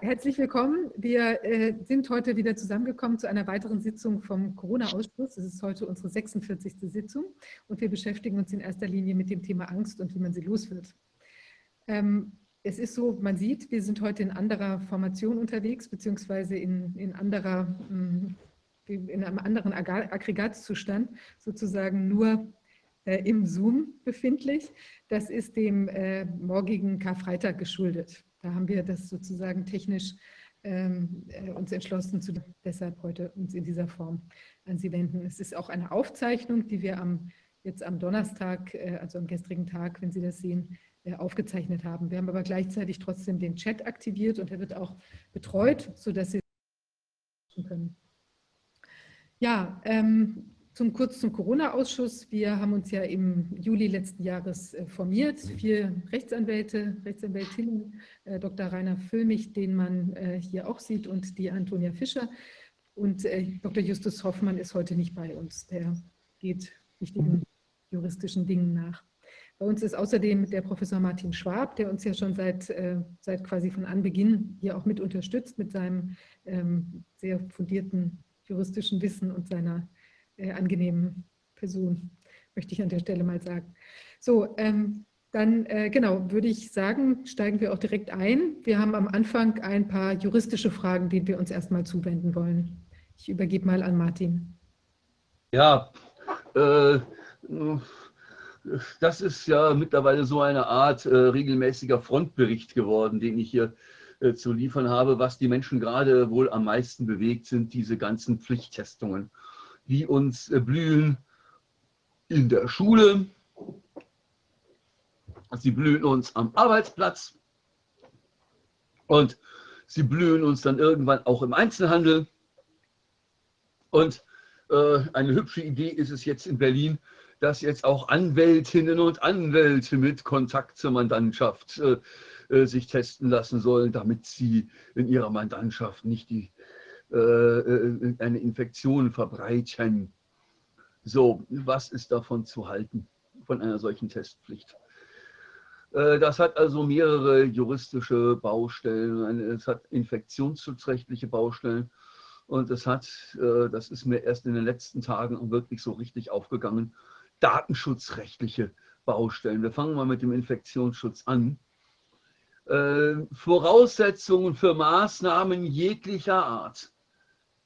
Herzlich willkommen. Wir äh, sind heute wieder zusammengekommen zu einer weiteren Sitzung vom Corona-Ausschuss. Es ist heute unsere 46. Sitzung und wir beschäftigen uns in erster Linie mit dem Thema Angst und wie man sie los wird. Ähm, es ist so, man sieht, wir sind heute in anderer Formation unterwegs, beziehungsweise in, in, anderer, mm, in einem anderen Aggregatzustand, sozusagen nur äh, im Zoom befindlich. Das ist dem äh, morgigen Karfreitag geschuldet. Da haben wir das sozusagen technisch ähm, äh, uns entschlossen, zu, deshalb heute uns in dieser Form an Sie wenden. Es ist auch eine Aufzeichnung, die wir am, jetzt am Donnerstag, äh, also am gestrigen Tag, wenn Sie das sehen, äh, aufgezeichnet haben. Wir haben aber gleichzeitig trotzdem den Chat aktiviert und er wird auch betreut, sodass Sie können. Ja, ähm, zum kurz zum Corona-Ausschuss. Wir haben uns ja im Juli letzten Jahres äh, formiert. Vier Rechtsanwälte, Rechtsanwältinnen, äh, Dr. Rainer Füllmich, den man äh, hier auch sieht, und die Antonia Fischer. Und Dr. Justus Hoffmann ist heute nicht bei uns. Der geht wichtigen juristischen Dingen nach. Bei uns ist außerdem der Professor Martin Schwab, der uns ja schon seit, seit quasi von Anbeginn hier auch mit unterstützt mit seinem ähm, sehr fundierten juristischen Wissen und seiner äh, angenehmen Person, möchte ich an der Stelle mal sagen. So, ähm, dann äh, genau, würde ich sagen, steigen wir auch direkt ein. Wir haben am Anfang ein paar juristische Fragen, denen wir uns erstmal zuwenden wollen. Ich übergebe mal an Martin. Ja, äh, das ist ja mittlerweile so eine Art äh, regelmäßiger Frontbericht geworden, den ich hier äh, zu liefern habe. Was die Menschen gerade wohl am meisten bewegt, sind diese ganzen Pflichttestungen die uns äh, blühen in der Schule, sie blühen uns am Arbeitsplatz und sie blühen uns dann irgendwann auch im Einzelhandel. Und äh, eine hübsche Idee ist es jetzt in Berlin, dass jetzt auch Anwältinnen und Anwälte mit Kontakt zur Mandantschaft äh, äh sich testen lassen sollen, damit sie in ihrer Mandantschaft nicht die äh, äh, eine Infektion verbreiten. So, was ist davon zu halten, von einer solchen Testpflicht? Äh, das hat also mehrere juristische Baustellen. Es hat infektionsschutzrechtliche Baustellen und es hat, das ist mir erst in den letzten Tagen wirklich so richtig aufgegangen, datenschutzrechtliche Baustellen. Wir fangen mal mit dem Infektionsschutz an. Voraussetzungen für Maßnahmen jeglicher Art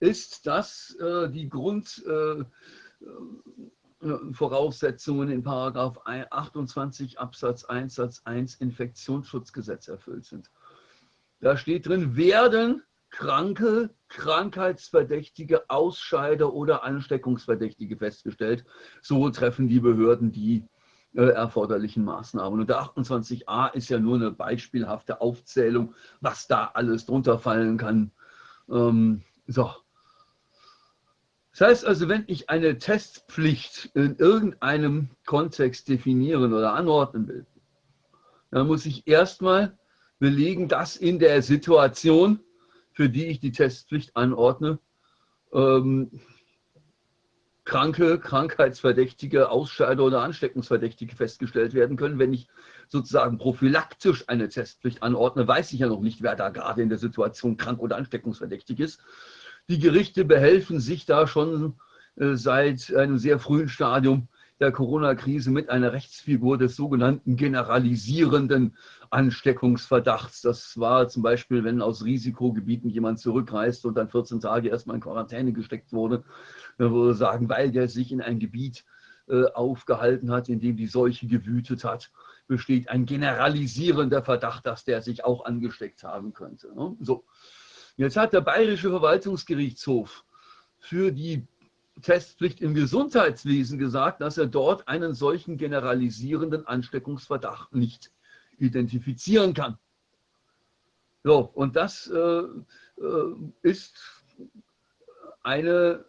ist, dass äh, die Grundvoraussetzungen äh, äh in Paragraph 28 Absatz 1 Satz 1 Infektionsschutzgesetz erfüllt sind. Da steht drin, werden Kranke, Krankheitsverdächtige, Ausscheider oder Ansteckungsverdächtige festgestellt. So treffen die Behörden die äh, erforderlichen Maßnahmen. Und der 28a ist ja nur eine beispielhafte Aufzählung, was da alles drunter fallen kann. Ähm, so, das heißt also, wenn ich eine Testpflicht in irgendeinem Kontext definieren oder anordnen will, dann muss ich erstmal belegen, dass in der Situation, für die ich die Testpflicht anordne, ähm, Kranke, Krankheitsverdächtige, Ausscheider oder Ansteckungsverdächtige festgestellt werden können. Wenn ich sozusagen prophylaktisch eine Testpflicht anordne, weiß ich ja noch nicht, wer da gerade in der Situation krank oder ansteckungsverdächtig ist. Die Gerichte behelfen sich da schon äh, seit einem sehr frühen Stadium der Corona-Krise mit einer Rechtsfigur des sogenannten generalisierenden Ansteckungsverdachts. Das war zum Beispiel, wenn aus Risikogebieten jemand zurückreist und dann 14 Tage erstmal in Quarantäne gesteckt wurde, dann würde sagen, weil der sich in ein Gebiet äh, aufgehalten hat, in dem die Seuche gewütet hat, besteht ein generalisierender Verdacht, dass der sich auch angesteckt haben könnte. Ne? So. Jetzt hat der Bayerische Verwaltungsgerichtshof für die Testpflicht im Gesundheitswesen gesagt, dass er dort einen solchen generalisierenden Ansteckungsverdacht nicht identifizieren kann. So, und das äh, äh ist eine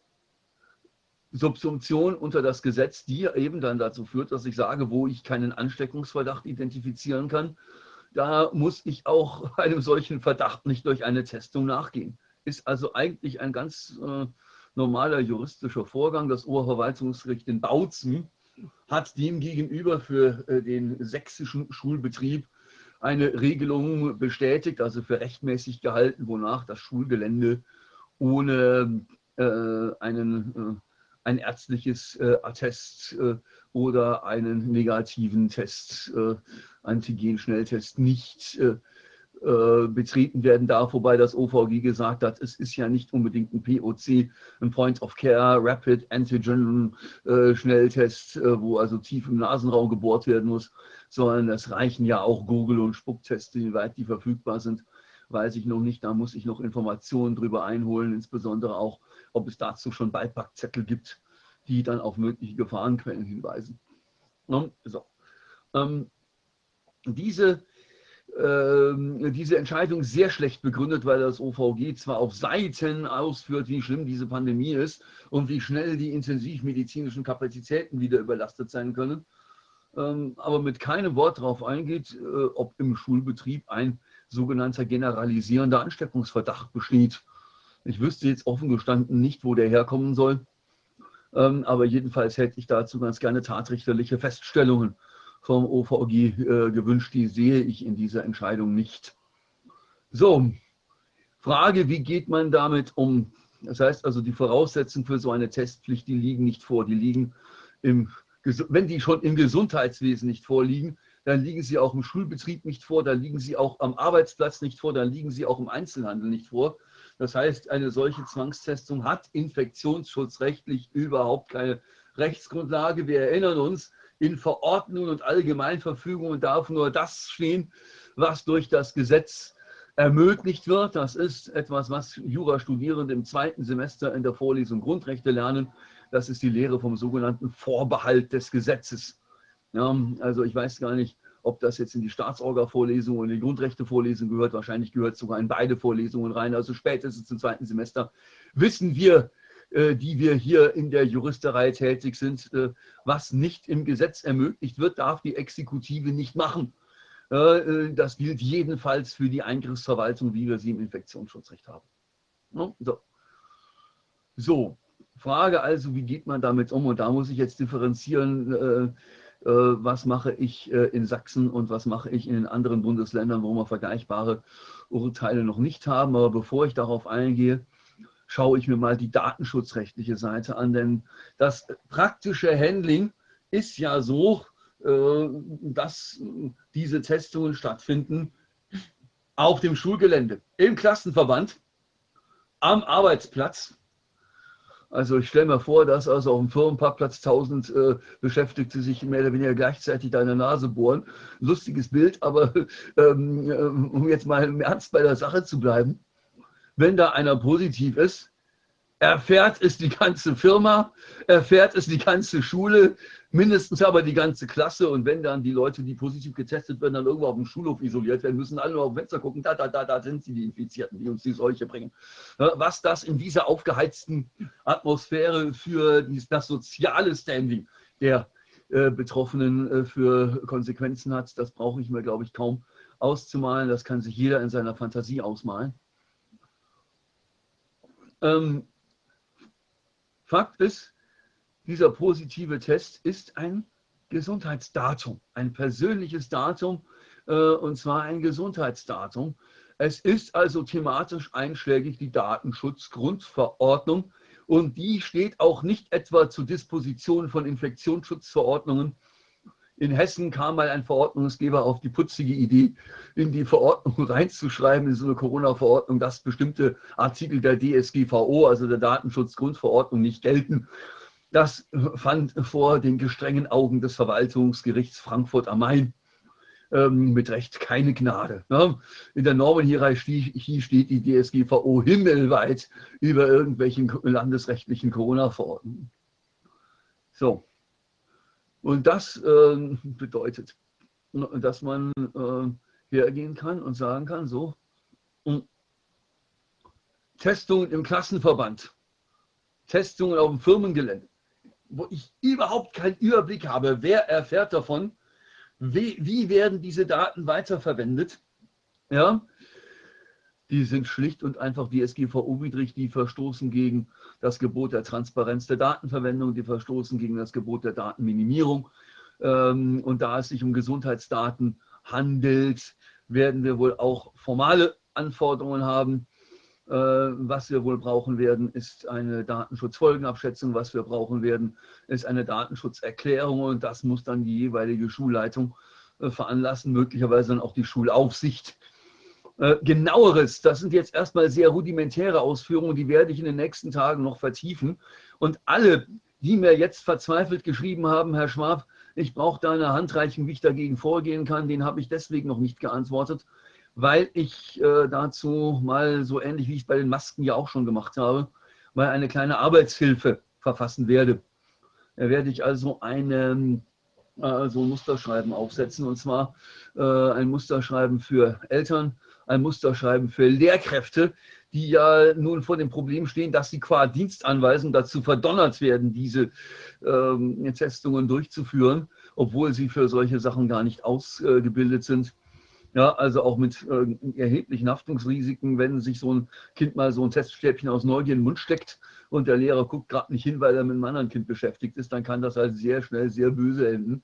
Subsumption unter das Gesetz, die eben dann dazu führt, dass ich sage, wo ich keinen Ansteckungsverdacht identifizieren kann, da muss ich auch einem solchen Verdacht nicht durch eine Testung nachgehen. Ist also eigentlich ein ganz äh, normaler juristischer Vorgang. Das Oberverwaltungsgericht in Bautzen hat demgegenüber für äh, den sächsischen Schulbetrieb eine Regelung bestätigt, also für rechtmäßig gehalten, wonach das Schulgelände ohne äh, einen, äh, ein ärztliches äh, Attest äh, oder einen negativen Test, äh, Antigen-Schnelltest nicht äh, betreten werden darf, wobei das OVG gesagt hat, es ist ja nicht unbedingt ein POC, ein Point of Care, Rapid Antigen Schnelltest, wo also tief im Nasenraum gebohrt werden muss, sondern es reichen ja auch Google- und Spuckteste, wie weit die verfügbar sind, weiß ich noch nicht. Da muss ich noch Informationen drüber einholen, insbesondere auch, ob es dazu schon Beipackzettel gibt, die dann auf mögliche Gefahrenquellen hinweisen. So. Ähm, diese, äh, diese Entscheidung sehr schlecht begründet, weil das OVG zwar auf Seiten ausführt, wie schlimm diese Pandemie ist und wie schnell die intensivmedizinischen Kapazitäten wieder überlastet sein können, ähm, aber mit keinem Wort darauf eingeht, äh, ob im Schulbetrieb ein sogenannter generalisierender Ansteckungsverdacht besteht. Ich wüsste jetzt offen gestanden nicht, wo der herkommen soll. Ähm, aber jedenfalls hätte ich dazu ganz gerne tatrichterliche Feststellungen vom OVG äh, gewünscht. Die sehe ich in dieser Entscheidung nicht. So, Frage, wie geht man damit um? Das heißt also, die Voraussetzungen für so eine Testpflicht, die liegen nicht vor. Die liegen im, wenn die schon im Gesundheitswesen nicht vorliegen, dann liegen sie auch im Schulbetrieb nicht vor, dann liegen sie auch am Arbeitsplatz nicht vor, dann liegen sie auch im Einzelhandel nicht vor. Das heißt, eine solche Zwangstestung hat infektionsschutzrechtlich überhaupt keine Rechtsgrundlage. Wir erinnern uns, in Verordnungen und Allgemeinverfügungen darf nur das stehen, was durch das Gesetz ermöglicht wird. Das ist etwas, was Jurastudierende im zweiten Semester in der Vorlesung Grundrechte lernen. Das ist die Lehre vom sogenannten Vorbehalt des Gesetzes. Ja, also ich weiß gar nicht, ob das jetzt in die Staatsorga-Vorlesung oder in die Grundrechte-Vorlesung gehört. Wahrscheinlich gehört es sogar in beide Vorlesungen rein. Also spätestens im zweiten Semester wissen wir, äh, die wir hier in der Juristerei tätig sind, äh, was nicht im Gesetz ermöglicht wird, darf die Exekutive nicht machen. Äh, das gilt jedenfalls für die Eingriffsverwaltung, wie wir sie im Infektionsschutzrecht haben. So. so. Frage also, wie geht man damit um? Und da muss ich jetzt differenzieren was mache ich äh, in Sachsen und was mache ich in den anderen Bundesländern, wo wir vergleichbare Urteile noch nicht haben. Aber bevor ich darauf eingehe, schaue ich mir mal die datenschutzrechtliche Seite an, denn das praktische Handling ist ja so, äh, dass diese Testungen stattfinden auf dem Schulgelände, im Klassenverband, am Arbeitsplatz also ich stelle mir vor, dass also auf dem Firmenparkplatz tausend äh, Beschäftigte sich mehr oder weniger gleichzeitig deine Nase bohren. Lustiges Bild, aber ähm, äh, um jetzt mal im Ernst bei der Sache zu bleiben, wenn da einer positiv ist, erfährt es die ganze Firma, erfährt es die ganze Schule, mindestens aber die ganze Klasse. Und wenn dann die Leute, die positiv getestet werden, dann irgendwo auf dem Schulhof isoliert werden, müssen alle nur auf dem Fenster gucken, da, da, da, da sind sie, die Infizierten, die uns die Seuche bringen. Was das in dieser aufgeheizten Atmosphäre für das soziale Standing der äh, Betroffenen äh, für Konsequenzen hat, das brauche ich mir, glaube ich, kaum auszumalen. Das kann sich jeder in seiner Fantasie ausmalen. Ähm, Fakt ist, dieser positive Test ist ein Gesundheitsdatum, ein persönliches Datum, äh, und zwar ein Gesundheitsdatum. Es ist also thematisch einschlägig die Datenschutzgrundverordnung und die steht auch nicht etwa zur Disposition von Infektionsschutzverordnungen. In Hessen kam mal ein Verordnungsgeber auf die putzige Idee, in die Verordnung reinzuschreiben, in so eine Corona-Verordnung, dass bestimmte Artikel der DSGVO, also der Datenschutzgrundverordnung, nicht gelten. Das fand vor den gestrengen Augen des Verwaltungsgerichts Frankfurt am Main ähm, mit Recht keine Gnade. Ne? In der Normenhierarchie steht die DSGVO himmelweit über irgendwelchen landesrechtlichen Corona-Verordnungen. So, und das äh, bedeutet, dass man äh, hergehen kann und sagen kann, so, hm, Testungen im Klassenverband, Testungen auf dem Firmengelände, wo ich überhaupt keinen Überblick habe, wer erfährt davon, wie, wie werden diese Daten weiterverwendet, ja, die sind schlicht und einfach DSGVO-widrig, die verstoßen gegen das Gebot der Transparenz der Datenverwendung, die verstoßen gegen das Gebot der Datenminimierung. Ähm, und da es sich um Gesundheitsdaten handelt, werden wir wohl auch formale Anforderungen haben. Äh, was wir wohl brauchen werden, ist eine Datenschutzfolgenabschätzung. Was wir brauchen werden, ist eine Datenschutzerklärung und das muss dann die jeweilige Schulleitung äh, veranlassen, möglicherweise dann auch die Schulaufsicht. Äh, genaueres, das sind jetzt erstmal sehr rudimentäre Ausführungen, die werde ich in den nächsten Tagen noch vertiefen. Und alle, die mir jetzt verzweifelt geschrieben haben, Herr Schwab, ich brauche da eine Handreichung, wie ich dagegen vorgehen kann, den habe ich deswegen noch nicht geantwortet, weil ich äh, dazu mal so ähnlich wie ich bei den Masken ja auch schon gemacht habe, mal eine kleine Arbeitshilfe verfassen werde. Da werde ich also eine, äh, so ein Musterschreiben aufsetzen und zwar äh, ein Musterschreiben für Eltern, ein Musterschreiben für Lehrkräfte, die ja nun vor dem Problem stehen, dass sie qua Dienstanweisung dazu verdonnert werden, diese ähm, Testungen durchzuführen, obwohl sie für solche Sachen gar nicht ausgebildet sind. Ja, also auch mit äh, erheblichen Haftungsrisiken, wenn sich so ein Kind mal so ein Teststäbchen aus Neugier in den Mund steckt und der Lehrer guckt gerade nicht hin, weil er mit einem anderen Kind beschäftigt ist, dann kann das halt sehr schnell sehr böse enden.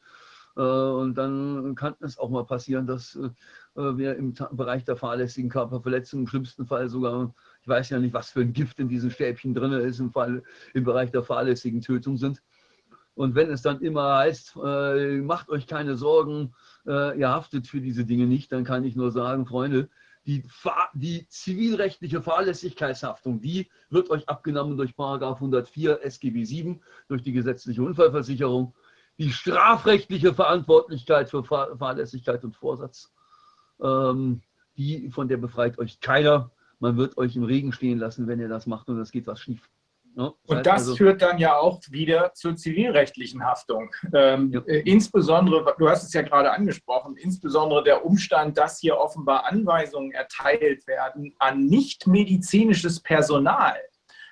Äh, und dann kann es auch mal passieren, dass äh, wir im Bereich der fahrlässigen Körperverletzung im schlimmsten Fall sogar, ich weiß ja nicht, was für ein Gift in diesen Stäbchen drin ist, im, Fall, im Bereich der fahrlässigen Tötung sind. Und wenn es dann immer heißt, äh, macht euch keine Sorgen, äh, ihr haftet für diese Dinge nicht, dann kann ich nur sagen, Freunde, die, die zivilrechtliche Fahrlässigkeitshaftung, die wird euch abgenommen durch 104 SGB 7, durch die gesetzliche Unfallversicherung. Die strafrechtliche Verantwortlichkeit für Fahrlässigkeit und Vorsatz, ähm, die, von der befreit euch keiner. Man wird euch im Regen stehen lassen, wenn ihr das macht und es geht was schief. Ja, und das also, führt dann ja auch wieder zur zivilrechtlichen Haftung. Ähm, ja. äh, insbesondere, du hast es ja gerade angesprochen, insbesondere der Umstand, dass hier offenbar Anweisungen erteilt werden an nicht medizinisches Personal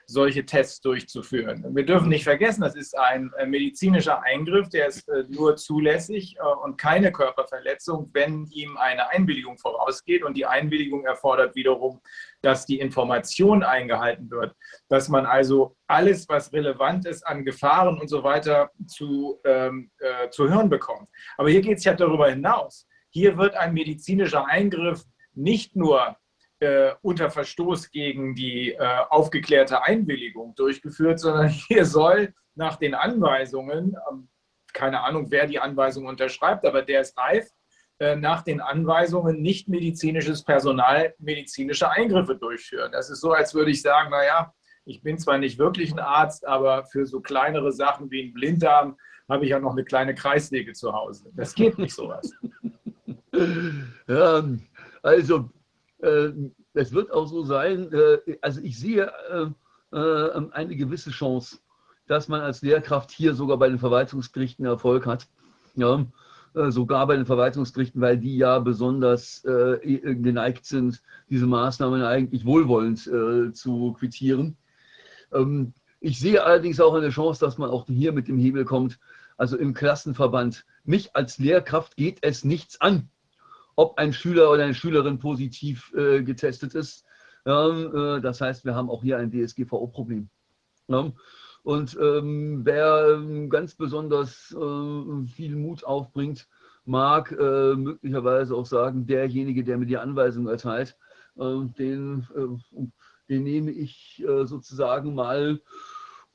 solche Tests durchzuführen. Wir dürfen nicht vergessen, das ist ein äh, medizinischer Eingriff, der ist äh, nur zulässig äh, und keine Körperverletzung, wenn ihm eine Einwilligung vorausgeht. Und die Einwilligung erfordert wiederum, dass die Information eingehalten wird, dass man also alles, was relevant ist an Gefahren und so weiter, zu, ähm, äh, zu hören bekommt. Aber hier geht es ja darüber hinaus. Hier wird ein medizinischer Eingriff nicht nur äh, unter Verstoß gegen die äh, aufgeklärte Einwilligung durchgeführt, sondern hier soll nach den Anweisungen, ähm, keine Ahnung, wer die Anweisung unterschreibt, aber der ist reif, äh, nach den Anweisungen nicht medizinisches Personal medizinische Eingriffe durchführen. Das ist so, als würde ich sagen, naja, ich bin zwar nicht wirklich ein Arzt, aber für so kleinere Sachen wie ein Blinddarm habe ich ja noch eine kleine Kreissäge zu Hause. Das geht nicht sowas. Ja, also es wird auch so sein, äh, also ich sehe äh, eine gewisse Chance, dass man als Lehrkraft hier sogar bei den Verwaltungsgerichten Erfolg hat. Ja, sogar bei den Verwaltungsgerichten, weil die ja besonders geneigt sind, diese Maßnahmen eigentlich wohlwollend zu quittieren. Ähm, ich sehe allerdings auch eine Chance, dass man auch hier mit dem Hebel kommt. Also im Klassenverband. Mich als Lehrkraft geht es nichts an, ob ein Schüler oder eine Schülerin positiv äh, getestet ist. Ja, äh, das heißt, wir haben auch hier ein DSGVO-Problem. Ja. Und ähm, wer ähm, ganz besonders äh, viel Mut aufbringt, mag äh, möglicherweise auch sagen, derjenige, der mir die Anweisung erteilt, äh, den, den nehme ich sozusagen mal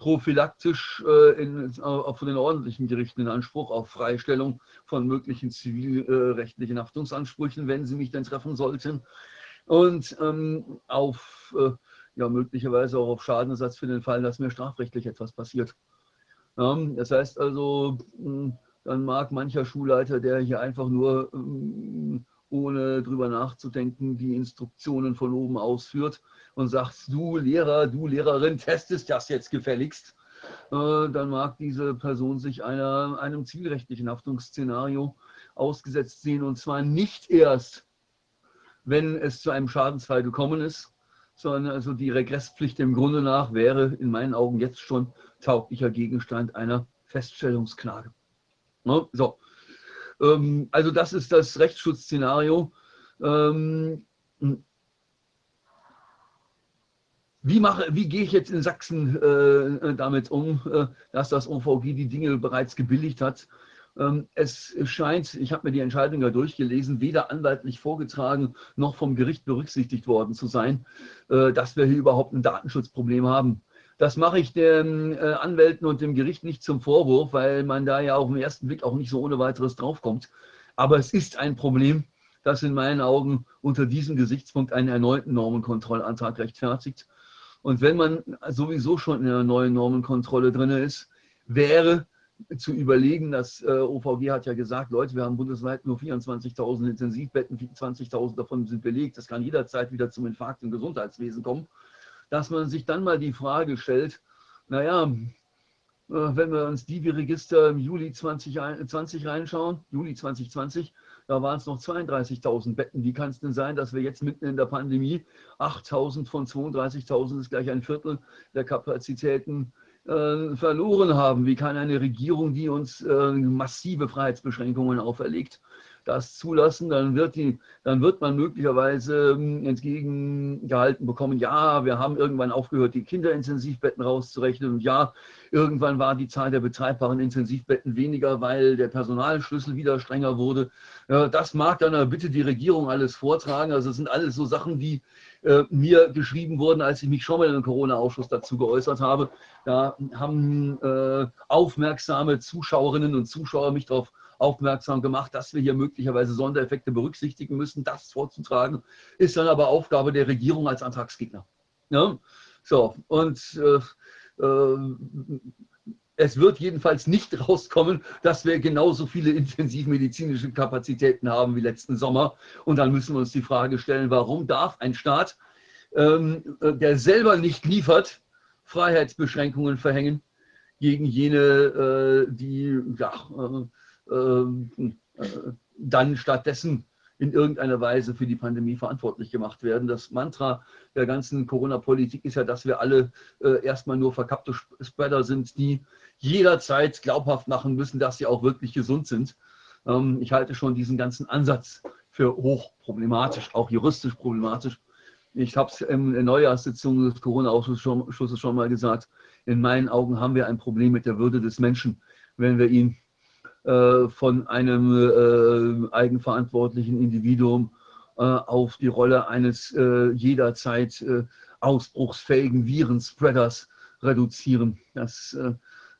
prophylaktisch äh, in, äh, von den ordentlichen Gerichten in Anspruch auf Freistellung von möglichen zivilrechtlichen Haftungsansprüchen, wenn sie mich dann treffen sollten. Und ähm, auf äh, ja, möglicherweise auch auf Schadenersatz für den Fall, dass mir strafrechtlich etwas passiert. Ja, das heißt also, dann mag mancher Schulleiter, der hier einfach nur hm, ohne drüber nachzudenken die Instruktionen von oben ausführt, und sagst, du Lehrer, du Lehrerin, testest das jetzt gefälligst, äh, dann mag diese Person sich einer, einem zivilrechtlichen Haftungsszenario ausgesetzt sehen und zwar nicht erst, wenn es zu einem Schadensfall gekommen ist, sondern also die Regresspflicht im Grunde nach wäre in meinen Augen jetzt schon tauglicher Gegenstand einer Feststellungsklage. Ne? So. Ähm, also das ist das Rechtsschutzszenario. Ähm, wie, mache, wie gehe ich jetzt in Sachsen äh, damit um, äh, dass das OVG die Dinge bereits gebilligt hat Ähm, es scheint, ich habe mir die Entscheidung ja durchgelesen, weder anwaltlich vorgetragen noch vom Gericht berücksichtigt worden zu sein, äh, dass wir hier überhaupt ein Datenschutzproblem haben. Das mache ich den äh, Anwälten und dem Gericht nicht zum Vorwurf, weil man da ja auf den ersten Blick auch nicht so ohne weiteres draufkommt. Aber es ist ein Problem, das in meinen Augen unter diesem Gesichtspunkt einen erneuten Normenkontrollantrag rechtfertigt. Und wenn man sowieso schon in einer neuen Normenkontrolle drin ist, wäre zu überlegen, das äh, OVG hat ja gesagt, Leute, wir haben bundesweit nur 24.000 Intensivbetten, 20.000 davon sind belegt, das kann jederzeit wieder zum Infarkt im Gesundheitswesen kommen, dass man sich dann mal die Frage stellt, naja, äh, wenn wir uns die Register im Juli 2020 reinschauen, Juli 2020, da waren es noch 32.000 Betten. Wie kann es denn sein, dass wir jetzt mitten in der Pandemie 8.000 von 32.000 ist gleich ein Viertel der Kapazitäten äh, verloren haben? Wie kann eine Regierung, die uns äh, massive Freiheitsbeschränkungen auferlegt, das zulassen, dann wird, die, dann wird man möglicherweise ähm, entgegengehalten bekommen, ja, wir haben irgendwann aufgehört, die Kinderintensivbetten rauszurechnen und ja, irgendwann war die Zahl der betreibbaren Intensivbetten weniger, weil der Personalschlüssel wieder strenger wurde. Das mag dann bitte die Regierung alles vortragen. Also es sind alles so Sachen, die äh, mir geschrieben wurden, als ich mich schon mal im Corona-Ausschuss dazu geäußert habe. Da haben äh, aufmerksame Zuschauerinnen und Zuschauer mich darauf aufmerksam gemacht, dass wir hier möglicherweise Sondereffekte berücksichtigen müssen. Das vorzutragen ist dann aber Aufgabe der Regierung als Antragsgegner. Ja? So, und äh, äh, es wird jedenfalls nicht rauskommen, dass wir genauso viele intensivmedizinische Kapazitäten haben wie letzten Sommer. Und dann müssen wir uns die Frage stellen, warum darf ein Staat, ähm, der selber nicht liefert, Freiheitsbeschränkungen verhängen gegen jene, äh, die ja, äh, äh, dann stattdessen in irgendeiner Weise für die Pandemie verantwortlich gemacht werden. Das Mantra der ganzen Corona-Politik ist ja, dass wir alle äh, erstmal nur verkappte Spreader sind, die jederzeit glaubhaft machen müssen, dass sie auch wirklich gesund sind. Ähm, ich halte schon diesen ganzen Ansatz für hochproblematisch, auch juristisch problematisch. Ich habe es in der Neujahrssitzung des Corona-Ausschusses schon mal gesagt. In meinen Augen haben wir ein Problem mit der Würde des Menschen, wenn wir ihn äh, von einem äh, eigenverantwortlichen Individuum äh, auf die Rolle eines jederzeit ausbruchsfähigen Virenspreaders reduzieren. Das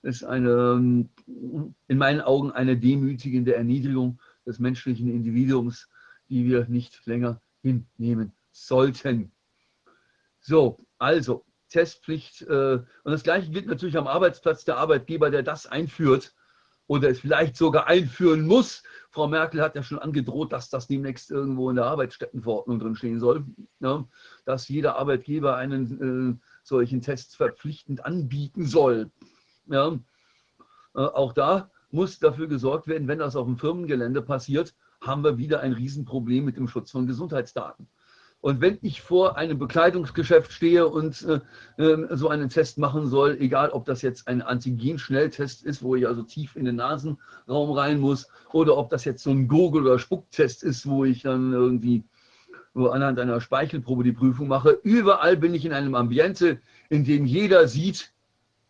ist eine, in meinen Augen eine demütigende Erniedrigung des menschlichen Individuums, die wir nicht länger hinnehmen sollten. So, also Testpflicht. und das Gleiche gilt natürlich am Arbeitsplatz. Der Arbeitgeber, der das einführt, oder es vielleicht sogar einführen muss. Frau Merkel hat ja schon angedroht, dass das demnächst irgendwo in der Arbeitsstättenverordnung drin stehen soll, ja, dass jeder Arbeitgeber einen äh, solchen Test verpflichtend anbieten soll. Ja. Äh, auch da muss dafür gesorgt werden, wenn das auf dem Firmengelände passiert, haben wir wieder ein Riesenproblem mit dem Schutz von Gesundheitsdaten. Und wenn ich vor einem Bekleidungsgeschäft stehe und äh, äh, so einen Test machen soll, egal ob das jetzt ein Antigen-Schnelltest ist, wo ich also tief in den Nasenraum rein muss, oder ob das jetzt so ein Gurgel- oder Spucktest ist, wo ich dann irgendwie wo anhand einer Speichelprobe die Prüfung mache, überall bin ich in einem Ambiente, in dem jeder sieht,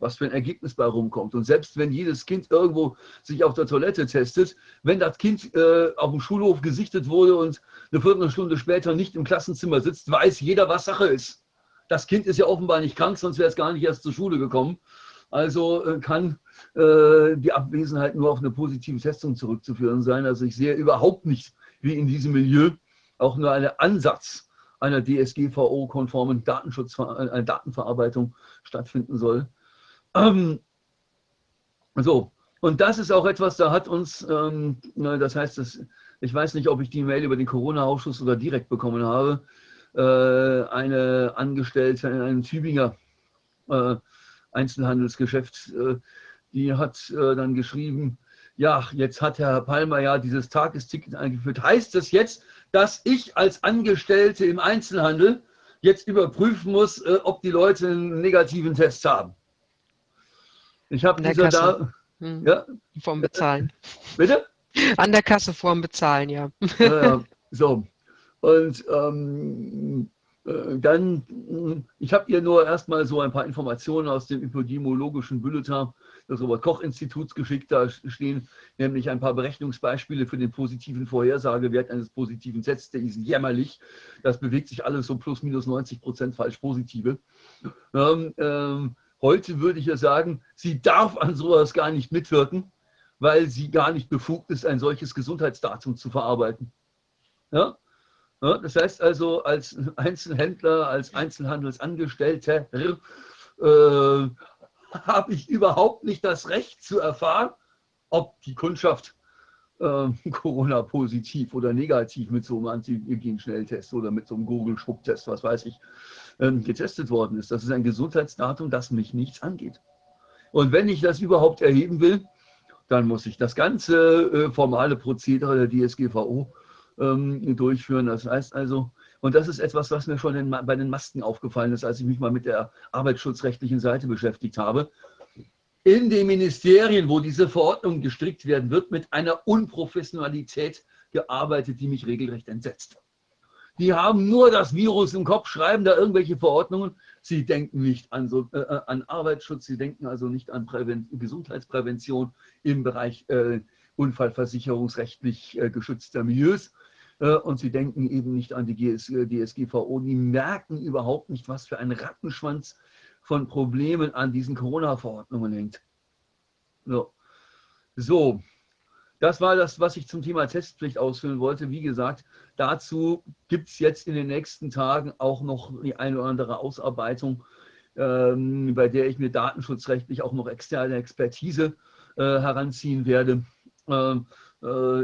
was für ein Ergebnis bei rumkommt. Und selbst wenn jedes Kind irgendwo sich auf der Toilette testet, wenn das Kind äh, auf dem Schulhof gesichtet wurde und eine Viertelstunde später nicht im Klassenzimmer sitzt, weiß jeder, was Sache ist. Das Kind ist ja offenbar nicht krank, sonst wäre es gar nicht erst zur Schule gekommen. Also äh, kann äh, die Abwesenheit nur auf eine positive Testung zurückzuführen sein. Also ich sehe überhaupt nicht, wie in diesem Milieu auch nur ein Ansatz einer DSGVO-konformen Datenschutz, äh, Datenverarbeitung stattfinden soll. Ähm, so, und das ist auch etwas, da hat uns, ähm, das heißt, das, ich weiß nicht, ob ich die Mail über den Corona-Ausschuss oder direkt bekommen habe, äh, eine Angestellte in einem Tübinger äh, Einzelhandelsgeschäft, äh, die hat äh, dann geschrieben, ja, jetzt hat Herr Palmer ja dieses Tagesticket eingeführt. Heißt das jetzt, dass ich als Angestellte im Einzelhandel jetzt überprüfen muss, äh, ob die Leute einen negativen Test haben? Ich habe diese da. Hm. Ja? Vorm Bezahlen. Bitte? An der Kasse vorm Bezahlen, ja. ja, ja. So. Und ähm, Äh, dann, ich habe ihr nur erstmal so ein paar Informationen aus dem epidemiologischen Bulletin des Robert-Koch-Instituts geschickt. Da stehen nämlich ein paar Berechnungsbeispiele für den positiven Vorhersagewert eines positiven Tests. Der ist jämmerlich. Das bewegt sich alles so plus minus 90 Prozent falsch positive. Ähm, ähm, heute würde ich ja sagen, sie darf an sowas gar nicht mitwirken, weil sie gar nicht befugt ist, ein solches Gesundheitsdatum zu verarbeiten. Ja? Das heißt also, als Einzelhändler, als Einzelhandelsangestellter äh, habe ich überhaupt nicht das Recht zu erfahren, ob die Kundschaft äh, Corona-positiv oder negativ mit so einem Antigen-Schnelltest oder mit so einem Google-Spucktest, was weiß ich, ähm, getestet worden ist. Das ist ein Gesundheitsdatum, das mich nichts angeht. Und wenn ich das überhaupt erheben will, dann muss ich das ganze äh, formale Prozedere der DSGVO ähm, durchführen. Das heißt also, und das ist etwas, was mir schon in, bei den Masken aufgefallen ist, als ich mich mal mit der arbeitsschutzrechtlichen Seite beschäftigt habe. In den Ministerien, wo diese Verordnungen gestrickt werden, wird mit einer Unprofessionalität gearbeitet, die mich regelrecht entsetzt. Die haben nur das Virus im Kopf, schreiben da irgendwelche Verordnungen. Sie denken nicht an, so, äh, an Arbeitsschutz, sie denken also nicht an Präven Gesundheitsprävention im Bereich äh, unfallversicherungsrechtlich äh, geschützter Milieus. Äh, und sie denken eben nicht an die DSGVO. Die merken überhaupt nicht, was für ein Rattenschwanz von Problemen an diesen Corona-Verordnungen hängt. So. so, das war das, was ich zum Thema Testpflicht ausführen wollte. Wie gesagt, dazu gibt es jetzt in den nächsten Tagen auch noch die eine oder andere Ausarbeitung, ähm, bei der ich mir datenschutzrechtlich auch noch externe Expertise äh, heranziehen werde. Ähm, äh,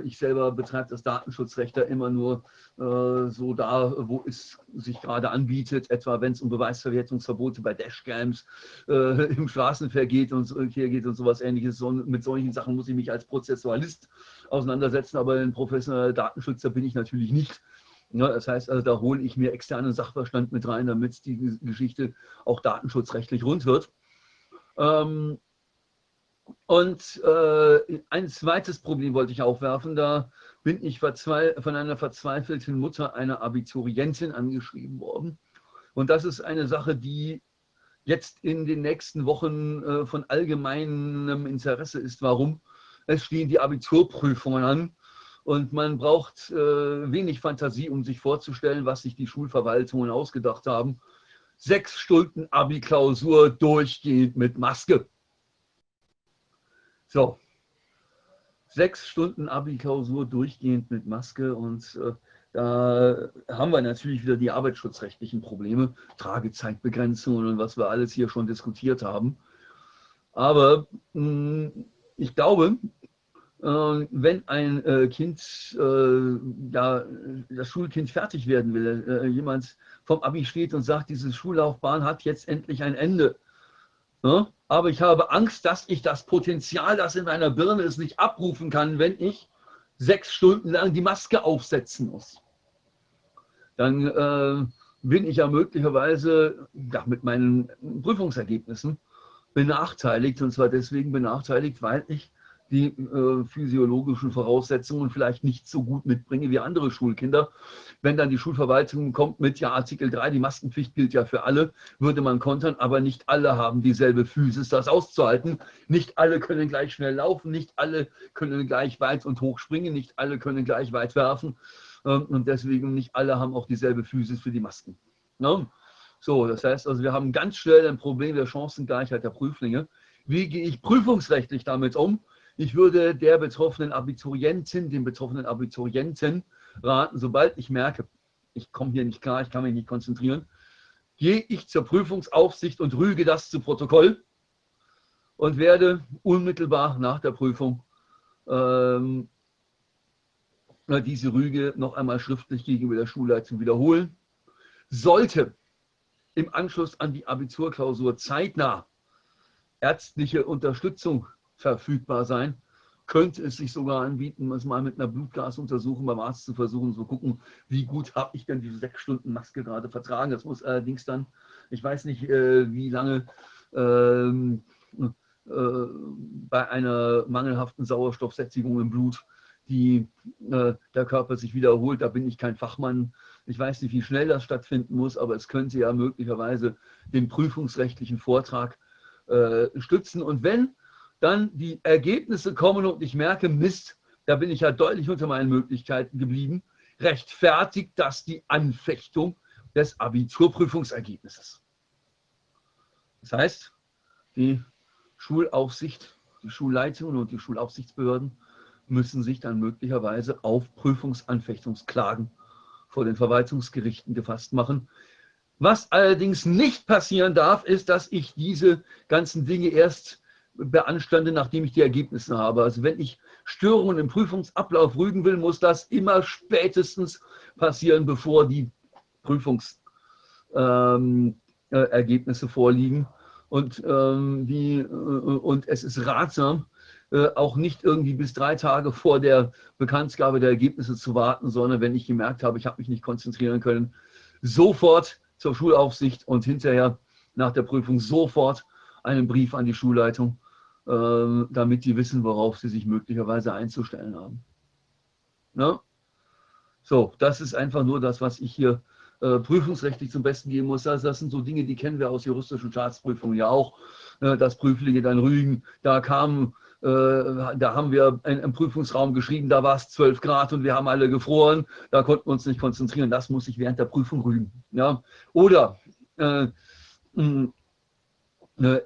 ich selber betreibe das Datenschutzrecht da immer nur äh, so da, wo es sich gerade anbietet, etwa wenn es um Beweisverwertungsverbote bei Dashcams äh, im Straßenverkehr geht und, hier geht und sowas ähnliches. So, mit solchen Sachen muss ich mich als Prozessualist auseinandersetzen, aber ein professioneller Datenschützer bin ich natürlich nicht. Ja, das heißt, also, da hole ich mir externen Sachverstand mit rein, damit die Geschichte auch datenschutzrechtlich rund wird. Ähm, und äh, ein zweites Problem wollte ich aufwerfen. Da bin ich von einer verzweifelten Mutter einer Abiturientin angeschrieben worden. Und das ist eine Sache, die jetzt in den nächsten Wochen äh, von allgemeinem Interesse ist. Warum? Es stehen die Abiturprüfungen an und man braucht äh, wenig Fantasie, um sich vorzustellen, was sich die Schulverwaltungen ausgedacht haben. Sechs Stunden Abi-Klausur durchgehend mit Maske. So, sechs Stunden Abi-Klausur durchgehend mit Maske und äh, da haben wir natürlich wieder die arbeitsschutzrechtlichen Probleme, Tragezeitbegrenzungen und was wir alles hier schon diskutiert haben. Aber mh, hm, ich glaube, äh, wenn ein äh, Kind, äh, ja, das Schulkind fertig werden will, äh, jemand vom Abi steht und sagt, diese Schullaufbahn hat jetzt endlich ein Ende, Ne? Aber ich habe Angst, dass ich das Potenzial, das in meiner Birne ist, nicht abrufen kann, wenn ich sechs Stunden lang die Maske aufsetzen muss. Dann äh, bin ich ja möglicherweise ja, mit meinen Prüfungsergebnissen benachteiligt. Und zwar deswegen benachteiligt, weil ich die äh, physiologischen Voraussetzungen vielleicht nicht so gut mitbringe wie andere Schulkinder. Wenn dann die Schulverwaltung kommt mit, ja, Artikel 3, die Maskenpflicht gilt ja für alle, würde man kontern, aber nicht alle haben dieselbe Physis, das auszuhalten. Nicht alle können gleich schnell laufen, nicht alle können gleich weit und hoch springen, nicht alle können gleich weit werfen ähm, und deswegen nicht alle haben auch dieselbe Physis für die Masken. Ja? So, das heißt also, wir haben ganz schnell ein Problem der Chancengleichheit der Prüflinge. Wie gehe ich prüfungsrechtlich damit um? Ich würde der betroffenen Abiturientin, dem betroffenen Abiturienten raten, sobald ich merke, ich komme hier nicht klar, ich kann mich nicht konzentrieren, gehe ich zur Prüfungsaufsicht und rüge das zu Protokoll und werde unmittelbar nach der Prüfung ähm, diese Rüge noch einmal schriftlich gegenüber der Schulleitung wiederholen. Sollte im Anschluss an die Abiturklausur zeitnah ärztliche Unterstützung verfügbar sein. Könnte es sich sogar anbieten, es mal mit einer Blutgasuntersuchung beim Arzt zu versuchen, zu gucken, wie gut habe ich denn diese sechs Stunden Maske gerade vertragen. Das muss allerdings dann, ich weiß nicht, äh, wie lange ähm, äh, bei einer mangelhaften Sauerstoffsättigung im Blut die, äh, der Körper sich wiederholt. Da bin ich kein Fachmann Ich weiß nicht, wie schnell das stattfinden muss, aber es könnte ja möglicherweise den prüfungsrechtlichen Vortrag äh, stützen. Und wenn dann die Ergebnisse kommen und ich merke, Mist, da bin ich ja deutlich unter meinen Möglichkeiten geblieben, rechtfertigt das die Anfechtung des Abiturprüfungsergebnisses. Das heißt, die Schulaufsicht, die Schulleitung und die Schulaufsichtsbehörden müssen sich dann möglicherweise auf Prüfungsanfechtungsklagen vor den Verwaltungsgerichten gefasst machen. Was allerdings nicht passieren darf, ist, dass ich diese ganzen Dinge erst beanstande, nachdem ich die Ergebnisse habe. Also wenn ich Störungen im Prüfungsablauf rügen will, muss das immer spätestens passieren, bevor die Prüfungsergebnisse ähm, äh, vorliegen. Und, ähm, die, äh, und es ist ratsam, äh, auch nicht irgendwie bis drei Tage vor der Bekanntgabe der Ergebnisse zu warten, sondern wenn ich gemerkt habe, ich habe mich nicht konzentrieren können, sofort zur Schulaufsicht und hinterher nach der Prüfung sofort einen Brief an die Schulleitung, damit die wissen, worauf sie sich möglicherweise einzustellen haben. Ja? So, das ist einfach nur das, was ich hier äh, prüfungsrechtlich zum Besten geben muss. Das, das, sind so Dinge, die kennen wir aus juristischen Staatsprüfungen ja auch. Äh, das Prüflinge dann rügen, da kamen äh, da haben wir im Prüfungsraum geschrieben, da war es 12 Grad und wir haben alle gefroren, da konnten wir uns nicht konzentrieren, das muss ich während der Prüfung rügen. Ja? Oder äh, äh,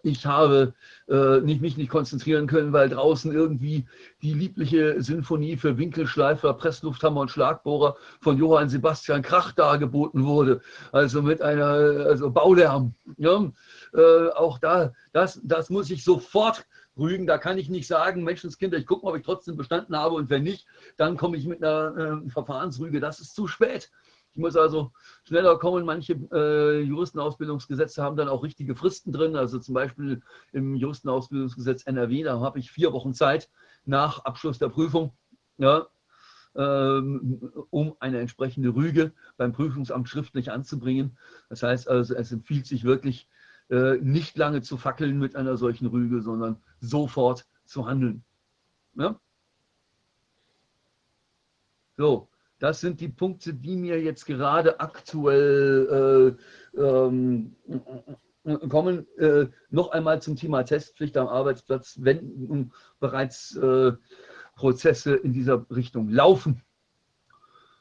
ich habe äh, nicht, mich nicht konzentrieren können, weil draußen irgendwie die liebliche Sinfonie für Winkelschleifer, Presslufthammer und Schlagbohrer von Johann Sebastian Krach dargeboten wurde. Also mit einer also Baulärm. Ja? Äh, auch da, das, das muss ich sofort Rügen, da kann ich nicht sagen, Menschenskinder, ich gucke mal, ob ich trotzdem bestanden habe und wenn nicht, dann komme ich mit einer äh, Verfahrensrüge. Das ist zu spät. Ich muss also schneller kommen. Manche äh, Juristenausbildungsgesetze haben dann auch richtige Fristen drin. Also zum Beispiel im Juristenausbildungsgesetz NRW, da habe ich vier Wochen Zeit nach Abschluss der Prüfung, ja, ähm, um eine entsprechende Rüge beim Prüfungsamt schriftlich anzubringen. Das heißt also, es empfiehlt sich wirklich, äh, nicht lange zu fackeln mit einer solchen Rüge, sondern sofort zu handeln. Ja? So, das sind die Punkte, die mir jetzt gerade aktuell äh, ähm, kommen. Äh, noch einmal zum Thema Testpflicht am Arbeitsplatz, wenn bereits äh, Prozesse in dieser Richtung laufen.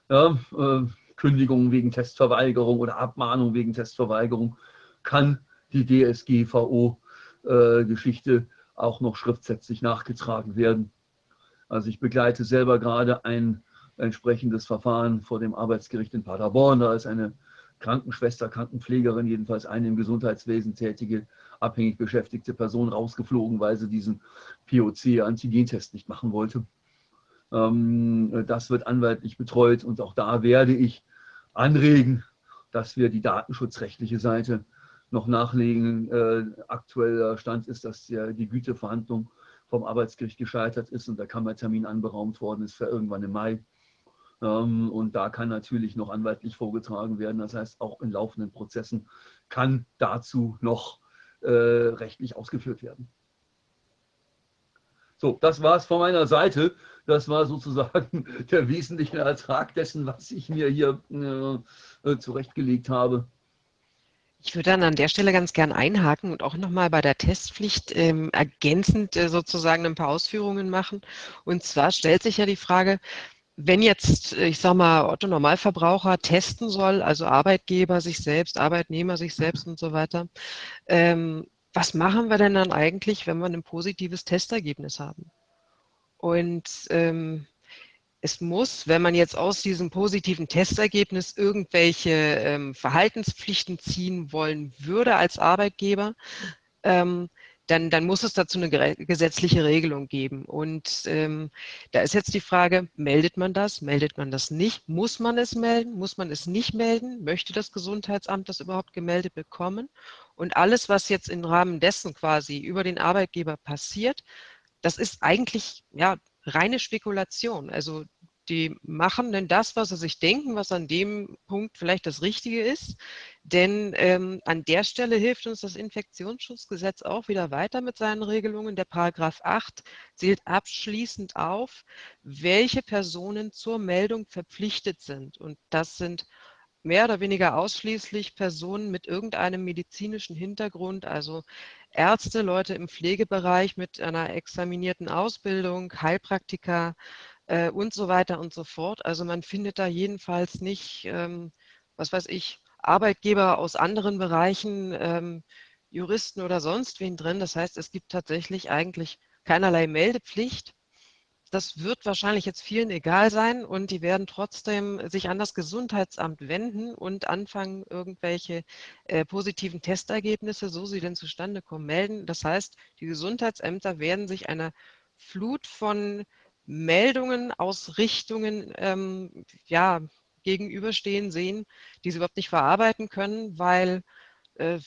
Ja, äh, Kündigungen wegen Testverweigerung oder Abmahnung wegen Testverweigerung kann die DSGVO-Geschichte äh, auch noch schriftsätzlich nachgetragen werden. Also ich begleite selber gerade ein entsprechendes Verfahren vor dem Arbeitsgericht in Paderborn. Da ist eine Krankenschwester, Krankenpflegerin, jedenfalls eine im Gesundheitswesen tätige, abhängig beschäftigte Person rausgeflogen, weil sie diesen POC-Antigentest nicht machen wollte. Ähm, das wird anwaltlich betreut und auch da werde ich anregen, dass wir die datenschutzrechtliche Seite noch nachlegen. Äh, aktueller Stand ist, dass die Güteverhandlung vom Arbeitsgericht gescheitert ist und der Kammertermin anberaumt worden ist für irgendwann im Mai. Ähm, und da kann natürlich noch anwaltlich vorgetragen werden. Das heißt, auch in laufenden Prozessen kann dazu noch äh, rechtlich ausgeführt werden. So, das war es von meiner Seite. Das war sozusagen der wesentliche Ertrag dessen, was ich mir hier äh, zurechtgelegt habe. Ich würde dann an der Stelle ganz gern einhaken und auch nochmal bei der Testpflicht ähm, ergänzend äh, sozusagen ein paar Ausführungen machen. Und zwar stellt sich ja die Frage, wenn jetzt, ich sage mal, Otto Normalverbraucher testen soll, also Arbeitgeber sich selbst, Arbeitnehmer sich selbst und so weiter, ähm, was machen wir denn dann eigentlich, wenn wir ein positives Testergebnis haben? Und ähm, es muss, wenn man jetzt aus diesem positiven Testergebnis irgendwelche ähm, Verhaltenspflichten ziehen wollen würde als Arbeitgeber, ähm, dann, dann muss es dazu eine gesetzliche Regelung geben. Und ähm, da ist jetzt die Frage, meldet man das, meldet man das nicht? Muss man es melden, muss man es nicht melden? Möchte das Gesundheitsamt das überhaupt gemeldet bekommen? Und alles, was jetzt im Rahmen dessen quasi über den Arbeitgeber passiert, das ist eigentlich ja reine Spekulation. Also die machen denn das, was sie sich denken, was an dem Punkt vielleicht das Richtige ist. Denn ähm, an der Stelle hilft uns das Infektionsschutzgesetz auch wieder weiter mit seinen Regelungen. Der Paragraph 8 zählt abschließend auf, welche Personen zur Meldung verpflichtet sind. Und das sind mehr oder weniger ausschließlich Personen mit irgendeinem medizinischen Hintergrund, also Ärzte, Leute im Pflegebereich mit einer examinierten Ausbildung, Heilpraktiker äh, und so weiter und so fort. Also man findet da jedenfalls nicht, ähm, was weiß ich, Arbeitgeber aus anderen Bereichen, ähm, Juristen oder sonst wen drin. Das heißt, es gibt tatsächlich eigentlich keinerlei Meldepflicht. Das wird wahrscheinlich jetzt vielen egal sein und die werden trotzdem sich an das Gesundheitsamt wenden und anfangen, irgendwelche äh, positiven Testergebnisse, so sie denn zustande kommen, melden. Das heißt, die Gesundheitsämter werden sich einer Flut von Meldungen aus Richtungen ähm, ja, gegenüberstehen sehen, die sie überhaupt nicht verarbeiten können, weil äh,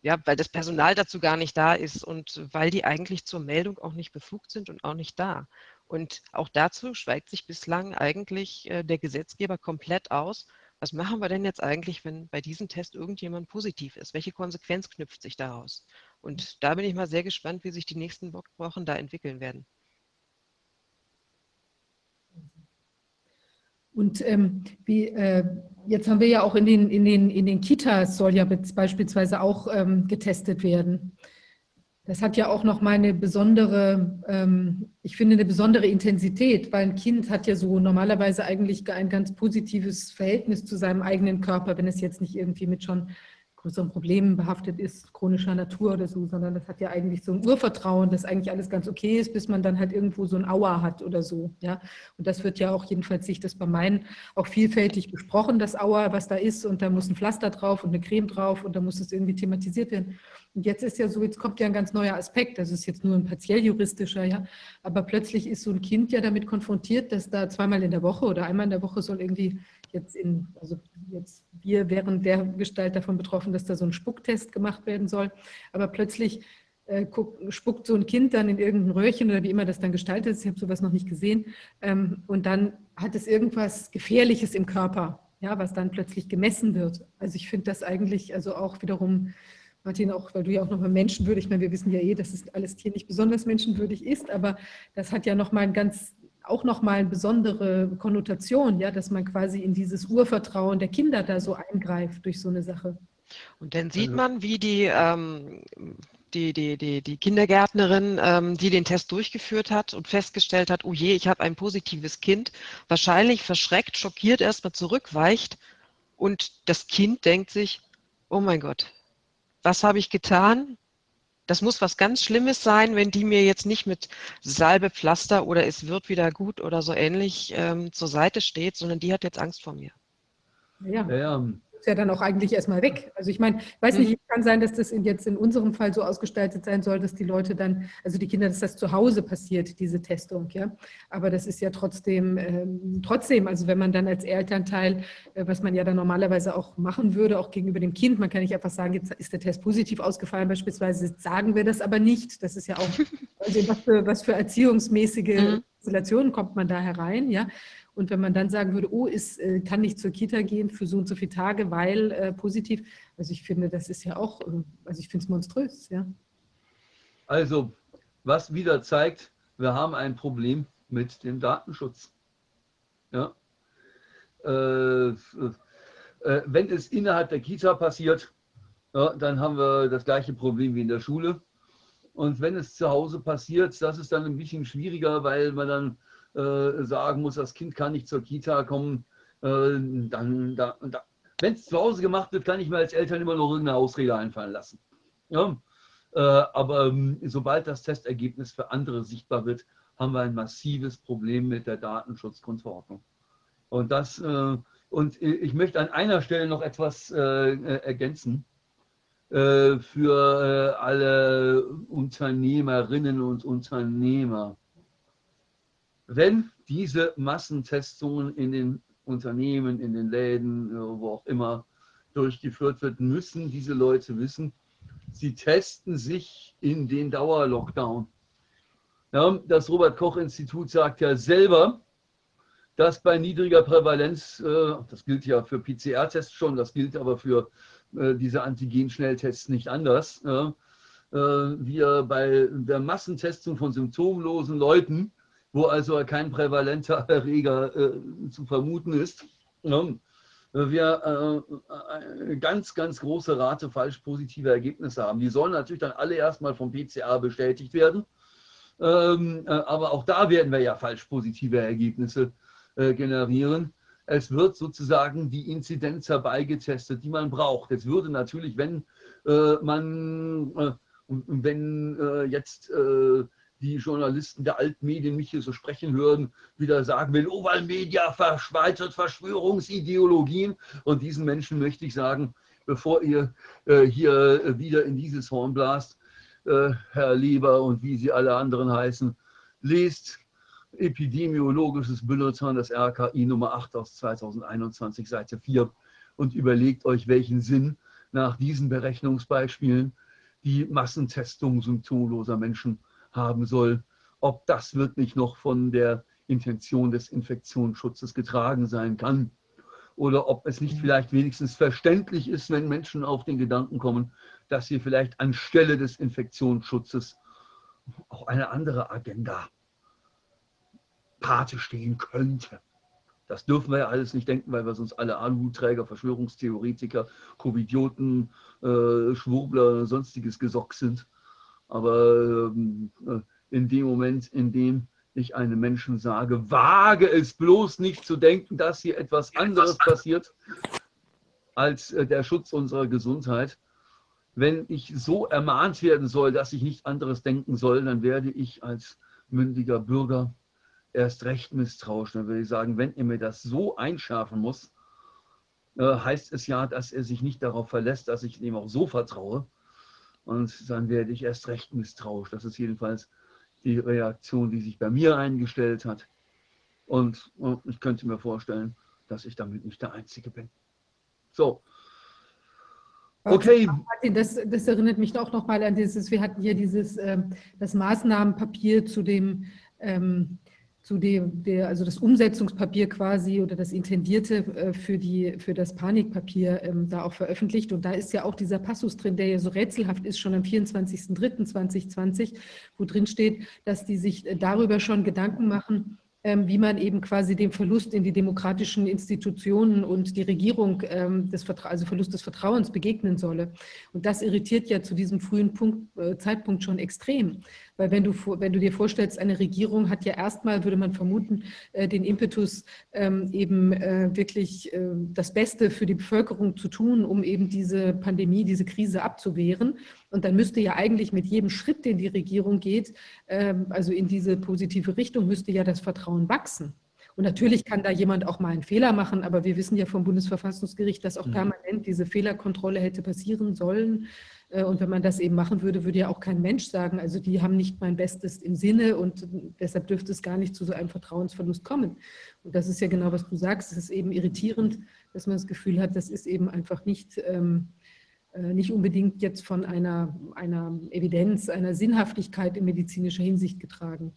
ja, weil das Personal dazu gar nicht da ist und weil die eigentlich zur Meldung auch nicht befugt sind und auch nicht da. Und auch dazu schweigt sich bislang eigentlich äh, der Gesetzgeber komplett aus. Was machen wir denn jetzt eigentlich, wenn bei diesem Test irgendjemand positiv ist? Welche Konsequenz knüpft sich daraus? Und da bin ich mal sehr gespannt, wie sich die nächsten Wochen da entwickeln werden. Und ähm, wie, äh, jetzt haben wir ja auch in den, in den, in den Kitas soll ja beispielsweise auch ähm, getestet werden. Das hat ja auch noch mal eine besondere, ähm, ich finde, eine besondere Intensität, weil ein Kind hat ja so normalerweise eigentlich ein ganz positives Verhältnis zu seinem eigenen Körper, wenn es jetzt nicht irgendwie mit schon größeren Problemen behaftet ist, chronischer Natur oder so, sondern das hat ja eigentlich so ein Urvertrauen, dass eigentlich alles ganz okay ist, bis man dann halt irgendwo so ein Aua hat oder so. Ja? Und das wird ja auch, jedenfalls sich das bei meinen auch vielfältig besprochen, das Aua, was da ist und da muss ein Pflaster drauf und eine Creme drauf und da muss es irgendwie thematisiert werden. Und jetzt ist ja so, jetzt kommt ja ein ganz neuer Aspekt, das ist jetzt nur ein partiell juristischer, ja, aber plötzlich ist so ein Kind ja damit konfrontiert, dass da zweimal in der Woche oder einmal in der Woche soll irgendwie jetzt in, also jetzt wir wären der Gestalt davon betroffen, dass da so ein Spucktest gemacht werden soll, aber plötzlich äh, guck, spuckt so ein Kind dann in irgendein Röhrchen oder wie immer das dann gestaltet ist, ich habe sowas noch nicht gesehen, ähm, und dann hat es irgendwas Gefährliches im Körper, ja, was dann plötzlich gemessen wird. Also ich finde das eigentlich also auch wiederum Martin, auch weil du ja auch nochmal menschenwürdig, ich meine, wir wissen ja eh, dass es alles hier nicht besonders menschenwürdig ist, aber das hat ja nochmal ein ganz auch nochmal eine besondere Konnotation, ja, dass man quasi in dieses Urvertrauen der Kinder da so eingreift durch so eine Sache. Und dann sieht also man, wie die, ähm, die, die, die, die Kindergärtnerin, ähm, die den Test durchgeführt hat und festgestellt hat, oh je, ich habe ein positives Kind, wahrscheinlich verschreckt, schockiert erstmal zurückweicht und das Kind denkt sich, oh mein Gott, was habe ich getan? Das muss was ganz Schlimmes sein, wenn die mir jetzt nicht mit Salbe, Pflaster oder es wird wieder gut oder so ähnlich ähm, zur Seite steht, sondern die hat jetzt Angst vor mir. Ja, ja ist ja dann auch eigentlich erstmal weg. Also ich meine, weiß nicht, mhm. kann sein, dass das in, jetzt in unserem Fall so ausgestaltet sein soll, dass die Leute dann, also die Kinder, dass das zu Hause passiert, diese Testung, ja. Aber das ist ja trotzdem, ähm, trotzdem, also wenn man dann als Elternteil, äh, was man ja dann normalerweise auch machen würde, auch gegenüber dem Kind, man kann nicht einfach sagen, jetzt ist der Test positiv ausgefallen, beispielsweise sagen wir das aber nicht. Das ist ja auch, also was für, was für erziehungsmäßige mhm. Installationen kommt man da herein, ja. Und wenn man dann sagen würde, oh, ist, äh, kann nicht zur Kita gehen für so und so viele Tage, weil äh, positiv, also ich finde, das ist ja auch, äh, also ich finde es monströs, ja. Also, was wieder zeigt, wir haben ein Problem mit dem Datenschutz. Ja. Äh, äh, wenn es innerhalb der Kita passiert, ja, dann haben wir das gleiche Problem wie in der Schule. Und wenn es zu Hause passiert, das ist dann ein bisschen schwieriger, weil man dann äh, sagen muss, das Kind kann nicht zur Kita kommen, äh, dann, da, da. wenn es zu Hause gemacht wird, kann ich mir als Eltern immer noch irgendeine Ausrede einfallen lassen. Ja? Äh, aber ähm, sobald das Testergebnis für andere sichtbar wird, haben wir ein massives Problem mit der Datenschutzgrundverordnung. Und das äh, und ich möchte an einer Stelle noch etwas äh, ergänzen für alle Unternehmerinnen und Unternehmer wenn diese Massentestungen in den Unternehmen, in den Läden, äh, wo auch immer durchgeführt wird, müssen diese Leute wissen, sie testen sich in den Dauerlockdown. Das Robert-Koch-Institut sagt ja selber, dass bei niedriger Prävalenz, äh, das gilt ja für PCR-Tests schon, das gilt aber für äh, diese Antigen-Schnelltests nicht anders, wir bei der Massentestung von symptomlosen Leuten wo also kein prävalenter Erreger äh, zu vermuten ist, ne, wir eine ganz, ganz große Rate falsch positiver Ergebnisse haben. Die sollen natürlich dann alle erstmal vom PCR bestätigt werden. Ähm, aber auch da werden wir ja falsch positive Ergebnisse generieren. Es wird sozusagen die Inzidenz herbeigetestet, die man braucht. Es würde natürlich, wenn man, wenn jetzt die Journalisten der Altmedien mich hier so sprechen hören, wieder sagen will, Oval Media verschweitert Verschwörungsideologien. Und diesen Menschen möchte ich sagen, bevor ihr äh, hier wieder in dieses Horn blast, äh, Herr Lieber und wie Sie alle anderen heißen, lest Epidemiologisches Bulletin des RKI Nummer 8 aus 2021, Seite 4 und überlegt euch, welchen Sinn nach diesen Berechnungsbeispielen die Massentestung symptomloser Menschen haben soll, ob das wirklich noch von der Intention des Infektionsschutzes getragen sein kann oder ob es nicht vielleicht wenigstens verständlich ist, wenn Menschen auf den Gedanken kommen, dass hier vielleicht anstelle des Infektionsschutzes auch eine andere Agenda Pate stehen könnte. Das dürfen wir ja alles nicht denken, weil wir sonst alle Aluhutträger, Verschwörungstheoretiker, Covidioten, äh, Schwurbler, sonstiges Gesocks sind. Aber ähm, äh, in dem Moment, in dem ich einem Menschen sage, wage es bloß nicht zu denken, dass hier etwas anderes passiert als äh, der Schutz unserer Gesundheit. Wenn ich so ermahnt werden soll, dass ich nicht anderes denken soll, dann werde ich als mündiger Bürger erst recht misstrauisch. Dann würde ich sagen, wenn er mir das so einschärfen muss, äh, heißt es ja, dass er sich nicht darauf verlässt, dass ich ihm auch so vertraue, und dann werde ich erst recht misstrauisch. Das ist jedenfalls die Reaktion, die sich bei mir eingestellt hat. Und, und ich könnte mir vorstellen, dass ich damit nicht der Einzige bin. So. Okay. Das, das erinnert mich auch nochmal an dieses, wir hatten hier dieses, ähm, das Maßnahmenpapier zu dem ähm, zu dem, der, also das Umsetzungspapier quasi oder das Intendierte äh, für, die, für das Panikpapier ähm, da auch veröffentlicht. Und da ist ja auch dieser Passus drin, der ja so rätselhaft ist, schon am 24.03.2020, wo drin steht, dass die sich äh, darüber schon Gedanken machen, ähm, wie man eben quasi dem Verlust in die demokratischen Institutionen und die Regierung, ähm, des also Verlust des Vertrauens begegnen solle. Und das irritiert ja zu diesem frühen Punkt, äh, Zeitpunkt schon extrem. Weil wenn du, wenn du dir vorstellst, eine Regierung hat ja erstmal, würde man vermuten, äh, den Impetus, ähm, eben äh, wirklich das Beste für die Bevölkerung zu tun, um eben diese Pandemie, diese Krise abzuwehren. Und dann müsste ja eigentlich mit jedem Schritt, den die Regierung geht, ähm, also in diese positive Richtung, müsste ja das Vertrauen wachsen. Und natürlich kann da jemand auch mal einen Fehler machen, aber wir wissen ja vom Bundesverfassungsgericht, dass auch mhm. permanent diese Fehlerkontrolle hätte passieren sollen. Äh, und wenn man das eben machen würde, würde ja auch kein Mensch sagen, also die haben nicht mein Bestes im Sinne und deshalb dürfte es gar nicht zu so einem Vertrauensverlust kommen. Und das ist ja genau, was du sagst. Es ist eben irritierend, dass man das Gefühl hat, das ist eben einfach nicht ähm, äh, nicht unbedingt jetzt von einer, einer Evidenz, einer Sinnhaftigkeit in medizinischer Hinsicht getragen.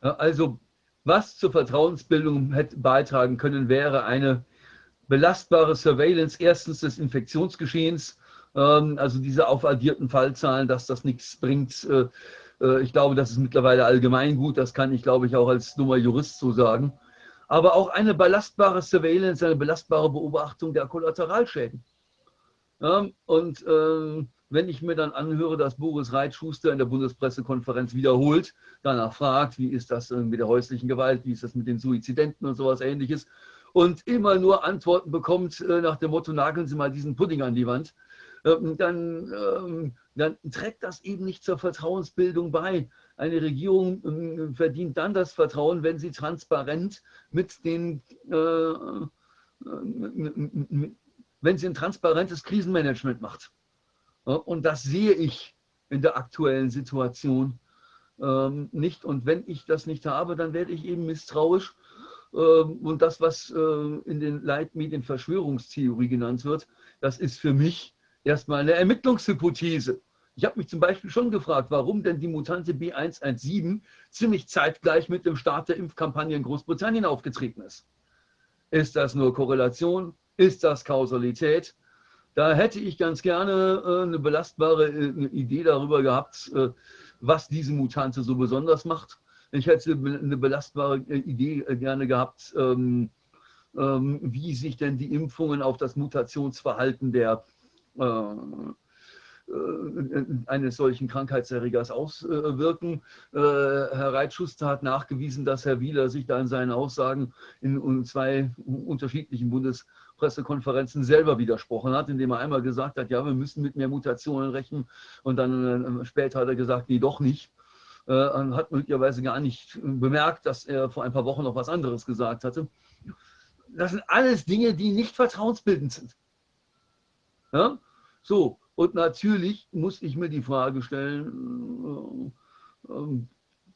Also was zur Vertrauensbildung hätte beitragen können, wäre eine belastbare Surveillance erstens des Infektionsgeschehens, also diese aufaddierten Fallzahlen, dass das nichts bringt. Äh, äh, ich glaube, das ist mittlerweile allgemein gut, das kann ich, glaube ich, auch als dummer Jurist so sagen. Aber auch eine belastbare Surveillance, eine belastbare Beobachtung der Kollateralschäden. Ja, und äh, wenn ich mir dann anhöre, dass Boris Reitschuster in der Bundespressekonferenz wiederholt, danach fragt, wie ist das mit der häuslichen Gewalt, wie ist das mit den Suizidenten und sowas ähnliches, und immer nur Antworten bekommt äh, nach dem Motto, nageln Sie mal diesen Pudding an die Wand, dann, ähm, dann trägt das eben nicht zur Vertrauensbildung bei. Eine Regierung ähm, verdient dann das Vertrauen, wenn sie transparent mit den äh, äh wenn sie ein transparentes Krisenmanagement macht. Und das sehe ich in der aktuellen Situation ähm, nicht. Und wenn ich das nicht habe, dann werde ich eben misstrauisch. Ähm, und das, was äh, in den Leitmedien Verschwörungstheorie genannt wird, das ist für mich erstmal eine Ermittlungshypothese. Ich habe mich zum Beispiel schon gefragt, warum denn die Mutante B117 ziemlich zeitgleich mit dem Start der Impfkampagne in Großbritannien aufgetreten ist. Ist das nur Korrelation? Ist das Kausalität? Da hätte ich ganz gerne äh, eine belastbare äh, Idee darüber gehabt, äh, was diese Mutante so besonders macht. Ich hätte eine belastbare Idee gerne gehabt, ähm, ähm, wie sich denn die Impfungen auf das Mutationsverhalten der eines solchen Krankheitserregers auswirken. Äh, Herr Reitschuster hat nachgewiesen, dass Herr Wieler sich da in seinen Aussagen in zwei unterschiedlichen Bundespressekonferenzen selber widersprochen hat, indem er einmal gesagt hat, ja, wir müssen mit mehr Mutationen rechnen und dann äh, später hat er gesagt, nee, doch nicht. Und hat möglicherweise gar nicht bemerkt, dass er vor ein paar Wochen noch was anderes gesagt hatte. Das sind alles Dinge, die nicht vertrauensbildend sind. Ja? So, und natürlich muss ich mir die Frage stellen, äh, ähm,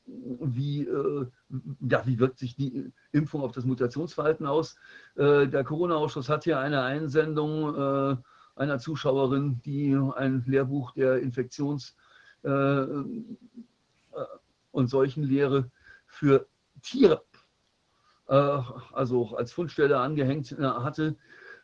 wie, äh, ja, wie wirkt sich die Impfung auf das Mutationsverhalten aus? Äh, der Corona-Ausschuss hat hier eine Einsendung einer Zuschauerin, die ein Lehrbuch der Infektions- und Seuchenlehre für Tiere, also als Fundstelle angehängt hatte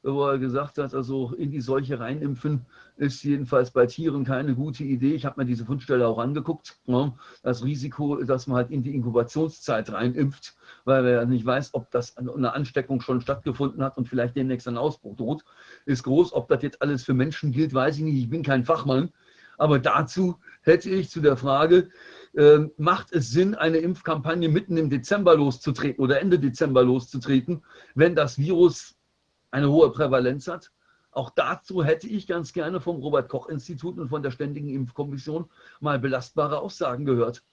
wo er gesagt hat, also in die Seuche reinimpfen ist jedenfalls bei Tieren keine gute Idee. Ich habe mir diese Fundstelle auch angeguckt. Ne? Das Risiko, dass man halt in die Inkubationszeit reinimpft, weil er ja nicht weiß, ob das eine Ansteckung schon stattgefunden hat und vielleicht demnächst ein Ausbruch droht, ist groß. Ob das jetzt alles für Menschen gilt, weiß ich nicht. Ich bin kein Fachmann. Aber dazu hätte ich zu der Frage, äh, macht es Sinn, eine Impfkampagne mitten im Dezember loszutreten oder Ende Dezember loszutreten, wenn das Virus eine hohe Prävalenz hat. Auch dazu hätte ich ganz gerne vom Robert Koch Institut und von der Ständigen Impfkommission mal belastbare Aussagen gehört.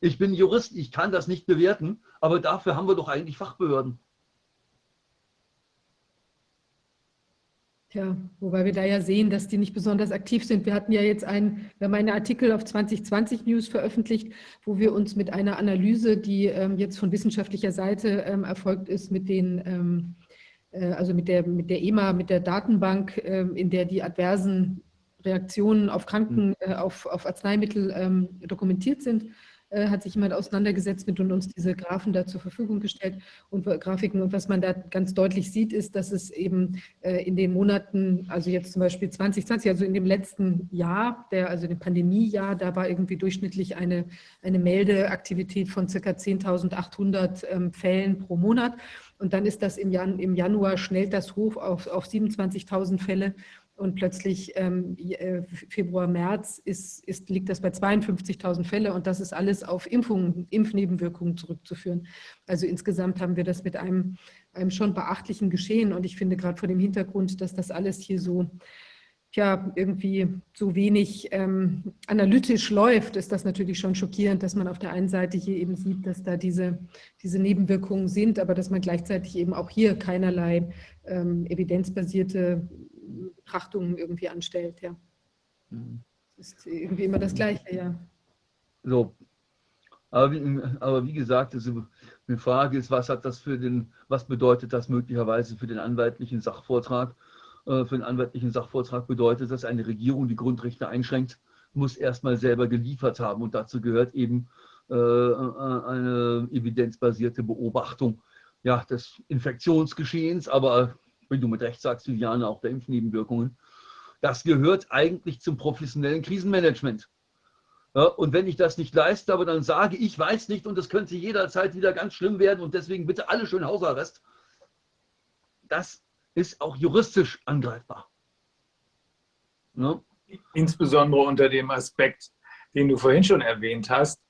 Ich bin Jurist, ich kann das nicht bewerten, aber dafür haben wir doch eigentlich Fachbehörden. Ja, wobei wir da ja sehen, dass die nicht besonders aktiv sind. Wir hatten ja jetzt einen, wir haben einen Artikel auf 2020 News veröffentlicht, wo wir uns mit einer Analyse, die ähm, jetzt von wissenschaftlicher Seite ähm, erfolgt ist, mit den ähm, äh, also mit der, mit der EMA, mit der Datenbank, ähm, in der die adversen Reaktionen auf Kranken, mhm. äh, auf, auf Arzneimittel ähm, dokumentiert sind, äh, hat sich jemand auseinandergesetzt mit und uns diese Graphen da zur Verfügung gestellt und Grafiken. Und was man da ganz deutlich sieht, ist, dass es eben in den Monaten, also jetzt zum Beispiel 2020, also in dem letzten Jahr, der, also dem Pandemiejahr, da war irgendwie durchschnittlich eine, eine Meldeaktivität von ca. 10.800 ähm, Fällen pro Monat. Und dann ist das im, Jan im Januar, schnellt das hoch auf, auf 27.000 Fälle. Und plötzlich ähm, äh, Februar, März ist, ist, liegt das bei 52.000 Fälle. Und das ist alles auf Impfungen, Impfnebenwirkungen zurückzuführen. Also insgesamt haben wir das mit einem, einem schon beachtlichen Geschehen. Und ich finde gerade vor dem Hintergrund, dass das alles hier so ja, irgendwie so wenig ähm, analytisch läuft, ist das natürlich schon schockierend, dass man auf der einen Seite hier eben sieht, dass da diese, diese Nebenwirkungen sind, aber dass man gleichzeitig eben auch hier keinerlei ähm, evidenzbasierte Betrachtungen irgendwie anstellt. Ja. Mhm. Das ist irgendwie immer das Gleiche, ja. So. Aber wie, aber wie gesagt, also die Frage ist, was hat das für den, was bedeutet das möglicherweise für den anwaltlichen Sachvortrag? Äh, für einen anwaltlichen Sachvortrag bedeutet, dass eine Regierung die Grundrechte einschränkt, muss erstmal selber geliefert haben. Und dazu gehört eben äh, eine evidenzbasierte Beobachtung ja, des Infektionsgeschehens, aber wenn du mit Recht sagst, Viviane, auch der Impfnebenwirkungen. Das gehört eigentlich zum professionellen Krisenmanagement. Ja, und wenn ich das nicht leiste, aber dann sage, ich weiß nicht und das könnte jederzeit wieder ganz schlimm werden und deswegen bitte alle schön Hausarrest. Das ist auch juristisch angreifbar. Ne? Insbesondere unter dem Aspekt, den du vorhin schon erwähnt hast.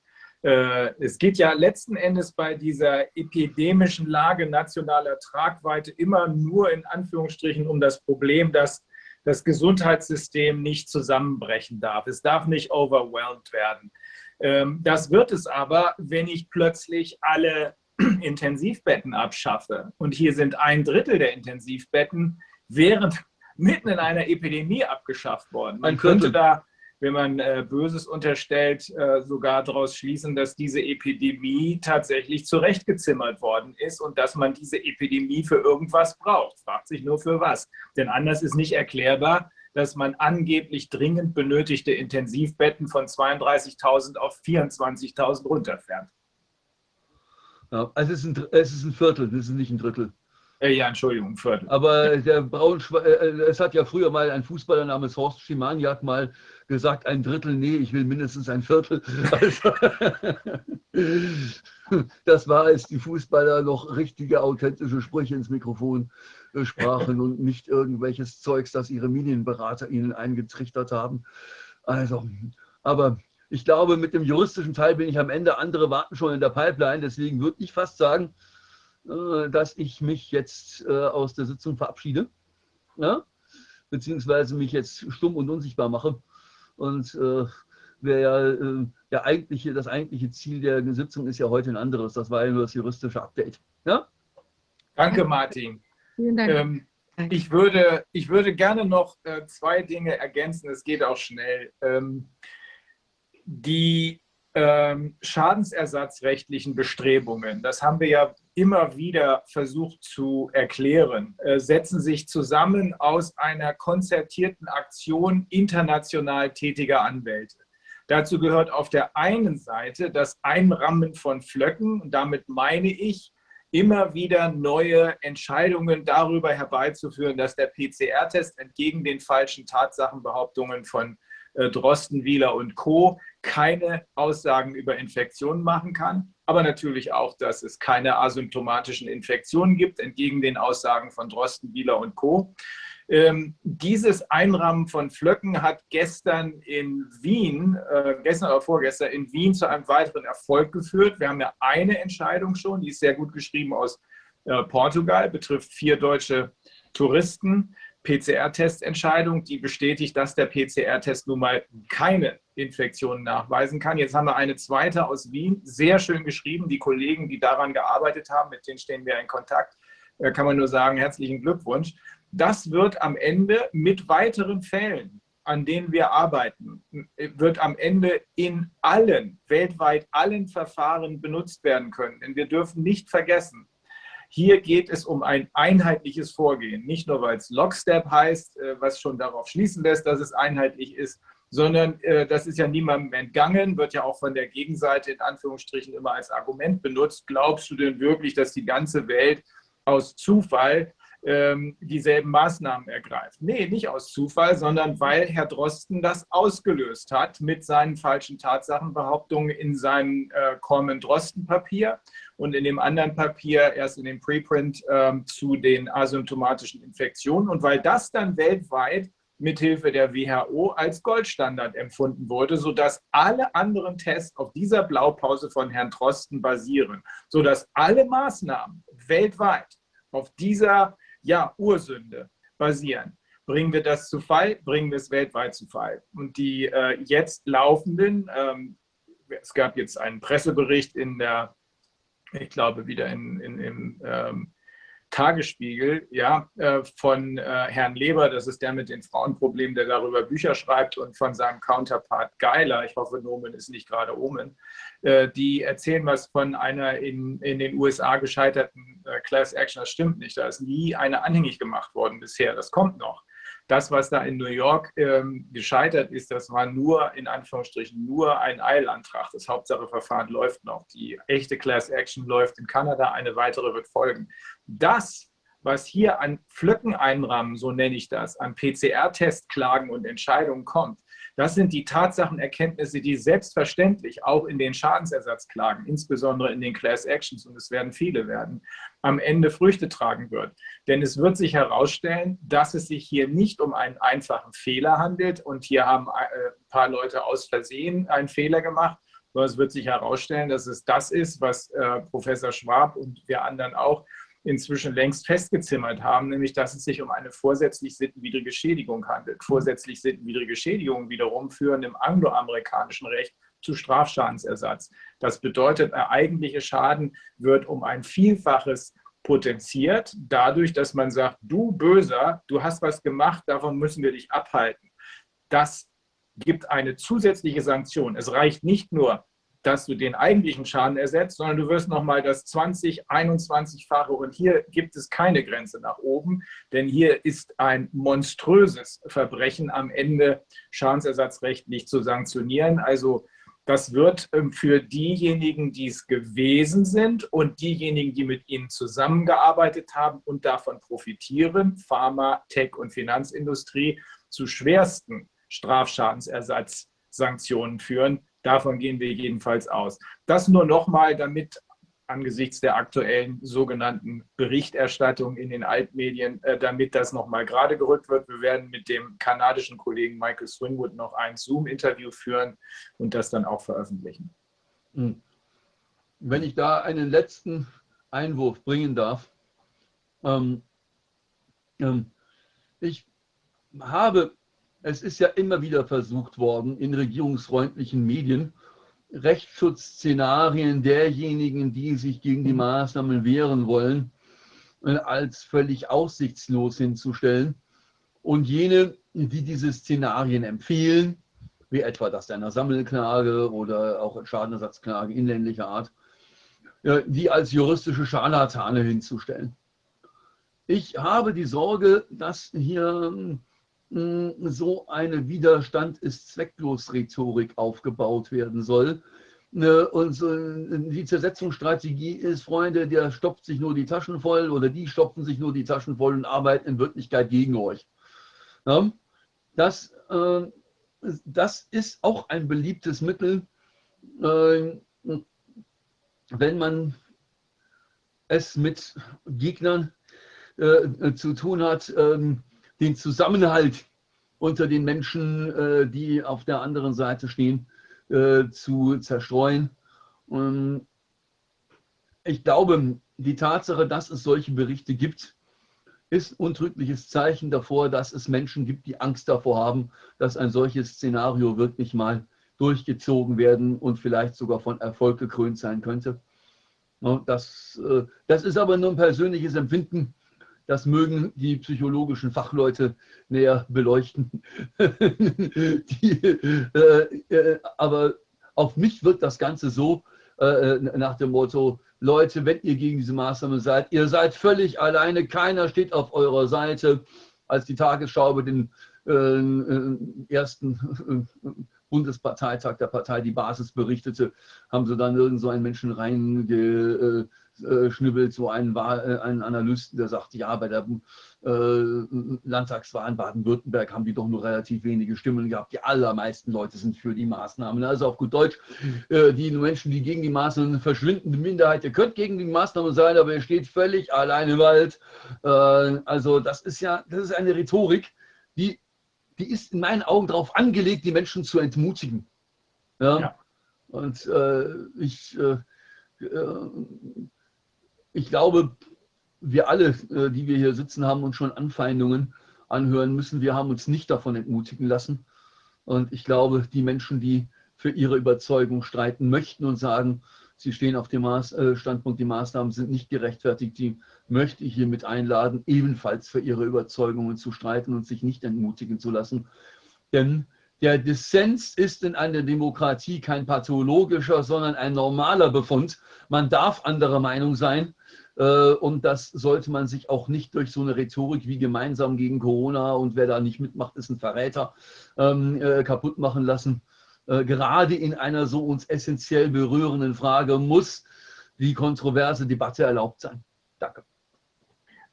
Äh, es geht ja letzten Endes bei dieser epidemischen Lage nationaler Tragweite immer nur in Anführungsstrichen um das Problem, dass das Gesundheitssystem nicht zusammenbrechen darf. Es darf nicht overwhelmed werden. Ähm, das wird es aber, wenn ich plötzlich alle Intensivbetten abschaffe und hier sind ein Drittel der Intensivbetten während mitten in einer Epidemie abgeschafft worden. Man könnte da, wenn man äh, Böses unterstellt, äh, sogar daraus schließen, dass diese Epidemie tatsächlich zurechtgezimmert worden ist und dass man diese Epidemie für irgendwas braucht. Fragt sich nur für was. Denn anders ist nicht erklärbar, dass man angeblich dringend benötigte Intensivbetten von 32.000 auf 24.000 runterfährt. Ja, also es ist, ein, es ist ein Viertel, das ist nicht ein Drittel. Äh, ja, Entschuldigung, Viertel. Aber der Braunschweig, äh, äh, es hat ja früher mal ein Fußballer namens Horst Schimaniak mal gesagt, ein Drittel, nee, ich will mindestens ein Viertel. Also, Das war, als die Fußballer noch richtige, authentische Sprüche ins Mikrofon sprachen und nicht irgendwelches Zeugs, das ihre Medienberater ihnen eingetrichtert haben. Also, aber ich glaube, mit dem juristischen Teil bin ich am Ende. Andere warten schon in der Pipeline. Deswegen würde ich fast sagen, äh, dass ich mich jetzt äh, aus der Sitzung verabschiede. Ja? Beziehungsweise mich jetzt stumm und unsichtbar mache. Und äh, wäre ja, äh, ja eigentlich, das eigentliche Ziel der Sitzung ist ja heute ein anderes. Das war ja nur das juristische Update. Ja? Danke, Martin. Vielen Dank. Ähm, ich, würde, ich würde gerne noch äh, zwei Dinge ergänzen. Es geht auch schnell. Ähm, die ähm, schadensersatzrechtlichen Bestrebungen, das haben wir ja immer wieder versucht zu erklären, äh, setzen sich zusammen aus einer konzertierten Aktion international tätiger Anwälte. Dazu gehört auf der einen Seite das Einrammen von Flöcken. Und damit meine ich, immer wieder neue Entscheidungen darüber herbeizuführen, dass der PCR-Test entgegen den falschen Tatsachenbehauptungen von äh, Drosten, Wieler und Co. keine Aussagen über Infektionen machen kann, aber natürlich auch, dass es keine asymptomatischen Infektionen gibt, entgegen den Aussagen von Drosten, Wieler und Co. Ähm, dieses Einrahmen von Flöcken hat gestern in Wien, äh, gestern oder vorgestern in Wien zu einem weiteren Erfolg geführt. Wir haben ja eine Entscheidung schon, die ist sehr gut geschrieben aus äh, Portugal, betrifft vier deutsche Touristen. PCR-Testentscheidung, die bestätigt, dass der PCR-Test nun mal keine Infektionen nachweisen kann. Jetzt haben wir eine zweite aus Wien, sehr schön geschrieben. Die Kollegen, die daran gearbeitet haben, mit denen stehen wir in Kontakt, kann man nur sagen, herzlichen Glückwunsch. Das wird am Ende mit weiteren Fällen, an denen wir arbeiten, wird am Ende in allen, weltweit allen Verfahren benutzt werden können. Denn wir dürfen nicht vergessen, hier geht es um ein einheitliches Vorgehen. Nicht nur, weil es Lockstep heißt, äh, was schon darauf schließen lässt, dass es einheitlich ist, sondern äh, das ist ja niemandem entgangen, wird ja auch von der Gegenseite in Anführungsstrichen immer als Argument benutzt. Glaubst du denn wirklich, dass die ganze Welt aus Zufall ähm, dieselben Maßnahmen ergreift. Nee, nicht aus Zufall, sondern weil Herr Drosten das ausgelöst hat mit seinen falschen Tatsachenbehauptungen in seinem äh, Corman-Drosten-Papier und in dem anderen Papier erst in dem Preprint ähm, zu den asymptomatischen Infektionen. Und weil das dann weltweit mithilfe der WHO als Goldstandard empfunden wurde, sodass alle anderen Tests auf dieser Blaupause von Herrn Drosten basieren, sodass alle Maßnahmen weltweit auf dieser ja, Ursünde basieren. Bringen wir das zu Fall, bringen wir es weltweit zu Fall. Und die äh, jetzt laufenden, ähm, es gab jetzt einen Pressebericht in der, ich glaube, wieder in, in, im ähm, Tagesspiegel, ja, äh, von äh, Herrn Leber, das ist der mit den Frauenproblemen, der darüber Bücher schreibt, und von seinem Counterpart Geiler, ich hoffe, Nomen ist nicht gerade Omen, äh, die erzählen was von einer in, in den USA gescheiterten äh, Class Action. Das stimmt nicht. Da ist nie eine anhängig gemacht worden bisher. Das kommt noch. Das, was da in New York ähm, gescheitert ist, das war nur, in Anführungsstrichen, nur ein Eilantrag. Das Hauptsacheverfahren läuft noch. Die echte Class Action läuft in Kanada, eine weitere wird folgen. Das, was hier an Flöckeneinrahmen, so nenne ich das, an PCR-Testklagen und Entscheidungen kommt, das sind die Tatsachenerkenntnisse, die selbstverständlich auch in den Schadensersatzklagen, insbesondere in den Class Actions, und es werden viele werden, am Ende Früchte tragen wird. Denn es wird sich herausstellen, dass es sich hier nicht um einen einfachen Fehler handelt. Und hier haben äh, ein paar Leute aus Versehen einen Fehler gemacht, sondern es wird sich herausstellen, dass es das ist, was äh, Professor Schwab und wir anderen auch inzwischen längst festgezimmert haben, nämlich dass es sich um eine vorsätzlich sittenwidrige Schädigung handelt. Vorsätzlich sittenwidrige Schädigungen wiederum führen im angloamerikanischen Recht zu Strafschadensersatz. Das bedeutet, der eigentliche Schaden wird um ein Vielfaches potenziert, dadurch, dass man sagt, du Böser, du hast was gemacht, davon müssen wir dich abhalten. Das gibt eine zusätzliche Sanktion. Es reicht nicht nur, dass du den eigentlichen Schaden ersetzt, sondern du wirst nochmal das 20, 21-fache und hier gibt es keine Grenze nach oben, denn hier ist ein monströses Verbrechen am Ende schadensersatzrechtlich zu sanktionieren. Also das wird ähm, für diejenigen, die es gewesen sind und diejenigen, die mit ihnen zusammengearbeitet haben und davon profitieren, Pharma, Tech und Finanzindustrie, zu schwersten Strafschadensersatzsanktionen führen. Davon gehen wir jedenfalls aus. Das nur nochmal, damit angesichts der aktuellen sogenannten Berichterstattung in den Altmedien, äh, damit das nochmal gerade gerückt wird. Wir werden mit dem kanadischen Kollegen Michael Swinwood noch ein Zoom-Interview führen und das dann auch veröffentlichen. Hm. Wenn ich da einen letzten Einwurf bringen darf. Ähm, ähm, ich habe, es ist ja immer wieder versucht worden, in regierungsfreundlichen Medien Rechtsschutzszenarien derjenigen, die sich gegen die Maßnahmen wehren wollen, äh, als völlig aussichtslos hinzustellen. Und jene, die diese Szenarien empfehlen, wie etwa das einer Sammelklage oder auch Schadenersatzklage inländlicher Art, die als juristische Scharlatane hinzustellen. Ich habe die Sorge, dass hier hm, so eine Widerstand ist zwecklos Rhetorik aufgebaut werden soll. Ne, und die Zersetzungsstrategie ist, Freunde, der stopft sich nur die Taschen voll oder die stopfen sich nur die Taschen voll und arbeiten in Wirklichkeit gegen euch. Das, äh, das ist auch ein beliebtes Mittel, äh, wenn man es mit Gegnern äh, zu tun hat, ähm, den Zusammenhalt unter den Menschen, äh, die auf der anderen Seite stehen, äh, zu zerstreuen. Und ich glaube, die Tatsache, dass es solche Berichte gibt, ist untrügliches Zeichen davor, dass es Menschen gibt, die Angst davor haben, dass ein solches Szenario wirklich mal durchgezogen werden und vielleicht sogar von Erfolg gekrönt sein könnte. Das, äh, das ist aber nur ein persönliches Empfinden. Das mögen die psychologischen Fachleute näher beleuchten. die, äh, äh, aber auf mich wirkt das Ganze so äh, nach dem Motto, Leute, wenn ihr gegen diese Maßnahme seid, ihr seid völlig alleine, keiner steht auf eurer Seite. Als die Tagesschau über den äh, ersten Bundesparteitag der Partei die Basis berichtete, haben sie dann irgend so einen Menschen reingeschnibbelt, so einen, äh, einen Analysten, der sagt, ja, bei der äh, Landtagswahl in Baden-Württemberg haben die doch nur relativ wenige Stimmen gehabt. Die allermeisten Leute sind für die Maßnahmen. Also auf gut Deutsch, äh, die Menschen, die gegen die Maßnahmen sind, verschwindende Minderheit. Ihr könnt gegen die Maßnahmen sein, aber ihr steht völlig allein im Wald. Also das ist ja, das ist eine Rhetorik, die die ist in meinen Augen darauf angelegt, die Menschen zu entmutigen. Ja. ja. Und ich, äh, ich glaube, wir alle, äh, die wir hier sitzen, haben uns schon Anfeindungen anhören müssen. Wir haben uns nicht davon entmutigen lassen. Und ich glaube, die Menschen, die für ihre Überzeugung streiten möchten und sagen, sie stehen auf dem äh, Standpunkt, die Maßnahmen sind nicht gerechtfertigt, die möchte ich hiermit einladen, ebenfalls für ihre Überzeugungen zu streiten und sich nicht entmutigen zu lassen. Denn der Dissens ist in einer Demokratie kein pathologischer, sondern ein normaler Befund. Man darf anderer Meinung sein. Äh, und das sollte man sich auch nicht durch so eine Rhetorik wie gemeinsam gegen Corona und wer da nicht mitmacht, ist ein Verräter, ähm, äh, kaputt machen lassen. Äh, gerade in einer so uns essentiell berührenden Frage muss die kontroverse Debatte erlaubt sein. Danke.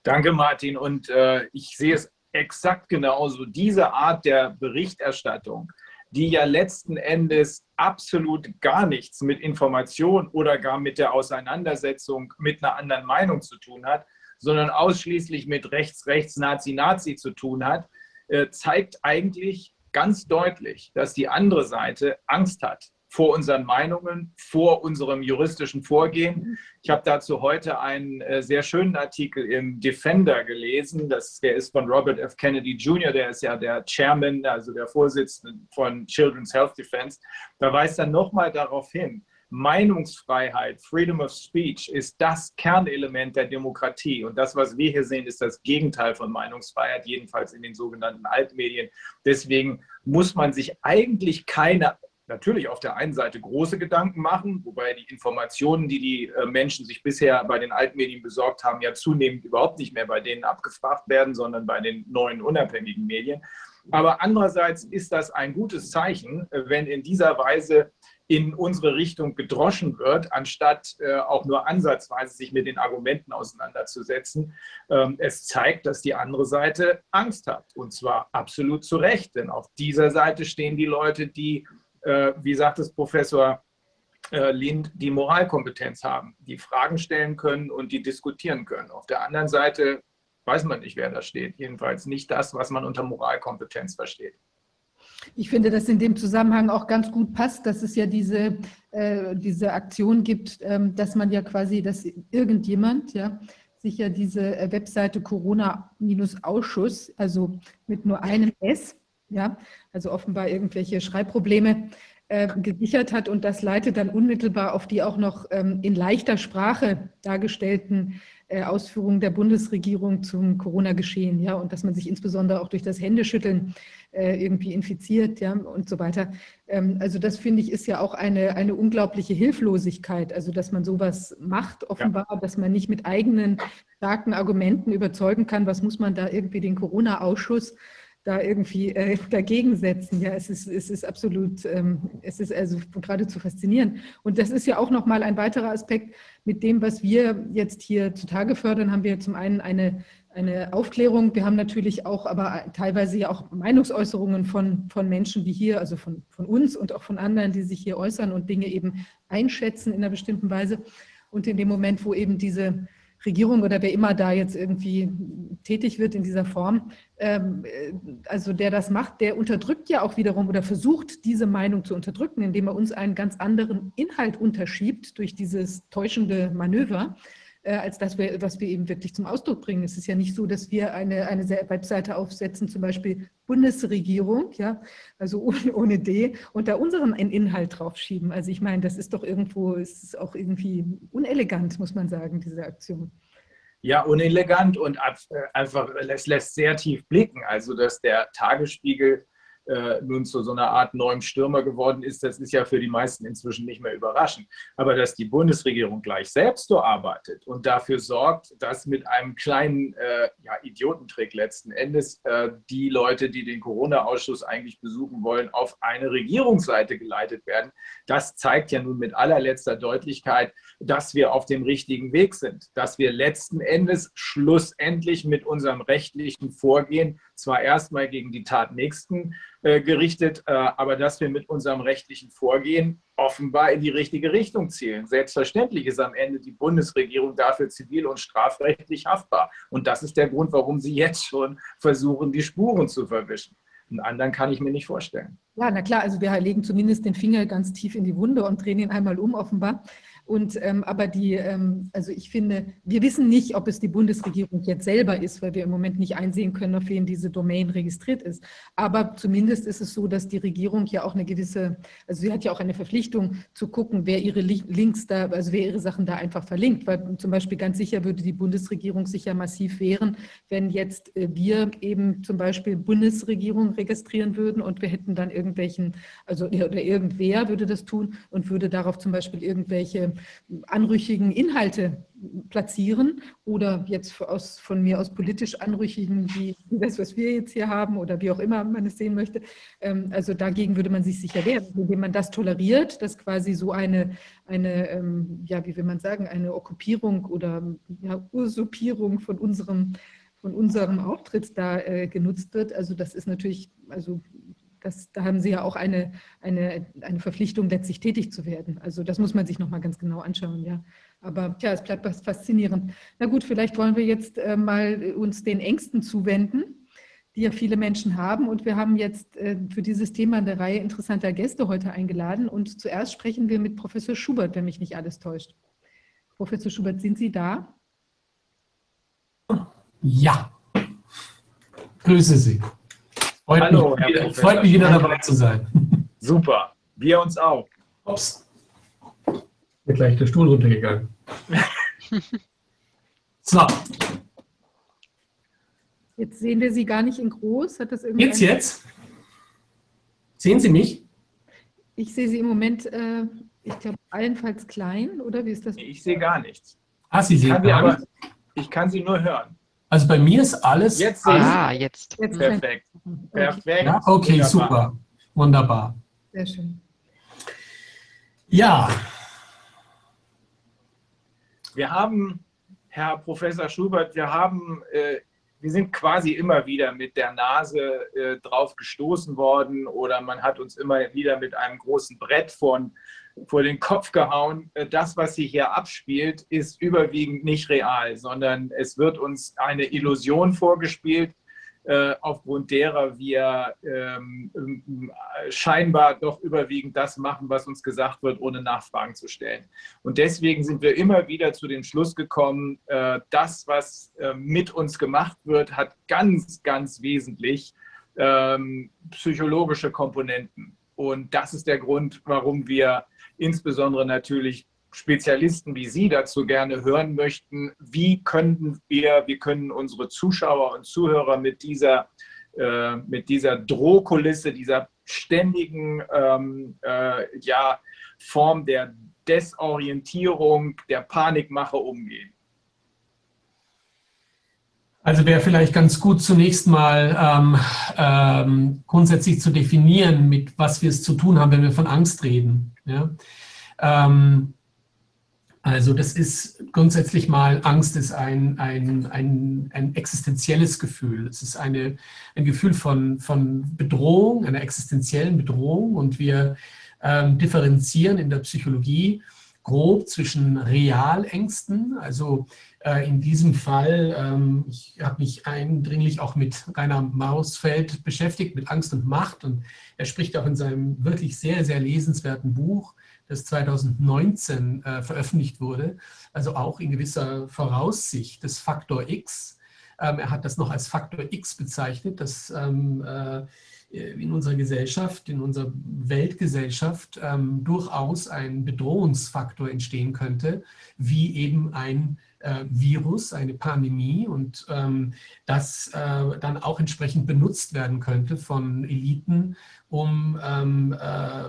Danke, Martin. Und äh, ich sehe es exakt genauso. Diese Art der Berichterstattung, die ja letzten Endes absolut gar nichts mit Information oder gar mit der Auseinandersetzung mit einer anderen Meinung zu tun hat, sondern ausschließlich mit rechts, rechts, Nazi, Nazi zu tun hat, äh, zeigt eigentlich ganz deutlich, dass die andere Seite Angst hat vor unseren Meinungen, vor unserem juristischen Vorgehen. Ich habe dazu heute einen äh, sehr schönen Artikel im Defender gelesen. Das, der ist von Robert F. Kennedy Jr., der ist ja der Chairman, also der Vorsitzende von Children's Health Defense. Da weist er nochmal darauf hin, Meinungsfreiheit, Freedom of Speech ist das Kernelement der Demokratie. Und das, was wir hier sehen, ist das Gegenteil von Meinungsfreiheit, jedenfalls in den sogenannten Altmedien. Deswegen muss man sich eigentlich keine natürlich auf der einen Seite große Gedanken machen, wobei die Informationen, die die äh, Menschen sich bisher bei den Altmedien besorgt haben, ja zunehmend überhaupt nicht mehr bei denen abgefragt werden, sondern bei den neuen unabhängigen Medien. Aber andererseits ist das ein gutes Zeichen, äh, wenn in dieser Weise in unsere Richtung gedroschen wird, anstatt äh, auch nur ansatzweise sich mit den Argumenten auseinanderzusetzen. Ähm, es zeigt, dass die andere Seite Angst hat. Und zwar absolut zu Recht. Denn auf dieser Seite stehen die Leute, die äh, wie sagt es Professor äh, die Moralkompetenz haben, die Fragen stellen können und die diskutieren können. Auf der anderen Seite weiß man nicht, wer da steht. Jedenfalls nicht das, was man unter Moralkompetenz versteht. Ich finde, dass in dem Zusammenhang auch ganz gut passt, dass es ja diese, äh, diese Aktion gibt, ähm, dass man ja quasi, dass irgendjemand ja sich ja diese äh, Webseite Corona-Ausschuss, also mit nur einem S, ja, also offenbar irgendwelche Schreibprobleme äh, gesichert hat und das leitet dann unmittelbar auf die auch noch ähm, in leichter Sprache dargestellten äh, Ausführungen der Bundesregierung zum Corona-Geschehen, ja, und dass man sich insbesondere auch durch das Händeschütteln äh, irgendwie infiziert, ja, und so weiter. Ähm, also das finde ich ist ja auch eine, eine unglaubliche Hilflosigkeit, also dass man sowas macht, offenbar, ja. dass man nicht mit eigenen starken Argumenten überzeugen kann, was muss man da irgendwie den Corona-Ausschuss da irgendwie äh, dagegen setzen. Ja, es ist, es ist absolut, ähm, es ist also geradezu faszinierend. Und das ist ja auch nochmal ein weiterer Aspekt mit dem, was wir jetzt hier zutage fördern, haben wir zum einen eine, eine Aufklärung. Wir haben natürlich auch, aber teilweise ja auch Meinungsäußerungen von, von Menschen, die hier, also von, von uns und auch von anderen, die sich hier äußern und Dinge eben einschätzen in einer bestimmten Weise. Und in dem Moment, wo eben diese Regierung oder wer immer da jetzt irgendwie tätig wird in dieser Form, ähm, äh, also der das macht, der unterdrückt ja auch wiederum oder versucht, diese Meinung zu unterdrücken, indem er uns einen ganz anderen Inhalt unterschiebt durch dieses täuschende Manöver. Äh, als das, was wir eben wirklich zum Ausdruck bringen. Es ist ja nicht so, dass wir eine, eine Webseite aufsetzen, zum Beispiel Bundesregierung, ja, also ohne, ohne D, und da unseren Inhalt draufschieben. Also ich meine, das ist doch irgendwo, ist auch irgendwie unelegant, muss man sagen, diese Aktion. Ja, unelegant und einfach, es lässt sehr tief blicken. Also, dass der Tagesspiegel äh, nun zu so einer Art neuem Stürmer geworden ist, das ist ja für die meisten inzwischen nicht mehr überraschend. Aber dass die Bundesregierung gleich selbst so arbeitet und dafür sorgt, dass mit einem kleinen äh, ja, Idiotentrick letzten Endes äh, die Leute, die den Corona-Ausschuss eigentlich besuchen wollen, auf eine Regierungsseite geleitet werden, das zeigt ja nun mit allerletzter Deutlichkeit, dass wir auf dem richtigen Weg sind, dass wir letzten Endes schlussendlich mit unserem rechtlichen Vorgehen zwar erstmal gegen die Tatnächsten äh, gerichtet, äh, aber dass wir mit unserem rechtlichen Vorgehen offenbar in die richtige Richtung zielen. Selbstverständlich ist am Ende die Bundesregierung dafür zivil- und strafrechtlich haftbar. Und das ist der Grund, warum sie jetzt schon versuchen, die Spuren zu verwischen. Einen anderen kann ich mir nicht vorstellen. Ja, na klar, also wir legen zumindest den Finger ganz tief in die Wunde und drehen ihn einmal um, offenbar. Und ähm, aber die, ähm, also ich finde, wir wissen nicht, ob es die Bundesregierung jetzt selber ist, weil wir im Moment nicht einsehen können, auf wen diese Domain registriert ist. Aber zumindest ist es so, dass die Regierung ja auch eine gewisse, also sie hat ja auch eine Verpflichtung zu gucken, wer ihre Links da, also wer ihre Sachen da einfach verlinkt. Weil zum Beispiel ganz sicher würde die Bundesregierung sich ja massiv wehren, wenn jetzt äh, wir eben zum Beispiel Bundesregierung registrieren würden und wir hätten dann irgendwelchen, also oder irgendwer würde das tun und würde darauf zum Beispiel irgendwelche anrüchigen Inhalte platzieren oder jetzt aus, von mir aus politisch anrüchigen, wie das, was wir jetzt hier haben oder wie auch immer man es sehen möchte. Ähm, also dagegen würde man sich sicher wehren, indem man das toleriert, dass quasi so eine, eine ähm, ja, wie will man sagen, eine Okkupierung oder ja, Usurpierung von unserem von unserem Auftritt da äh, genutzt wird. Also das ist natürlich, also das, da haben Sie ja auch eine, eine, eine Verpflichtung, letztlich tätig zu werden. Also das muss man sich nochmal ganz genau anschauen, ja. Aber tja, es bleibt was faszinierend. Na gut, vielleicht wollen wir jetzt äh, mal uns den Ängsten zuwenden, die ja viele Menschen haben. Und wir haben jetzt äh, für dieses Thema eine Reihe interessanter Gäste heute eingeladen. Und zuerst sprechen wir mit Professor Schubert, wenn mich nicht alles täuscht. Professor Schubert, sind Sie da? Ja. Grüße Sie. Freut, Hallo, mich, Herr freut mich wieder dabei zu sein. Super, wir uns auch. Ups. Mir gleich der Stuhl runtergegangen. so. Jetzt sehen wir Sie gar nicht in groß. Hat das irgendwie jetzt, jetzt? Sehen Sie mich? Ich sehe Sie im Moment, äh, ich glaube, allenfalls klein, oder wie ist das? Ich sehe gar nichts. Ah, Sie sehen gar nichts? Ich kann Sie nur hören. Also bei mir ist alles. Jetzt sehe ah, jetzt. jetzt. Perfekt. Perfekt. Ja, okay, Wunderbar. super. Wunderbar. Sehr schön. Ja. Wir haben, Herr Professor Schubert, wir haben, äh, wir sind quasi immer wieder mit der Nase äh, drauf gestoßen worden oder man hat uns immer wieder mit einem großen Brett von vor den Kopf gehauen, äh, das, was sich hier abspielt, ist überwiegend nicht real, sondern es wird uns eine Illusion vorgespielt, äh, aufgrund derer wir ähm, scheinbar doch überwiegend das machen, was uns gesagt wird, ohne Nachfragen zu stellen. Und deswegen sind wir immer wieder zu dem Schluss gekommen, äh, das, was mit uns gemacht wird, hat ganz, ganz wesentlich ähm, psychologische Komponenten. Und das ist der Grund, warum wir insbesondere natürlich Spezialisten wie Sie dazu gerne hören möchten, wie können wir, wie können unsere Zuschauer und Zuhörer mit dieser, äh, mit dieser Drohkulisse, dieser ständigen ähm, äh, ja, Form der Desorientierung, der Panikmache umgehen? Also wäre vielleicht ganz gut zunächst mal ähm, ähm, grundsätzlich zu definieren, mit was wir es zu tun haben, wenn wir von Angst reden. Ja? Ähm, also das ist grundsätzlich mal, Angst ist ein, ein, ein, ein existenzielles Gefühl. Es ist eine, ein Gefühl von, von Bedrohung, einer existenziellen Bedrohung und wir ähm, differenzieren in der Psychologie grob zwischen Realängsten, also in diesem Fall, ähm, ich habe mich eindringlich auch mit Rainer Mausfeld beschäftigt, mit Angst und Macht und er spricht auch in seinem wirklich sehr, sehr lesenswerten Buch, das 2019 äh, veröffentlicht wurde, also auch in gewisser Voraussicht des Faktor X. Ähm, er hat das noch als Faktor X bezeichnet, dass ähm, äh, in unserer Gesellschaft, in unserer Weltgesellschaft durchaus ein Bedrohungsfaktor entstehen könnte, wie eben ein äh, Virus, eine Pandemie und ähm, das äh, dann auch entsprechend benutzt werden könnte von Eliten, um ähm, äh,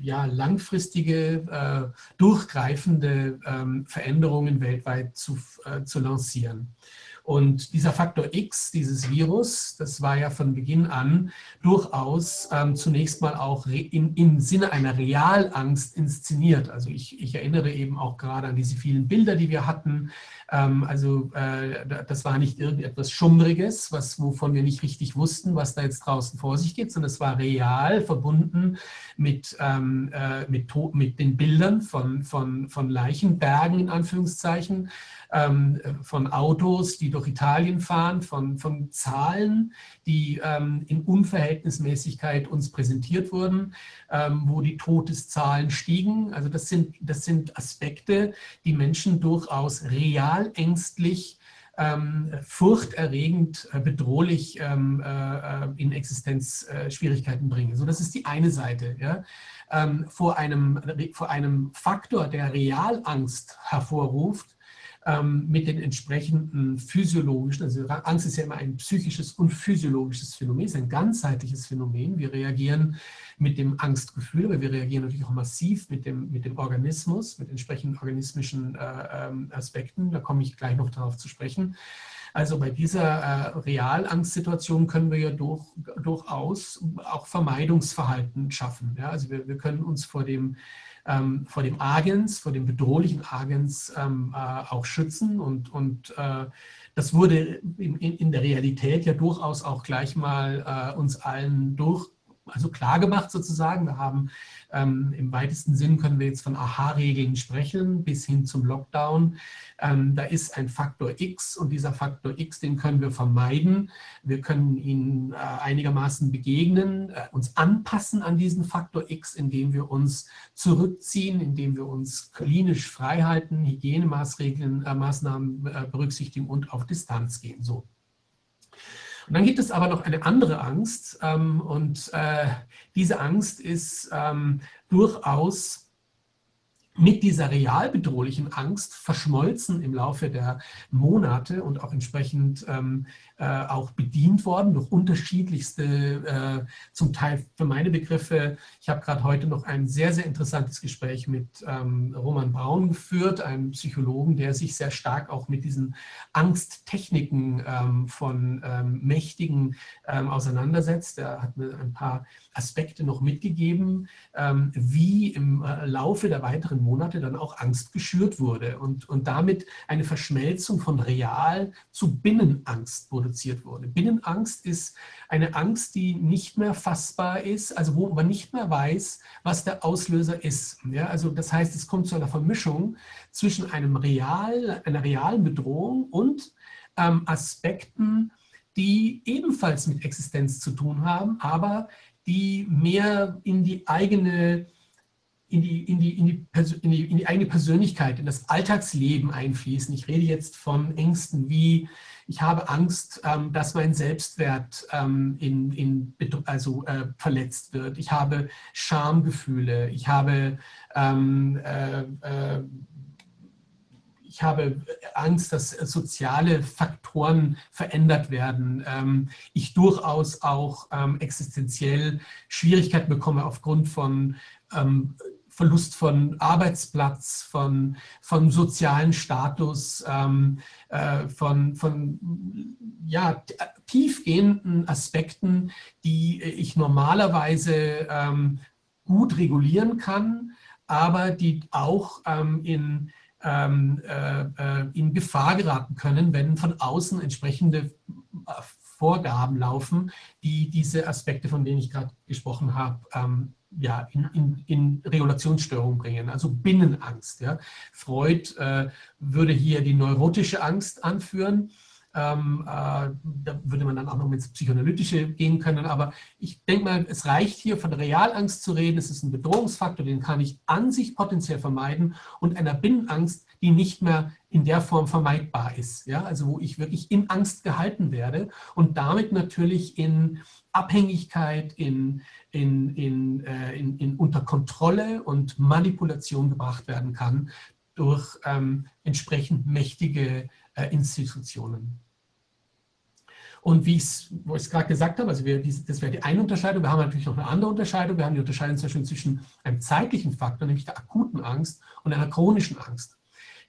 ja, langfristige, äh, durchgreifende ähm, Veränderungen weltweit zu, äh, zu lancieren. Und dieser Faktor X, dieses Virus, das war ja von Beginn an durchaus ähm, zunächst mal auch in, im Sinne einer Realangst inszeniert. Also ich, ich erinnere eben auch gerade an diese vielen Bilder, die wir hatten. Ähm, also äh, das war nicht irgendetwas Schummriges, was, wovon wir nicht richtig wussten, was da jetzt draußen vor sich geht, sondern es war real verbunden mit, ähm, äh, mit, mit den Bildern von, von, von Leichenbergen in Anführungszeichen ähm, von Autos, die durch Italien fahren, von, von Zahlen, die ähm, in Unverhältnismäßigkeit uns präsentiert wurden, ähm, wo die Todeszahlen stiegen. Also das sind, das sind Aspekte, die Menschen durchaus real ängstlich ähm, furchterregend, äh, bedrohlich ähm, äh, in Existenzschwierigkeiten äh, bringen. So, das ist die eine Seite. Ja? Ähm, vor, einem, vor einem Faktor, der Realangst hervorruft, ähm, mit den entsprechenden physiologischen, also Angst ist ja immer ein psychisches und physiologisches Phänomen, ist ein ganzheitliches Phänomen. Wir reagieren mit dem Angstgefühl, aber wir reagieren natürlich auch massiv mit dem, mit dem Organismus, mit entsprechenden organismischen äh, ähm, Aspekten. Da komme ich gleich noch darauf zu sprechen. Also bei dieser äh, Realangstsituation können wir ja durch, durchaus auch Vermeidungsverhalten schaffen. Ja? Also wir, wir können uns vor dem ähm, vor dem Agens, vor dem bedrohlichen Agens ähm, äh, auch schützen. Und, und äh, das wurde in, in, der Realität ja durchaus auch gleich mal äh, uns allen durch also klar gemacht sozusagen. Wir haben ähm, im weitesten Sinn können wir jetzt von Aha-Regeln sprechen bis hin zum Lockdown. Ähm, da ist ein Faktor X und dieser Faktor X, den können wir vermeiden. Wir können ihn äh, einigermaßen begegnen, äh, uns anpassen an diesen Faktor X, indem wir uns zurückziehen, indem wir uns klinisch frei halten, Hygienemaßregeln, äh, Maßnahmen äh, berücksichtigen und auf Distanz gehen. So. Und dann gibt es aber noch eine andere Angst ähm, und äh, diese Angst ist ähm, durchaus mit dieser real bedrohlichen Angst verschmolzen im Laufe der Monate und auch entsprechend ähm, äh, auch bedient worden durch unterschiedlichste, äh, zum Teil für meine Begriffe. Ich habe gerade heute noch ein sehr, sehr interessantes Gespräch mit ähm, Roman Braun geführt, einem Psychologen, der sich sehr stark auch mit diesen Angsttechniken ähm, von ähm, Mächtigen auseinandersetzt. Er hat mir ein paar Aspekte noch mitgegeben, wie im äh, Laufe der weiteren Monate dann auch Angst geschürt wurde und, und damit eine Verschmelzung von Real zu Binnenangst wurde reduziert wurde. Binnenangst ist eine Angst, die nicht mehr fassbar ist, also wo man nicht mehr weiß, was der Auslöser ist. Ja, also das heißt, es kommt zu einer Vermischung zwischen einem real, einer realen Bedrohung und ähm, Aspekten, die ebenfalls mit Existenz zu tun haben, aber die mehr in die eigene in die, in, die, in, die, in, die, in die eigene Persönlichkeit, in das Alltagsleben einfließen. Ich rede jetzt von Ängsten wie, ich habe Angst, ähm, dass mein Selbstwert ähm, in, in, also, äh, verletzt wird. Ich habe Schamgefühle. Ich habe ähm, äh, äh, ich habe Angst, dass soziale Faktoren verändert werden. Ähm, ich durchaus auch ähm, existenziell Schwierigkeiten bekomme aufgrund von ähm, Verlust von Arbeitsplatz, von, von sozialen Status, ähm, äh, von, von ja, tiefgehenden Aspekten, die ich normalerweise ähm, gut regulieren kann, aber die auch ähm, in ähm, äh, äh, in Gefahr geraten können, wenn von außen entsprechende äh, Vorgaben laufen, die diese Aspekte, von denen ich gerade gesprochen habe, ähm, ja, in, in, in Regulationsstörung bringen, also Binnenangst. Ja. Freud äh, würde hier die neurotische Angst anführen. Ähm, äh, da würde man dann auch noch ins Psychoanalytische gehen können. Aber ich denke mal, es reicht hier von Realangst zu reden. Es ist ein Bedrohungsfaktor, den kann ich an sich potenziell vermeiden und einer Binnenangst, die nicht mehr in der Form vermeidbar ist. Ja? Also wo ich wirklich in Angst gehalten werde und damit natürlich in Abhängigkeit, in, in, in, äh, in, in unter Kontrolle und Manipulation gebracht werden kann durch ähm, entsprechend mächtige äh, Institutionen. Und wie ich es gerade gesagt habe, also wir, das wäre die eine Unterscheidung. Wir haben natürlich noch eine andere Unterscheidung. Wir haben die Unterscheidung zwischen einem zeitlichen Faktor, nämlich der akuten Angst und einer chronischen Angst.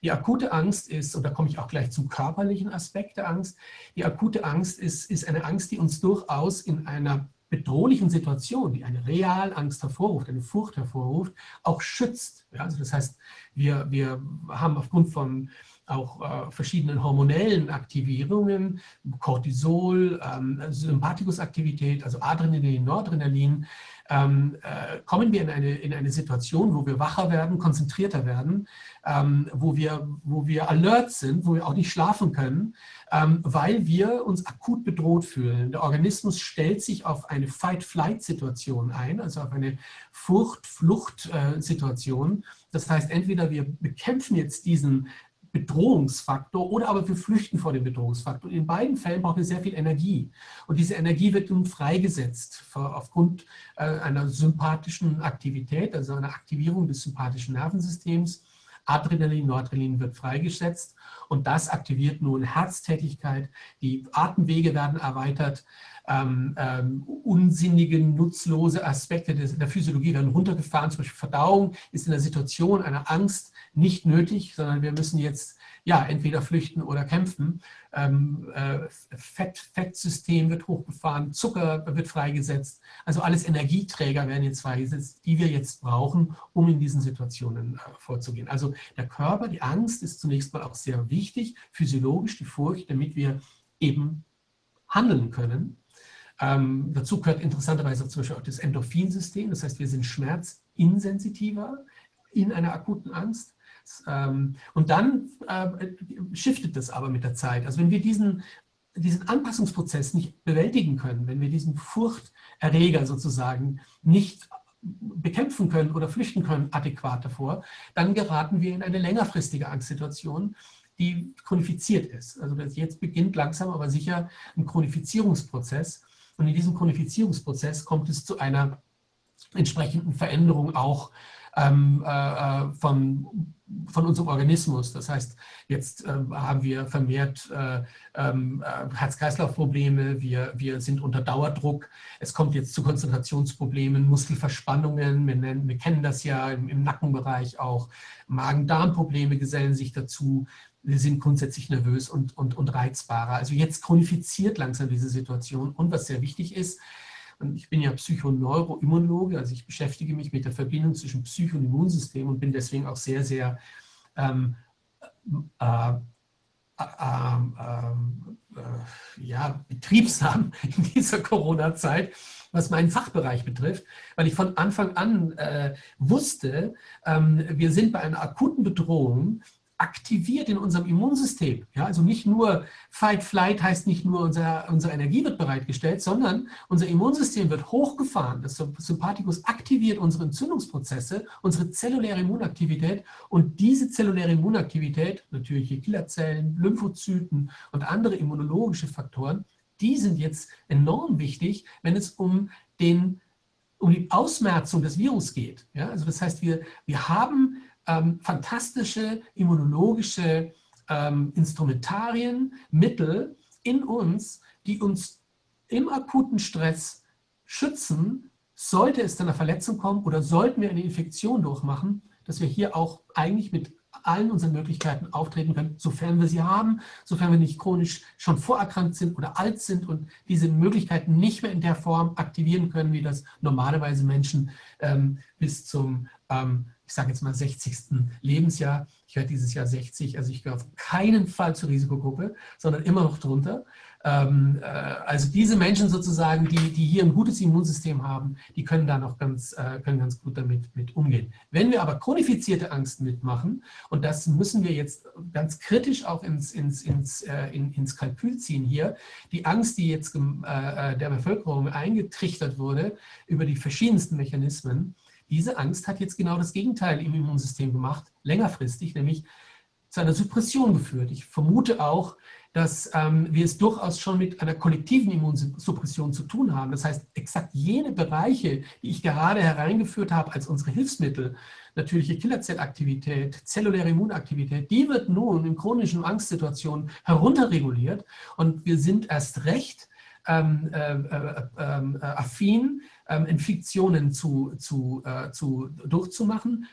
Die akute Angst ist, und da komme ich auch gleich zum körperlichen Aspekt der Angst, die akute Angst ist, ist eine Angst, die uns durchaus in einer bedrohlichen Situation, die eine Realangst hervorruft, eine Furcht hervorruft, auch schützt. Ja, also das heißt, wir, wir haben aufgrund von auch äh, verschiedenen hormonellen Aktivierungen, Cortisol, ähm, Sympathikusaktivität, also Adrenalin, Noradrenalin, ähm, äh, kommen wir in eine, in eine Situation, wo wir wacher werden, konzentrierter werden, ähm, wo, wir, wo wir alert sind, wo wir auch nicht schlafen können, ähm, weil wir uns akut bedroht fühlen. Der Organismus stellt sich auf eine Fight-Flight-Situation ein, also auf eine Furcht-Flucht-Situation. Äh, das heißt, entweder wir bekämpfen jetzt diesen Bedrohungsfaktor oder aber wir flüchten vor dem Bedrohungsfaktor. In beiden Fällen brauchen wir sehr viel Energie. Und diese Energie wird nun freigesetzt aufgrund äh, einer sympathischen Aktivität, also einer Aktivierung des sympathischen Nervensystems. Adrenalin, Noradrenalin wird freigesetzt und das aktiviert nun Herztätigkeit, die Atemwege werden erweitert, ähm, ähm, unsinnige, nutzlose Aspekte der Physiologie werden runtergefahren, zum Beispiel Verdauung ist in der Situation einer Angst nicht nötig, sondern wir müssen jetzt ja entweder flüchten oder kämpfen. Ähm, äh, Fett, Fettsystem wird hochgefahren, Zucker wird freigesetzt, also alles Energieträger werden jetzt freigesetzt, die wir jetzt brauchen, um in diesen Situationen äh, vorzugehen. Also der Körper, die Angst ist zunächst mal auch sehr wichtig, physiologisch die Furcht, damit wir eben handeln können ähm, dazu gehört interessanterweise zum Beispiel auch das Endorphinsystem. Das heißt, wir sind schmerzinsensitiver in einer akuten Angst. Ähm, und dann äh, shiftet das aber mit der Zeit. Also wenn wir diesen, diesen Anpassungsprozess nicht bewältigen können, wenn wir diesen Furchterreger sozusagen nicht bekämpfen können oder flüchten können adäquat davor, dann geraten wir in eine längerfristige Angstsituation, die chronifiziert ist. Also jetzt beginnt langsam aber sicher ein Chronifizierungsprozess, und in diesem Qualifizierungsprozess kommt es zu einer entsprechenden Veränderung auch ähm, äh, äh, von, von unserem Organismus. Das heißt, jetzt äh, haben wir vermehrt äh, ähm, äh, Herz-Kreislauf-Probleme, wir, wir sind unter Dauerdruck, es kommt jetzt zu Konzentrationsproblemen, Muskelverspannungen, wir, nennen, wir kennen das ja im, im Nackenbereich auch, Magen-Darm-Probleme gesellen sich dazu, wir sind grundsätzlich nervös und, und, und reizbarer. Also jetzt chronifiziert langsam diese Situation. Und was sehr wichtig ist, ich bin ja Psychoneuroimmunologe, also ich beschäftige mich mit der Verbindung zwischen Psycho- und Immunsystem und bin deswegen auch sehr, sehr ähm, äh, ähm, ähm, äh, ja, betriebsam in dieser Corona-Zeit, was meinen Fachbereich betrifft, weil ich von Anfang an äh, wusste, ähm, wir sind bei einer akuten Bedrohung aktiviert in unserem Immunsystem. Ja, also nicht nur Fight, Flight heißt nicht nur, unser, unsere Energie wird bereitgestellt, sondern unser Immunsystem wird hochgefahren. Das Sympathikus aktiviert unsere Entzündungsprozesse, unsere zelluläre Immunaktivität und diese zelluläre Immunaktivität, natürliche Killerzellen, Lymphozyten und andere immunologische Faktoren, die sind jetzt enorm wichtig, wenn es um den um die Ausmerzung des Virus geht. Ja, also das heißt, wir, wir haben ähm, fantastische immunologische ähm, Instrumentarien, Mittel in uns, die uns im akuten Stress schützen, sollte es zu einer Verletzung kommen oder sollten wir eine Infektion durchmachen, dass wir hier auch eigentlich mit allen unseren Möglichkeiten auftreten können, sofern wir sie haben, sofern wir nicht chronisch schon vorerkrankt sind oder alt sind und diese Möglichkeiten nicht mehr in der Form aktivieren können, wie das normalerweise Menschen ähm, bis zum ähm, ich sage jetzt mal 60. Lebensjahr. Ich werde dieses Jahr 60, also ich gehöre auf keinen Fall zur Risikogruppe, sondern immer noch drunter. Ähm, äh, also diese Menschen sozusagen, die, die hier ein gutes Immunsystem haben, die können da noch ganz, äh, können ganz gut damit mit umgehen. Wenn wir aber chronifizierte Angst mitmachen, und das müssen wir jetzt ganz kritisch auch ins, ins, ins, äh, in, ins Kalkül ziehen hier, die Angst, die jetzt äh, äh, der Bevölkerung eingetrichtert wurde über die verschiedensten Mechanismen, diese Angst hat jetzt genau das Gegenteil im Immunsystem gemacht, längerfristig, nämlich zu einer Suppression geführt. Ich vermute auch, dass ähm, wir es durchaus schon mit einer kollektiven Immunsuppression zu tun haben. Das heißt, exakt jene Bereiche, die ich gerade hereingeführt habe als unsere Hilfsmittel, natürliche Killerzellaktivität, zelluläre Immunaktivität, die wird nun in chronischen Angstsituationen herunterreguliert und wir sind erst recht ähm, äh, äh, ähm, äh, affin, ähm, Infektionen zu, zu, äh, zu, durchzumachen,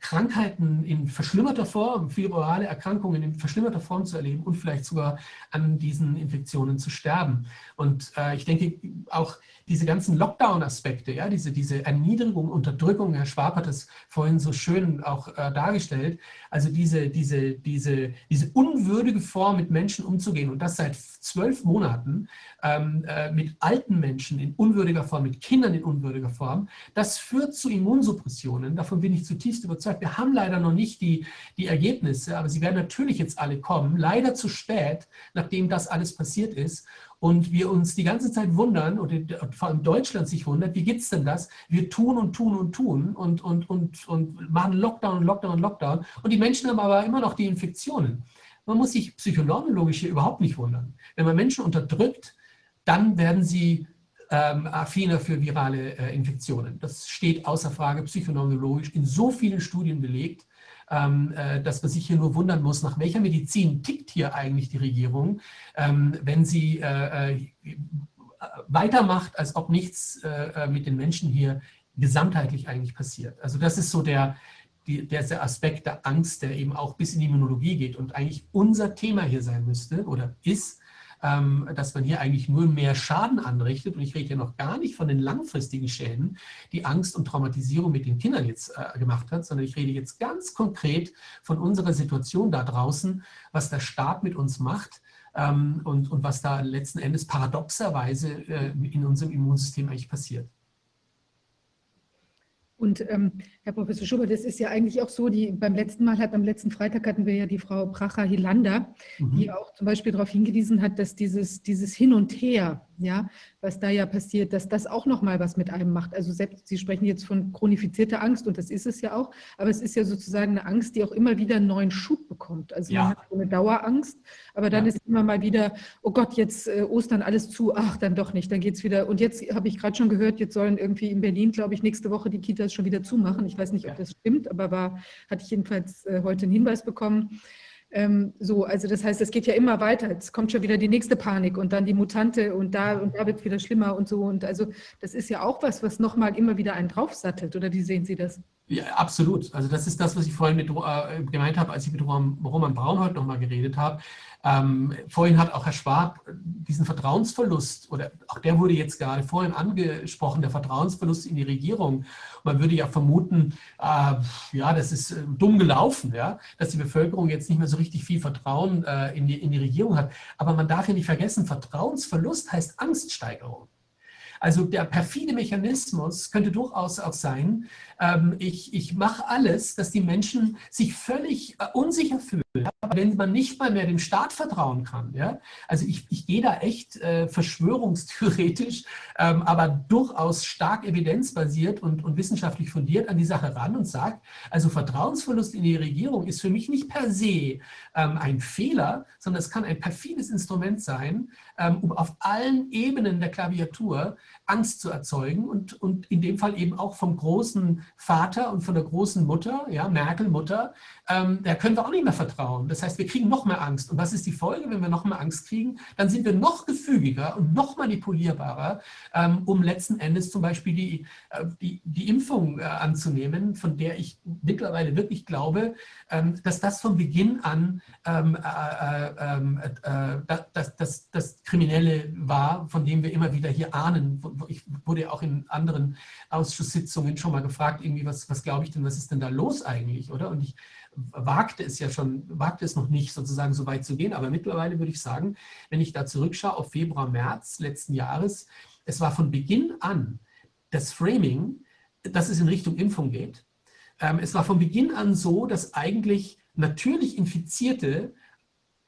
Krankheiten in verschlimmerter Form, fibrale Erkrankungen in verschlimmerter Form zu erleben und vielleicht sogar an diesen Infektionen zu sterben. Und äh, ich denke auch diese ganzen Lockdown-Aspekte, ja, diese, diese Erniedrigung, Unterdrückung, Herr Schwab hat das vorhin so schön auch äh, dargestellt, also diese, diese, diese, diese unwürdige Form, mit Menschen umzugehen und das seit zwölf Monaten ähm, äh, mit alten Menschen in unwürdiger Form, mit Kindern in unwürdiger Form, das führt zu Immunsuppressionen. Davon bin ich zutiefst überzeugt. Wir haben leider noch nicht die, die Ergebnisse, aber sie werden natürlich jetzt alle kommen, leider zu spät, nachdem das alles passiert ist und wir uns die ganze Zeit wundern und vor allem Deutschland sich wundert, wie geht es denn das? Wir tun und tun und tun und, und, und, und machen Lockdown, Lockdown, Lockdown und die Menschen haben aber immer noch die Infektionen. Man muss sich psychoneurologisch hier überhaupt nicht wundern. Wenn man Menschen unterdrückt, dann werden sie ähm, affiner für virale äh, Infektionen. Das steht außer Frage psychoneurologisch in so vielen Studien belegt. Ähm, äh, dass man sich hier nur wundern muss, nach welcher Medizin tickt hier eigentlich die Regierung, ähm, wenn sie äh, äh, weitermacht, als ob nichts mit den Menschen hier gesamtheitlich eigentlich passiert. Also das ist so der, der Aspekt der Angst, der eben auch bis in die Immunologie geht und eigentlich unser Thema hier sein müsste oder ist, ähm, dass man hier eigentlich nur mehr Schaden anrichtet. Und ich rede ja noch gar nicht von den langfristigen Schäden, die Angst und Traumatisierung mit den Kindern jetzt äh, gemacht hat, sondern ich rede jetzt ganz konkret von unserer Situation da draußen, was der Staat mit uns macht. Ähm, und, und was da letzten Endes paradoxerweise äh, in unserem Immunsystem eigentlich passiert. Und ähm, Herr Professor Schubert, das ist ja eigentlich auch so, die beim letzten Mal hat, am letzten Freitag hatten wir ja die Frau Pracher-Hilander, mhm. die auch zum Beispiel darauf hingewiesen hat, dass dieses, dieses Hin und Her, ja, was da ja passiert, dass das auch nochmal was mit einem macht. Also selbst, Sie sprechen jetzt von chronifizierter Angst und das ist es ja auch, aber es ist ja sozusagen eine Angst, die auch immer wieder einen neuen Schub bekommt. Also ja. man hat so eine Dauerangst, aber dann ja. ist immer mal wieder, oh Gott, jetzt äh, Ostern alles zu, ach, dann doch nicht, dann geht es wieder. Und jetzt habe ich gerade schon gehört, jetzt sollen irgendwie in Berlin, glaube ich, nächste Woche die Kitas schon wieder zumachen. Ich weiß nicht, ob das stimmt, aber war, hatte ich jedenfalls äh, heute einen Hinweis bekommen. Ähm, so, also das heißt, es geht ja immer weiter. Jetzt kommt schon wieder die nächste Panik und dann die Mutante und da und da wird es wieder schlimmer und so. Und also das ist ja auch was, was nochmal immer wieder einen draufsattelt. Oder wie sehen Sie das? Ja, absolut. Also das ist das, was ich vorhin mit, äh, gemeint habe, als ich mit Roman Braun heute nochmal geredet habe. Ähm, vorhin hat auch Herr Schwab diesen Vertrauensverlust, oder auch der wurde jetzt gerade vorhin angesprochen, der Vertrauensverlust in die Regierung. Man würde ja vermuten, äh, ja, das ist äh, dumm gelaufen, ja, dass die Bevölkerung jetzt nicht mehr so richtig viel Vertrauen äh, in, die, in die Regierung hat. Aber man darf ja nicht vergessen, Vertrauensverlust heißt Angststeigerung. Also der perfide Mechanismus könnte durchaus auch sein, ich, ich mache alles, dass die Menschen sich völlig äh, unsicher fühlen, wenn man nicht mal mehr dem Staat vertrauen kann. Ja? Also ich, ich gehe da echt äh, verschwörungstheoretisch, ähm, aber durchaus stark evidenzbasiert und, und wissenschaftlich fundiert an die Sache ran und sage, also Vertrauensverlust in die Regierung ist für mich nicht per se ähm, ein Fehler, sondern es kann ein perfides Instrument sein, ähm, um auf allen Ebenen der Klaviatur Angst zu erzeugen und, und in dem Fall eben auch vom großen Vater und von der großen Mutter, ja, Merkel Mutter, ähm, da können wir auch nicht mehr vertrauen. Das heißt, wir kriegen noch mehr Angst. Und was ist die Folge, wenn wir noch mehr Angst kriegen? Dann sind wir noch gefügiger und noch manipulierbarer, ähm, um letzten Endes zum Beispiel die, äh, die, die Impfung äh, anzunehmen, von der ich mittlerweile wirklich glaube, ähm, dass das von Beginn an ähm, äh, äh, ähm, äh, das, das, das Kriminelle war, von dem wir immer wieder hier ahnen, ich wurde ja auch in anderen Ausschusssitzungen schon mal gefragt, irgendwie, was, was glaube ich denn, was ist denn da los eigentlich, oder? Und ich wagte es ja schon, wagte es noch nicht sozusagen so weit zu gehen, aber mittlerweile würde ich sagen, wenn ich da zurückschaue auf Februar, März letzten Jahres, es war von Beginn an das Framing, dass es in Richtung Impfung geht. Ähm, es war von Beginn an so, dass eigentlich natürlich Infizierte,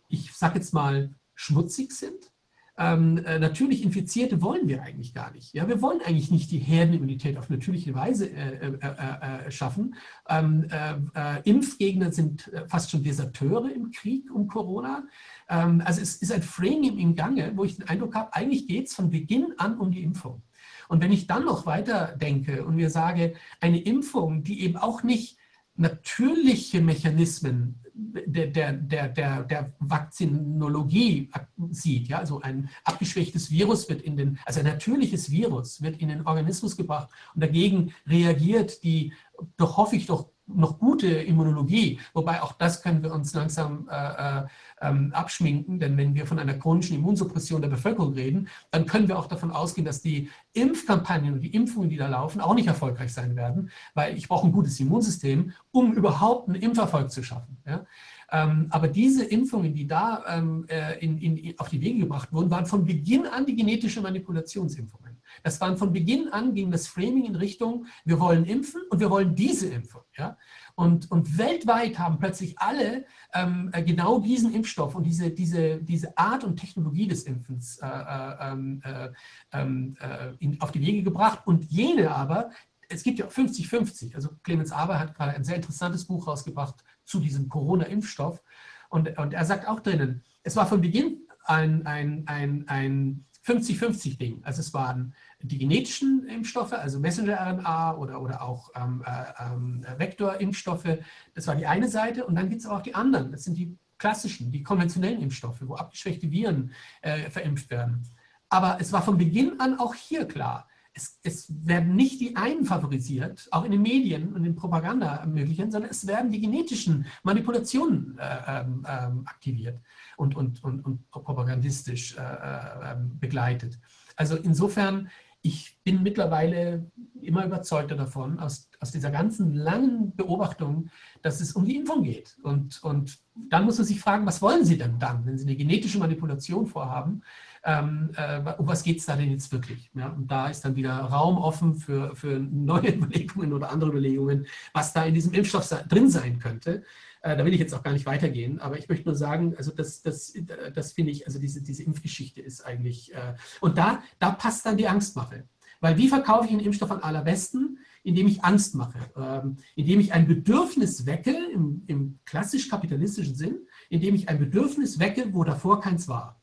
ich sage jetzt mal, schmutzig sind, ähm, äh, natürlich Infizierte wollen wir eigentlich gar nicht. Ja, wir wollen eigentlich nicht die Herdenimmunität auf natürliche Weise äh, äh, äh, äh schaffen. Ähm, äh, Impfgegner sind fast schon Deserteure im Krieg um Corona. Ähm, also es ist ein Framing im Gange, wo ich den Eindruck habe, eigentlich geht es von Beginn an um die Impfung. Und wenn ich dann noch weiter denke und mir sage, eine Impfung, die eben auch nicht natürliche Mechanismen der, der, der, der, Vakzinologie sieht. Ja? Also ein abgeschwächtes Virus wird in den, also ein natürliches Virus wird in den Organismus gebracht und dagegen reagiert die, doch hoffe ich doch, noch gute Immunologie, wobei auch das können wir uns langsam äh, äh, ähm, abschminken, denn wenn wir von einer chronischen Immunsuppression der Bevölkerung reden, dann können wir auch davon ausgehen, dass die Impfkampagnen und die Impfungen, die da laufen, auch nicht erfolgreich sein werden, weil ich brauche ein gutes Immunsystem, um überhaupt einen Impferfolg zu schaffen. Ja? Ähm, aber diese Impfungen, die da ähm, äh, in, in, auf die Wege gebracht wurden, waren von Beginn an die genetische Manipulationsimpfungen. Das waren von Beginn an, ging das Framing in Richtung, wir wollen impfen und wir wollen diese Impfung. Ja? Und, und weltweit haben plötzlich alle ähm, äh, genau diesen Impfstoff und diese, diese, diese Art und Technologie des Impfens äh, äh, ähm, äh, ähm, äh in, auf die Wege gebracht. Und jene aber, es gibt ja 50-50. Also Clemens Aber hat gerade ein sehr interessantes Buch rausgebracht zu diesem Corona-Impfstoff. Und, und er sagt auch drinnen, es war von Beginn ein, ein, ein, ein 50-50-Ding. Also es waren die genetischen Impfstoffe, also Messenger-RNA oder, oder auch ähm, äh, ähm, Vektorimpfstoffe. Das war die eine Seite. Und dann gibt es auch die anderen. Das sind die klassischen, die konventionellen Impfstoffe, wo abgeschwächte Viren äh, verimpft werden. Aber es war von Beginn an auch hier klar, es, es, werden nicht die einen favorisiert, auch in den Medien und in Propaganda ermöglichen, sondern es werden die genetischen Manipulationen äh, ähm, ähm aktiviert und, und, und, und propagandistisch äh, äh, ähm, begleitet. Also insofern, ich bin mittlerweile immer überzeugter davon, aus, aus dieser ganzen langen Beobachtung, dass es um die Impfung geht. Und, und dann muss man sich fragen, was wollen Sie denn dann, wenn Sie eine genetische Manipulation vorhaben? Ähm, äh, um was geht es da denn jetzt wirklich? Ja, und da ist dann wieder Raum offen für, für neue Überlegungen oder andere Überlegungen, was da in diesem Impfstoff drin sein könnte. Äh, da will ich jetzt auch gar nicht weitergehen, aber ich möchte nur sagen, also das, das, das finde ich, also diese, diese Impfgeschichte ist eigentlich, äh, und da, da passt dann die Angstmache. Weil wie verkaufe ich einen Impfstoff am allerbesten? Indem ich Angst mache, ähm, indem ich ein Bedürfnis wecke, im, im klassisch kapitalistischen Sinn, indem ich ein Bedürfnis wecke, wo davor keins war.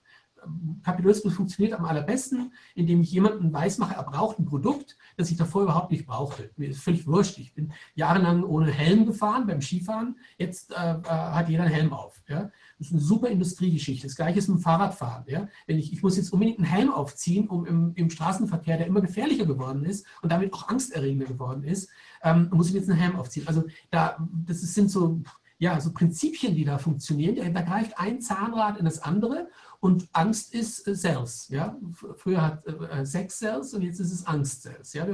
Kapitalismus funktioniert am allerbesten, indem ich jemanden weismache, er braucht ein Produkt, das ich davor überhaupt nicht brauchte. Mir ist völlig wurscht. Ich bin jahrelang ohne Helm gefahren beim Skifahren. Jetzt äh, äh hat jeder einen Helm auf. Ja? Das ist eine super Industriegeschichte. Das gleiche ist mit dem Fahrradfahren. Ja? Wenn ich, ich muss jetzt unbedingt einen Helm aufziehen, um im, im Straßenverkehr, der immer gefährlicher geworden ist und damit auch angsterregender geworden ist, ähm, muss ich jetzt einen Helm aufziehen. Also da, das sind so, ja, so Prinzipien, die da funktionieren. Da greift ein Zahnrad in das andere und Angst ist äh, Cells. Ja? Früher hat äh, Sex Cells und jetzt ist es Angst Cells. Ja?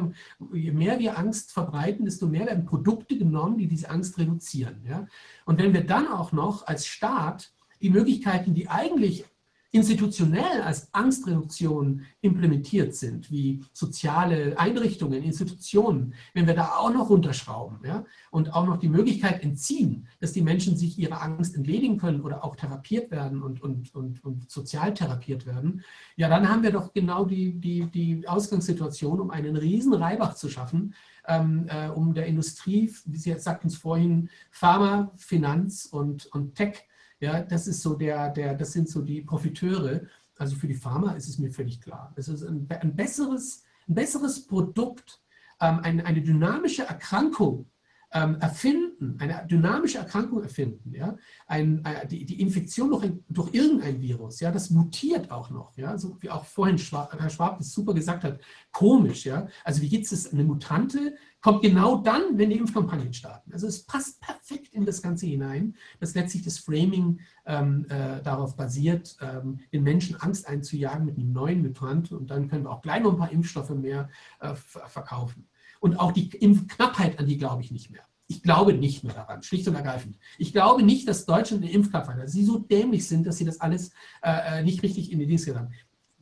Je mehr wir Angst verbreiten, desto mehr werden Produkte genommen, die diese Angst reduzieren. Ja? Und wenn wir dann auch noch als Staat die Möglichkeiten, die eigentlich institutionell als Angstreduktion implementiert sind, wie soziale Einrichtungen, Institutionen, wenn wir da auch noch runterschrauben ja, und auch noch die Möglichkeit entziehen, dass die Menschen sich ihrer Angst entledigen können oder auch therapiert werden und, und, und, und sozial therapiert werden, ja, dann haben wir doch genau die, die, die Ausgangssituation, um einen riesen Reibach zu schaffen, ähm, äh, um der Industrie, wie Sie jetzt sagten es vorhin, Pharma, Finanz und, und Tech ja, das ist so der, der, das sind so die Profiteure. Also für die Pharma ist es mir völlig klar. Es ist ein, ein besseres, ein besseres Produkt, ähm, eine, eine dynamische Erkrankung ähm, erfinden, eine dynamische Erkrankung erfinden, ja, ein, äh, die, die, Infektion durch, durch, irgendein Virus, ja, das mutiert auch noch, ja, so wie auch vorhin Schwab, Herr Schwab das super gesagt hat, komisch, ja, also wie geht es, eine Mutante kommt genau dann, wenn die Impfkampagnen starten. Also es passt perfekt in das Ganze hinein, dass letztlich das Framing ähm, äh, darauf basiert, ähm, den Menschen Angst einzujagen mit einem neuen Mutant und dann können wir auch gleich noch ein paar Impfstoffe mehr äh, verkaufen. Und auch die Impfknappheit, an die glaube ich nicht mehr. Ich glaube nicht mehr daran, schlicht und ergreifend. Ich glaube nicht, dass Deutschland eine Impfknappheit hat. Sie so dämlich sind, dass sie das alles äh, äh nicht richtig in die Dienste haben.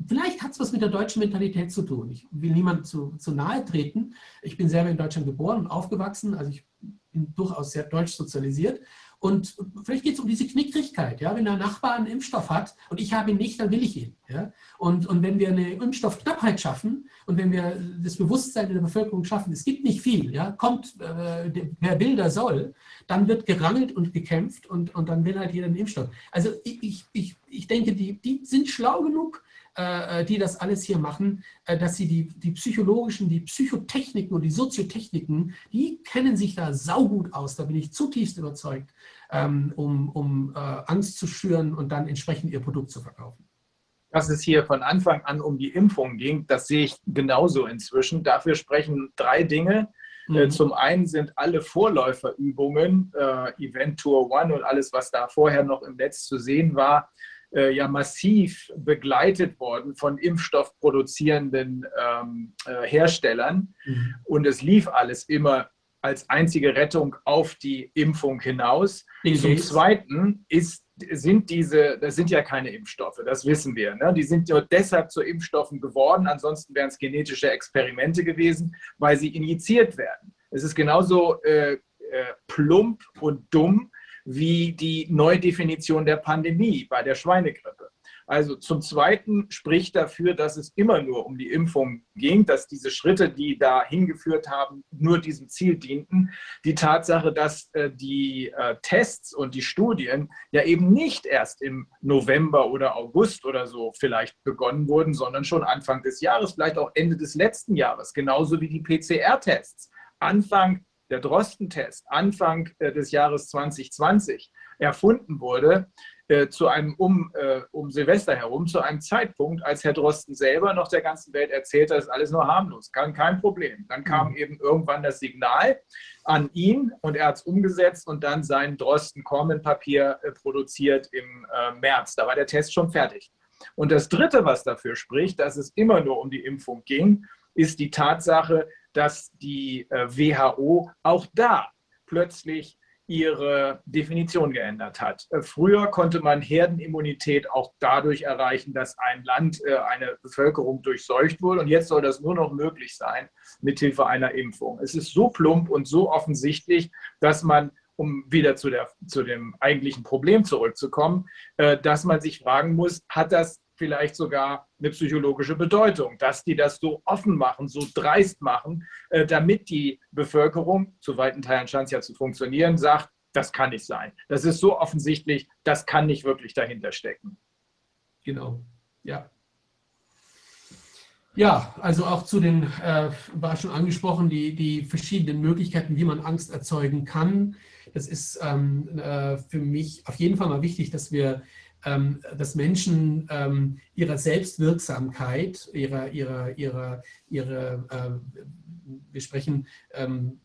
Vielleicht hat es was mit der deutschen Mentalität zu tun. Ich will niemand zu, zu nahe treten. Ich bin selber in Deutschland geboren und aufgewachsen, also ich bin durchaus sehr deutsch sozialisiert. Und vielleicht geht es um diese Knickrigkeit. Ja? Wenn der Nachbar einen Impfstoff hat und ich habe ihn nicht, dann will ich ihn. Ja? Und, und wenn wir eine Impfstoffknappheit schaffen und wenn wir das Bewusstsein in der Bevölkerung schaffen, es gibt nicht viel, ja? kommt, äh, wer will, soll, dann wird gerangelt und gekämpft und, und dann will halt jeder einen Impfstoff. Also ich, ich, ich denke, die, die sind schlau genug, die das alles hier machen, äh, dass sie die, die psychologischen, die Psychotechniken und die Soziotechniken, die kennen sich da saugut aus, da bin ich zutiefst überzeugt, ähm, um, um äh, Angst zu schüren und dann entsprechend ihr Produkt zu verkaufen. Dass es hier von Anfang an um die Impfung ging, das sehe ich genauso inzwischen. Dafür sprechen drei Dinge. Mhm. Zum einen sind alle Vorläuferübungen, äh, Event Tour One und alles, was da vorher noch im Netz zu sehen war, äh, ja massiv begleitet worden von impfstoffproduzierenden ähm, äh, Herstellern. Mhm. Und es lief alles immer als einzige Rettung auf die Impfung hinaus. Mhm. Zum Zweiten ist, sind diese, das sind ja keine Impfstoffe, das wissen wir. Ne? Die sind nur deshalb zu Impfstoffen geworden, ansonsten wären es genetische Experimente gewesen, weil sie injiziert werden. Es ist genauso äh, äh, plump und dumm wie die Neudefinition der Pandemie bei der Schweinegrippe. Also zum Zweiten spricht dafür, dass es immer nur um die Impfung ging, dass diese Schritte, die da hingeführt haben, nur diesem Ziel dienten. Die Tatsache, dass äh, die äh, Tests und die Studien ja eben nicht erst im November oder August oder so vielleicht begonnen wurden, sondern schon Anfang des Jahres, vielleicht auch Ende des letzten Jahres, genauso wie die PCR-Tests. Anfang der Drosten-Test Anfang äh, des Jahres 2020 erfunden wurde, äh, zu einem um, äh, um Silvester herum, zu einem Zeitpunkt, als Herr Drosten selber noch der ganzen Welt erzählte, das ist alles nur harmlos, kein, kein Problem. Dann kam mhm. eben irgendwann das Signal an ihn und er hat es umgesetzt und dann sein Drosten-Common-Papier produziert im März. Da war der Test schon fertig. Und das Dritte, was dafür spricht, dass es immer nur um die Impfung ging, ist die Tatsache, dass die äh, WHO auch da plötzlich ihre Definition geändert hat. Äh, früher konnte man Herdenimmunität auch dadurch erreichen, dass ein Land, äh, eine Bevölkerung durchseucht wurde. Und jetzt soll das nur noch möglich sein mithilfe einer Impfung. Es ist so plump und so offensichtlich, dass man um wieder zu, der, zu dem eigentlichen Problem zurückzukommen, dass man sich fragen muss, hat das vielleicht sogar eine psychologische Bedeutung, dass die das so offen machen, so dreist machen, äh, damit die Bevölkerung, zu weiten Teilen scheint es ja zu funktionieren, sagt, das kann nicht sein. Das ist so offensichtlich, das kann nicht wirklich dahinter stecken. Genau, ja. Ja, also auch zu den, äh, war schon angesprochen, die, die verschiedenen Möglichkeiten, wie man Angst erzeugen kann. Das ist ähm, äh, für mich auf jeden Fall mal wichtig, dass wir dass Menschen ähm, ihrer Selbstwirksamkeit, ihrer, ihrer, ihrer, ihrer äh, wir sprechen ähm,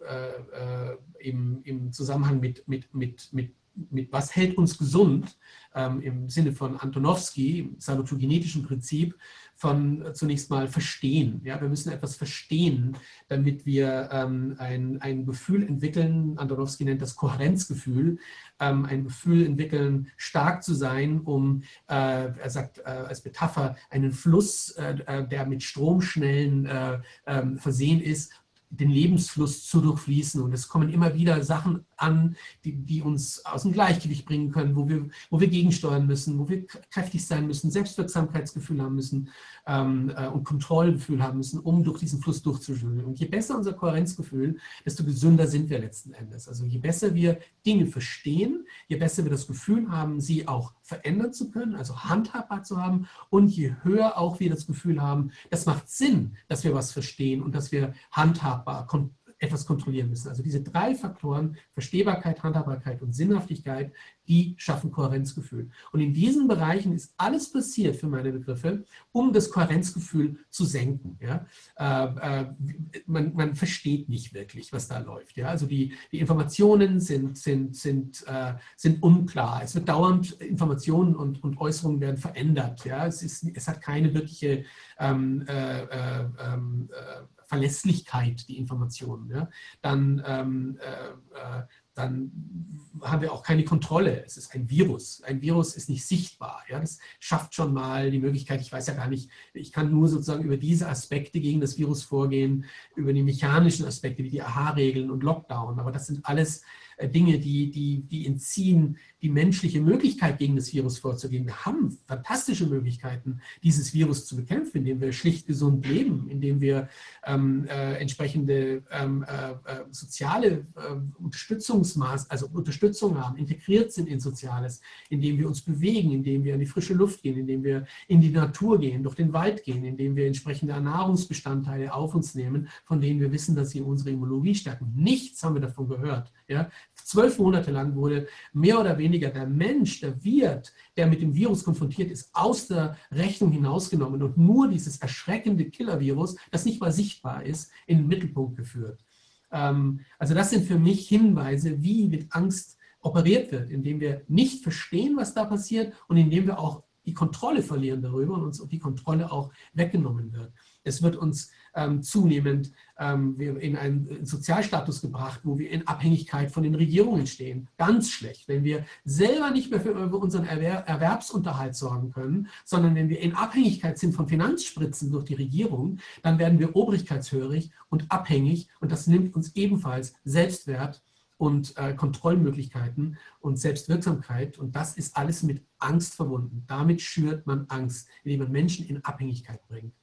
äh, im, im Zusammenhang mit, mit, mit, mit mit was hält uns gesund, ähm, im Sinne von Antonowski, im salutogenetischen Prinzip, von äh, zunächst mal verstehen. Ja, wir müssen etwas verstehen, damit wir ähm, ein, ein Gefühl entwickeln, Antonowski nennt das Kohärenzgefühl, ähm, ein Gefühl entwickeln, stark zu sein, um, äh, er sagt äh, als Metapher, einen Fluss, äh, äh der mit Stromschnellen äh, ähm, versehen ist, den Lebensfluss zu durchfließen. Und es kommen immer wieder Sachen an, die, die uns aus dem Gleichgewicht bringen können, wo wir, wo wir gegensteuern müssen, wo wir kräftig sein müssen, Selbstwirksamkeitsgefühl haben müssen ähm, äh, und Kontrollgefühl haben müssen, um durch diesen Fluss durchzuschwimmen. Und je besser unser Kohärenzgefühl, desto gesünder sind wir letzten Endes. Also je besser wir Dinge verstehen, je besser wir das Gefühl haben, sie auch verändern zu können, also handhabbar zu haben und je höher auch wir das Gefühl haben, das macht Sinn, dass wir was verstehen und dass wir handhabbar, etwas kontrollieren müssen. Also diese drei Faktoren, Verstehbarkeit, Handhabbarkeit und Sinnhaftigkeit, die schaffen Kohärenzgefühl. Und in diesen Bereichen ist alles passiert für meine Begriffe, um das Kohärenzgefühl zu senken. Ja? Äh, äh, man, man, versteht nicht wirklich, was da läuft. Ja? Also die, die Informationen sind, sind, sind, äh, sind unklar. Es wird dauernd Informationen und, und Äußerungen werden verändert. Ja? Es, ist, es hat keine wirkliche ähm, Verlässlichkeit, die Informationen. Ja? Dann, ähm, äh, äh, dann haben wir auch keine Kontrolle. Es ist ein Virus. Ein Virus ist nicht sichtbar. Ja? Das schafft schon mal die Möglichkeit, ich weiß ja gar nicht, ich kann nur sozusagen über diese Aspekte gegen das Virus vorgehen, über die mechanischen Aspekte wie die AHA-Regeln und Lockdown. Aber das sind alles äh, Dinge, die, die, die entziehen die menschliche Möglichkeit, gegen das Virus vorzugehen. Wir haben fantastische Möglichkeiten, dieses Virus zu bekämpfen, indem wir schlicht gesund leben, indem wir ähm, äh, entsprechende ähm, äh, äh soziale äh, Unterstützungsmaß, also Unterstützung haben, integriert sind in Soziales, indem wir uns bewegen, indem wir in die frische Luft gehen, indem wir in die Natur gehen, durch den Wald gehen, indem wir entsprechende Nahrungsbestandteile auf uns nehmen, von denen wir wissen, dass sie unsere Immunologie stärken. Nichts haben wir davon gehört. Ja? Zwölf Monate lang wurde mehr oder weniger der Mensch, der Wirt, der mit dem Virus konfrontiert ist, aus der Rechnung hinausgenommen und nur dieses erschreckende Killer-Virus, das nicht mal sichtbar ist, in den Mittelpunkt geführt. Ähm, also das sind für mich Hinweise, wie mit Angst operiert wird, indem wir nicht verstehen, was da passiert und indem wir auch die Kontrolle verlieren darüber und uns die Kontrolle auch weggenommen wird. Es wird uns ähm, zunehmend ähm, in einen Sozialstatus gebracht, wo wir in Abhängigkeit von den Regierungen stehen. Ganz schlecht. Wenn wir selber nicht mehr für unseren Erwer Erwerbsunterhalt sorgen können, sondern wenn wir in Abhängigkeit sind von Finanzspritzen durch die Regierung, dann werden wir obrigkeitshörig und abhängig und das nimmt uns ebenfalls Selbstwert und äh, Kontrollmöglichkeiten und Selbstwirksamkeit. Und das ist alles mit Angst verbunden. Damit schürt man Angst, indem man Menschen in Abhängigkeit bringt.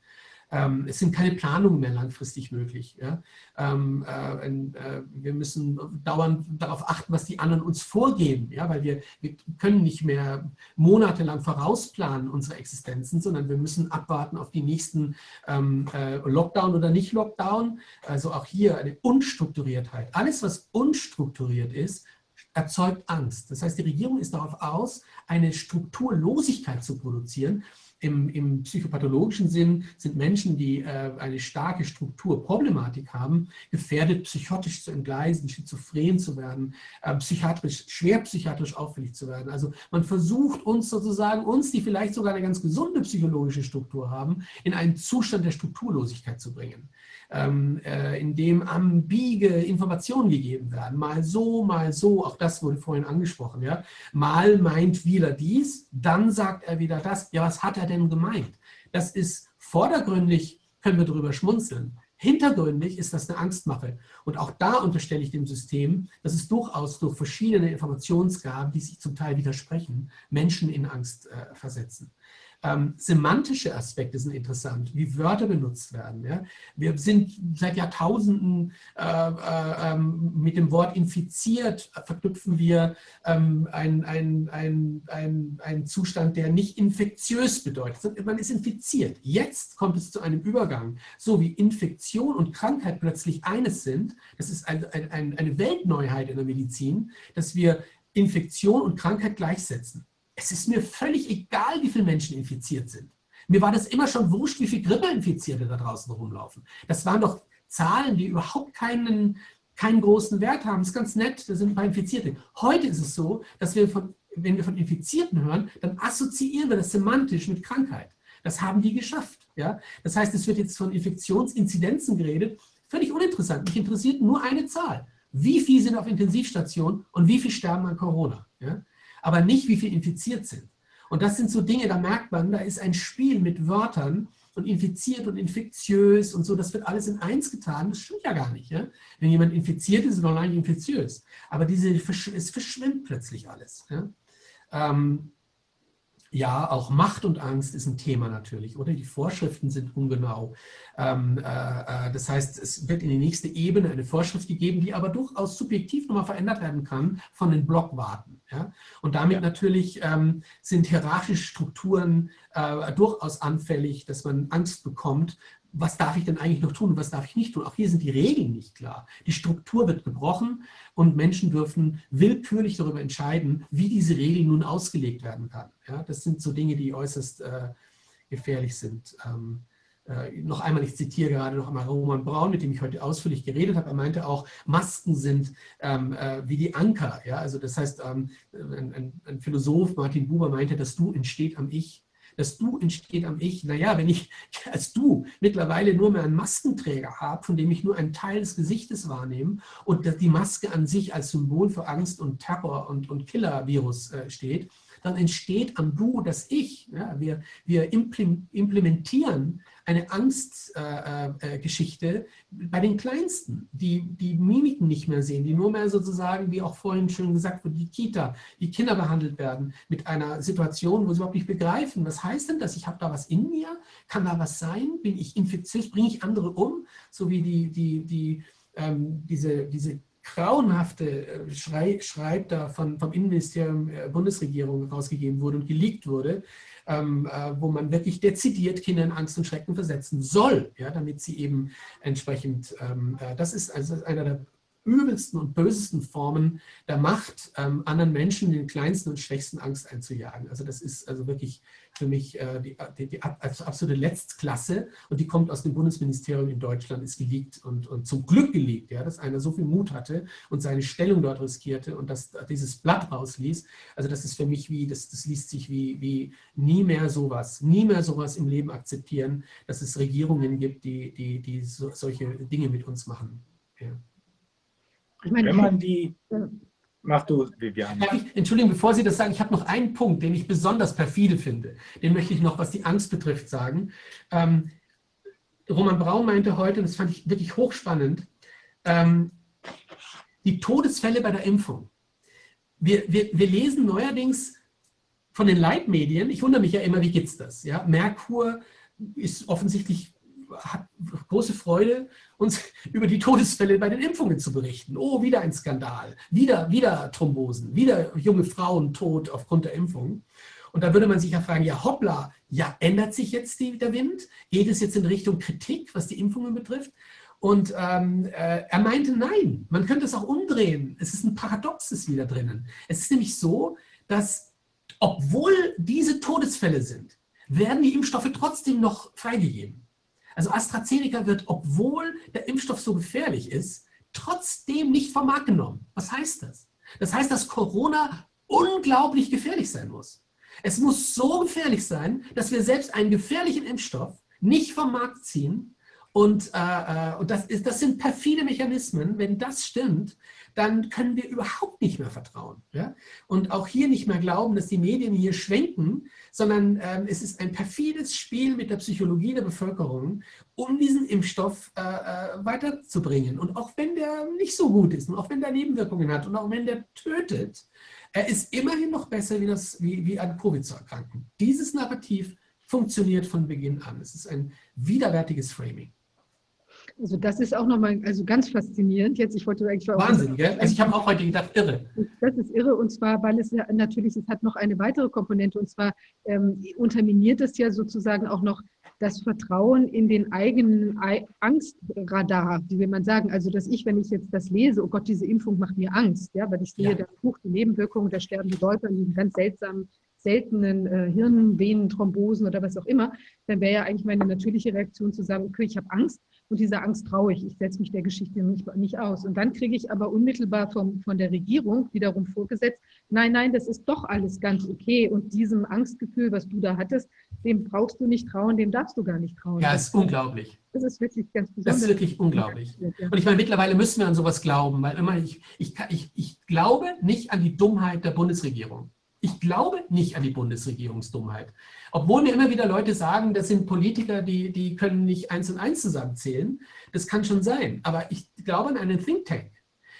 Ähm, es sind keine Planungen mehr langfristig möglich. Ja? Ähm, äh, äh, wir müssen dauernd darauf achten, was die anderen uns vorgeben, ja? weil wir, wir können nicht mehr monatelang vorausplanen unsere Existenzen, sondern wir müssen abwarten auf die nächsten ähm, äh, Lockdown oder nicht Lockdown. Also auch hier eine Unstrukturiertheit. Alles, was unstrukturiert ist, erzeugt Angst. Das heißt, die Regierung ist darauf aus, eine Strukturlosigkeit zu produzieren im, Im, psychopathologischen Sinn sind Menschen, die äh, eine starke Strukturproblematik haben, gefährdet, psychotisch zu entgleisen, schizophren zu werden, äh, psychiatrisch, schwer psychiatrisch auffällig zu werden. Also man versucht uns sozusagen, uns, die vielleicht sogar eine ganz gesunde psychologische Struktur haben, in einen Zustand der Strukturlosigkeit zu bringen ähm, äh, in dem am Biege Informationen gegeben werden. Mal so, mal so, auch das wurde vorhin angesprochen. Ja? Mal meint wieder dies, dann sagt er wieder das. Ja, was hat er denn gemeint? Das ist vordergründig, können wir darüber schmunzeln. Hintergründig ist das eine Angstmache. Und auch da unterstelle ich dem System, dass es durchaus durch verschiedene Informationsgaben, die sich zum Teil widersprechen, Menschen in Angst äh, versetzen. Ähm, semantische Aspekte sind interessant, wie Wörter benutzt werden. Ja? Wir sind seit Jahrtausenden äh, äh, ähm, mit dem Wort infiziert, verknüpfen wir ähm, einen ein, ein, ein Zustand, der nicht infektiös bedeutet. Man ist infiziert. Jetzt kommt es zu einem Übergang, so wie Infektion und Krankheit plötzlich eines sind. Das ist ein, ein, eine Weltneuheit in der Medizin, dass wir Infektion und Krankheit gleichsetzen es ist mir völlig egal, wie viele Menschen infiziert sind. Mir war das immer schon wurscht, wie viele Grippeinfizierte da draußen rumlaufen. Das waren doch Zahlen, die überhaupt keinen, keinen großen Wert haben. Das ist ganz nett, da sind ein paar Infizierte. Heute ist es so, dass wir von, wenn wir von Infizierten hören, dann assoziieren wir das semantisch mit Krankheit. Das haben die geschafft. Ja? Das heißt, es wird jetzt von Infektionsinzidenzen geredet. Völlig uninteressant. Mich interessiert nur eine Zahl. Wie viele sind auf Intensivstationen und wie viele sterben an Corona? Ja? Aber nicht, wie viele infiziert sind. Und das sind so Dinge, da merkt man, da ist ein Spiel mit Wörtern und infiziert und infektiös und so, das wird alles in eins getan. Das stimmt ja gar nicht. Ja? Wenn jemand infiziert ist, ist er noch lange infektiös. Aber diese, es verschwimmt plötzlich alles. Ja? Ähm, ja, auch Macht und Angst ist ein Thema natürlich, oder? Die Vorschriften sind ungenau. Ähm, äh, äh, das heißt, es wird in die nächste Ebene eine Vorschrift gegeben, die aber durchaus subjektiv nochmal verändert werden kann von den Blockwarten. Ja? Und damit ja. natürlich ähm, sind hierarchische Strukturen äh, durchaus anfällig, dass man Angst bekommt, was darf ich denn eigentlich noch tun und was darf ich nicht tun? Auch hier sind die Regeln nicht klar. Die Struktur wird gebrochen und Menschen dürfen willkürlich darüber entscheiden, wie diese Regel nun ausgelegt werden kann. Ja, das sind so Dinge, die äußerst äh, gefährlich sind. Ähm, äh, noch einmal, ich zitiere gerade noch einmal Roman Braun, mit dem ich heute ausführlich geredet habe. Er meinte auch, Masken sind ähm, äh, wie die Anker. Ja? Also das heißt, ähm, ein, ein, Philosoph, Martin Buber, meinte, das Du entsteht am Ich das Du entsteht am Ich. Naja, wenn ich als Du mittlerweile nur mehr einen Maskenträger habe, von dem ich nur einen Teil des Gesichtes wahrnehme und dass die Maske an sich als Symbol für Angst und Terror und, und Killer-Virus äh, steht, dann entsteht am Du das Ich. Ja, wir, wir implementieren eine Angstgeschichte äh, äh, bei den Kleinsten, die die Mimiken nicht mehr sehen, die nur mehr sozusagen, wie auch vorhin schon gesagt wurde, die Kita, die Kinder behandelt werden mit einer Situation, wo sie überhaupt nicht begreifen, was heißt denn das? Ich habe da was in mir, kann da was sein? Bin ich infektiös? Bringe ich andere um? So wie die, die, die, ähm, diese, diese grauenhafte äh, Schrei, Schreib da von, vom Innenministerium der Bundesregierung rausgegeben wurde und geleakt wurde, ähm, äh, wo man wirklich dezidiert Kinder in Angst und Schrecken versetzen soll, ja, damit sie eben entsprechend, ähm, äh, das ist also einer der übelsten und bösesten Formen der Macht, ähm, anderen Menschen den kleinsten und schwächsten Angst einzujagen. Also das ist also wirklich für mich äh, die, die, die also absolute Letztklasse und die kommt aus dem Bundesministerium in Deutschland, ist geleakt und, und zum Glück geleakt, ja, dass einer so viel Mut hatte und seine Stellung dort riskierte und dass dieses Blatt rausließ. Also das ist für mich wie, das, das liest sich wie, wie nie mehr sowas, nie mehr sowas im Leben akzeptieren, dass es Regierungen gibt, die, die, die so, solche Dinge mit uns machen. Ja. Ich meine, Wenn man die. Mach du, Viviane. Entschuldigung, bevor Sie das sagen, ich habe noch einen Punkt, den ich besonders perfide finde. Den möchte ich noch, was die Angst betrifft, sagen. Ähm, Roman Braun meinte heute, und das fand ich wirklich hochspannend, ähm, die Todesfälle bei der Impfung. Wir, wir, wir lesen neuerdings von den Leitmedien, ich wundere mich ja immer, wie geht es das? Ja? Merkur ist offensichtlich große Freude, uns über die Todesfälle bei den Impfungen zu berichten. Oh, wieder ein Skandal, wieder, wieder Thrombosen, wieder junge Frauen tot aufgrund der Impfung. Und da würde man sich ja fragen, ja hoppla, ja, ändert sich jetzt die, der Wind? Geht es jetzt in Richtung Kritik, was die Impfungen betrifft? Und ähm, äh, er meinte, nein, man könnte es auch umdrehen. Es ist ein Paradoxes wieder drinnen. Es ist nämlich so, dass obwohl diese Todesfälle sind, werden die Impfstoffe trotzdem noch freigegeben. Also AstraZeneca wird, obwohl der Impfstoff so gefährlich ist, trotzdem nicht vom Markt genommen. Was heißt das? Das heißt, dass Corona unglaublich gefährlich sein muss. Es muss so gefährlich sein, dass wir selbst einen gefährlichen Impfstoff nicht vom Markt ziehen. Und, äh, äh und das, ist, das sind perfide Mechanismen. Wenn das stimmt, dann können wir überhaupt nicht mehr vertrauen. Ja? Und auch hier nicht mehr glauben, dass die Medien hier schwenken, sondern ähm, es ist ein perfides Spiel mit der Psychologie der Bevölkerung, um diesen Impfstoff äh, äh, weiterzubringen. Und auch wenn der nicht so gut ist und auch wenn der Nebenwirkungen hat und auch wenn der tötet, er ist immerhin noch besser, wie, das, wie, wie an Covid zu erkranken. Dieses Narrativ funktioniert von Beginn an. Es ist ein widerwärtiges Framing. Also das ist auch nochmal also ganz faszinierend. Jetzt, ich wollte eigentlich Wahnsinn, gell? Also ich habe auch heute gedacht, irre. Das ist irre und zwar, weil es ja natürlich, es hat noch eine weitere Komponente und zwar ähm, unterminiert es ja sozusagen auch noch das Vertrauen in den eigenen Angstradar, wie will man sagen. Also dass ich, wenn ich jetzt das lese, oh Gott, diese Impfung macht mir Angst, ja, weil ich sehe, ja. da hoch die Nebenwirkungen, da sterben die Leute an diesen ganz seltsamen seltenen äh, Hirnvenenthrombosen oder was auch immer, dann wäre ja eigentlich meine natürliche Reaktion zu sagen, okay, ich habe Angst, und dieser Angst traue ich, ich setze mich der Geschichte nicht, nicht aus. Und dann kriege ich aber unmittelbar vom, von der Regierung wiederum vorgesetzt, nein, nein, das ist doch alles ganz okay und diesem Angstgefühl, was du da hattest, dem brauchst du nicht trauen, dem darfst du gar nicht trauen. Ja, es ist unglaublich. Das ist wirklich ganz besonders. Das ist wirklich unglaublich. Und ich meine, mittlerweile müssen wir an sowas glauben, weil immer ich, ich, ich, ich glaube nicht an die Dummheit der Bundesregierung. Ich glaube nicht an die Bundesregierungsdummheit. Obwohl mir immer wieder Leute sagen, das sind Politiker, die, die können nicht eins und eins zusammenzählen. Das kann schon sein. Aber ich glaube an einen Think Tank.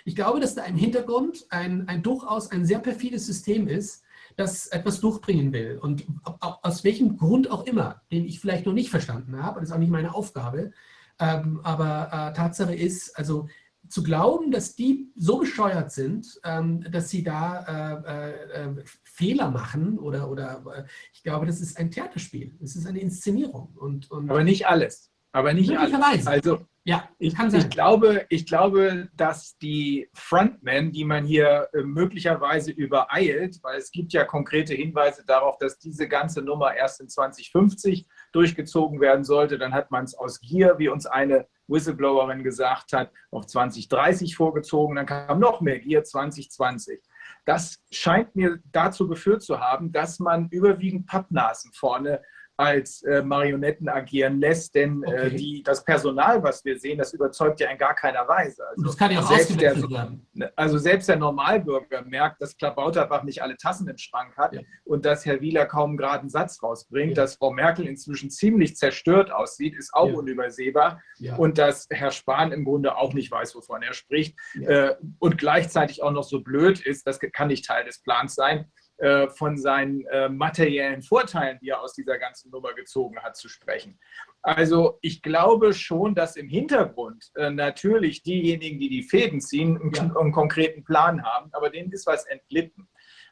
Ich glaube, dass da im Hintergrund ein, ein durchaus ein sehr perfides System ist, das etwas durchbringen will. Und aus welchem Grund auch immer, den ich vielleicht noch nicht verstanden habe, das ist auch nicht meine Aufgabe. Ähm, aber äh, Tatsache ist, also zu glauben, dass die so bescheuert sind, ähm, dass sie da äh, äh, äh Fehler machen oder, oder äh, ich glaube, das ist ein Theaterspiel. Es ist eine Inszenierung. Und, und Aber nicht alles. Aber nicht alles. Also ja, ich, ich, glaube, ich glaube, dass die Frontmen, die man hier äh, möglicherweise übereilt, weil es gibt ja konkrete Hinweise darauf, dass diese ganze Nummer erst in 2050 durchgezogen werden sollte, dann hat man es aus Gier, wie uns eine Whistleblowerin gesagt hat, auf 2030 vorgezogen, dann kam noch mehr Gier 2020. Das scheint mir dazu geführt zu haben, dass man überwiegend Pappnasen vorne als äh, Marionetten agieren lässt, denn äh, okay. äh, die, das Personal, was wir sehen, das überzeugt ja in gar keiner Weise. Also, das kann ja auch selbst der, werden. Ne, also selbst der Normalbürger merkt, dass Klabauterbach nicht alle Tassen im Schrank hat ja. und dass Herr Wieler kaum einen geraden Satz rausbringt, ja. dass Frau Merkel inzwischen ziemlich zerstört aussieht, ist auch ja. unübersehbar und dass Herr Spahn im Grunde auch nicht weiß, wovon er spricht äh, und gleichzeitig auch noch so blöd ist, das kann nicht Teil des Plans sein, äh, von seinen äh, materiellen Vorteilen, die er aus dieser ganzen Nummer gezogen hat, zu sprechen. Also ich glaube schon, dass im Hintergrund äh, natürlich diejenigen, die die Fäden ziehen, einen, ja. einen, konkreten Plan haben, aber denen ist was entglitten.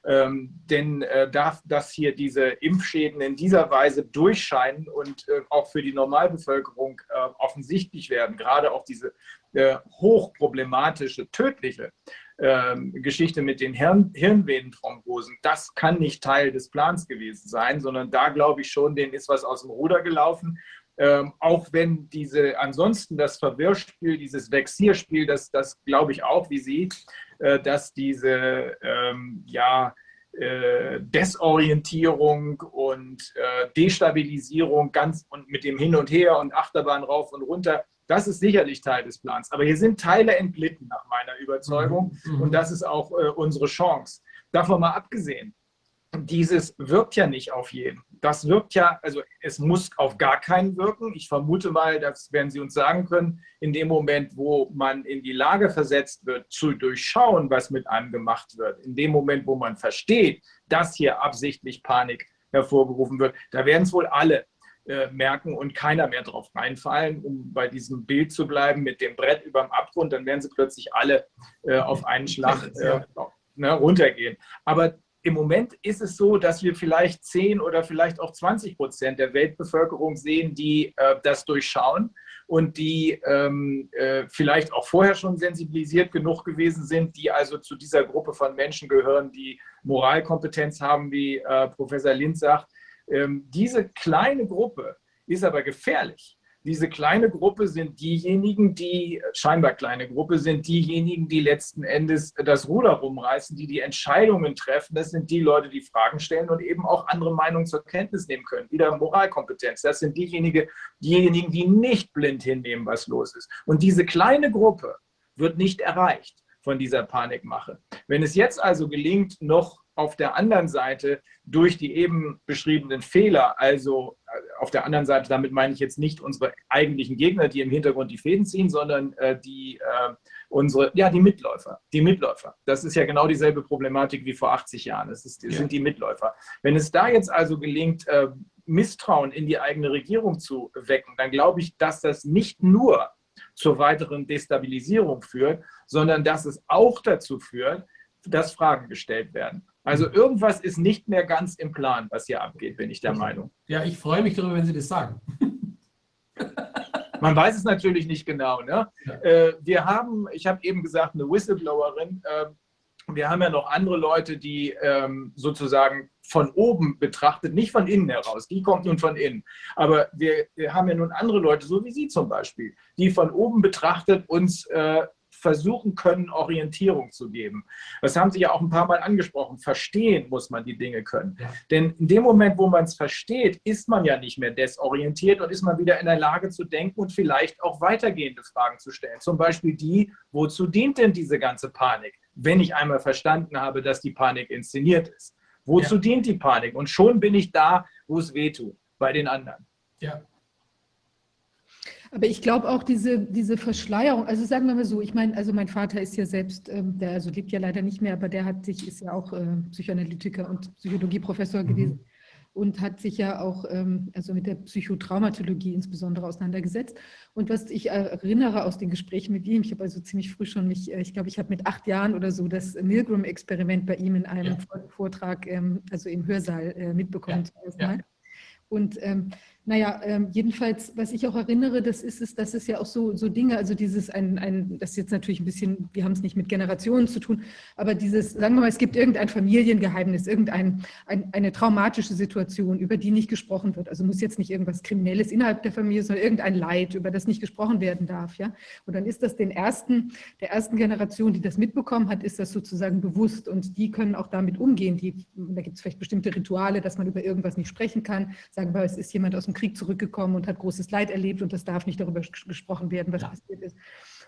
Ähm, denn äh, darf, dass hier diese Impfschäden in dieser Weise durchscheinen und äh, auch für die Normalbevölkerung äh, offensichtlich werden, gerade auch diese hochproblematische, tödliche ähm, Geschichte mit den Hirn Hirnvenenthrombosen, das kann nicht Teil des Plans gewesen sein, sondern da glaube ich schon, denen ist was aus dem Ruder gelaufen. Ähm, auch wenn diese ansonsten das Verwirrspiel, dieses Vexierspiel, das, das glaube ich auch wie Sie, äh, dass diese ähm, ja, äh, Desorientierung und äh, Destabilisierung ganz und mit dem Hin und Her und Achterbahn rauf und runter, das ist sicherlich Teil des Plans. Aber hier sind Teile entglitten, nach meiner Überzeugung. Mhm. Und das ist auch äh, unsere Chance. Davon mal abgesehen, dieses wirkt ja nicht auf jeden. Das wirkt ja, also es muss auf gar keinen wirken. Ich vermute mal, das werden Sie uns sagen können, in dem Moment, wo man in die Lage versetzt wird, zu durchschauen, was mit einem gemacht wird, in dem Moment, wo man versteht, dass hier absichtlich Panik hervorgerufen wird, da werden es wohl alle äh, merken und keiner mehr drauf reinfallen, um bei diesem Bild zu bleiben mit dem Brett über dem Abgrund, dann werden sie plötzlich alle äh, auf einen Schlag äh, ne, runtergehen. Aber im Moment ist es so, dass wir vielleicht 10 oder vielleicht auch 20 Prozent der Weltbevölkerung sehen, die äh, das durchschauen und die ähm, äh, vielleicht auch vorher schon sensibilisiert genug gewesen sind, die also zu dieser Gruppe von Menschen gehören, die Moralkompetenz haben, wie äh, Professor Lind sagt, ähm, diese kleine Gruppe ist aber gefährlich. Diese kleine Gruppe sind diejenigen, die, scheinbar kleine Gruppe, sind diejenigen, die letzten Endes das Ruder rumreißen, die die Entscheidungen treffen. Das sind die Leute, die Fragen stellen und eben auch andere Meinungen zur Kenntnis nehmen können. Wieder Moralkompetenz. Das sind diejenigen, diejenigen, die nicht blind hinnehmen, was los ist. Und diese kleine Gruppe wird nicht erreicht von dieser Panikmache. Wenn es jetzt also gelingt, noch auf der anderen Seite durch die eben beschriebenen Fehler, also äh, auf der anderen Seite, damit meine ich jetzt nicht unsere eigentlichen Gegner, die im Hintergrund die Fäden ziehen, sondern äh, die äh, unsere, ja, die Mitläufer, die Mitläufer. Das ist ja genau dieselbe Problematik wie vor 80 Jahren. Das ja. sind die Mitläufer. Wenn es da jetzt also gelingt, äh, Misstrauen in die eigene Regierung zu wecken, dann glaube ich, dass das nicht nur zur weiteren Destabilisierung führt, sondern dass es auch dazu führt, dass Fragen gestellt werden. Also irgendwas ist nicht mehr ganz im Plan, was hier abgeht, bin ich der Meinung. Ja, ich freue mich darüber, wenn Sie das sagen. Man weiß es natürlich nicht genau. Ne? Ja. Äh, wir haben, ich habe eben gesagt, eine Whistleblowerin, äh, wir haben ja noch andere Leute, die ähm, sozusagen von oben betrachtet, nicht von innen heraus, die kommt nun von innen. Aber wir, wir, haben ja nun andere Leute, so wie Sie zum Beispiel, die von oben betrachtet uns äh, versuchen können, Orientierung zu geben. Das haben Sie ja auch ein paar Mal angesprochen. Verstehen muss man die Dinge können. Ja. Denn in dem Moment, wo man es versteht, ist man ja nicht mehr desorientiert und ist man wieder in der Lage zu denken und vielleicht auch weitergehende Fragen zu stellen. Zum Beispiel die, wozu dient denn diese ganze Panik? wenn ich einmal verstanden habe, dass die Panik inszeniert ist. Wozu ja. dient die Panik? Und schon bin ich da, wo es weh tut, bei den anderen. Ja. Aber ich glaube auch diese, diese Verschleierung, also sagen wir mal so, ich meine, also mein Vater ist ja selbst, ähm, der also lebt ja leider nicht mehr, aber der hat sich, ist ja auch äh, Psychoanalytiker und Psychologieprofessor mhm. gewesen und hat sich ja auch ähm, also mit der Psychotraumatologie insbesondere auseinandergesetzt. Und was ich erinnere aus den Gesprächen mit ihm, ich habe also ziemlich früh schon mich, äh, ich glaube, ich habe mit acht Jahren oder so das Milgram-Experiment bei ihm in einem ja. Vortrag, ähm, also im Hörsaal äh, mitbekommen ja. Mal. Und ähm, naja, ähm, jedenfalls, was ich auch erinnere, das ist es, das ist ja auch so, so Dinge, also dieses ein, ein, das ist jetzt natürlich ein bisschen, wir haben es nicht mit Generationen zu tun, aber dieses, sagen wir mal, es gibt irgendein Familiengeheimnis, irgendeine ein, eine traumatische Situation, über die nicht gesprochen wird. Also muss jetzt nicht irgendwas Kriminelles innerhalb der Familie, sondern irgendein Leid, über das nicht gesprochen werden darf. Ja? Und dann ist das den ersten, der ersten Generation, die das mitbekommen hat, ist das sozusagen bewusst und die können auch damit umgehen. Die, da gibt es vielleicht bestimmte Rituale, dass man über irgendwas nicht sprechen kann. Sagen wir, es ist jemand aus dem Krieg zurückgekommen und hat großes Leid erlebt und das darf nicht darüber gesprochen werden, was ja. passiert ist.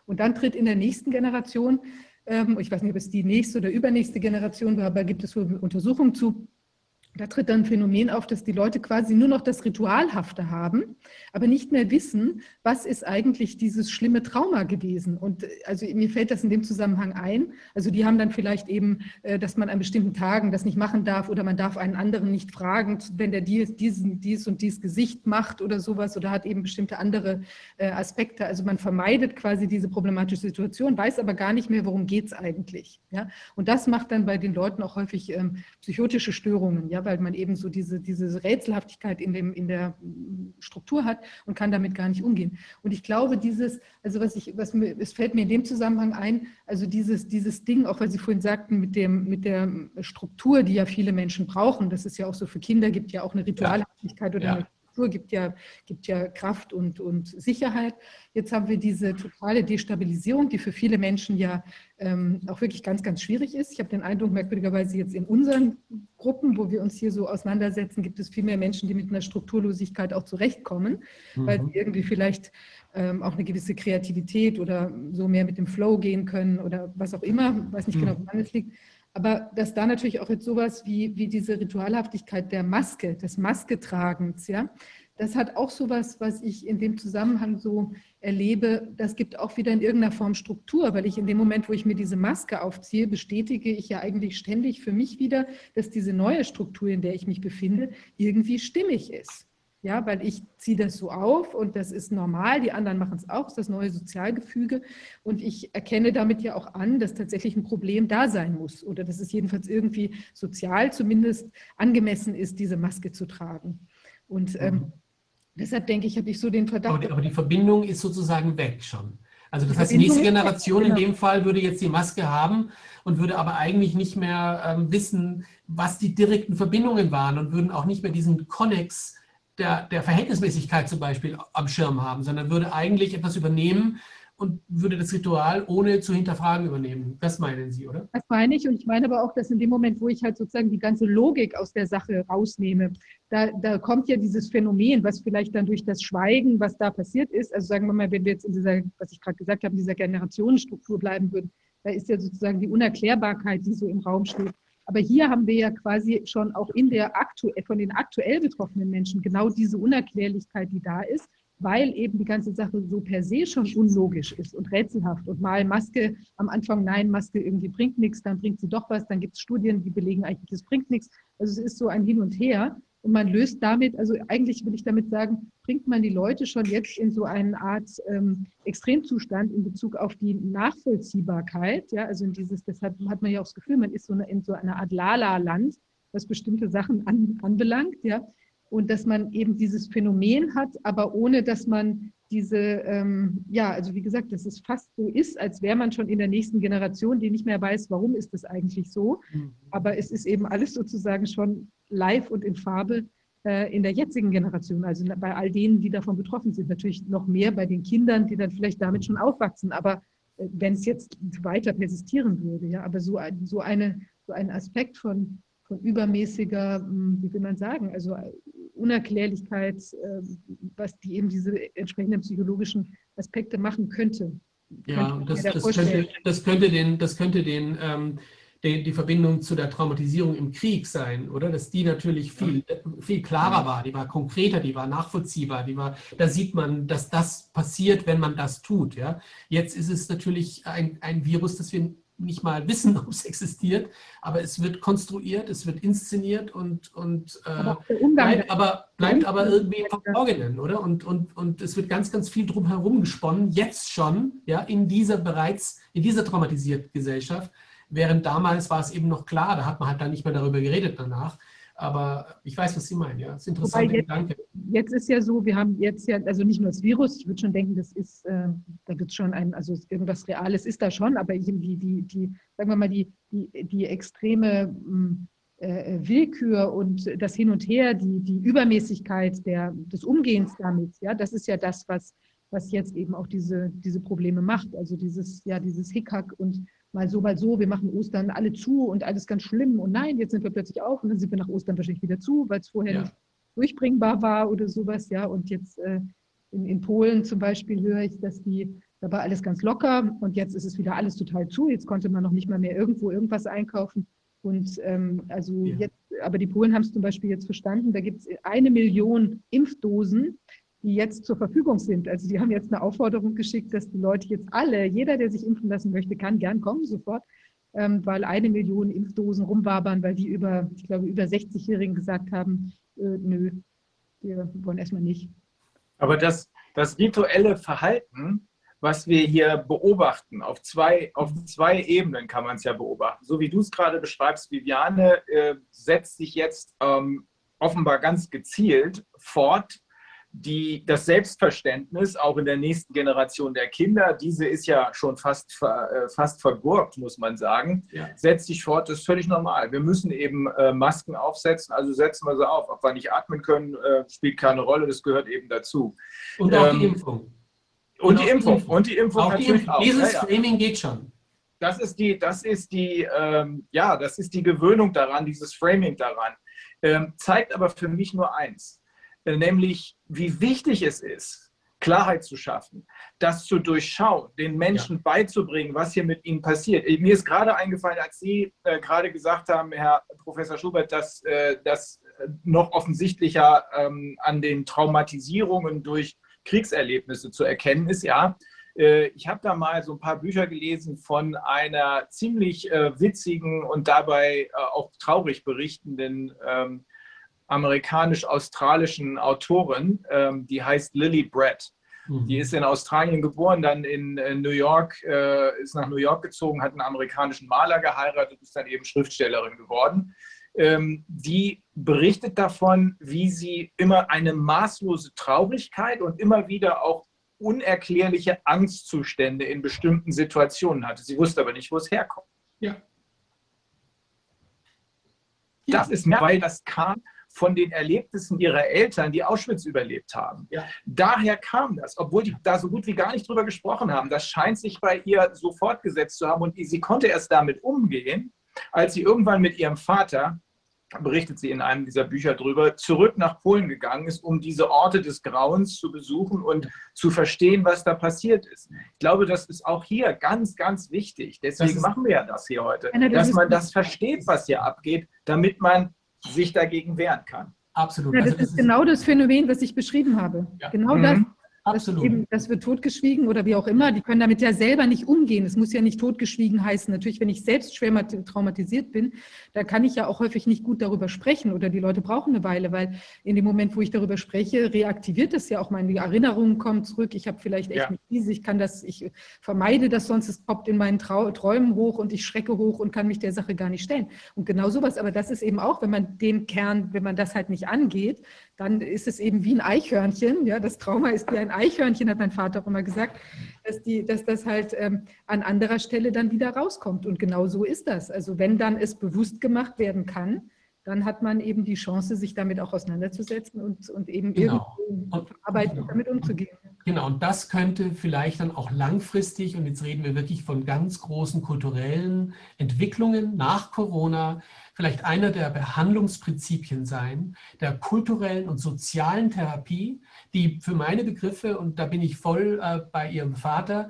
Und dann tritt in der nächsten Generation, ähm, ich weiß nicht, ob es die nächste oder übernächste Generation war, aber gibt es wohl Untersuchungen zu, da tritt dann ein Phänomen auf, dass die Leute quasi nur noch das Ritualhafte haben, aber nicht mehr wissen, was ist eigentlich dieses schlimme Trauma gewesen. Und äh, also mir fällt das in dem Zusammenhang ein. Also die haben dann vielleicht eben, äh, dass man an bestimmten Tagen das nicht machen darf oder man darf einen anderen nicht fragen, wenn der dies, diesen, dies und dies Gesicht macht oder sowas oder hat eben bestimmte andere äh, Aspekte. Also man vermeidet quasi diese problematische Situation, weiß aber gar nicht mehr, worum geht es eigentlich. Ja? Und das macht dann bei den Leuten auch häufig ähm, psychotische Störungen. Ja? Weil man eben so diese, diese Rätselhaftigkeit in, dem, in der Struktur hat und kann damit gar nicht umgehen. Und ich glaube, dieses, also was ich, was mir, es fällt mir in dem Zusammenhang ein, also dieses, dieses Ding, auch weil Sie vorhin sagten, mit, dem, mit der Struktur, die ja viele Menschen brauchen, das ist ja auch so für Kinder, gibt ja auch eine Ritualhaftigkeit oder ja. eine Struktur gibt ja, gibt ja Kraft und, und Sicherheit. Jetzt haben wir diese totale Destabilisierung, die für viele Menschen ja ähm, auch wirklich ganz, ganz schwierig ist. Ich habe den Eindruck, merkwürdigerweise jetzt in unseren Gruppen, wo wir uns hier so auseinandersetzen, gibt es viel mehr Menschen, die mit einer Strukturlosigkeit auch zurechtkommen, mhm. weil sie irgendwie vielleicht ähm, auch eine gewisse Kreativität oder so mehr mit dem Flow gehen können oder was auch immer, weiß nicht genau, mhm. genau, woran es liegt. Aber dass da natürlich auch jetzt sowas wie, wie diese Ritualhaftigkeit der Maske, des Masketragens, ja, das hat auch sowas, was ich in dem Zusammenhang so erlebe, das gibt auch wieder in irgendeiner Form Struktur, weil ich in dem Moment, wo ich mir diese Maske aufziehe, bestätige ich ja eigentlich ständig für mich wieder, dass diese neue Struktur, in der ich mich befinde, irgendwie stimmig ist. Ja, weil ich ziehe das so auf und das ist normal, die anderen machen es auch, das ist das neue Sozialgefüge. Und ich erkenne damit ja auch an, dass tatsächlich ein Problem da sein muss oder dass es jedenfalls irgendwie sozial zumindest angemessen ist, diese Maske zu tragen. Und ähm, mhm. deshalb denke ich, habe ich so den Verdacht. Aber die, aber die, Verbindung ist sozusagen weg schon. Also das heißt, die nächste Generation genau. in dem Fall würde jetzt die Maske haben und würde aber eigentlich nicht mehr ähm, wissen, was die direkten Verbindungen waren und würden auch nicht mehr diesen Konnex der, der Verhältnismäßigkeit zum Beispiel am Schirm haben, sondern würde eigentlich etwas übernehmen und würde das Ritual ohne zu hinterfragen übernehmen. Das meinen Sie, oder? Das meine ich. Und ich meine aber auch, dass in dem Moment, wo ich halt sozusagen die ganze Logik aus der Sache rausnehme, da, da kommt ja dieses Phänomen, was vielleicht dann durch das Schweigen, was da passiert ist, also sagen wir mal, wenn wir jetzt in dieser, was ich gerade gesagt habe, in dieser Generationenstruktur bleiben würden, da ist ja sozusagen die Unerklärbarkeit, die so im Raum steht. Aber hier haben wir ja quasi schon auch in der aktuell, von den aktuell betroffenen Menschen genau diese Unerklärlichkeit, die da ist, weil eben die ganze Sache so per se schon unlogisch ist und rätselhaft. Und mal Maske am Anfang, nein, Maske irgendwie bringt nichts, dann bringt sie doch was, dann gibt es Studien, die belegen eigentlich, es bringt nichts. Also es ist so ein Hin und Her. Und man löst damit, also eigentlich will ich damit sagen, bringt man die Leute schon jetzt in so eine Art ähm, Extremzustand in Bezug auf die Nachvollziehbarkeit. Ja, also in dieses, deshalb hat man ja auch das Gefühl, man ist so eine, in so einer Art Lala-Land, was bestimmte Sachen an, anbelangt. Ja, und dass man eben dieses Phänomen hat, aber ohne dass man diese, ähm, ja, also wie gesagt, dass es fast so ist, als wäre man schon in der nächsten Generation, die nicht mehr weiß, warum ist das eigentlich so. Mhm. Aber es ist eben alles sozusagen schon live und in Farbe äh, in der jetzigen Generation, also bei all denen, die davon betroffen sind. Natürlich noch mehr bei den Kindern, die dann vielleicht damit schon aufwachsen. Aber äh, wenn es jetzt weiter persistieren würde, ja, aber so, ein, so, eine, so ein Aspekt von, von übermäßiger, hm, wie will man sagen, also äh, Unerklärlichkeit, was die eben diese entsprechenden psychologischen Aspekte machen könnte. Ja, das, das, könnte, das, könnte, den, das könnte den ähm, die, die, Verbindung zu der Traumatisierung im Krieg sein, oder? Dass die natürlich viel, viel klarer war, die war konkreter, die war nachvollziehbar, die war, da sieht man, dass das passiert, wenn man das tut. Ja? Jetzt ist es natürlich ein, ein Virus, das wir nicht mal wissen, ob es existiert, aber es wird konstruiert, es wird inszeniert und, und äh, aber bleibt, aber, bleibt aber irgendwie im Verborgenen, oder? Und, und, und es wird ganz, ganz viel drum herum gesponnen, jetzt schon, ja, in dieser bereits, in dieser traumatisierten Gesellschaft, Während damals war es eben noch klar, da hat man halt dann nicht mehr darüber geredet danach. Aber ich weiß, was Sie meinen, ja. Das ist interessant. Jetzt, jetzt, ist ja so, wir haben jetzt ja, also nicht nur das Virus, ich würde schon denken, das ist, äh, da wird es schon ein, also irgendwas Reales ist da schon, aber die, die, die sagen wir mal, die, die, die extreme hm, äh, Willkür und das Hin und Her, die, die Übermäßigkeit der, des Umgehens damit, ja, das ist ja das, was, was jetzt eben auch diese, diese Probleme macht. Also dieses, ja, dieses Hickhack und mal so, mal so, wir machen Ostern alle zu und alles ganz schlimm und nein, jetzt sind wir plötzlich auf und dann sind wir nach Ostern wahrscheinlich wieder zu, weil es vorher ja. nicht durchbringbar war oder sowas, ja. Und jetzt äh, in, in Polen zum Beispiel höre ich, dass die, da war alles ganz locker und jetzt ist es wieder alles total zu. Jetzt konnte man noch nicht mal mehr irgendwo irgendwas einkaufen. Und ähm, also ja. jetzt, aber die Polen haben es zum Beispiel jetzt verstanden, da gibt es eine Million Impfdosen, die jetzt zur Verfügung sind. Also die haben jetzt eine Aufforderung geschickt, dass die Leute jetzt alle, jeder, der sich impfen lassen möchte, kann gern kommen sofort, ähm, weil eine Million Impfdosen rumwabern, weil die über, ich glaube, über 60-Jährigen gesagt haben, äh, nö, wir wollen erstmal nicht. Aber das, das rituelle Verhalten, was wir hier beobachten, auf zwei, auf zwei Ebenen kann man es ja beobachten. So wie du es gerade beschreibst, Viviane äh, setzt sich jetzt ähm, offenbar ganz gezielt fort die, das Selbstverständnis auch in der nächsten Generation der Kinder, diese ist ja schon fast, äh, fast vergurkt, muss man sagen, ja. setzt sich fort, das ist völlig normal. Wir müssen eben äh, Masken aufsetzen, also setzen wir sie auf. Ob wir nicht atmen können, äh, spielt keine Rolle, das gehört eben dazu. Und auch ähm, die Impfung. Und, und die Impfung. Impfung. Und die Impfung auch natürlich die Impfung. auch. Dieses ja, ja. Framing geht schon. Das ist die, das ist die, ähm, ja, das ist die Gewöhnung daran, dieses Framing daran. Ähm, zeigt aber für mich nur eins nämlich wie wichtig es ist, Klarheit zu schaffen, das zu durchschauen, den Menschen ja. beizubringen, was hier mit ihnen passiert. Äh, mir ist gerade eingefallen, als Sie äh, gerade gesagt haben, Herr Professor Schubert, dass äh, das noch offensichtlicher ähm, an den Traumatisierungen durch Kriegserlebnisse zu erkennen ist. Ja, äh, ich habe da mal so ein paar Bücher gelesen von einer ziemlich äh, witzigen und dabei auch traurig berichtenden ähm, amerikanisch-australischen Autorin, ähm, die heißt Lily Brett. Mhm. Die ist in Australien geboren, dann in, in New York, äh, ist nach New York gezogen, hat einen amerikanischen Maler geheiratet, ist dann eben Schriftstellerin geworden. Ähm, die berichtet davon, wie sie immer eine maßlose Traurigkeit und immer wieder auch unerklärliche Angstzustände in bestimmten Situationen hatte. Sie wusste aber nicht, wo es herkommt. Ja. Das ist, weil das kam von den Erlebnissen ihrer Eltern, die Auschwitz überlebt haben. Ja. Daher kam das, obwohl die da so gut wie gar nicht drüber gesprochen haben. Das scheint sich bei ihr so fortgesetzt zu haben und sie konnte erst damit umgehen, als sie irgendwann mit ihrem Vater berichtet sie in einem dieser Bücher drüber, zurück nach Polen gegangen ist, um diese Orte des Grauens zu besuchen und zu verstehen, was da passiert ist. Ich glaube, das ist auch hier ganz, ganz wichtig. Deswegen machen wir ja das hier heute, dass man das versteht, was hier abgeht, damit man sich dagegen wehren kann. Absolut. Ja, das, also das ist genau das Phänomen, was ich beschrieben habe. Ja. Genau mhm. das Absolut. Das, eben, das wird totgeschwiegen oder wie auch immer. Die können damit ja selber nicht umgehen. Es muss ja nicht totgeschwiegen heißen. Natürlich, wenn ich selbst schwer traumatisiert bin, da kann ich ja auch häufig nicht gut darüber sprechen oder die Leute brauchen eine Weile, weil in dem Moment, wo ich darüber spreche, reaktiviert es ja auch meine Erinnerungen kommen zurück. Ich habe vielleicht echt ja. eine Krise. Ich kann das, ich vermeide das sonst. Es poppt in meinen Trau Träumen hoch und ich schrecke hoch und kann mich der Sache gar nicht stellen. Und genau sowas. Aber das ist eben auch, wenn man den Kern, wenn man das halt nicht angeht, dann ist es eben wie ein Eichhörnchen. Ja, das Trauma ist wie ein Eichhörnchen, hat mein Vater auch immer gesagt, dass, die, dass das halt ähm, an anderer Stelle dann wieder rauskommt. Und genau so ist das. Also wenn dann es bewusst gemacht werden kann, dann hat man eben die Chance, sich damit auch auseinanderzusetzen und, und eben genau. arbeiten, genau. damit umzugehen. Genau, und das könnte vielleicht dann auch langfristig, und jetzt reden wir wirklich von ganz großen kulturellen Entwicklungen nach Corona, vielleicht einer der Behandlungsprinzipien sein, der kulturellen und sozialen Therapie, die für meine Begriffe, und da bin ich voll äh, bei Ihrem Vater,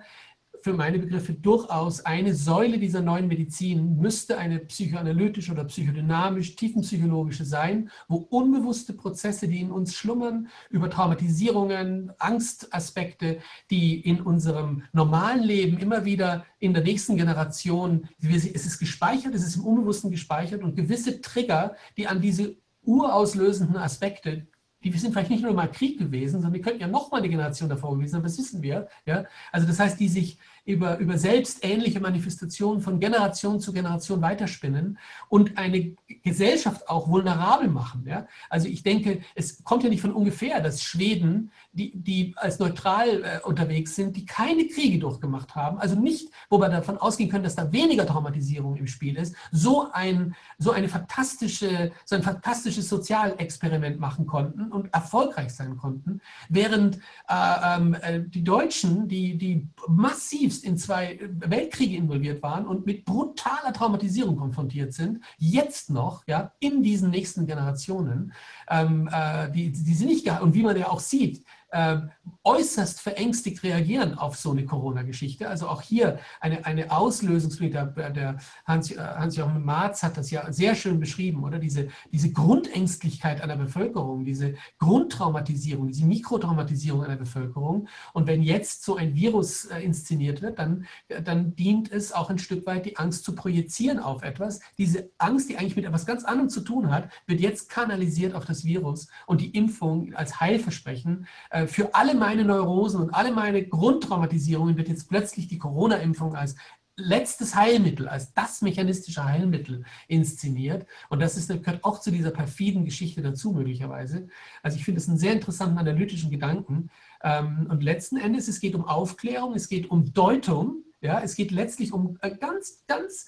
für meine Begriffe durchaus eine Säule dieser neuen Medizin müsste eine psychoanalytische oder psychodynamisch tiefenpsychologische sein, wo unbewusste Prozesse, die in uns schlummern, über Traumatisierungen, Angstaspekte, die in unserem normalen Leben immer wieder in der nächsten Generation, es ist gespeichert, es ist im Unbewussten gespeichert und gewisse Trigger, die an diese urauslösenden Aspekte die sind vielleicht nicht nur mal Krieg gewesen, sondern die könnten ja noch mal eine Generation davor gewesen sein, das wissen wir. Ja? Also das heißt, die sich über, über selbstähnliche Manifestationen von Generation zu Generation weiterspinnen und eine Gesellschaft auch vulnerabel machen. Ja? Also ich denke, es kommt ja nicht von ungefähr, dass Schweden, die, die als neutral äh, unterwegs sind, die keine Kriege durchgemacht haben, also nicht, wo wir davon ausgehen können, dass da weniger Traumatisierung im Spiel ist, so ein, so eine fantastische, so ein fantastisches Sozialexperiment machen konnten und erfolgreich sein konnten, während äh, ähm, äh, die Deutschen, die, die massiv zutiefst in zwei Weltkriege involviert waren und mit brutaler Traumatisierung konfrontiert sind, jetzt noch, ja, in diesen nächsten Generationen, ähm, äh, die, die sind nicht. Und wie man ja auch sieht, äh, äußerst verängstigt reagieren auf so eine Corona-Geschichte. Also auch hier eine, eine Auslösungsmittel. Der, Hans-Joachim Hans Marz hat das ja sehr schön beschrieben, oder? Diese, diese Grundängstlichkeit einer Bevölkerung, diese Grundtraumatisierung, diese Mikrotraumatisierung einer Bevölkerung. Und wenn jetzt so ein Virus äh, inszeniert wird, dann, dann dient es auch ein Stück weit, die Angst zu projizieren auf etwas. Diese Angst, die eigentlich mit etwas ganz anderem zu tun hat, wird jetzt kanalisiert auf das Virus und die Impfung als Heilversprechen äh, äh, für alle meine Neurosen und alle meine Grundtraumatisierungen wird jetzt plötzlich die Corona-Impfung als letztes Heilmittel, als das mechanistische Heilmittel inszeniert. Und das ist, gehört auch zu dieser perfiden Geschichte dazu, möglicherweise. Also ich finde es einen sehr interessanten analytischen Gedanken. Ähm, und letzten Endes, es geht um Aufklärung, es geht um Deutung, ja, es geht letztlich um äh, ganz, ganz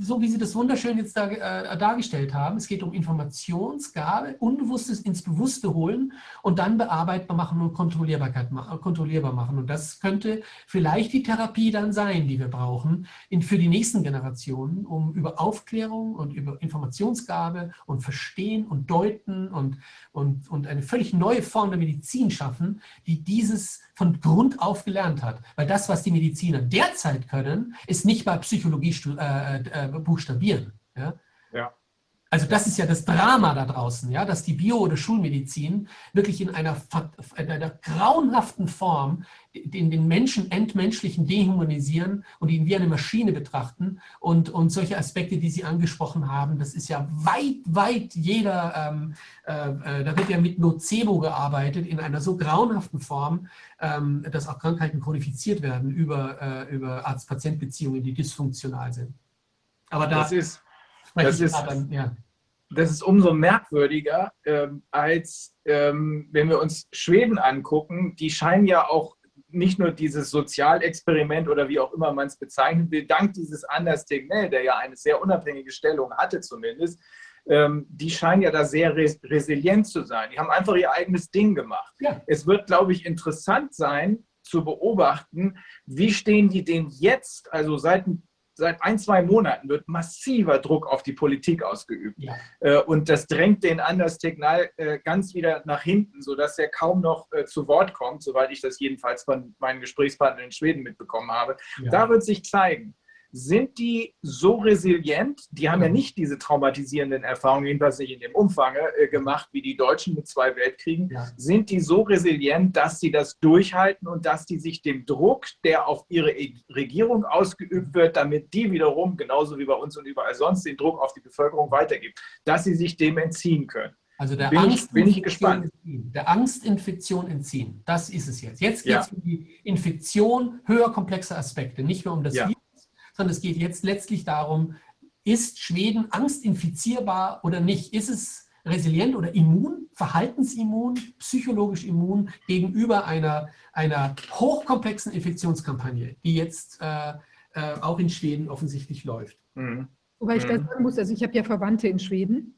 so wie Sie das wunderschön jetzt da, äh, dargestellt haben. Es geht um Informationsgabe, Unbewusstes ins Bewusste holen und dann bearbeitbar machen und Kontrollierbarkeit, kontrollierbar machen. Und das könnte vielleicht die Therapie dann sein, die wir brauchen in, für die nächsten Generationen, um über Aufklärung und über Informationsgabe und Verstehen und Deuten und, und, und eine völlig neue Form der Medizin schaffen, die dieses von Grund auf gelernt hat. Weil das, was die Mediziner derzeit können, ist nicht bei Psychologie äh, äh, buchstabieren. Ja? ja. Also das ist ja das Drama da draußen, ja, dass die Bio- oder Schulmedizin wirklich in einer, in einer grauenhaften Form den, den Menschen entmenschlichen dehumanisieren und ihn wie eine Maschine betrachten. Und, und solche Aspekte, die Sie angesprochen haben, das ist ja weit, weit jeder, ähm, äh, äh da wird ja mit Nocebo gearbeitet in einer so grauenhaften Form, ähm, dass auch Krankheiten chronifiziert werden über, äh, über Arzt-Patient-Beziehungen, die dysfunktional sind. Aber da das ist das ist, dann, ja. das ist umso merkwürdiger, ähm, als ähm, wenn wir uns Schweden angucken. Die scheinen ja auch nicht nur dieses Sozialexperiment oder wie auch immer man es bezeichnen will, dank dieses Anders Tegnell, der ja eine sehr unabhängige Stellung hatte zumindest, ähm, die scheinen ja da sehr res resilient zu sein. Die haben einfach ihr eigenes Ding gemacht. Ja. Es wird, glaube ich, interessant sein zu beobachten, wie stehen die denn jetzt, also seit ein seit ein, zwei Monaten wird massiver Druck auf die Politik ausgeübt. Ja. Äh, und das drängt den Anders Tegnal äh, ganz wieder nach hinten, sodass er kaum noch äh, zu Wort kommt, soweit ich das jedenfalls von meinen Gesprächspartnern in Schweden mitbekommen habe. Ja. Da wird sich zeigen, sind die so resilient? Die haben ja nicht diese traumatisierenden Erfahrungen, jedenfalls nicht in dem Umfang äh, gemacht wie die Deutschen mit zwei Weltkriegen. Ja. Sind die so resilient, dass sie das durchhalten und dass die sich dem Druck, der auf ihre e-, Regierung ausgeübt wird, damit die wiederum, genauso wie bei uns und überall sonst, den Druck auf die Bevölkerung weitergibt, dass sie sich dem entziehen können? Also der bin Angst, ich, bin ich gespannt. Entziehen, der Angstinfektion entziehen, das ist es jetzt. Jetzt geht es ja. um die Infektion höher komplexer Aspekte, nicht nur um das ja. Sondern es geht jetzt letztlich darum, ist Schweden angstinfizierbar oder nicht? Ist es resilient oder immun verhaltensimmun, psychologisch immun gegenüber einer, einer hochkomplexen Infektionskampagne, die jetzt äh, äh, auch in Schweden offensichtlich läuft. Mhm. Wobei ich da mhm. sagen muss, also ich habe ja Verwandte in Schweden,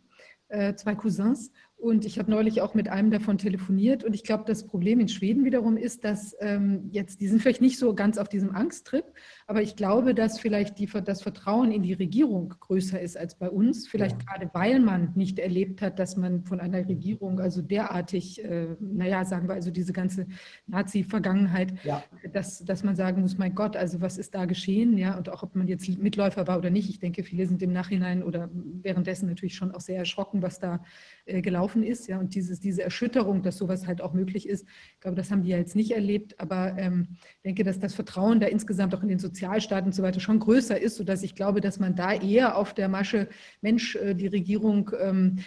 äh, zwei Cousins, und ich habe neulich auch mit einem davon telefoniert. Und ich glaube, das Problem in Schweden wiederum ist, dass ähm, jetzt, die sind vielleicht nicht so ganz auf diesem Angsttrip, aber ich glaube, dass vielleicht die, das Vertrauen in die Regierung größer ist als bei uns. Vielleicht ja. gerade, weil man nicht erlebt hat, dass man von einer Regierung also derartig, äh, naja, sagen wir also diese ganze Nazi-Vergangenheit, ja. dass, dass man sagen muss, mein Gott, also was ist da geschehen? Ja, und auch ob man jetzt Mitläufer war oder nicht. Ich denke, viele sind im Nachhinein oder währenddessen natürlich schon auch sehr erschrocken, was da äh, gelaufen ist. Ja, und dieses, diese Erschütterung, dass sowas halt auch möglich ist, ich glaube, das haben die ja jetzt nicht erlebt. Aber ähm, ich denke, dass das Vertrauen da insgesamt auch in den Sozialstaat und so weiter schon größer ist, sodass ich glaube, dass man da eher auf der Masche, Mensch, äh, die Regierung ähm,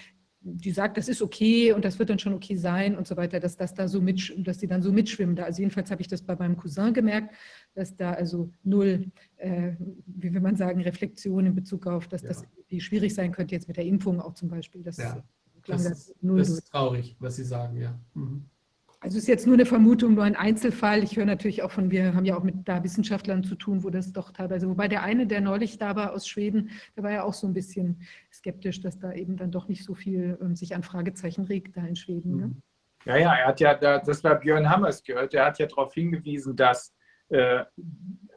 die sagt, das ist okay und das wird dann schon okay sein und so weiter, dass das da so mit, dass die dann so mitschwimmen. Also jedenfalls habe ich das bei meinem Cousin gemerkt, dass da also null, äh, wie will man sagen, Reflexion in Bezug auf, dass ja. das schwierig sein könnte jetzt mit der Impfung auch zum Beispiel. Das ja das, das, das ist traurig, was Sie sagen, ja. Mhm. Also es ist jetzt nur eine Vermutung, nur ein Einzelfall. Ich höre natürlich auch von, wir haben ja auch mit da Wissenschaftlern zu tun, wo das doch teilweise, wobei der eine, der neulich da war aus Schweden, der war ja auch so ein bisschen skeptisch, dass da eben dann doch nicht so viel ähm, sich an Fragezeichen regt da in Schweden. Ne? Ja, ja, er hat ja, das war Björn Hammers gehört, er hat ja darauf hingewiesen, dass äh,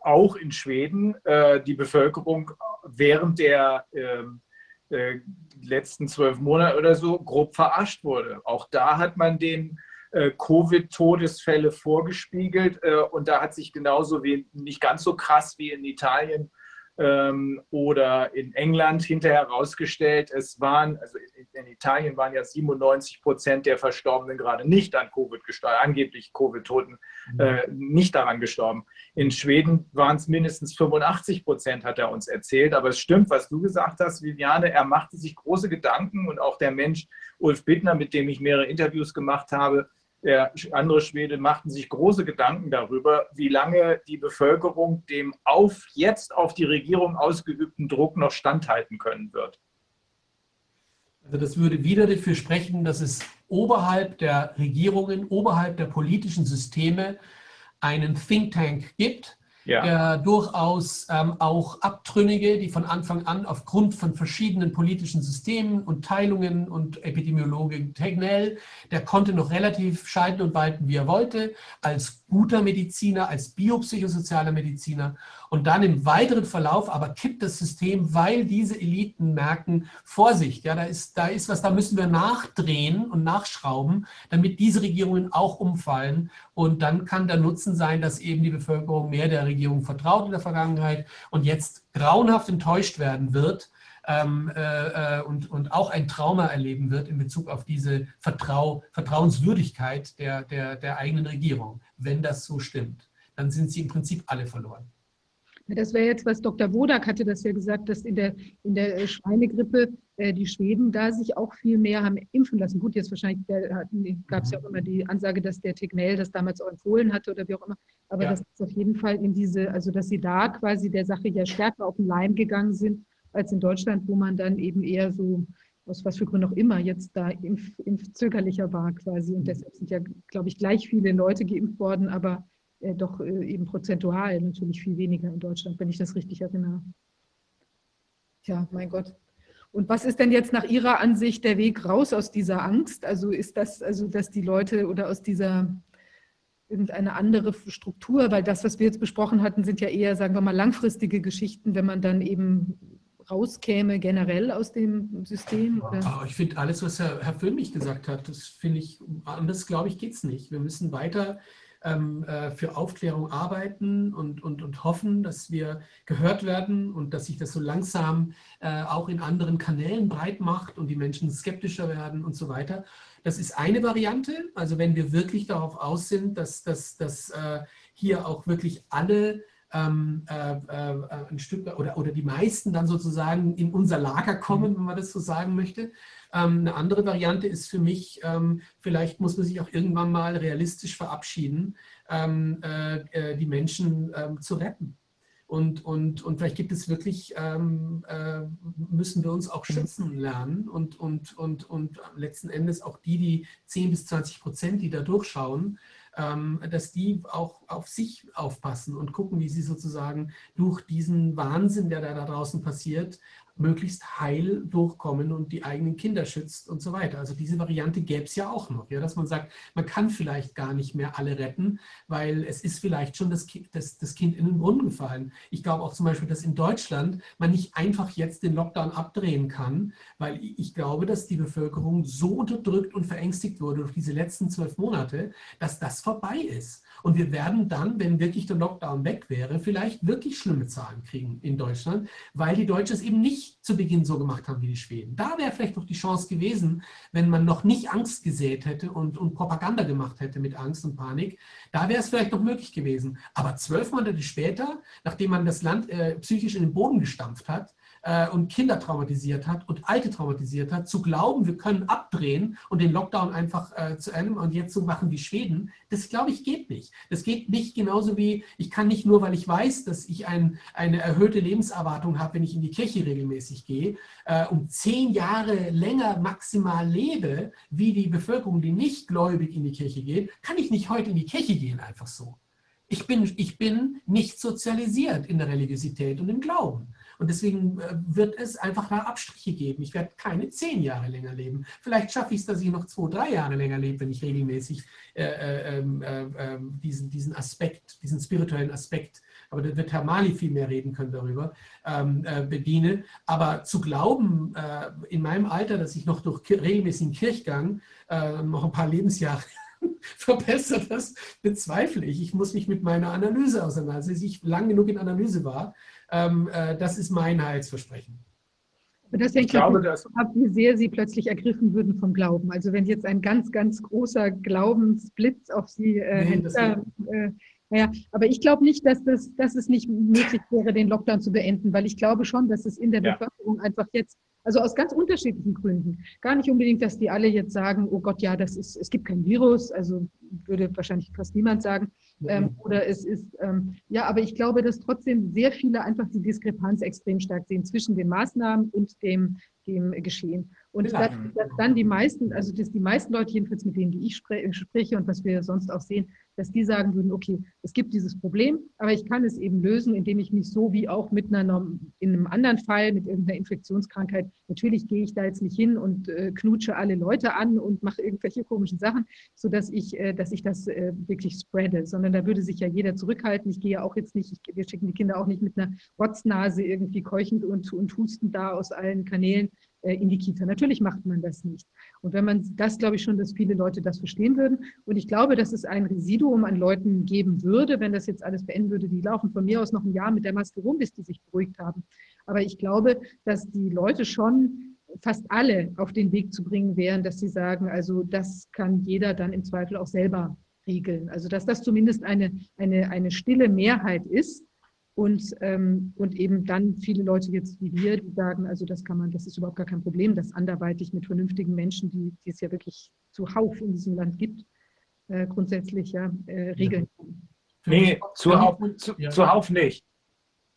auch in Schweden äh, die Bevölkerung während der ähm, äh, letzten zwölf Monate oder so grob verarscht wurde. Auch da hat man den äh, Covid-Todesfälle vorgespiegelt äh, und da hat sich genauso wie nicht ganz so krass wie in Italien ähm, oder in England hinterher herausgestellt, es waren, also in Italien waren ja 97 Prozent der Verstorbenen gerade nicht an Covid gestorben, angeblich Covid-Toten mhm. äh, nicht daran gestorben. In Schweden waren es mindestens 85 Prozent, hat er uns erzählt. Aber es stimmt, was du gesagt hast, Viviane, er machte sich große Gedanken und auch der Mensch Ulf Bittner, mit dem ich mehrere Interviews gemacht habe, der andere Schwede machten sich große Gedanken darüber, wie lange die Bevölkerung dem auf jetzt auf die Regierung ausgeübten Druck noch standhalten können wird. Also das würde wieder dafür sprechen, dass es oberhalb der Regierungen, oberhalb der politischen Systeme einen Think Tank gibt, ja. der durchaus ähm, auch Abtrünnige, die von Anfang an aufgrund von verschiedenen politischen Systemen und Teilungen und Epidemiologik, Tegnell, der konnte noch relativ scheiden und walten, wie er wollte, als guter Mediziner, als biopsychosozialer Mediziner. Und dann im weiteren Verlauf aber kippt das System, weil diese Eliten merken, Vorsicht, ja, da ist, da ist was, da müssen wir nachdrehen und nachschrauben, damit diese Regierungen auch umfallen. Und dann kann der Nutzen sein, dass eben die Bevölkerung mehr der Regierung vertraut in der Vergangenheit und jetzt grauenhaft enttäuscht werden wird, ähm, äh, äh, und, und auch ein Trauma erleben wird in Bezug auf diese Vertrau, Vertrauenswürdigkeit der, der, der eigenen Regierung. Wenn das so stimmt, dann sind sie im Prinzip alle verloren. Das wäre jetzt, was Dr. Wodak hatte das ja gesagt, dass in der, in der Schweinegrippe äh, die Schweden da sich auch viel mehr haben impfen lassen. Gut, jetzt wahrscheinlich gab es ja auch immer die Ansage, dass der Tignell das damals auch empfohlen hatte oder wie auch immer. Aber ja. das ist auf jeden Fall in diese, also dass sie da quasi der Sache ja stärker auf den Leim gegangen sind als in Deutschland, wo man dann eben eher so, aus was für Gründen auch immer, jetzt da impf, impfzögerlicher war quasi. Und deshalb sind ja, glaube ich, gleich viele Leute geimpft worden, aber äh, doch äh, eben prozentual natürlich viel weniger in Deutschland, wenn ich das richtig erinnere. Tja, mein Gott. Und was ist denn jetzt nach Ihrer Ansicht der Weg raus aus dieser Angst? Also ist das, also dass die Leute oder aus dieser irgendeine andere Struktur, weil das, was wir jetzt besprochen hatten, sind ja eher, sagen wir mal, langfristige Geschichten, wenn man dann eben rauskäme generell aus dem System? Oder? Ich finde alles, was Herr, Herr gesagt hat, das finde ich, anders glaube ich, geht es nicht. Wir müssen weiter ähm, äh, für Aufklärung arbeiten und, und, und hoffen, dass wir gehört werden und dass sich das so langsam äh, auch in anderen Kanälen breit macht und die Menschen skeptischer werden und so weiter. Das ist eine Variante. Also wenn wir wirklich darauf aus sind, dass, dass, dass äh, hier auch wirklich alle ähm, äh, äh, ein Stück oder, oder die meisten dann sozusagen in unser Lager kommen, wenn man das so sagen möchte. Ähm, eine andere Variante ist für mich, ähm, vielleicht muss man sich auch irgendwann mal realistisch verabschieden, ähm, äh, äh, die Menschen ähm, zu retten. Und, und, und vielleicht gibt es wirklich, ähm, äh, müssen wir uns auch schützen lernen und, und, und, und letzten Endes auch die, die 10 bis 20 Prozent, die da durchschauen, dass die auch auf sich aufpassen und gucken, wie sie sozusagen durch diesen Wahnsinn, der da, da draußen passiert, möglichst heil durchkommen und die eigenen Kinder schützt und so weiter. Also diese Variante gäbe es ja auch noch, ja, dass man sagt, man kann vielleicht gar nicht mehr alle retten, weil es ist vielleicht schon das, das, das Kind in den Brunnen gefallen. Ich glaube auch zum Beispiel, dass in Deutschland man nicht einfach jetzt den Lockdown abdrehen kann, weil ich glaube, dass die Bevölkerung so unterdrückt und verängstigt wurde durch diese letzten zwölf Monate, dass das vorbei ist. Und wir werden dann, wenn wirklich der Lockdown weg wäre, vielleicht wirklich schlimme Zahlen kriegen in Deutschland, weil die Deutschen es eben nicht zu Beginn so gemacht haben wie die Schweden. Da wäre vielleicht noch die Chance gewesen, wenn man noch nicht Angst gesät hätte und, und Propaganda gemacht hätte mit Angst und Panik. Da wäre es vielleicht noch möglich gewesen. Aber zwölf Monate später, nachdem man das Land äh, psychisch in den Boden gestampft hat, äh, und Kinder traumatisiert hat und Alte traumatisiert hat, zu glauben, wir können abdrehen und den Lockdown einfach äh, zu Ende und jetzt so machen wie Schweden, das glaube ich geht nicht. Das geht nicht genauso wie, ich kann nicht nur, weil ich weiß, dass ich ein, eine erhöhte Lebenserwartung habe, wenn ich in die Kirche regelmäßig gehe, äh, um zehn Jahre länger maximal lebe, wie die Bevölkerung, die nicht gläubig in die Kirche geht, kann ich nicht heute in die Kirche gehen, einfach so. Ich bin, ich bin nicht sozialisiert in der Religiosität und im Glauben. Und deswegen äh, wird es einfach da Abstriche geben. Ich werde keine zehn Jahre länger leben. Vielleicht schaffe ich es, dass ich noch zwei, drei Jahre länger lebe, wenn ich regelmäßig äh, äh, ähm, äh, ähm, diesen, diesen Aspekt, diesen spirituellen Aspekt, aber da wird Herr Mali viel mehr reden können darüber, ähm, äh, bediene. Aber zu glauben, äh, in meinem Alter, dass ich noch durch regelmäßigen Kirchgang noch ein paar Lebensjahre verbessert das, bezweifle ich. Ich muss mich mit meiner Analyse auseinandersetzen. Als ich lang genug in Analyse war, ähm, äh, das ist mein Heilsversprechen. Aber das hängt ich glaube, dass ab, wie sehr Sie plötzlich ergriffen würden vom Glauben. Also wenn jetzt ein ganz, ganz großer Glaubensblitz auf Sie äh, nee, hätte, äh, naja, aber ich glaube nicht, dass, das, dass es nicht möglich wäre, den Lockdown zu beenden, weil ich glaube schon, dass es in der ja. Bevölkerung einfach jetzt, also aus ganz unterschiedlichen Gründen, gar nicht unbedingt, dass die alle jetzt sagen, oh Gott, ja, das ist, es gibt kein Virus, also würde wahrscheinlich fast niemand sagen, ähm, oder es ist, ähm, ja, aber ich glaube, dass trotzdem sehr viele einfach die Diskrepanz extrem stark sehen zwischen den Maßnahmen und dem, dem Geschehen. Und dass, dass, dann die meisten, also dass die meisten Leute, jedenfalls mit denen, die ich spreche und was wir sonst auch sehen, dass die sagen würden, okay, es gibt dieses Problem, aber ich kann es eben lösen, indem ich mich so wie auch mit einer, in einem anderen Fall, mit irgendeiner Infektionskrankheit, natürlich gehe ich da jetzt nicht hin und äh, knutsche alle Leute an und mache irgendwelche komischen Sachen, sodass ich, äh, dass ich das äh, wirklich spreade, sondern da würde sich ja jeder zurückhalten. Ich gehe ja auch jetzt nicht, ich, wir schicken die Kinder auch nicht mit einer Rotznase irgendwie keuchend und, und hustend da aus allen Kanälen äh, in die Kita. Natürlich macht man das nicht. Und wenn man das, glaube ich schon, dass viele Leute das verstehen würden. Und ich glaube, dass es ein Residuum an Leuten geben würde, wenn das jetzt alles beenden würde. Die laufen von mir aus noch ein Jahr mit der Maske rum, bis die sich beruhigt haben. Aber ich glaube, dass die Leute schon fast alle auf den Weg zu bringen wären, dass sie sagen, also das kann jeder dann im Zweifel auch selber regeln. Also dass das zumindest eine, eine, eine stille Mehrheit ist, und, ähm, und eben dann viele Leute jetzt wie wir, die sagen, also das kann man, das ist überhaupt gar kein Problem, das anderweitig mit vernünftigen Menschen, die, die es ja wirklich zuhauf in diesem Land gibt, äh, grundsätzlich ja äh, regeln kann. Nee, zuhauf, zu, ja. zuhauf nicht.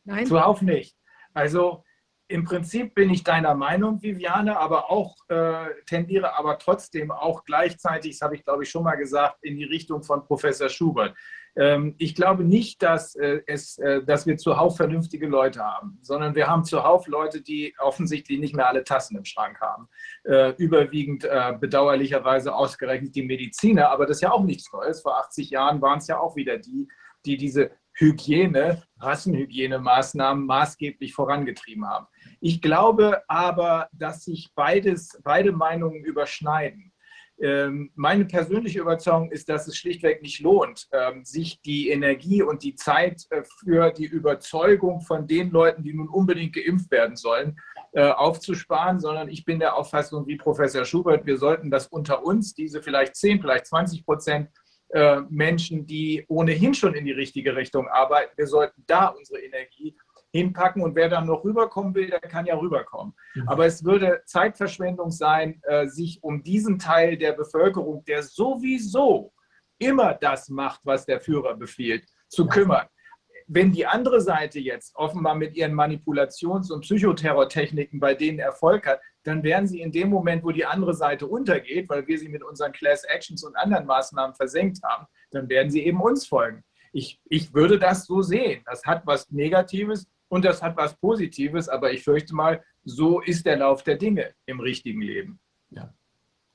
Nein? Zuhauf nicht. Also im Prinzip bin ich deiner Meinung, Viviane, aber auch äh, tendiere aber trotzdem auch gleichzeitig, das habe ich glaube ich schon mal gesagt, in die Richtung von Professor Schubert. Ähm, ich glaube nicht, dass, äh, es, äh, dass wir zuhauf vernünftige Leute haben, sondern wir haben zuhauf Leute, die offensichtlich nicht mehr alle Tassen im Schrank haben. Äh, überwiegend bedauerlicherweise ausgerechnet die Mediziner, aber das ist ja auch nichts Neues. Vor 80 Jahren waren es ja auch wieder die, die diese Hygiene, Rassenhygienemaßnahmen maßgeblich vorangetrieben haben. Ich glaube aber, dass sich beides, beide Meinungen überschneiden. Ähm, meine persönliche Überzeugung ist, dass es schlichtweg nicht lohnt, ähm, sich die Energie und die Zeit äh, für die Überzeugung von den Leuten, die nun unbedingt geimpft werden sollen, äh, aufzusparen, sondern ich bin der Auffassung wie Professor Schubert, wir sollten das unter uns, diese vielleicht 10, vielleicht 20 Prozent äh, Menschen, die ohnehin schon in die richtige Richtung arbeiten, wir sollten da unsere Energie hinpacken und wer dann noch rüberkommen will, der kann ja rüberkommen. Mhm. Aber es würde Zeitverschwendung sein, äh, sich um diesen Teil der Bevölkerung, der sowieso immer das macht, was der Führer befiehlt, zu kümmern. wenn die andere Seite jetzt offenbar mit ihren Manipulations- und Psychoterrortechniken bei denen Erfolg hat, dann werden sie in dem Moment, wo die andere Seite untergeht, weil wir sie mit unseren Class Actions und anderen Maßnahmen versenkt haben, dann werden sie eben uns folgen. Ich, ich würde das so sehen. Das hat was Negatives und das hat was Positives, aber ich fürchte mal, so ist der Lauf der Dinge im richtigen Leben. Ja.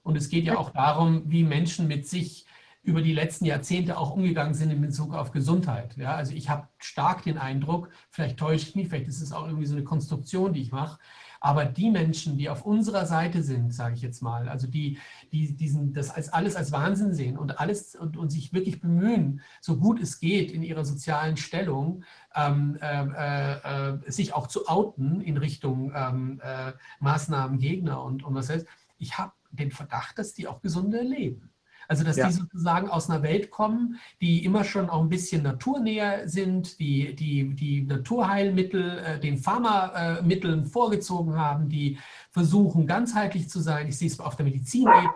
Und es geht ja auch darum, wie Menschen mit sich über die letzten Jahrzehnte auch umgegangen sind in Bezug auf Gesundheit. Ja, also ich habe stark den Eindruck, vielleicht täusche ich mich, vielleicht ist es auch irgendwie so eine Konstruktion, die ich mache, aber die Menschen, die auf unserer Seite sind, sage ich jetzt mal, also die, die diesen, das als alles als Wahnsinn sehen und alles und, und sich wirklich bemühen, so gut es geht in ihrer sozialen Stellung, ähm, äh, äh, sich auch zu outen in Richtung ähm, äh, Maßnahmen, Gegner und, und was heißt. Ich habe den Verdacht, dass die auch gesunde leben. Also dass ja. die sozusagen aus einer Welt kommen, die immer schon auch ein bisschen naturnäher sind, die die, die Naturheilmittel äh, den Pharmamitteln vorgezogen haben, die versuchen ganzheitlich zu sein. Ich sehe es auf der Medizinebene.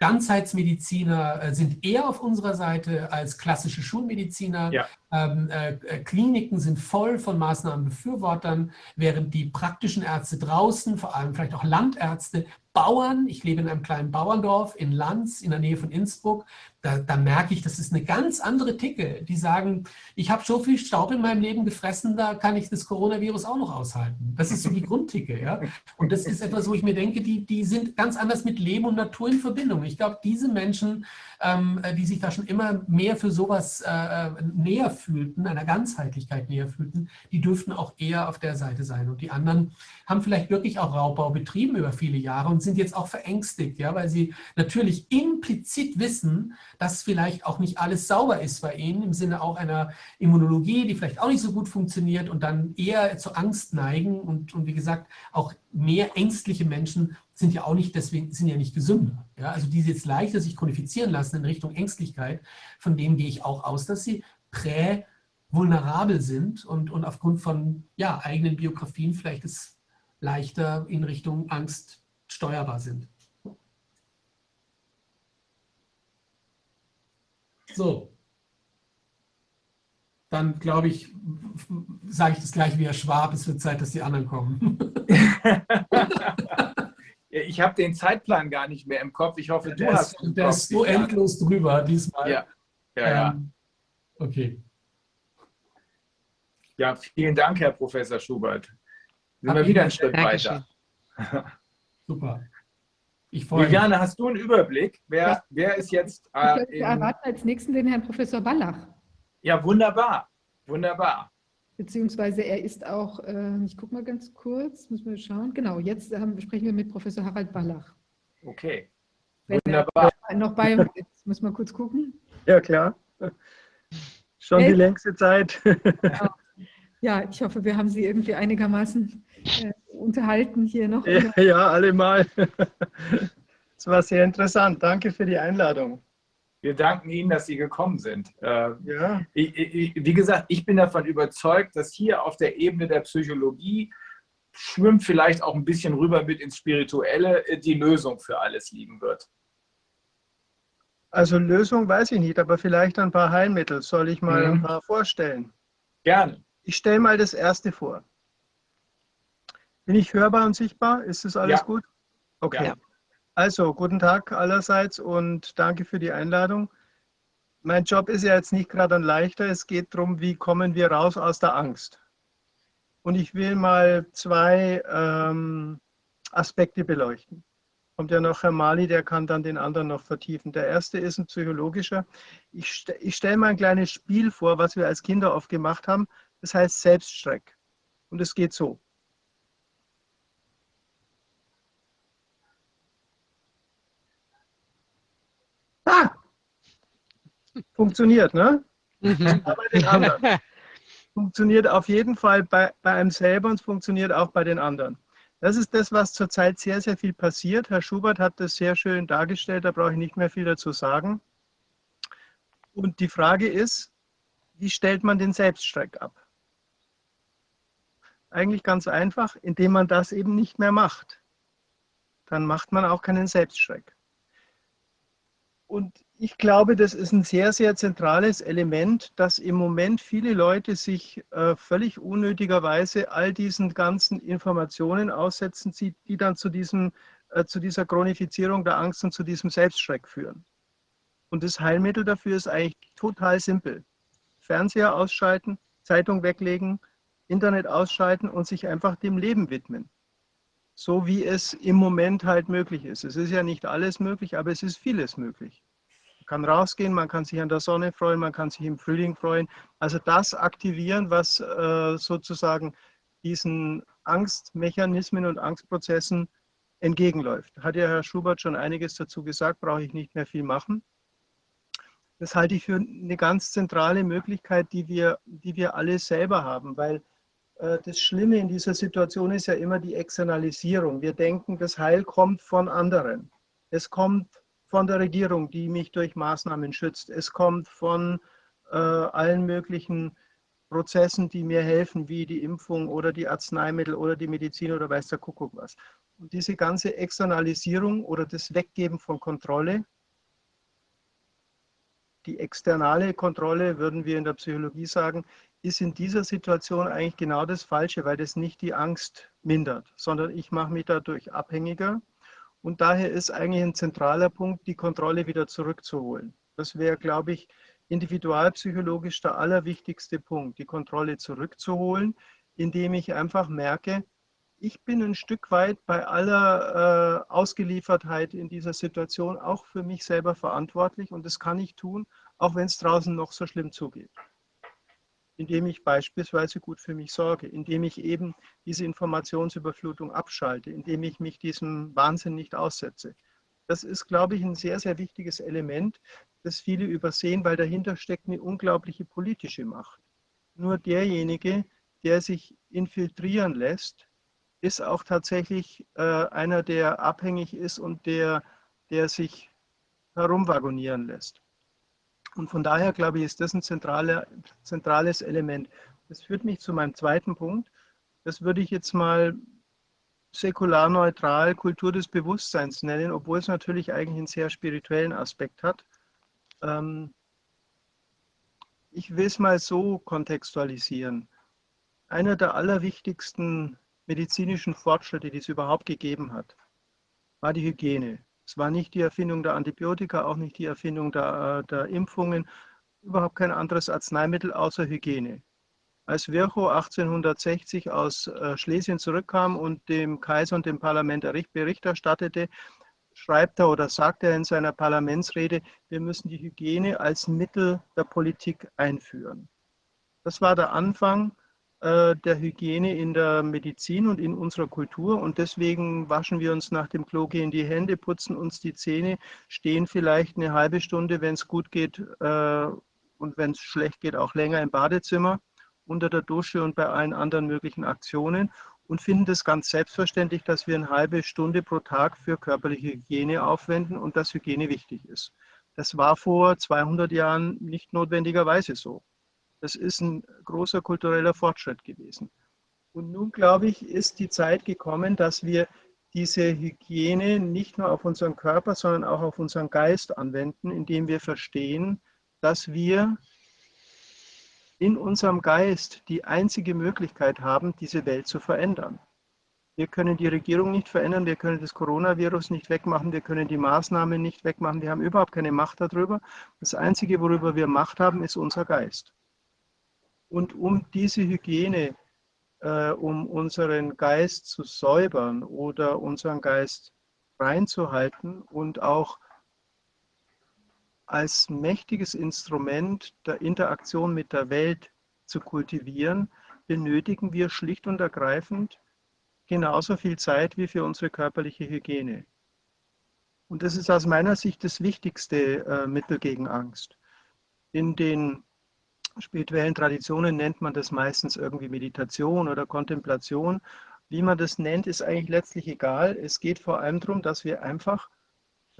Ganzheitsmediziner äh, sind eher auf unserer Seite als klassische Schulmediziner. Ja. Ähm, äh, äh, Kliniken sind voll von Maßnahmenbefürwortern, während die praktischen Ärzte draußen, vor allem vielleicht auch Landärzte, Bauern, ich lebe in einem kleinen Bauerndorf in Lanz in der Nähe von Innsbruck, da, da merke ich, das ist eine ganz andere Ticke. Die sagen, ich habe so viel Staub in meinem Leben gefressen, da kann ich das Coronavirus auch noch aushalten. Das ist so die Grundticke. Ja? Und das ist etwas, wo ich mir denke, die, die sind ganz anders mit Leben und Natur in Verbindung. Ich glaube, diese Menschen, ähm, die sich da schon immer mehr für sowas äh, näher fühlten, einer Ganzheitlichkeit näher fühlten, die dürften auch eher auf der Seite sein. Und die anderen haben vielleicht wirklich auch Raubbau betrieben über viele Jahre und sind jetzt auch verängstigt, ja, weil sie natürlich implizit wissen, dass vielleicht auch nicht alles sauber ist bei ihnen, im Sinne auch einer Immunologie, die vielleicht auch nicht so gut funktioniert und dann eher zur Angst neigen. Und, und wie gesagt, auch mehr ängstliche Menschen sind ja auch nicht deswegen, sind ja nicht gesünder. Ja, also die jetzt leichter sich qualifizieren lassen in Richtung Ängstlichkeit, von denen gehe ich auch aus, dass sie prä vulnerabel sind und, und aufgrund von ja, eigenen Biografien vielleicht es leichter in Richtung Angst steuerbar sind. So. Dann glaube ich, sage ich das gleiche wie Herr Schwab, es wird Zeit, dass die anderen kommen. ich habe den Zeitplan gar nicht mehr im Kopf. Ich hoffe, du der hast. Ist, der ist so endlos drüber diesmal. Ja, ja, ja. Ähm, okay. Ja, vielen Dank, Herr Professor Schubert. Sind wir wieder einen Schritt weiter. Super. Ich Viviane, hast du einen Überblick? Wer, ja. wer ist jetzt. Äh, wir erwarten als nächsten den Herrn Professor Ballach. Ja, wunderbar. Wunderbar. Beziehungsweise er ist auch, äh, ich gucke mal ganz kurz, müssen wir schauen. Genau, jetzt ähm, sprechen wir mit Professor Harald Ballach. Okay. Wenn wunderbar. Er noch bei uns ist, müssen wir kurz gucken. Ja, klar. Schon die längste Zeit. Genau. Ja, ich hoffe, wir haben Sie irgendwie einigermaßen äh, unterhalten hier noch. Ja, ja alle mal. Es war sehr interessant. Danke für die Einladung. Wir danken Ihnen, dass Sie gekommen sind. Äh, ja. Ich, ich, wie gesagt, ich bin davon überzeugt, dass hier auf der Ebene der Psychologie schwimmt vielleicht auch ein bisschen rüber mit ins Spirituelle äh, die Lösung für alles liegen wird. Also Lösung weiß ich nicht, aber vielleicht ein paar Heilmittel. Soll ich mal mhm. ein paar vorstellen? Gerne. Ich stelle mal das erste vor. Bin ich hörbar und sichtbar? Ist das alles ja. gut? Okay. Ja. Also, guten Tag allerseits und danke für die Einladung. Mein Job ist ja jetzt nicht gerade ein leichter. Es geht darum, wie kommen wir raus aus der Angst. Und ich will mal zwei ähm, Aspekte beleuchten. Kommt ja noch Herr Mali, der kann dann den anderen noch vertiefen. Der erste ist ein psychologischer. Ich, ich stelle mal ein kleines Spiel vor, was wir als Kinder oft gemacht haben. Das heißt Selbststreck. Und es geht so. Ah! Funktioniert, ne? Mhm. bei den anderen. Funktioniert auf jeden Fall bei, bei einem selber und es funktioniert auch bei den anderen. Das ist das, was zurzeit sehr, sehr viel passiert. Herr Schubert hat das sehr schön dargestellt, da brauche ich nicht mehr viel dazu sagen. Und die Frage ist, wie stellt man den Selbststreck ab? Eigentlich ganz einfach, indem man das eben nicht mehr macht. Dann macht man auch keinen Selbstschreck. Und ich glaube, das ist ein sehr, sehr zentrales Element, dass im Moment viele Leute sich äh, völlig unnötigerweise all diesen ganzen Informationen aussetzen, die, dann zu, diesem, äh, zu dieser Chronifizierung der Angst und zu diesem Selbstschreck führen. Und das Heilmittel dafür ist eigentlich total simpel. Fernseher ausschalten, Zeitung weglegen, Internet ausschalten und sich einfach dem Leben widmen. So wie es im Moment halt möglich ist. Es ist ja nicht alles möglich, aber es ist vieles möglich kann rausgehen, man kann sich an der Sonne freuen, man kann sich im Frühling freuen. Also das aktivieren, was äh, sozusagen diesen Angstmechanismen und Angstprozessen entgegenläuft. Hat ja Herr Schubert schon einiges dazu gesagt, brauche ich nicht mehr viel machen. Das halte ich für eine ganz zentrale Möglichkeit, die wir, die wir alle selber haben, weil das Schlimme in dieser Situation ist ja immer die Externalisierung. Wir denken, das Heil kommt von anderen. Es kommt von der Regierung, die mich durch Maßnahmen schützt. Es kommt von äh, allen möglichen Prozessen, die mir helfen, wie die Impfung oder die Arzneimittel oder die Medizin oder weiß der Kuckuck was. Und diese ganze Externalisierung oder das Weggeben von Kontrolle, die externe Kontrolle, würden wir in der Psychologie sagen, ist in dieser Situation eigentlich genau das Falsche, weil das nicht die Angst mindert, sondern ich mache mich dadurch abhängiger und daher ist eigentlich ein zentraler Punkt, die Kontrolle wieder zurückzuholen. Das wäre, glaube ich, individualpsychologisch der allerwichtigste Punkt, die Kontrolle zurückzuholen, indem ich einfach merke, ich bin ein Stück weit bei aller äh, Ausgeliefertheit in dieser Situation auch für mich selber verantwortlich und das kann ich tun, auch wenn es draußen noch so schlimm zugeht indem ich beispielsweise gut für mich sorge, indem ich eben diese Informationsüberflutung abschalte, indem ich mich diesem Wahnsinn nicht aussetze. Das ist, glaube ich, ein sehr, sehr wichtiges Element, das viele übersehen, weil dahinter steckt eine unglaubliche politische Macht. Nur derjenige, der sich infiltrieren lässt, ist auch tatsächlich äh, einer, der abhängig ist und der, der sich herumwagonieren lässt. Und von daher, glaube ich, ist das ein zentrale, zentrales Element. Das führt mich zu meinem zweiten Punkt. Das würde ich jetzt mal säkularneutral Kultur des Bewusstseins nennen, obwohl es natürlich eigentlich einen sehr spirituellen Aspekt hat. Ähm, ich will es mal so kontextualisieren. Einer der allerwichtigsten medizinischen Fortschritte, die es überhaupt gegeben hat, war die Hygiene. Es war nicht die Erfindung der Antibiotika, auch nicht die Erfindung der, äh, der Impfungen, überhaupt kein anderes Arzneimittel außer Hygiene. Als Virchow 1860 aus äh, Schlesien zurückkam und dem Kaiser und dem Parlament Bericht erstattete, schreibt er oder sagt er in seiner Parlamentsrede, wir müssen die Hygiene als Mittel der Politik einführen. Das war der Anfang äh, der Hygiene in der Medizin und in unserer Kultur. Und deswegen waschen wir uns nach dem Klo gehen die Hände, putzen uns die Zähne, stehen vielleicht eine halbe Stunde, wenn es gut geht äh, und wenn es schlecht geht, auch länger im Badezimmer, unter der Dusche und bei allen anderen möglichen Aktionen und finden es ganz selbstverständlich, dass wir eine halbe Stunde pro Tag für körperliche Hygiene aufwenden und dass Hygiene wichtig ist. Das war vor 200 Jahren nicht notwendigerweise so. Das ist ein großer kultureller Fortschritt gewesen. Und nun, glaube ich, ist die Zeit gekommen, dass wir diese Hygiene nicht nur auf unseren Körper, sondern auch auf unseren Geist anwenden, indem wir verstehen, dass wir in unserem Geist die einzige Möglichkeit haben, diese Welt zu verändern. Wir können die Regierung nicht verändern, wir können das Coronavirus nicht wegmachen, wir können die Maßnahmen nicht wegmachen, wir haben überhaupt keine Macht darüber. Das Einzige, worüber wir Macht haben, ist unser Geist. Und um diese Hygiene, äh, um unseren Geist zu säubern oder unseren Geist reinzuhalten und auch als mächtiges Instrument der Interaktion mit der Welt zu kultivieren, benötigen wir schlicht und ergreifend genauso viel Zeit wie für unsere körperliche Hygiene. Und das ist aus meiner Sicht das wichtigste äh, Mittel gegen Angst. In den spirituellen Traditionen nennt man das meistens irgendwie Meditation oder Kontemplation. Wie man das nennt, ist eigentlich letztlich egal. Es geht vor allem darum, dass wir einfach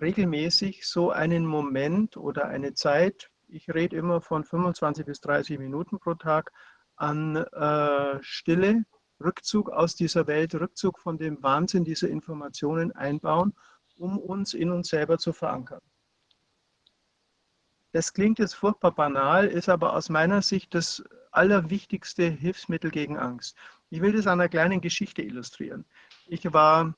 regelmäßig so einen Moment oder eine Zeit, ich rede immer von 25 bis 30 Minuten pro Tag, an äh, Stille, Rückzug aus dieser Welt, Rückzug von dem Wahnsinn dieser Informationen einbauen, um uns in uns selber zu verankern. Das klingt jetzt furchtbar banal, ist aber aus meiner Sicht das allerwichtigste Hilfsmittel gegen Angst. Ich will das an einer kleinen Geschichte illustrieren. Ich war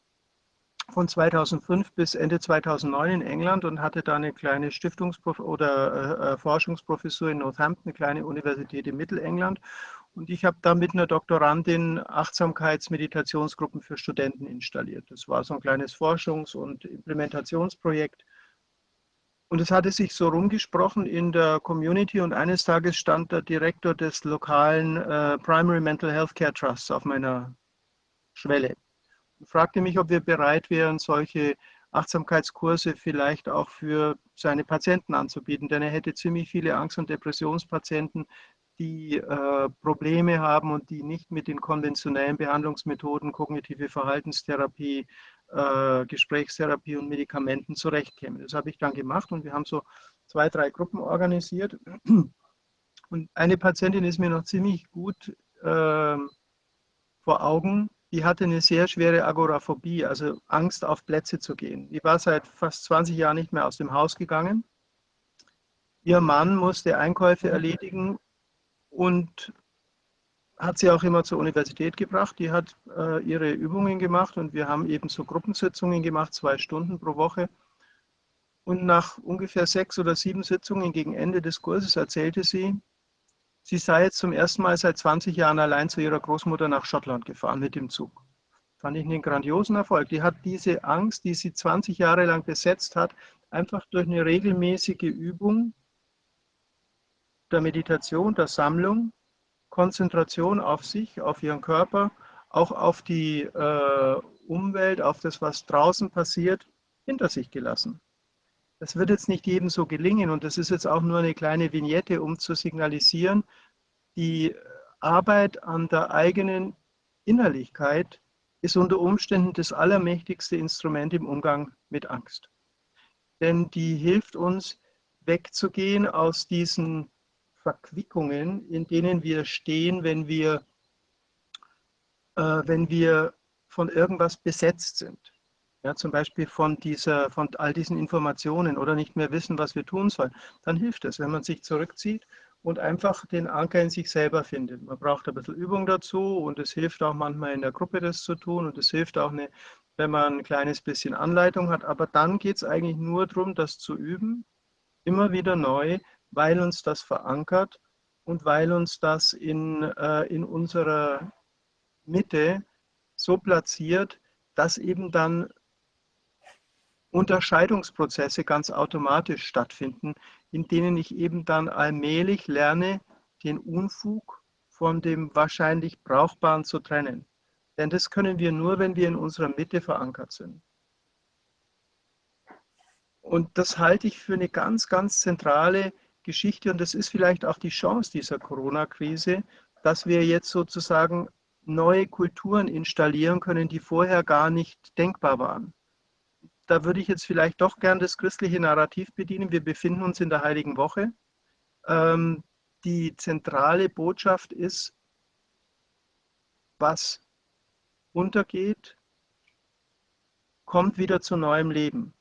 von 2005 bis Ende 2009 in England und hatte da eine kleine Stiftungs- oder äh, äh, Forschungsprofessur in Northampton, eine kleine Universität in Mittelengland. Und ich habe da mit einer Doktorandin Achtsamkeitsmeditationsgruppen für Studenten installiert. Das war so ein kleines Forschungs- und Implementationsprojekt. Und es hatte sich so rumgesprochen in der Community und eines Tages stand der Direktor des lokalen äh, Primary Mental Health Care Trusts auf meiner Schwelle und fragte mich, ob wir bereit wären, solche Achtsamkeitskurse vielleicht auch für seine Patienten anzubieten, denn er hätte ziemlich viele Angst- und Depressionspatienten, die äh, Probleme haben und die nicht mit den konventionellen Behandlungsmethoden, kognitive Verhaltenstherapie, äh, Gesprächstherapie und Medikamenten zurechtkämen. Das habe ich dann gemacht und wir haben so zwei, drei Gruppen organisiert. Und eine Patientin ist mir noch ziemlich gut äh, vor Augen. Die hatte eine sehr schwere Agoraphobie, also Angst auf Plätze zu gehen. Die war seit fast 20 Jahren nicht mehr aus dem Haus gegangen. Ihr Mann musste Einkäufe erledigen und hat sie auch immer zur Universität gebracht. Die hat äh, ihre Übungen gemacht und wir haben eben so Gruppensitzungen gemacht, zwei Stunden pro Woche. Und nach ungefähr sechs oder sieben Sitzungen gegen Ende des Kurses erzählte sie, sie sei jetzt zum ersten Mal seit 20 Jahren allein zu ihrer Großmutter nach Schottland gefahren mit dem Zug. Fand ich einen grandiosen Erfolg. Die hat diese Angst, die sie 20 Jahre lang besetzt hat, einfach durch eine regelmäßige Übung der Meditation, der Sammlung Konzentration auf sich, auf ihren Körper, auch auf die äh, Umwelt, auf das, was draußen passiert, hinter sich gelassen. Das wird jetzt nicht jedem so gelingen und das ist jetzt auch nur eine kleine Vignette, um zu signalisieren, die Arbeit an der eigenen Innerlichkeit ist unter Umständen das allermächtigste Instrument im Umgang mit Angst. Denn die hilft uns wegzugehen aus diesen Verquickungen, in denen wir stehen, wenn wir, äh, wenn wir von irgendwas besetzt sind. Ja, zum Beispiel von, dieser, von all diesen Informationen oder nicht mehr wissen, was wir tun sollen. Dann hilft es, wenn man sich zurückzieht und einfach den Anker in sich selber findet. Man braucht ein bisschen Übung dazu und es hilft auch manchmal in der Gruppe das zu tun und es hilft auch, eine, wenn man ein kleines bisschen Anleitung hat. Aber dann geht es eigentlich nur darum, das zu üben, immer wieder neu, weil uns das verankert und weil uns das in, äh, in unserer Mitte so platziert, dass eben dann Unterscheidungsprozesse ganz automatisch stattfinden, in denen ich eben dann allmählich lerne, den Unfug von dem wahrscheinlich Brauchbaren zu trennen. Denn das können wir nur, wenn wir in unserer Mitte verankert sind. Und das halte ich für eine ganz, ganz zentrale Geschichte und das ist vielleicht auch die Chance dieser Corona-Krise, dass wir jetzt sozusagen neue Kulturen installieren können, die vorher gar nicht denkbar waren. Da würde ich jetzt vielleicht doch gern das christliche Narrativ bedienen. Wir befinden uns in der Heiligen Woche. Ähm, die zentrale Botschaft ist, was untergeht, kommt wieder zu neuem Leben.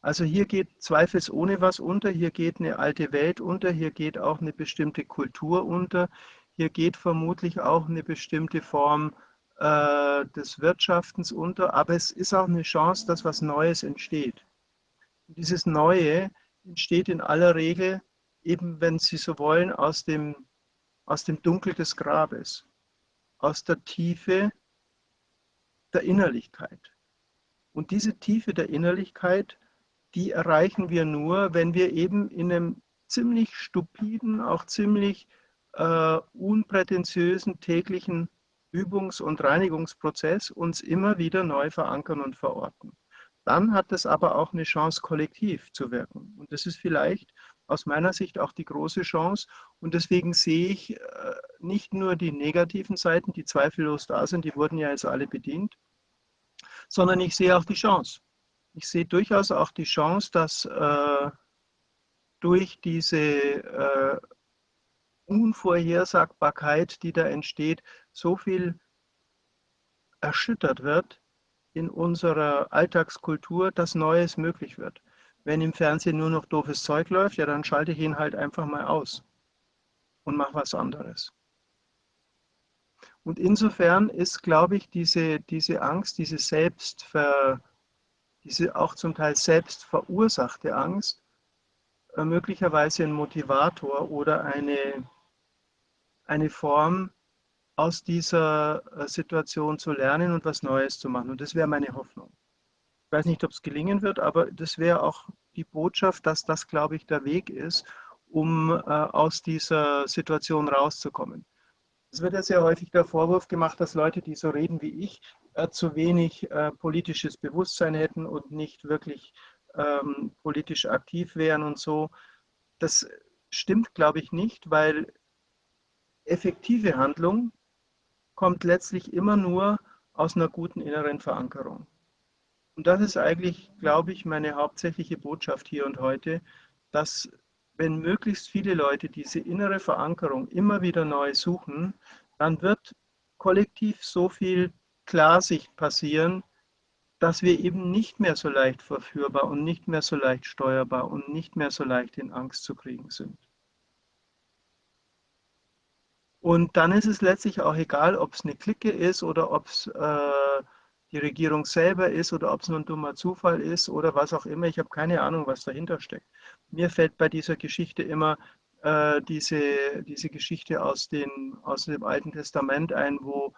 Also hier geht zweifelsohne was unter, hier geht eine alte Welt unter, hier geht auch eine bestimmte Kultur unter, hier geht vermutlich auch eine bestimmte Form äh, des Wirtschaftens unter, aber es ist auch eine Chance, dass was Neues entsteht. Und dieses Neue entsteht in aller Regel eben, wenn Sie so wollen, aus dem, aus dem Dunkel des Grabes, aus der Tiefe der Innerlichkeit. Und diese Tiefe der Innerlichkeit die erreichen wir nur, wenn wir eben in einem ziemlich stupiden, auch ziemlich äh, unprätentiösen täglichen Übungs- und Reinigungsprozess uns immer wieder neu verankern und verorten. Dann hat es aber auch eine Chance, kollektiv zu wirken. Und das ist vielleicht aus meiner Sicht auch die große Chance. Und deswegen sehe ich äh, nicht nur die negativen Seiten, die zweifellos da sind, die wurden ja jetzt alle bedient, sondern ich sehe auch die Chance ich sehe durchaus auch die Chance, dass äh, durch diese äh, Unvorhersagbarkeit, die da entsteht, so viel erschüttert wird in unserer Alltagskultur, dass Neues möglich wird. wenn im Fernsehen nur noch doofes Zeug läuft, ja, dann schalte ich ihn halt einfach mal aus und mache was anderes. Und insofern ist, glaube ich, diese, diese Angst, diese Selbstver, diese auch zum Teil selbst verursachte Angst, äh, möglicherweise ein Motivator oder eine, eine Form, aus dieser äh, Situation zu lernen und was Neues zu machen. Und das wäre meine Hoffnung. Ich weiß nicht, ob es gelingen wird, aber das wäre auch die Botschaft, dass das, glaube ich, der Weg ist, um äh, aus dieser Situation rauszukommen. Es wird ja sehr häufig der Vorwurf gemacht, dass Leute, die so reden wie ich, zu wenig äh, politisches Bewusstsein hätten und nicht wirklich ähm, politisch aktiv wären und so. Das stimmt, glaube ich, nicht, weil effektive Handlung kommt letztlich immer nur aus einer guten inneren Verankerung. Und das ist eigentlich, glaube ich, meine hauptsächliche Botschaft hier und heute, dass wenn möglichst viele Leute diese innere Verankerung immer wieder neu suchen, dann wird kollektiv so viel Klarsicht passieren, dass wir eben nicht mehr so leicht verführbar und nicht mehr so leicht steuerbar und nicht mehr so leicht in Angst zu kriegen sind. Und dann ist es letztlich auch egal, ob es eine Clique ist oder ob es äh, die Regierung selber ist oder ob es nur ein dummer Zufall ist oder was auch immer. Ich habe keine Ahnung, was dahinter steckt. Mir fällt bei dieser Geschichte immer äh, diese, diese Geschichte aus, den, aus dem Alten Testament ein, wo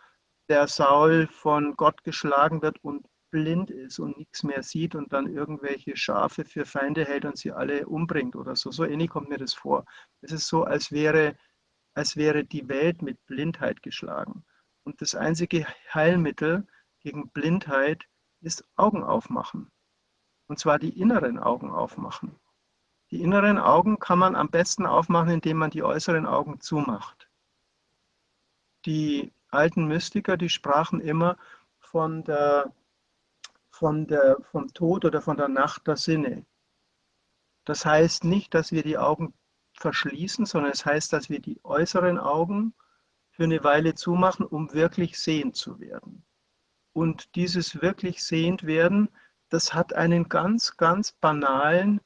der Saul von Gott geschlagen wird und blind ist und nichts mehr sieht und dann irgendwelche Schafe für Feinde hält und sie alle umbringt oder so. So ähnlich kommt mir das vor. Es ist so, als wäre als wäre die Welt mit Blindheit geschlagen. Und das einzige Heilmittel gegen Blindheit ist Augen aufmachen. Und zwar die inneren Augen aufmachen. Die inneren Augen kann man am besten aufmachen, indem man die äußeren Augen zumacht. Die alten Mystiker, die sprachen immer von der, von der, vom Tod oder von der Nacht der Sinne. Das heißt nicht, dass wir die Augen verschließen, sondern es heißt, dass wir die äußeren Augen für eine Weile zumachen, um wirklich sehend zu werden. Und dieses wirklich sehend werden, das hat einen ganz, ganz banalen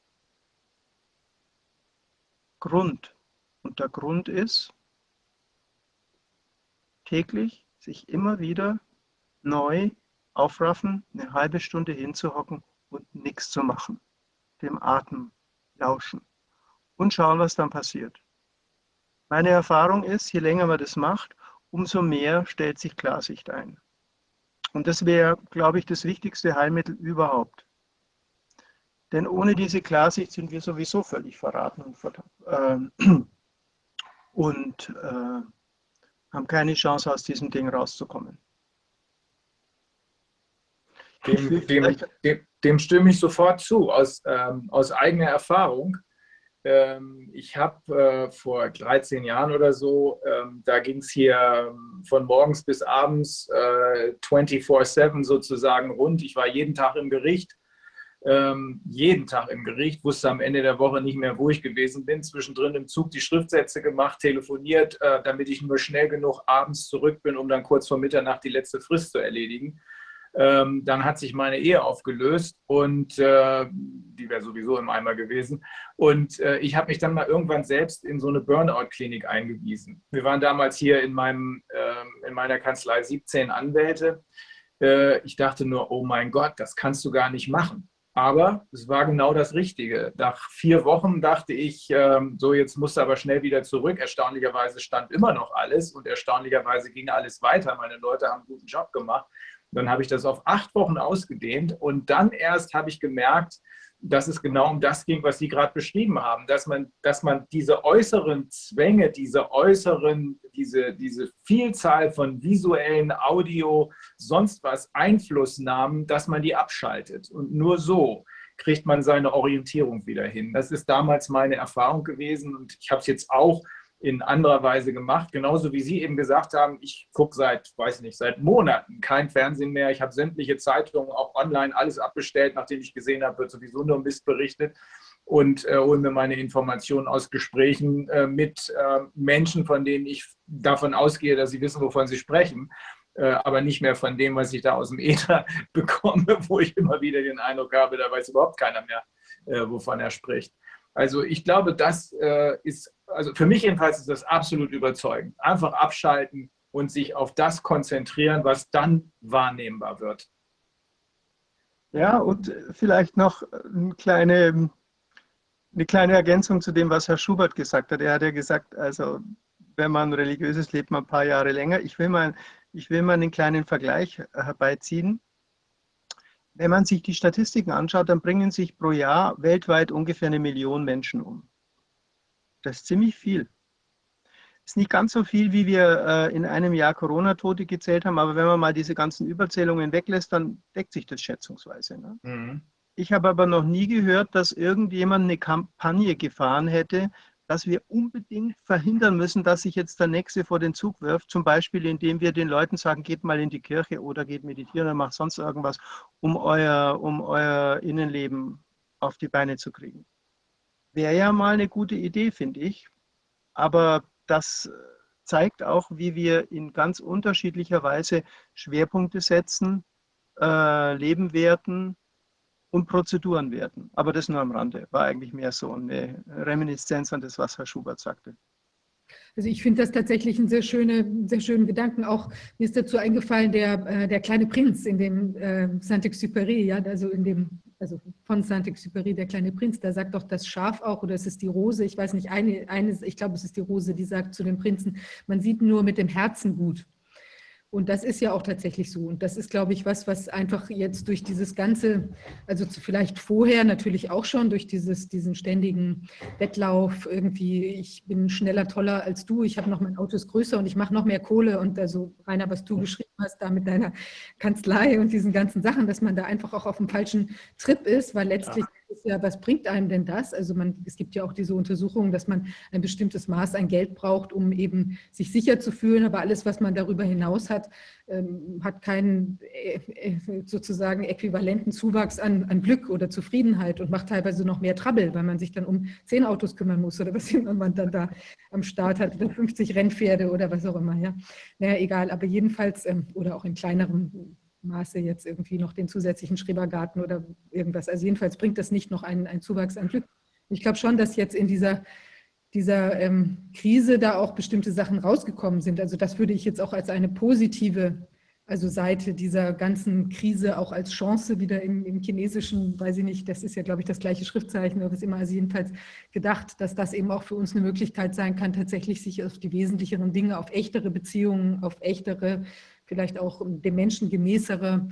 Grund. Und der Grund ist, täglich sich immer wieder neu aufraffen, eine halbe Stunde hinzuhocken und nichts zu machen, dem Atem lauschen und schauen, was dann passiert. Meine Erfahrung ist, je länger man das macht, umso mehr stellt sich Klarsicht ein. Und das wäre, glaube ich, das wichtigste Heilmittel überhaupt. Denn ohne diese Klarsicht sind wir sowieso völlig verraten und, äh, und äh, haben keine Chance, aus diesem Ding rauszukommen. Dem, dem, dem, dem stimme ich sofort zu, aus, ähm, aus eigener Erfahrung. Ähm, ich habe äh, vor 13 Jahren oder so, ähm, da ging es hier ähm, von morgens bis abends äh, 24-7 sozusagen rund. Ich war jeden Tag im Gericht, ähm, jeden Tag im Gericht, wusste am Ende der Woche nicht mehr, wo ich gewesen bin. Zwischendrin im Zug die Schriftsätze gemacht, telefoniert, äh, damit ich nur schnell genug abends zurück bin, um dann kurz vor Mitternacht die letzte Frist zu erledigen. Ähm, dann hat sich meine Ehe aufgelöst und äh, die wäre sowieso im Eimer gewesen. Und äh, ich habe mich dann mal irgendwann selbst in so eine Burnout-Klinik eingewiesen. Wir waren damals hier in, meinem, äh, in meiner Kanzlei 17 Anwälte. Äh, ich dachte nur, oh mein Gott, das kannst du gar nicht machen. Aber es war genau das Richtige. Nach vier Wochen dachte ich, ähm, so jetzt musst du aber schnell wieder zurück. Erstaunlicherweise stand immer noch alles und erstaunlicherweise ging alles weiter. Meine Leute haben einen guten Job gemacht. Dann habe ich das auf acht Wochen ausgedehnt und dann erst habe ich gemerkt, dass es genau um das ging, was Sie gerade beschrieben haben, dass man, dass man diese äußeren Zwänge, diese äußeren, diese, diese Vielzahl von visuellen, Audio, sonst was Einflussnahmen, dass man die abschaltet. Und nur so kriegt man seine Orientierung wieder hin. Das ist damals meine Erfahrung gewesen und ich habe es jetzt auch in anderer Weise gemacht. Genauso wie Sie eben gesagt haben, ich gucke seit, weiß nicht, seit Monaten kein Fernsehen mehr. Ich habe sämtliche Zeitungen auch online alles abbestellt, nachdem ich gesehen habe, wird sowieso nur Mist berichtet und äh, hole mir meine Informationen aus Gesprächen äh, mit äh, Menschen, von denen ich davon ausgehe, dass sie wissen, wovon sie sprechen, äh, aber nicht mehr von dem, was ich da aus dem Äther bekomme, wo ich immer wieder den Eindruck habe, da weiß überhaupt keiner mehr, äh, wovon er spricht. Also ich glaube, das äh, ist, also für mich jedenfalls ist das absolut überzeugend. Einfach abschalten und sich auf das konzentrieren, was dann wahrnehmbar wird. Ja, und vielleicht noch eine kleine, eine kleine Ergänzung zu dem, was Herr Schubert gesagt hat. Er hat ja gesagt, also wenn man religiöses lebt, man ein paar Jahre länger. Ich will mal, ich will mal einen kleinen Vergleich herbeiziehen. Wenn man sich die Statistiken anschaut, dann bringen sich pro Jahr weltweit ungefähr eine Million Menschen um. Das ist ziemlich viel. Ist nicht ganz so viel, wie wir äh, in einem Jahr Corona-Tote gezählt haben, aber wenn man mal diese ganzen Überzählungen weglässt, dann deckt sich das schätzungsweise. Ne? Mhm. Ich habe aber noch nie gehört, dass irgendjemand eine Kampagne gefahren hätte, dass wir unbedingt verhindern müssen, dass sich jetzt der Nächste vor den Zug wirft, zum Beispiel indem wir den Leuten sagen, geht mal in die Kirche oder geht meditieren oder macht sonst irgendwas, um euer, um euer Innenleben auf die Beine zu kriegen. Wäre ja mal eine gute Idee, finde ich. Aber das zeigt auch, wie wir in ganz unterschiedlicher Weise Schwerpunkte setzen, äh, Leben werten, und Prozeduren werden. Aber das nur am Rande, war eigentlich mehr so eine Reminiszenz an das, was Herr Schubert sagte. Also ich finde das tatsächlich einen sehr, schöne, sehr schönen Gedanken. Auch mir ist dazu eingefallen, der, äh, der kleine Prinz in dem äh, Saint-Exupéry, ja, also in dem, also von Saint-Exupéry, der kleine Prinz, da sagt doch das Schaf auch, oder es ist die Rose, ich weiß nicht, eine, eine, ich glaube, es ist die Rose, die sagt zu dem Prinzen, man sieht nur mit dem Herzen gut. Und das ist ja auch tatsächlich so. Und das ist, glaube ich, was, was einfach jetzt durch dieses ganze, also vielleicht vorher natürlich auch schon durch dieses, diesen ständigen Wettlauf irgendwie, ich bin schneller, toller als du, ich habe noch mein Auto ist größer und ich mache noch mehr Kohle. Und also, Rainer, was du geschrieben hast, da mit deiner Kanzlei und diesen ganzen Sachen, dass man da einfach auch auf dem falschen Trip ist, weil letztlich ja ja, was bringt einem denn das? Also man, es gibt ja auch diese Untersuchungen, dass man ein bestimmtes Maß an Geld braucht, um eben sich sicher zu fühlen, aber alles, was man darüber hinaus hat, ähm, hat keinen äh, äh, sozusagen äquivalenten Zuwachs an, an Glück oder Zufriedenheit und macht teilweise noch mehr Trouble, weil man sich dann um zehn Autos kümmern muss oder was immer man dann da am Start hat oder 50 Rennpferde oder was auch immer. Ja. Naja, egal, aber jedenfalls ähm, oder auch in kleineren Maße jetzt irgendwie noch den zusätzlichen Schrebergarten oder irgendwas. Also jedenfalls bringt das nicht noch einen, einen Zuwachs an Glück. Ich glaube schon, dass jetzt in dieser, dieser ähm, Krise da auch bestimmte Sachen rausgekommen sind. Also das würde ich jetzt auch als eine positive also Seite dieser ganzen Krise auch als Chance wieder im, im, Chinesischen, weiß ich nicht, das ist ja, glaube ich, das gleiche Schriftzeichen, aber es ist immer also jedenfalls gedacht, dass das eben auch für uns eine Möglichkeit sein kann, tatsächlich sich auf die wesentlicheren Dinge, auf echtere Beziehungen, auf echtere vielleicht auch dem Menschen gemäßere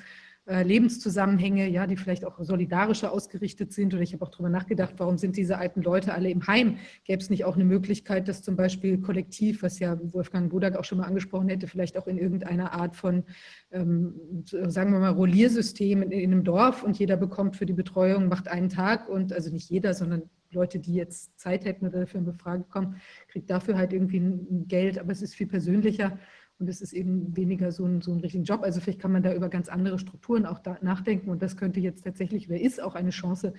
äh, Lebenszusammenhänge, ja, die vielleicht auch solidarischer ausgerichtet sind. Oder ich habe auch darüber nachgedacht, warum sind diese alten Leute alle im Heim? Gäbe es nicht auch eine Möglichkeit, dass zum Beispiel kollektiv, was ja Wolfgang Bodak auch schon mal angesprochen hätte, vielleicht auch in irgendeiner Art von, ähm, sagen wir mal, Rolliersystem in, in einem Dorf und jeder bekommt für die Betreuung, macht einen Tag und also nicht jeder, sondern Leute, die jetzt Zeit hätten oder dafür in Befragung kommen, kriegt dafür halt irgendwie ein Geld, aber es ist viel persönlicher und es ist eben weniger so ein, so ein richtigen Job. Also vielleicht kann man da über ganz andere Strukturen auch nachdenken und das könnte jetzt tatsächlich, wer ist auch eine Chance,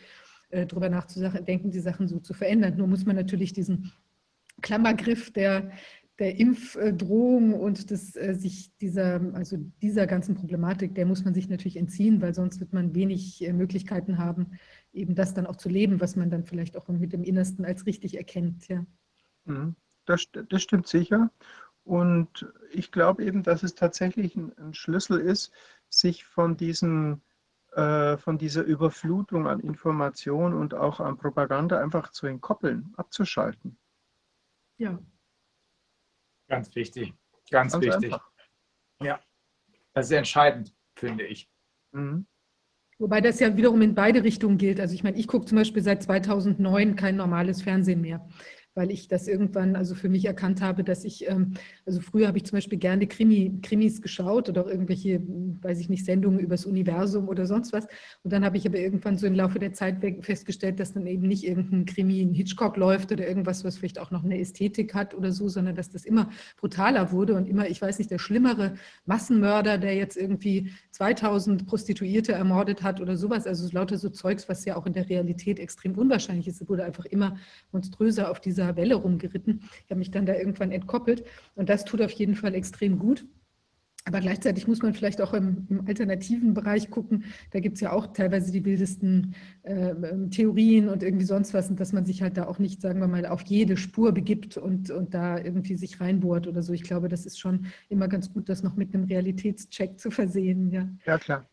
äh, darüber nachzudenken, die Sachen so zu verändern. Nur muss man natürlich diesen Klammergriff der, der Impfdrohung und des, äh, sich dieser, also dieser ganzen Problematik, der muss man sich natürlich entziehen, weil sonst wird man wenig äh, Möglichkeiten haben, eben das dann auch zu leben, was man dann vielleicht auch mit dem Innersten als richtig erkennt. Ja. Mhm. Das, das stimmt sicher. Und ich glaube eben, dass es tatsächlich ein, ein Schlüssel ist, sich von, diesen, äh, von dieser Überflutung an Information und auch an Propaganda einfach zu entkoppeln, abzuschalten. Ja. Ganz wichtig. Ganz, Ganz wichtig. Einfach. Ja. Das ist entscheidend, finde ich. Mhm. Wobei das ja wiederum in beide Richtungen gilt. Also ich meine, ich gucke zum Beispiel seit 2009 kein normales Fernsehen mehr weil ich das irgendwann also für mich erkannt habe, dass ich, ähm, also früher habe ich zum Beispiel gerne Krimi, Krimis geschaut oder irgendwelche, weiß ich nicht, Sendungen übers Universum oder sonst was. Und dann habe ich aber irgendwann so im Laufe der Zeit festgestellt, dass dann eben nicht irgendein Krimi in Hitchcock läuft oder irgendwas, was vielleicht auch noch eine Ästhetik hat oder so, sondern dass das immer brutaler wurde und immer, ich weiß nicht, der schlimmere Massenmörder, der jetzt irgendwie 2000 Prostituierte ermordet hat oder sowas, also lauter so Zeugs, was ja auch in der Realität extrem unwahrscheinlich ist, wurde einfach immer monströser auf dieser dieser Welle rumgeritten. Ich habe mich dann da irgendwann entkoppelt und das tut auf jeden Fall extrem gut. Aber gleichzeitig muss man vielleicht auch im, im alternativen Bereich gucken. Da gibt es ja auch teilweise die wildesten äh, Theorien und irgendwie sonst was. Und dass man sich halt da auch nicht, sagen wir mal, auf jede Spur begibt und, und da irgendwie sich reinbohrt oder so. Ich glaube, das ist schon immer ganz gut, das noch mit einem Realitätscheck zu versehen. Ja, ja klar.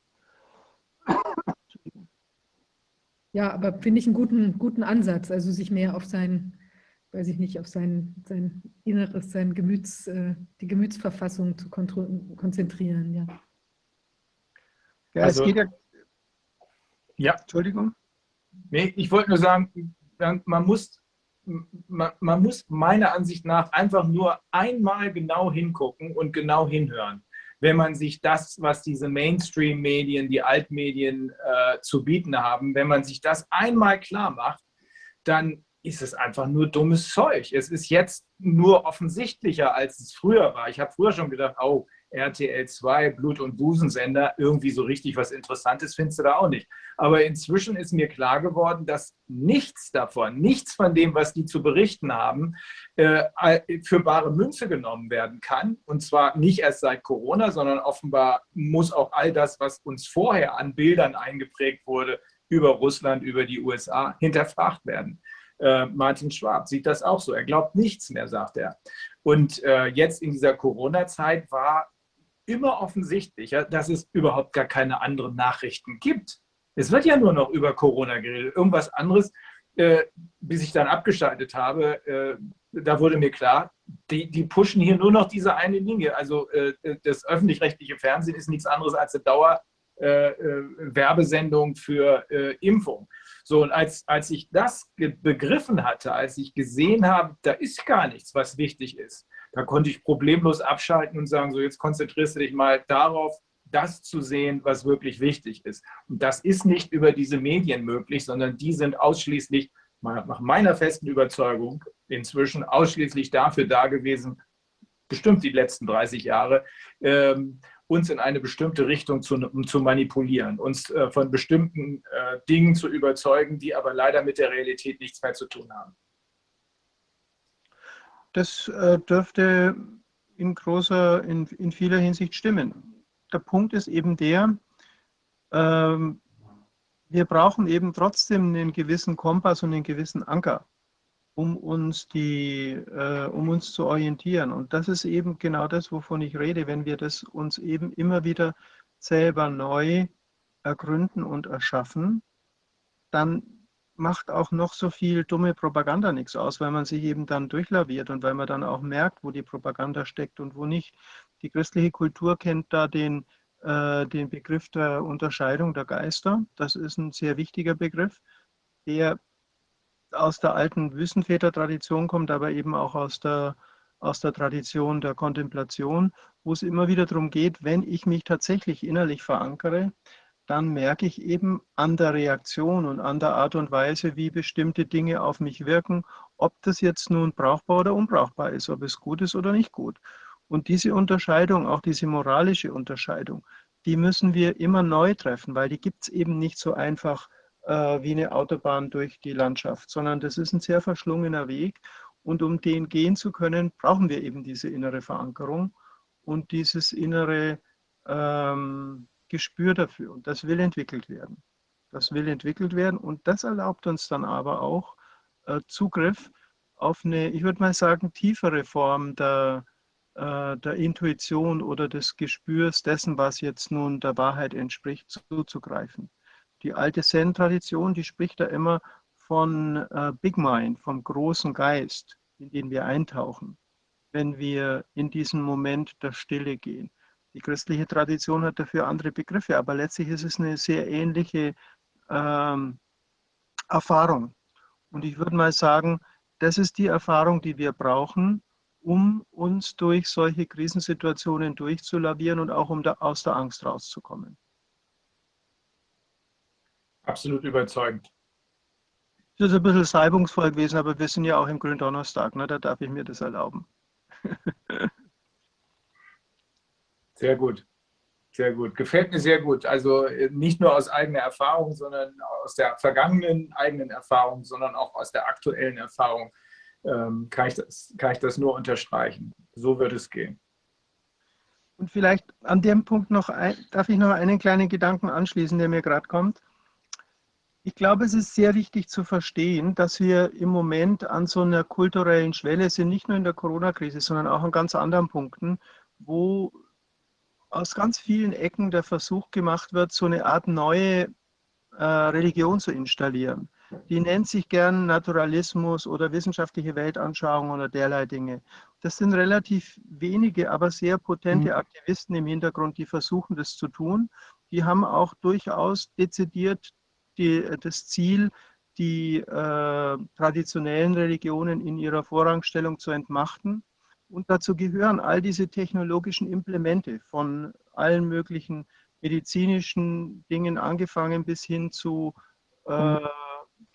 Ja, aber finde ich einen guten, guten Ansatz, also sich mehr auf sein, weiß ich nicht, auf sein, sein Inneres, sein Gemüts, äh, die Gemütsverfassung zu konzentrieren, ja. Ja, also, es geht ja. Ja. Entschuldigung. Nee, ich wollte nur sagen, man muss, man, man muss meiner Ansicht nach einfach nur einmal genau hingucken und genau hinhören wenn man sich das, was diese Mainstream-Medien, die Altmedien äh, zu bieten haben, wenn man sich das einmal klar macht, dann ist es einfach nur dummes Zeug. Es ist jetzt nur offensichtlicher, als es früher war. Ich habe früher schon gedacht, oh, RTL 2, Blut- und Busensender, irgendwie so richtig was Interessantes findest du da auch nicht. Aber inzwischen ist mir klar geworden, dass nichts davon, nichts von dem, was die zu berichten haben, äh, für bare Münze genommen werden kann. Und zwar nicht erst seit Corona, sondern offenbar muss auch all das, was uns vorher an Bildern eingeprägt wurde, über Russland, über die USA, hinterfragt werden. Äh, Martin Schwab sieht das auch so. Er glaubt nichts mehr, sagt er. Und äh, jetzt in dieser Corona-Zeit war immer offensichtlicher, dass es überhaupt gar keine anderen Nachrichten gibt. Es wird ja nur noch über Corona geredet. Irgendwas anderes, äh, bis ich dann abgeschaltet habe, äh, da wurde mir klar, die, die pushen hier nur noch diese eine Linie. Also äh, das öffentlich-rechtliche Fernsehen ist nichts anderes als eine Dauer-Werbesendung äh, äh, für äh, Impfung. So, und als, als ich das begriffen hatte, als ich gesehen habe, da ist gar nichts, was wichtig ist, da konnte ich problemlos abschalten und sagen, so jetzt konzentrierst du dich mal darauf, das zu sehen, was wirklich wichtig ist. Und das ist nicht über diese Medien möglich, sondern die sind ausschließlich, nach meiner festen Überzeugung, inzwischen ausschließlich dafür da gewesen, bestimmt die letzten 30 Jahre, ähm, uns in eine bestimmte Richtung zu, zu manipulieren, uns äh, von bestimmten äh, Dingen zu überzeugen, die aber leider mit der Realität nichts mehr zu tun haben. Das äh, dürfte in großer, in, in vieler Hinsicht stimmen. Der Punkt ist eben der, ähm, wir brauchen eben trotzdem einen gewissen Kompass und einen gewissen Anker, um uns, die, äh, um uns zu orientieren. Und das ist eben genau das, wovon ich rede, wenn wir das uns eben immer wieder selber neu ergründen und erschaffen, dann macht auch noch so viel dumme Propaganda nichts aus, weil man sich eben dann durchlaviert und weil man dann auch merkt, wo die Propaganda steckt und wo nicht. Die christliche Kultur kennt da den, äh, den Begriff der Unterscheidung der Geister. Das ist ein sehr wichtiger Begriff, der aus der alten Wüstenväter-Tradition kommt, aber eben auch aus der, aus der Tradition der Kontemplation, wo es immer wieder darum geht, wenn ich mich tatsächlich innerlich verankere, dann merke ich eben an der Reaktion und an der Art und Weise, wie bestimmte Dinge auf mich wirken, ob das jetzt nun brauchbar oder unbrauchbar ist, ob es gut ist oder nicht gut. Und diese Unterscheidung, auch diese moralische Unterscheidung, die müssen wir immer neu treffen, weil die gibt es eben nicht so einfach äh, wie eine Autobahn durch die Landschaft, sondern das ist ein sehr verschlungener Weg. Und um den gehen zu können, brauchen wir eben diese innere Verankerung und dieses innere ähm, Gespür dafür und das will entwickelt werden. Das will entwickelt werden und das erlaubt uns dann aber auch äh, Zugriff auf eine, ich würde mal sagen, tiefere Form der, äh, der Intuition oder des Gespürs dessen, was jetzt nun der Wahrheit entspricht, zuzugreifen. Die alte Zen-Tradition, die spricht da immer von äh, Big Mind, vom großen Geist, in den wir eintauchen, wenn wir in diesen Moment der Stille gehen. Die christliche Tradition hat dafür andere Begriffe, aber letztlich ist es eine sehr ähnliche ähm, Erfahrung. Und ich würde mal sagen, das ist die Erfahrung, die wir brauchen, um uns durch solche Krisensituationen durchzulavieren und auch um da, aus der Angst rauszukommen. Absolut überzeugend. Das ist ein bisschen salbungsvoll gewesen, aber wir sind ja auch im Gründonnerstag, ne? da darf ich mir das erlauben. Sehr gut. Sehr gut. Gefällt mir sehr gut. Also äh, nicht nur aus eigener Erfahrung, sondern aus der vergangenen eigenen Erfahrung, sondern auch aus der aktuellen Erfahrung ähm, kann, ich das, kann ich das nur unterstreichen. So wird es gehen. Und vielleicht an dem Punkt noch, ein, darf ich noch einen kleinen Gedanken anschließen, der mir gerade kommt. Ich glaube, es ist sehr wichtig zu verstehen, dass wir im Moment an so einer kulturellen Schwelle sind, nicht nur in der Corona-Krise, sondern auch an ganz anderen Punkten, wo aus ganz vielen Ecken der Versuch gemacht wird, so eine Art neue äh, Religion zu installieren. Die nennt sich gern Naturalismus oder wissenschaftliche Weltanschauung oder derlei Dinge. Das sind relativ wenige, aber sehr potente mhm. Aktivisten im Hintergrund, die versuchen, das zu tun. Die haben auch durchaus dezidiert die, das Ziel, die äh, traditionellen Religionen in ihrer Vorrangstellung zu entmachten. Und dazu gehören all diese technologischen Implemente von allen möglichen medizinischen Dingen angefangen bis hin zu äh, mhm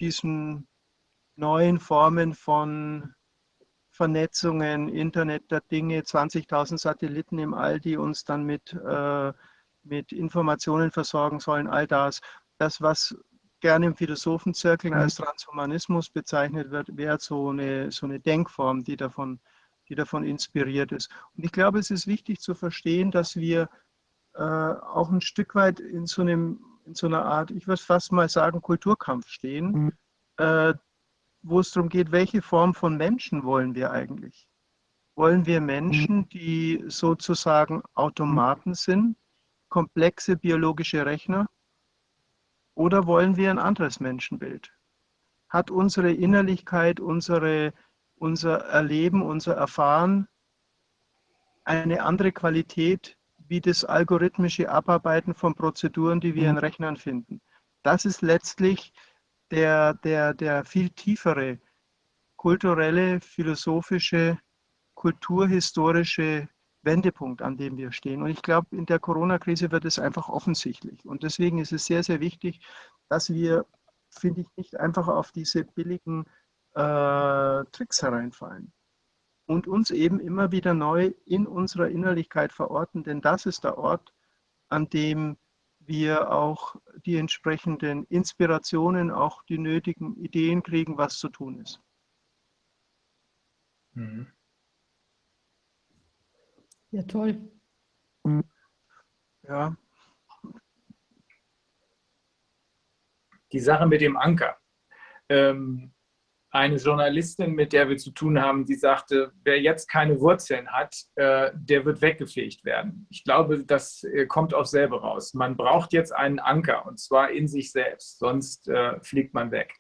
diesen neuen Formen von Vernetzungen, Internet der Dinge, 20.000 Satelliten im All, die uns dann mit, äh, mit Informationen versorgen sollen, all das. Das, was gerne im Philosophenzirkel als Transhumanismus bezeichnet wird, wäre so eine, so eine Denkform, die davon, die davon inspiriert ist. Und ich glaube, es ist wichtig zu verstehen, dass wir äh, auch ein Stück weit in so einem in so einer Art, ich würde fast mal sagen, Kulturkampf stehen, mhm. äh, wo es darum geht, welche Form von Menschen wollen wir eigentlich? Wollen wir Menschen, mhm. die sozusagen Automaten sind, komplexe biologische Rechner? Oder wollen wir ein anderes Menschenbild? Hat unsere Innerlichkeit, unsere, unser Erleben, unser Erfahren eine andere Qualität wie das algorithmische Abarbeiten von Prozeduren, die wir in mhm. Rechnern finden. Das ist letztlich der, der, der viel tiefere kulturelle, philosophische, kulturhistorische Wendepunkt, an dem wir stehen. Und ich glaube, in der Corona-Krise wird es einfach offensichtlich. Und deswegen ist es sehr, sehr wichtig, dass wir, finde ich, nicht einfach auf diese billigen äh, Tricks hereinfallen und uns eben immer wieder neu in unserer Innerlichkeit verorten, denn das ist der Ort, an dem wir auch die entsprechenden Inspirationen, auch die nötigen Ideen kriegen, was zu tun ist. Mhm. Ja, toll. Ja. Die Sache mit dem Anker. Ähm, eine Journalistin, mit der wir zu tun haben, die sagte, wer jetzt keine Wurzeln hat, äh, der wird weggefegt werden. Ich glaube, das äh, kommt auch selber raus. Man braucht jetzt einen Anker und zwar in sich selbst, sonst äh, fliegt man weg.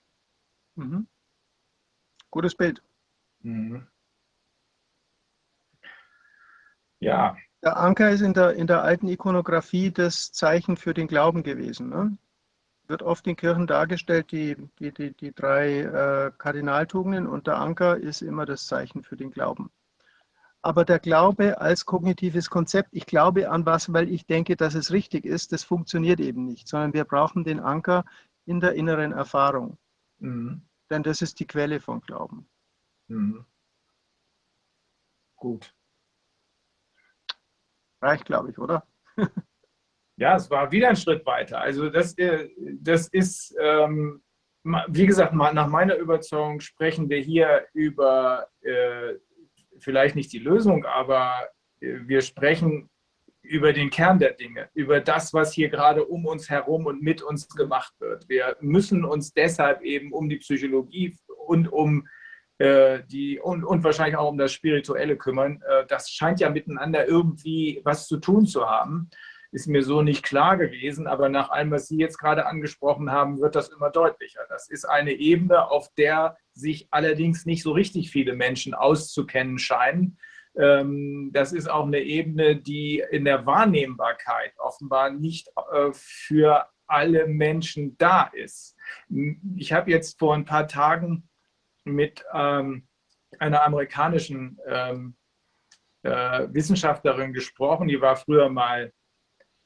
Mhm. Gutes Bild. Mhm. Ja. Der Anker ist in der, in der alten Ikonografie das Zeichen für den Glauben gewesen. Ne? wird oft in Kirchen dargestellt, die, die, die, die drei äh, Kardinaltugenden und der Anker ist immer das Zeichen für den Glauben. Aber der Glaube als kognitives Konzept, ich glaube an was, weil ich denke, dass es richtig ist, das funktioniert eben nicht, sondern wir brauchen den Anker in der inneren Erfahrung. Mhm. Denn das ist die Quelle von Glauben. Mhm. Gut. Reicht, glaube ich, oder? ja, es war wieder ein Schritt weiter. Also das, äh, das ist, ähm, wie gesagt, nach meiner Überzeugung sprechen wir hier über äh, vielleicht nicht die Lösung, aber äh, wir sprechen über den Kern der Dinge, über das, was hier gerade um uns herum und mit uns gemacht wird. Wir müssen uns deshalb eben um die Psychologie und um die und, und wahrscheinlich auch um das Spirituelle kümmern. Äh, das scheint ja miteinander irgendwie was zu tun zu haben ist mir so nicht klar gewesen, aber nach allem, was Sie jetzt gerade angesprochen haben, wird das immer deutlicher. Das ist eine Ebene, auf der sich allerdings nicht so richtig viele Menschen auszukennen scheinen. Ähm, das ist auch eine Ebene, die in der Wahrnehmbarkeit offenbar nicht äh, für alle Menschen da ist. Ich habe jetzt vor ein paar Tagen mit ähm, einer amerikanischen ähm, äh, Wissenschaftlerin gesprochen, die war früher mal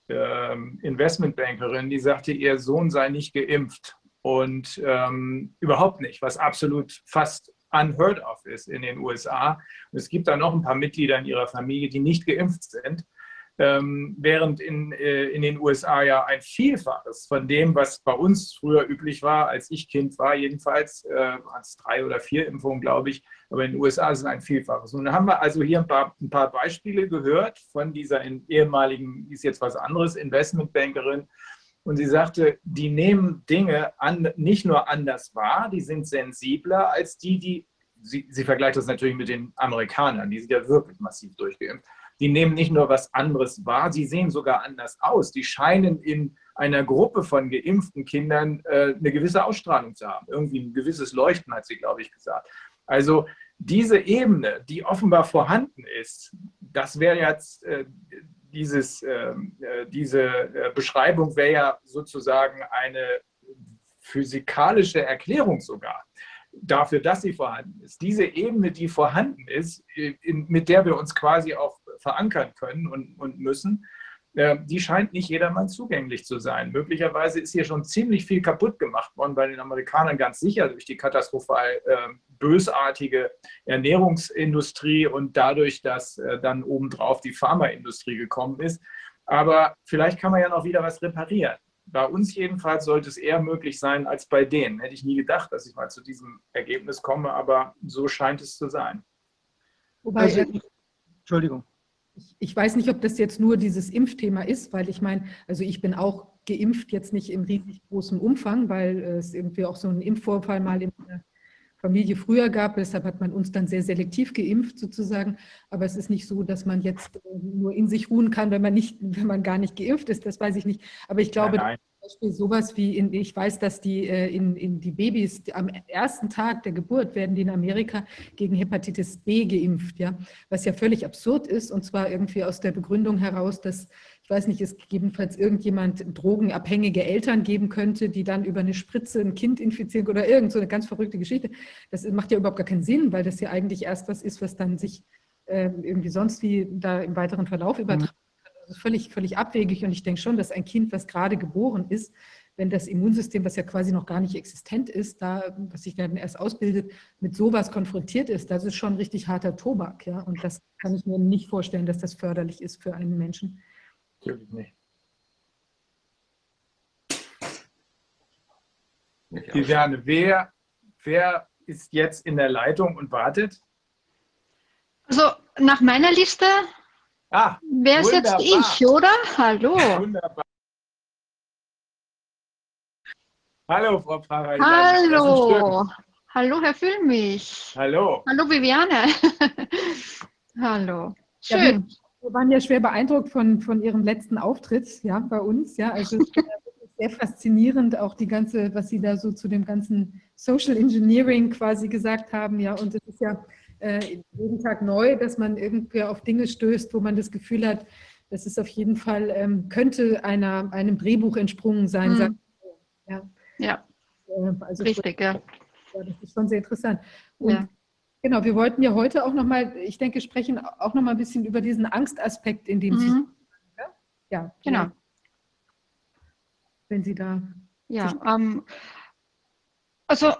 ähm, Investmentbankerin, die sagte, ihr Sohn sei nicht geimpft und ähm, überhaupt nicht, was absolut fast unheard of ist in den USA. Und es gibt da noch ein paar Mitglieder in ihrer Familie, die nicht geimpft sind. Ähm, während in, äh, in den USA ja ein Vielfaches von dem, was bei uns früher üblich war, als ich Kind war, jedenfalls, äh, als drei oder vier Impfungen, glaube ich, aber in den USA ist es ein Vielfaches. Und dann haben wir also hier ein paar, ein paar Beispiele gehört von dieser ehemaligen, ist jetzt was anderes, Investmentbankerin. Und sie sagte, die nehmen Dinge an, nicht nur anders wahr, die sind sensibler als die, die, sie, sie vergleicht das natürlich mit den Amerikanern, die sind ja wirklich massiv durchgeimpft die nehmen nicht nur was anderes wahr, sie sehen sogar anders aus. Die scheinen in einer Gruppe von geimpften Kindern äh, eine gewisse Ausstrahlung zu haben. Irgendwie ein gewisses Leuchten, hat sie, glaube ich, gesagt. Also diese Ebene, die offenbar vorhanden ist, das wäre jetzt äh, dieses, ähm, äh, diese äh, Beschreibung wäre ja sozusagen eine physikalische Erklärung sogar dafür, dass sie vorhanden ist. Diese Ebene, die vorhanden ist, in, mit der wir uns quasi auch verankern können und, und müssen, äh, die scheint nicht jedermann zugänglich zu sein. Möglicherweise ist hier schon ziemlich viel kaputt gemacht worden bei den Amerikanern, ganz sicher durch die katastrophal äh, bösartige Ernährungsindustrie und dadurch, dass äh, dann obendrauf die Pharmaindustrie gekommen ist. Aber vielleicht kann man ja noch wieder was reparieren. Bei uns jedenfalls sollte es eher möglich sein als bei denen. Hätte ich nie gedacht, dass ich mal zu diesem Ergebnis komme, aber so scheint es zu sein. Wobei, also, Entschuldigung. Ich, weiß nicht, ob das jetzt nur dieses Impfthema ist, weil ich meine, also ich bin auch geimpft, jetzt nicht im riesig großen Umfang, weil es irgendwie auch so einen Impfvorfall mal in der Familie früher gab. Deshalb hat man uns dann sehr selektiv geimpft sozusagen. Aber es ist nicht so, dass man jetzt äh, nur in sich ruhen kann, wenn man nicht, wenn man gar nicht geimpft ist. Das weiß ich nicht. Aber ich glaube, nein, nein. Beispiel sowas wie in, ich weiß, dass die äh, in, in die Babys am ersten Tag der Geburt werden die in Amerika gegen Hepatitis B geimpft, ja, was ja völlig absurd ist und zwar irgendwie aus der Begründung heraus, dass ich weiß nicht, es gegebenenfalls irgendjemand drogenabhängige Eltern geben könnte, die dann über eine Spritze ein Kind infizieren oder irgend so eine ganz verrückte Geschichte. Das macht ja überhaupt gar keinen Sinn, weil das ja eigentlich erst was ist, was dann sich äh, irgendwie sonst wie da im weiteren Verlauf übertragen völlig, völlig abwegig und ich denke schon, dass ein Kind, was gerade geboren ist, wenn das Immunsystem, was ja quasi noch gar nicht existent ist, da, was sich dann erst ausbildet, mit sowas konfrontiert ist, das ist schon richtig harter Tobak. Ja? Und das kann ich mir nicht vorstellen, dass das förderlich ist für einen Menschen. Natürlich nicht. Viviane, wer, wer ist jetzt in der Leitung und wartet? Also nach meiner Liste ah, wäre es jetzt ich, oder? Hallo. Wunderbar. Hallo, Frau Pfarrer. Hallo. Hallo, Herr Füllmich. Hallo. Hallo, Viviane. Hallo. Schön. Ja, wir waren ja schwer beeindruckt von, von Ihrem letzten Auftritt, ja, bei uns, ja. Also es ist sehr faszinierend, auch die ganze, was Sie da so zu dem ganzen Social Engineering quasi gesagt haben, ja. Und es ist ja äh, jeden Tag neu, dass man irgendwie auf Dinge stößt, wo man das Gefühl hat, das ist auf jeden Fall, ähm, könnte einer, einem Drehbuch entsprungen sein. Mhm. Ja. ja. Äh, also Richtig, ja. ja. Das ist schon sehr interessant. Und ja. Genau, wir wollten ja heute auch nochmal, ich denke, sprechen auch nochmal ein bisschen über diesen Angstaspekt, in dem mhm. Sie. Ja, genau. Wenn Sie da. Ja, ähm, also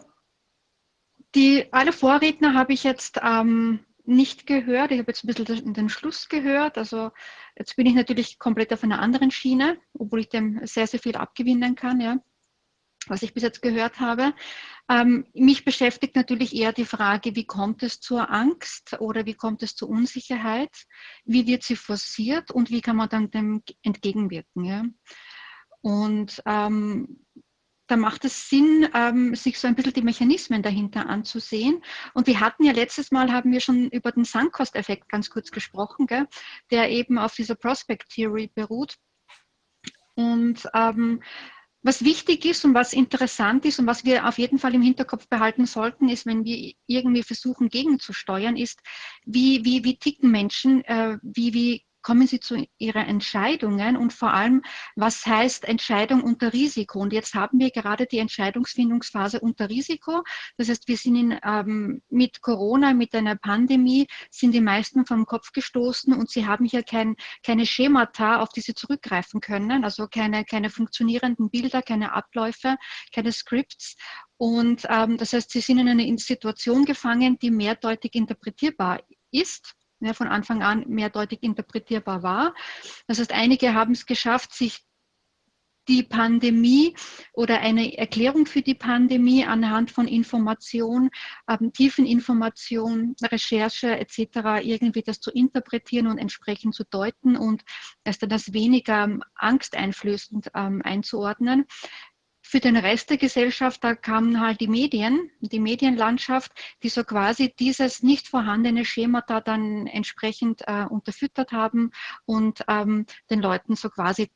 die, alle Vorredner habe ich jetzt ähm, nicht gehört. Ich habe jetzt ein bisschen den Schluss gehört. Also jetzt bin ich natürlich komplett auf einer anderen Schiene, obwohl ich dem sehr, sehr viel abgewinnen kann. Ja was ich bis jetzt gehört habe. Ähm, mich beschäftigt natürlich eher die Frage, wie kommt es zur Angst oder wie kommt es zur Unsicherheit? Wie wird sie forciert und wie kann man dann dem entgegenwirken? Ja? Und ähm, da macht es Sinn, ähm, sich so ein bisschen die Mechanismen dahinter anzusehen. Und wir hatten ja letztes Mal, haben wir schon über den Sunk-Cost-Effekt ganz kurz gesprochen, gell, der eben auf dieser Prospect Theory beruht. Und ähm, was wichtig ist und was interessant ist und was wir auf jeden Fall im Hinterkopf behalten sollten, ist, wenn wir irgendwie versuchen, gegenzusteuern, ist, wie, wie, wie ticken Menschen, äh, wie, wie kommen Sie zu Ihren Entscheidungen und vor allem, was heißt Entscheidung unter Risiko? Und jetzt haben wir gerade die Entscheidungsfindungsphase unter Risiko. Das heißt, wir sind in, ähm, mit Corona, mit einer Pandemie, sind die meisten vom Kopf gestoßen und sie haben hier kein, keine Schemata, auf die sie zurückgreifen können, also keine, keine funktionierenden Bilder, keine Abläufe, keine Scripts. Und ähm, das heißt, sie sind in eine Situation gefangen, die mehrdeutig interpretierbar ist ja, von Anfang an mehrdeutig interpretierbar war. Das heißt, einige haben es geschafft, sich die Pandemie oder eine Erklärung für die Pandemie anhand von Information, ähm, tiefen Information, Recherche etc. irgendwie das zu interpretieren und entsprechend zu deuten und erst dann das weniger ähm, angsteinflößend ähm, einzuordnen. Für den Rest der Gesellschaft, da kamen halt die Medien, die Medienlandschaft, die so quasi dieses nicht vorhandene Schemata dann entsprechend äh, unterfüttert haben und ähm, den Leuten so quasi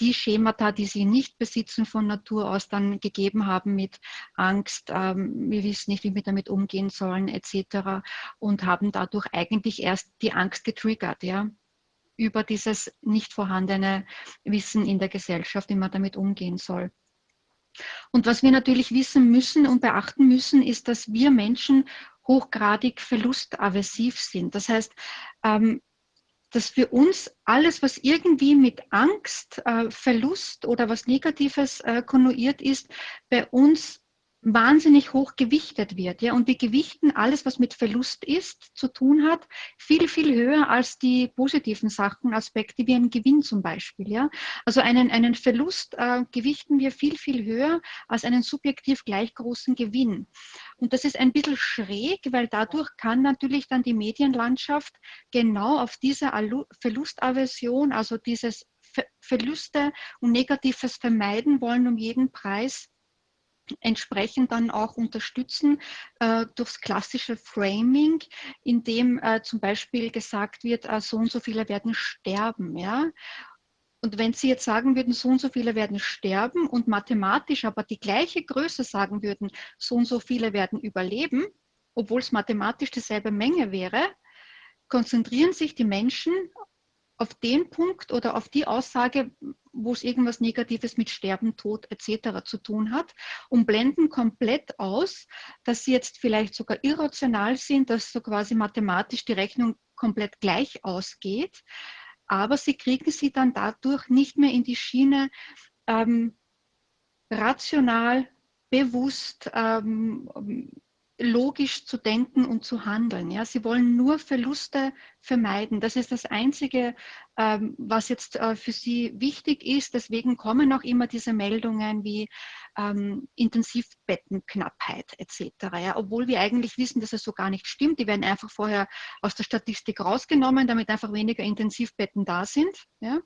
die Schemata, die sie nicht besitzen von Natur aus, dann gegeben haben mit Angst, ähm, wir wissen nicht, wie wir damit umgehen sollen, etc. Und haben dadurch eigentlich erst die Angst getriggert, ja, über dieses nicht vorhandene Wissen in der Gesellschaft, wie man damit umgehen soll. Und was wir natürlich wissen müssen und beachten müssen, ist, dass wir Menschen hochgradig verlustaversiv sind. Das heißt, ähm, dass für uns alles, was irgendwie mit Angst, äh, Verlust oder was Negatives äh, konnoiert ist, bei uns wahnsinnig hoch gewichtet wird. Ja? Und wir gewichten alles, was mit Verlust ist, zu tun hat, viel, viel höher als die positiven Sachen, Aspekte wie ein Gewinn zum Beispiel. Ja? Also einen, einen Verlust äh, gewichten wir viel, viel höher als einen subjektiv gleich großen Gewinn. Und das ist ein bisschen schräg, weil dadurch kann natürlich dann die Medienlandschaft genau auf diese Verlustaversion, also dieses Verluste und Negatives vermeiden wollen um jeden Preis, entsprechend dann auch unterstützen äh, durchs klassische Framing, in dem äh, zum Beispiel gesagt wird, äh, so und so viele werden sterben. Ja? Und wenn Sie jetzt sagen würden, so und so viele werden sterben und mathematisch aber die gleiche Größe sagen würden, so und so viele werden überleben, obwohl es mathematisch dieselbe Menge wäre, konzentrieren sich die Menschen auf den Punkt oder auf die Aussage, wo es irgendwas Negatives mit Sterben, Tod etc. zu tun hat und blenden komplett aus, dass sie jetzt vielleicht sogar irrational sind, dass so quasi mathematisch die Rechnung komplett gleich ausgeht, aber sie kriegen sie dann dadurch nicht mehr in die Schiene ähm, rational, bewusst, ähm, logisch zu denken und zu handeln. Ja? Sie wollen nur Verluste vermeiden. Das ist das Einzige, ähm, was jetzt äh, für sie wichtig ist. Deswegen kommen auch immer diese Meldungen wie ähm, Intensivbettenknappheit etc. Ja? Obwohl wir eigentlich wissen, dass es so gar nicht stimmt. Die werden einfach vorher aus der Statistik rausgenommen, damit einfach weniger Intensivbetten da sind. Ja?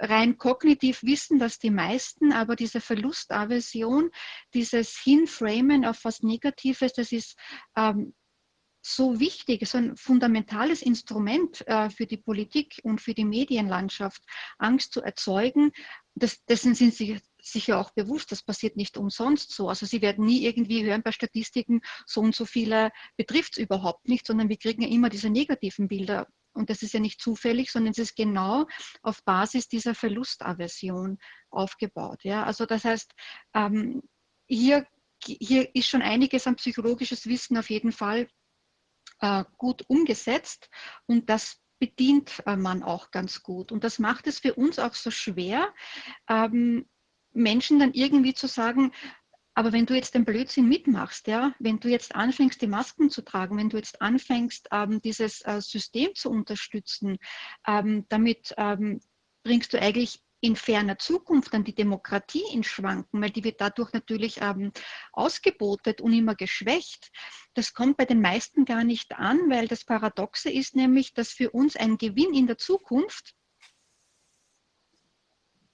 rein kognitiv wissen das die meisten, aber diese Verlustaversion, dieses Hinframen auf was Negatives, das ist ähm, so wichtig, so ein fundamentales Instrument äh, für die Politik und für die Medienlandschaft, Angst zu erzeugen. Das, dessen sind sie sicher auch bewusst, das passiert nicht umsonst so. Also Sie werden nie irgendwie hören bei Statistiken, so und so viele betrifft es überhaupt nicht, sondern wir kriegen ja immer diese negativen Bilder und das ist ja nicht zufällig, sondern es ist genau auf Basis dieser Verlustaversion aufgebaut. Ja? Also das heißt, ähm, hier, hier ist schon einiges an psychologisches Wissen auf jeden Fall äh, gut umgesetzt und das bedient äh, man auch ganz gut. Und das macht es für uns auch so schwer, ähm, Menschen dann irgendwie zu sagen, aber wenn du jetzt den Blödsinn mitmachst, ja, wenn du jetzt anfängst, die Masken zu tragen, wenn du jetzt anfängst, ähm, dieses äh, System zu unterstützen, ähm, damit ähm, bringst du eigentlich in ferner Zukunft dann die Demokratie in Schwanken, weil die wird dadurch natürlich ähm, ausgebotet und immer geschwächt. Das kommt bei den meisten gar nicht an, weil das Paradoxe ist nämlich, dass für uns ein Gewinn in der Zukunft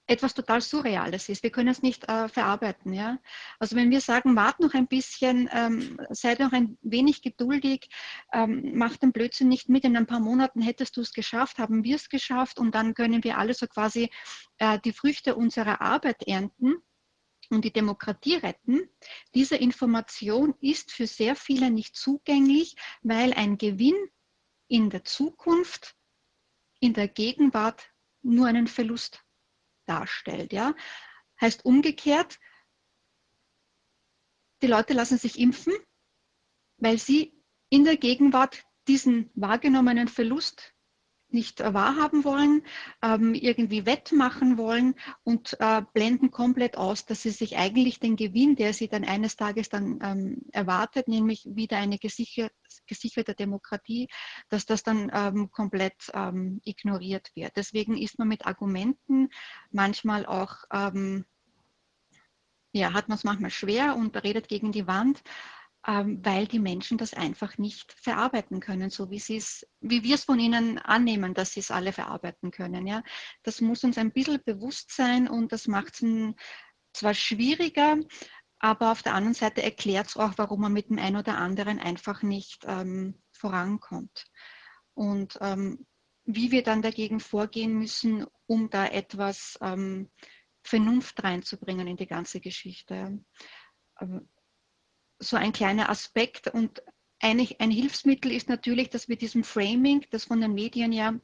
etwas total Surreales ist. Wir können es nicht äh, verarbeiten. Ja? Also wenn wir sagen, wart noch ein bisschen, ähm, seid noch ein wenig geduldig, ähm, mach den Blödsinn nicht mit, in ein paar Monaten hättest du es geschafft, haben wir es geschafft und dann können wir alle so quasi äh, die Früchte unserer Arbeit ernten und die Demokratie retten. Diese Information ist für sehr viele nicht zugänglich, weil ein Gewinn in der Zukunft, in der Gegenwart nur einen Verlust darstellt. Ja? Heißt umgekehrt, die Leute lassen sich impfen, weil sie in der Gegenwart diesen wahrgenommenen Verlust nicht wahrhaben wollen, ähm, irgendwie wettmachen wollen und äh, blenden komplett aus, dass sie sich eigentlich den Gewinn, der sie dann eines Tages dann ähm, erwartet, nämlich wieder eine gesicherte, Demokratie, dass das dann ähm, komplett ignoriert wird. Deswegen ist man mit Argumenten manchmal auch ja, hat man es manchmal schwer und redet gegen die Wand, weil die Menschen das einfach nicht verarbeiten können, so wie, wie wir es von ihnen annehmen, dass sie es alle verarbeiten können. Ja. Das muss uns ein bisschen bewusst sein und das macht es zwar schwieriger, aber auf der anderen Seite erklärt es auch, warum man mit dem einen oder anderen einfach nicht ähm, vorankommt. Und ähm, wie wir dann dagegen vorgehen müssen, um da etwas ähm, Vernunft reinzubringen in die ganze Geschichte. So ein kleiner Aspekt und ein, ein Hilfsmittel ist natürlich, dass wir diesem Framing, das von den Medien ja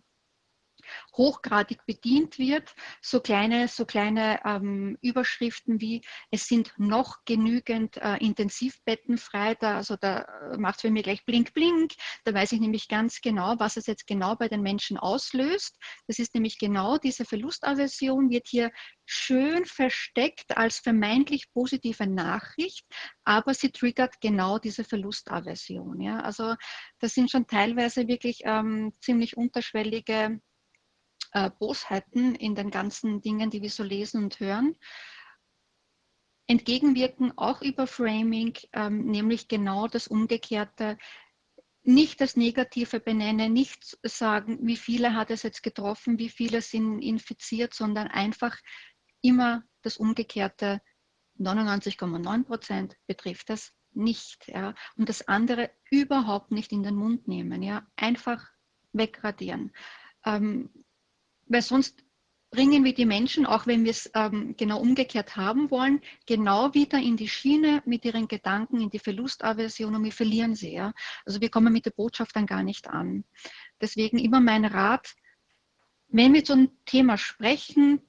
hochgradig bedient wird. So kleine, so kleine ähm, Überschriften wie es sind noch genügend äh, Intensivbetten frei. Da, also da äh, macht es für mich gleich blink, blink. Da weiß ich nämlich ganz genau, was es jetzt genau bei den Menschen auslöst. Das ist nämlich genau diese Verlustaversion wird hier schön versteckt als vermeintlich positive Nachricht, aber sie triggert genau diese Verlustaversion. Ja? Also das sind schon teilweise wirklich ähm, ziemlich unterschwellige äh, Bosheiten in den ganzen Dingen, die wir so lesen und hören. Entgegenwirken auch über Framing, ähm, nämlich genau das Umgekehrte, nicht das Negative benennen, nicht sagen, wie viele hat es jetzt getroffen, wie viele sind infiziert, sondern einfach immer das Umgekehrte. 99,9 Prozent betrifft das nicht. Ja, und das andere überhaupt nicht in den Mund nehmen. Ja, einfach wegradieren. Ähm, weil sonst bringen wir die Menschen, auch wenn wir es ähm, genau umgekehrt haben wollen, genau wieder in die Schiene mit ihren Gedanken, in die Verlustaversion und wir verlieren sie. Ja? Also wir kommen mit der Botschaft dann gar nicht an. Deswegen immer mein Rat, wenn wir zu einem Thema sprechen,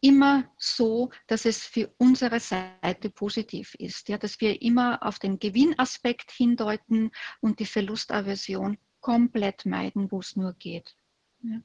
immer so, dass es für unsere Seite positiv ist, ja, dass wir immer auf den Gewinnaspekt hindeuten und die Verlustaversion komplett meiden, wo es nur geht. Ja.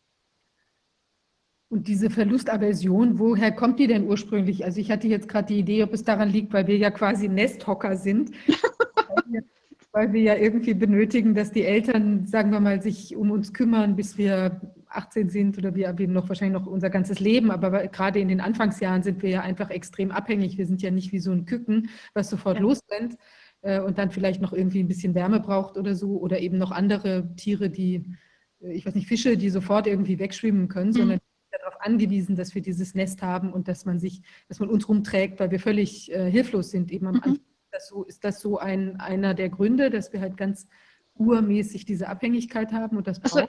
Und diese Verlustaversion, woher kommt die denn ursprünglich? Also ich hatte jetzt gerade die Idee, ob es daran liegt, weil wir ja quasi Nesthocker sind, weil, wir, ja irgendwie benötigen, dass die Eltern, sagen wir mal, sich um uns kümmern, bis wir 18 sind oder wir haben noch wahrscheinlich noch unser ganzes Leben, aber gerade in den Anfangsjahren sind wir ja einfach extrem abhängig. Wir sind ja nicht wie so ein Küken, was sofort ja. losrennt äh, und dann vielleicht noch irgendwie ein bisschen Wärme braucht oder so oder eben noch andere Tiere, die, äh, ich weiß nicht, Fische, die sofort irgendwie wegschwimmen können, mhm. sondern darauf angewiesen, dass wir dieses Nest haben und dass man sich, dass man uns rumträgt, weil wir völlig äh, hilflos sind. Eben am mhm. Anfang ist das so, ist das so ein, einer der Gründe, dass wir halt ganz urmäßig diese Abhängigkeit haben und das also,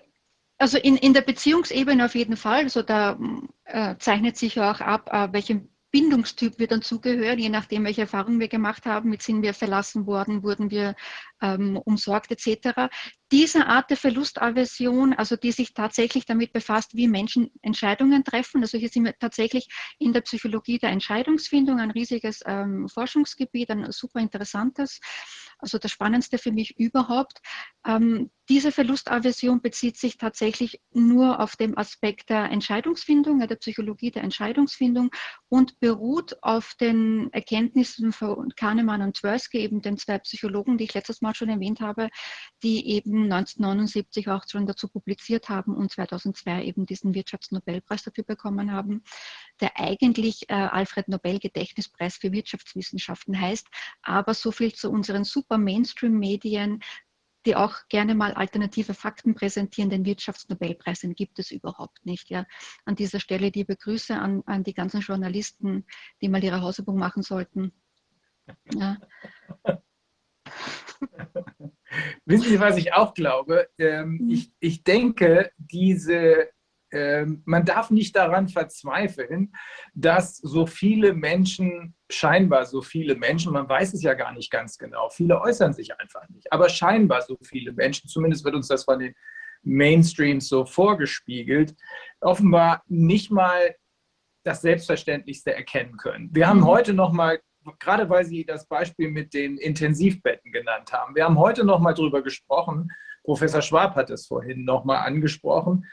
also in, in der Beziehungsebene auf jeden Fall. Also da äh, zeichnet sich auch ab, äh, welche Bindungstyp wir dann zugehören, je nachdem, welche Erfahrungen wir gemacht haben, mit sind wir verlassen worden, wurden wir ähm, umsorgt etc. Diese Art der Verlustaversion, also die sich tatsächlich damit befasst, wie Menschen Entscheidungen treffen, also hier sind wir tatsächlich in der Psychologie der Entscheidungsfindung, ein riesiges ähm, Forschungsgebiet, ein super interessantes, also das Spannendste für mich überhaupt. Ähm, diese Verlustaversion bezieht sich tatsächlich nur auf den Aspekt der Entscheidungsfindung, der Psychologie der Entscheidungsfindung und beruht auf den Erkenntnissen von Kahnemann und Tversky, eben den zwei Psychologen, die ich letztes Mal schon erwähnt habe, die eben 1979 auch schon dazu publiziert haben und 2002 eben diesen Wirtschaftsnobelpreis dafür bekommen haben, der eigentlich äh, Alfred Nobel Gedächtnispreis für Wirtschaftswissenschaften heißt. Aber so viel zu unseren super Mainstream-Medien, die auch gerne mal alternative Fakten präsentieren. Den Wirtschaftsnobelpreis den gibt es überhaupt nicht. Ja. An dieser Stelle liebe Grüße an, an die ganzen Journalisten, die mal ihre Hausübung machen sollten. Ja. Wissen Sie, was ich auch glaube? Ähm, mhm. ich, ich denke, diese man darf nicht daran verzweifeln, dass so viele Menschen, scheinbar so viele Menschen, man weiß es ja gar nicht ganz genau, viele äußern sich einfach nicht, aber scheinbar so viele Menschen, zumindest wird uns das von den Mainstreams so vorgespiegelt, offenbar nicht mal das Selbstverständlichste erkennen können. Wir haben mhm. heute noch mal gerade weil Sie das Beispiel mit den Intensivbetten genannt haben. Wir haben heute noch mal darüber gesprochen, Professor Schwab hat es vorhin nochmal angesprochen,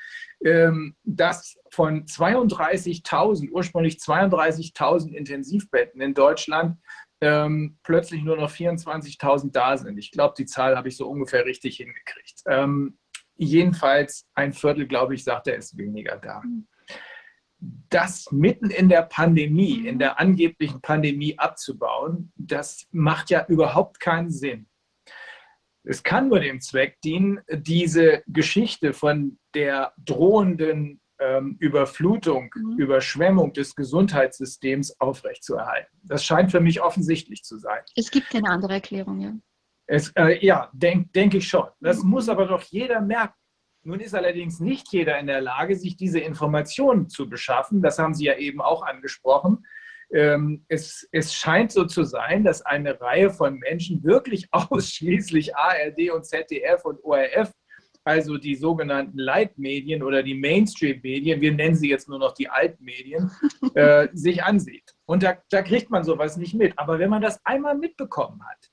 ähm, dass von 32.000, ursprünglich 32.000 Intensivbetten in Deutschland ähm, plötzlich nur noch 24.000 da sind. Ich glaube, die Zahl habe ich so ungefähr richtig hingekriegt. Ähm, jedenfalls ein Viertel, glaube ich, sagt er, ist weniger da. Das mitten in der Pandemie, in der angeblichen Pandemie abzubauen, das macht ja überhaupt keinen Sinn. Es kann nur dem Zweck dienen, diese Geschichte von der drohenden ähm, Überflutung, mhm. Überschwemmung des Gesundheitssystems aufrechtzuerhalten. Das scheint für mich offensichtlich zu sein. Es gibt keine andere Erklärung, ja. Es, äh, ja, denke denk ich schon. Das mhm. muss aber doch jeder merken. Nun ist allerdings nicht jeder in der Lage, sich diese Informationen zu beschaffen. Das haben Sie ja eben auch angesprochen. Ähm, es, es, scheint so zu sein, dass eine Reihe von Menschen wirklich ausschließlich ARD und ZDF und ORF also die sogenannten Leitmedien oder die Mainstream-Medien, wir nennen sie jetzt nur noch die Altmedien, äh, sich ansieht. Und da, da kriegt man sowas nicht mit. Aber wenn man das einmal mitbekommen hat,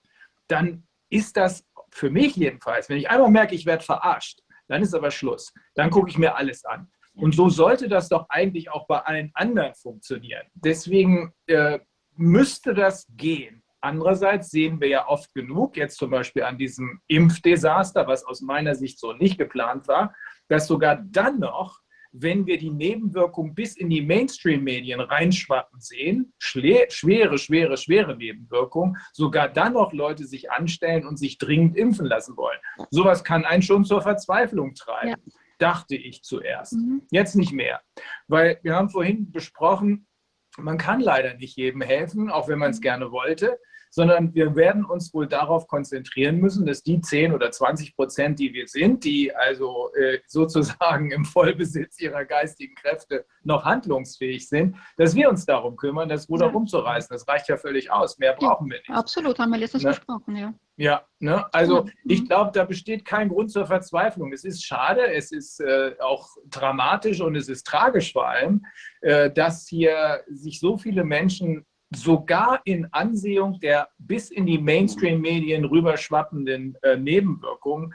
dann ist das für mich jedenfalls, wenn ich einmal merke, ich werde verarscht, dann ist aber Schluss. Dann gucke ich mir alles an. Und so sollte das doch eigentlich auch bei allen anderen funktionieren. Deswegen äh, müsste das gehen. Andererseits sehen wir ja oft genug, jetzt zum Beispiel an diesem Impfdesaster, was aus meiner Sicht so nicht geplant war, dass sogar dann noch, wenn wir die Nebenwirkungen bis in die Mainstream-Medien reinschwappen sehen, schwere, schwere, schwere Nebenwirkungen, sogar dann noch Leute sich anstellen und sich dringend impfen lassen wollen. Sowas kann einen schon zur Verzweiflung treiben. Ja. Dachte ich zuerst. Mhm. Jetzt nicht mehr. Weil wir haben vorhin besprochen, man kann leider nicht jedem helfen, auch wenn man es mhm. gerne wollte sondern wir werden uns wohl darauf konzentrieren müssen, dass die 10 oder 20 Prozent, die wir sind, die also äh, sozusagen im Vollbesitz ihrer geistigen Kräfte noch handlungsfähig sind, dass wir uns darum kümmern, das Ruder ja. rumzureißen. Das reicht ja völlig aus. Mehr brauchen wir nicht. Absolut, haben wir letztens ne? gesprochen, ja. Ja, ne? also ich glaube, da besteht kein Grund zur Verzweiflung. Es ist schade, es ist äh, auch dramatisch und es ist tragisch vor allem, äh, dass hier sich so viele Menschen sogar in Ansehung der bis in die Mainstream-Medien rüberschwappenden äh, Nebenwirkungen,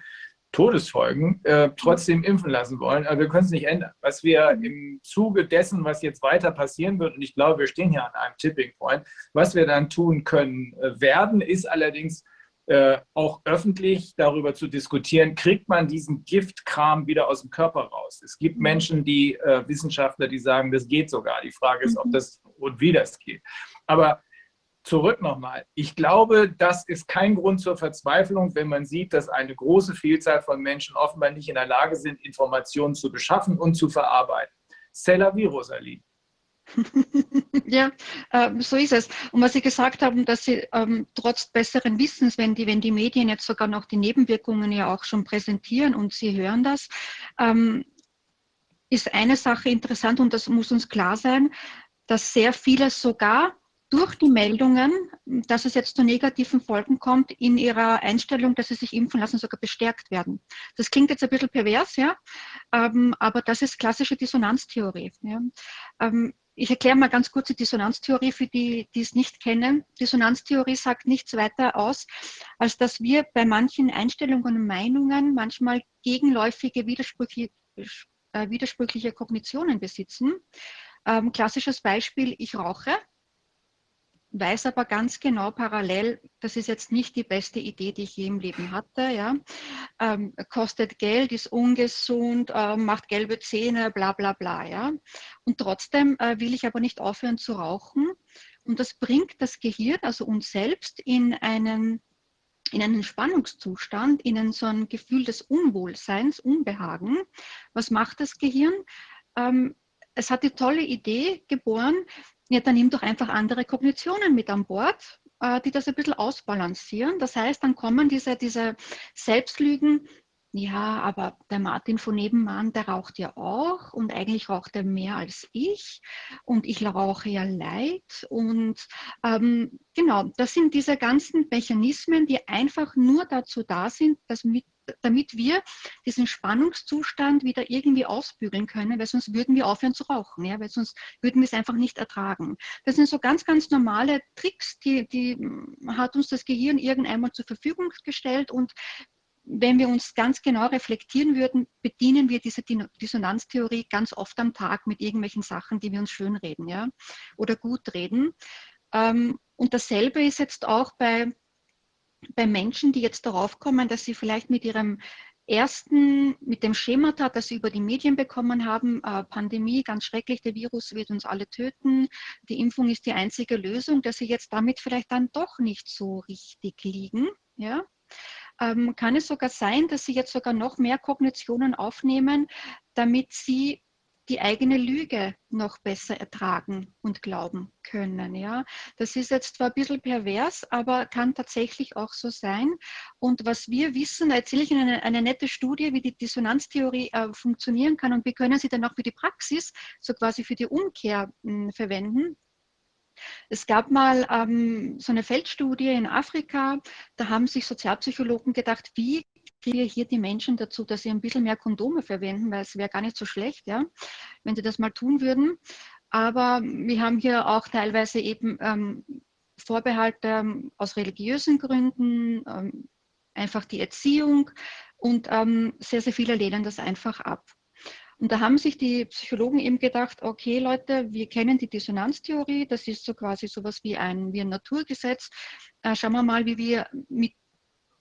Todesfolgen, äh, trotzdem impfen lassen wollen. Aber wir können es nicht ändern. Was wir im Zuge dessen, was jetzt weiter passieren wird, und ich glaube, wir stehen hier an einem Tipping Point, was wir dann tun können äh, werden, ist allerdings äh, auch öffentlich darüber zu diskutieren, kriegt man diesen Giftkram wieder aus dem Körper raus. Es gibt Menschen, die äh, Wissenschaftler, die sagen, das geht sogar. Die Frage ist, ob mhm. das und wie das geht. Aber zurück nochmal. Ich glaube, das ist kein Grund zur Verzweiflung, wenn man sieht, dass eine große Vielzahl von Menschen offenbar nicht in der Lage sind, Informationen zu beschaffen und zu verarbeiten. Cella wie Rosalie. ja, äh, so ist es. Und was Sie gesagt haben, dass Sie ähm, trotz besseren Wissens, wenn die, wenn die Medien jetzt sogar noch die Nebenwirkungen ja auch schon präsentieren und Sie hören das, ähm, ist eine Sache interessant und das muss uns klar sein, dass sehr vieles sogar durch die Meldungen, dass es jetzt zu negativen Folgen kommt, in ihrer Einstellung, dass sie sich impfen lassen, sogar bestärkt werden. Das klingt jetzt ein bisschen pervers, ja, ähm, aber das ist klassische Dissonanztheorie. Ja. Ähm, ich erkläre mal ganz kurz die Dissonanztheorie für die, die es nicht kennen. Dissonanztheorie sagt nichts weiter aus, als dass wir bei manchen Einstellungen und Meinungen manchmal gegenläufige, widersprüchliche, äh, widersprüchliche Kognitionen besitzen. Ähm, klassisches Beispiel, ich rauche, weiß aber ganz genau parallel, das ist jetzt nicht die beste Idee, die ich je im Leben hatte. Ja. Ähm, kostet Geld, ist ungesund, äh, macht gelbe Zähne, bla bla bla. Ja. Und trotzdem äh, will ich aber nicht aufhören zu rauchen. Und das bringt das Gehirn, also uns selbst, in einen in einen Spannungszustand, in so ein Gefühl des Unwohlseins, Unbehagen. Was macht das Gehirn? Ähm, es hat die tolle Idee geboren, ja, dann nimm doch einfach andere Kognitionen mit an Bord, äh, die das ein bisschen ausbalancieren. Das heißt, dann kommen diese, diese Selbstlügen, ja, aber der Martin von nebenan, der raucht ja auch und eigentlich raucht er mehr als ich und ich rauche ja leid. Und ähm, genau, das sind diese ganzen Mechanismen, die einfach nur dazu da sind, dass mit, damit wir diesen Spannungszustand wieder irgendwie ausbügeln können, weil sonst würden wir aufhören zu rauchen, ja, weil sonst würden wir es einfach nicht ertragen. Das sind so ganz, ganz normale Tricks, die, die hat uns das Gehirn irgendeinmal zur Verfügung gestellt und wenn wir uns ganz genau reflektieren würden, bedienen wir diese Dissonanztheorie ganz oft am Tag mit irgendwelchen Sachen, die wir uns schönreden ja? oder gut reden. Ähm, und dasselbe ist jetzt auch bei, bei Menschen, die jetzt darauf kommen, dass sie vielleicht mit ihrem ersten, mit dem Schemata, das sie über die Medien bekommen haben, äh, Pandemie, ganz schrecklich, der Virus wird uns alle töten, die Impfung ist die einzige Lösung, dass sie jetzt damit vielleicht dann doch nicht so richtig liegen. Ja? Ähm, kann es sogar sein, dass sie jetzt sogar noch mehr Kognitionen aufnehmen, damit sie die eigene Lüge noch besser ertragen und glauben können. Ja? Das ist jetzt zwar ein bisschen pervers, aber kann tatsächlich auch so sein. Und was wir wissen, erzähle ich Ihnen eine, eine nette Studie, wie die Dissonanztheorie äh, funktionieren kann und wie können Sie dann auch für die Praxis, so quasi für die Umkehr mh, hm, verwenden. Es gab mal ähm, so eine Feldstudie in Afrika, da haben sich Sozialpsychologen gedacht, wie kriege hier die Menschen dazu, dass sie ein bisschen mehr Kondome verwenden, weil es wäre gar nicht so schlecht, ja, wenn sie das mal tun würden. Aber wir haben hier auch teilweise eben ähm, Vorbehalte ähm, aus religiösen Gründen, ähm, einfach die Erziehung und ähm, sehr, sehr viele lehnen das einfach ab. Und da haben sich die Psychologen eben gedacht, okay Leute, wir kennen die Dissonanztheorie, das ist so quasi sowas wie ein, wie ein Naturgesetz. Äh, schauen wir mal, wie wir mit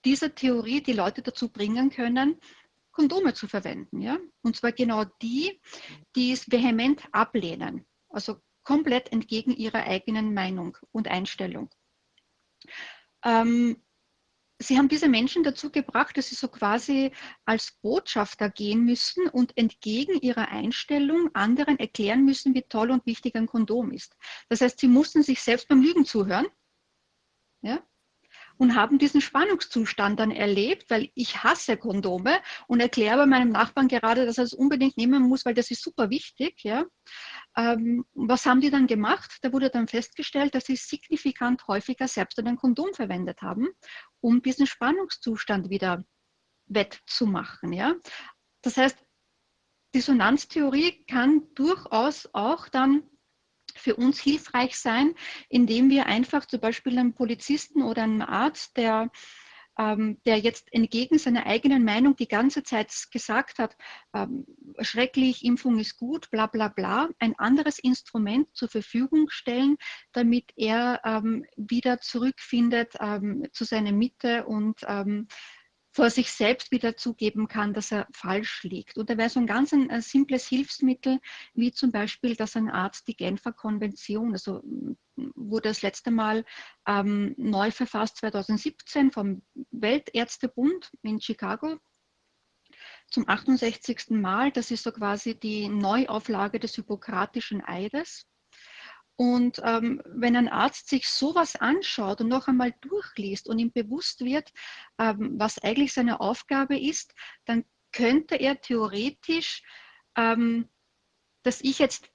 dieser Theorie die Leute dazu bringen können, Kondome zu verwenden. Ja? Und zwar genau die, die es vehement ablehnen, also komplett entgegen ihrer eigenen Meinung und Einstellung. Ähm, Sie haben diese Menschen dazu gebracht, dass sie so quasi als Botschafter gehen müssen und entgegen ihrer Einstellung anderen erklären müssen, wie toll und wichtig ein Kondom ist. Das heißt, sie mussten sich selbst beim Lügen zuhören. Ja? Und haben diesen Spannungszustand dann erlebt, weil ich hasse Kondome und erkläre meinem Nachbarn gerade, dass er es unbedingt nehmen muss, weil das ist super wichtig. Ja. Ähm, was haben die dann gemacht? Da wurde dann festgestellt, dass sie signifikant häufiger selbst ein Kondom verwendet haben, um diesen Spannungszustand wieder wettzumachen. Ja. Das heißt, Dissonanztheorie kann durchaus auch dann für uns hilfreich sein, indem wir einfach zum Beispiel einem Polizisten oder einem Arzt, der ähm, der jetzt entgegen seiner eigenen Meinung die ganze Zeit gesagt hat, ähm, schrecklich, Impfung ist gut, bla bla bla, ein anderes Instrument zur Verfügung stellen, damit er ähm, wieder zurückfindet ähm, zu seiner Mitte und ähm, vor sich selbst wieder zugeben kann, dass er falsch liegt. Und da wäre so ein ganz ein, ein, simples Hilfsmittel, wie zum Beispiel, dass ein Arzt die Genfer Konvention, also wurde das letzte Mal ähm, neu verfasst 2017 vom Weltärztebund in Chicago zum 68. Mal. Das ist so quasi die Neuauflage des Hippokratischen Eides. Und ähm, wenn ein Arzt sich sowas anschaut und noch einmal durchliest und ihm bewusst wird, ähm, was eigentlich seine Aufgabe ist, dann könnte er theoretisch, ähm, dass ich jetzt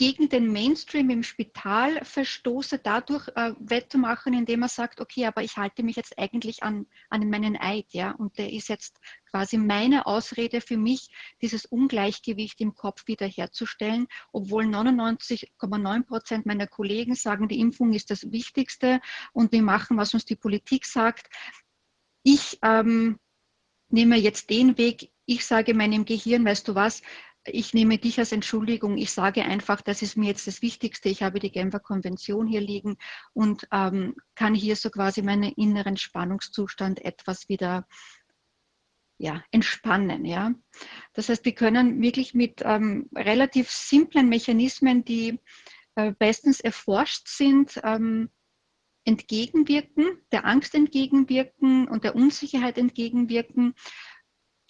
gegen den Mainstream im Spital verstoße, dadurch äh, wettzumachen, indem er sagt, okay, aber ich halte mich jetzt eigentlich an, an meinen Eid, ja, und der ist jetzt quasi meine Ausrede für mich, dieses Ungleichgewicht im Kopf wiederherzustellen, obwohl 99,9 Prozent meiner Kollegen sagen, die Impfung ist das Wichtigste und wir machen, was uns die Politik sagt. Ich ähm, nehme jetzt den Weg, ich sage meinem Gehirn, weißt du was, ich nehme dich als Entschuldigung. Ich sage einfach, das ist mir jetzt das Wichtigste. Ich habe die Genfer Konvention hier liegen und ähm, kann hier so quasi meinen inneren Spannungszustand etwas wieder ja, entspannen. Ja. Das heißt, wir können wirklich mit ähm, relativ simplen Mechanismen, die äh, bestens erforscht sind, ähm, entgegenwirken, der Angst entgegenwirken und der Unsicherheit entgegenwirken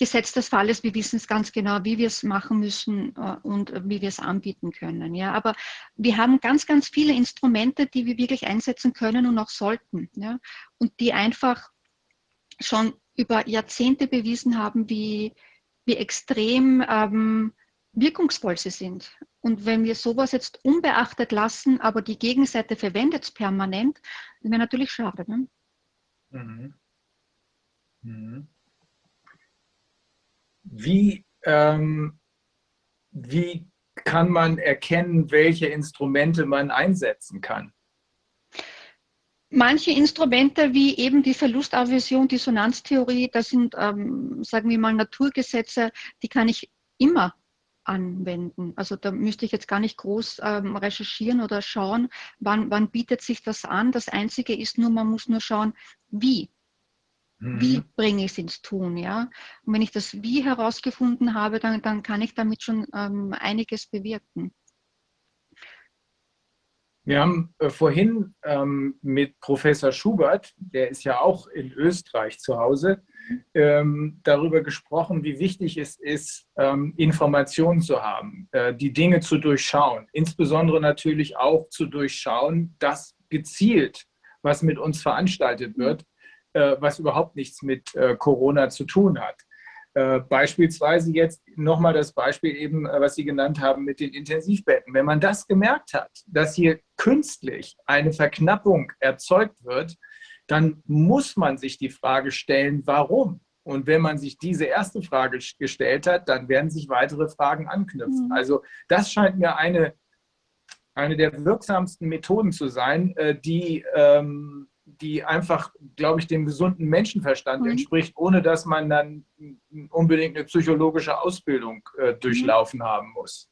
Gesetz des Falles, wir wissen es ganz genau, wie wir es machen müssen äh, und wie wir es anbieten können. Ja, aber wir haben ganz, ganz viele Instrumente, die wir wirklich einsetzen können und auch sollten. Ja, und die einfach schon über Jahrzehnte bewiesen haben, wie, wie extrem ähm, wirkungsvoll sie sind. Und wenn wir sowas jetzt unbeachtet lassen, aber die Gegenseite verwendet es permanent, wäre natürlich schade. Ne? Mhm. Mhm. Wie, ähm, wie kann man erkennen, welche Instrumente man einsetzen kann? manche Instrumente wie eben die Verlustaversion, Dissonanztheorie, das sind, ähm, sagen wir mal, Naturgesetze, die kann ich immer anwenden. Also da müsste ich jetzt gar nicht groß ähm, recherchieren oder schauen, wann, wann bietet sich das an. Das Einzige ist nur, man muss nur schauen, wie. Mhm. Wie bringe ich es ins Tun? Ja? Und wenn ich das Wie herausgefunden habe, dann, dann kann ich damit schon ähm, einiges bewirken. Wir haben äh, vorhin ähm, mit Professor Schubert, der ist ja auch in Österreich zu Hause, ähm, darüber gesprochen, wie wichtig es ist, ähm, Informationen zu haben, äh, die Dinge zu durchschauen. Insbesondere natürlich auch zu durchschauen, dass gezielt, was mit uns veranstaltet wird, äh, was überhaupt nichts mit äh, Corona zu tun hat. Äh, beispielsweise jetzt nochmal das Beispiel eben, äh, was Sie genannt haben mit den Intensivbetten. Wenn man das gemerkt hat, dass hier künstlich eine Verknappung erzeugt wird, dann muss man sich die Frage stellen, warum? Und wenn man sich diese erste Frage gestellt hat, dann werden sich weitere Fragen anknüpfen. Mhm. Also das scheint mir eine, eine der wirksamsten Methoden zu sein, äh, die ähm, die einfach, glaube ich, dem gesunden Menschenverstand mhm. entspricht, ohne dass man dann unbedingt eine psychologische Ausbildung äh, durchlaufen mhm. haben muss.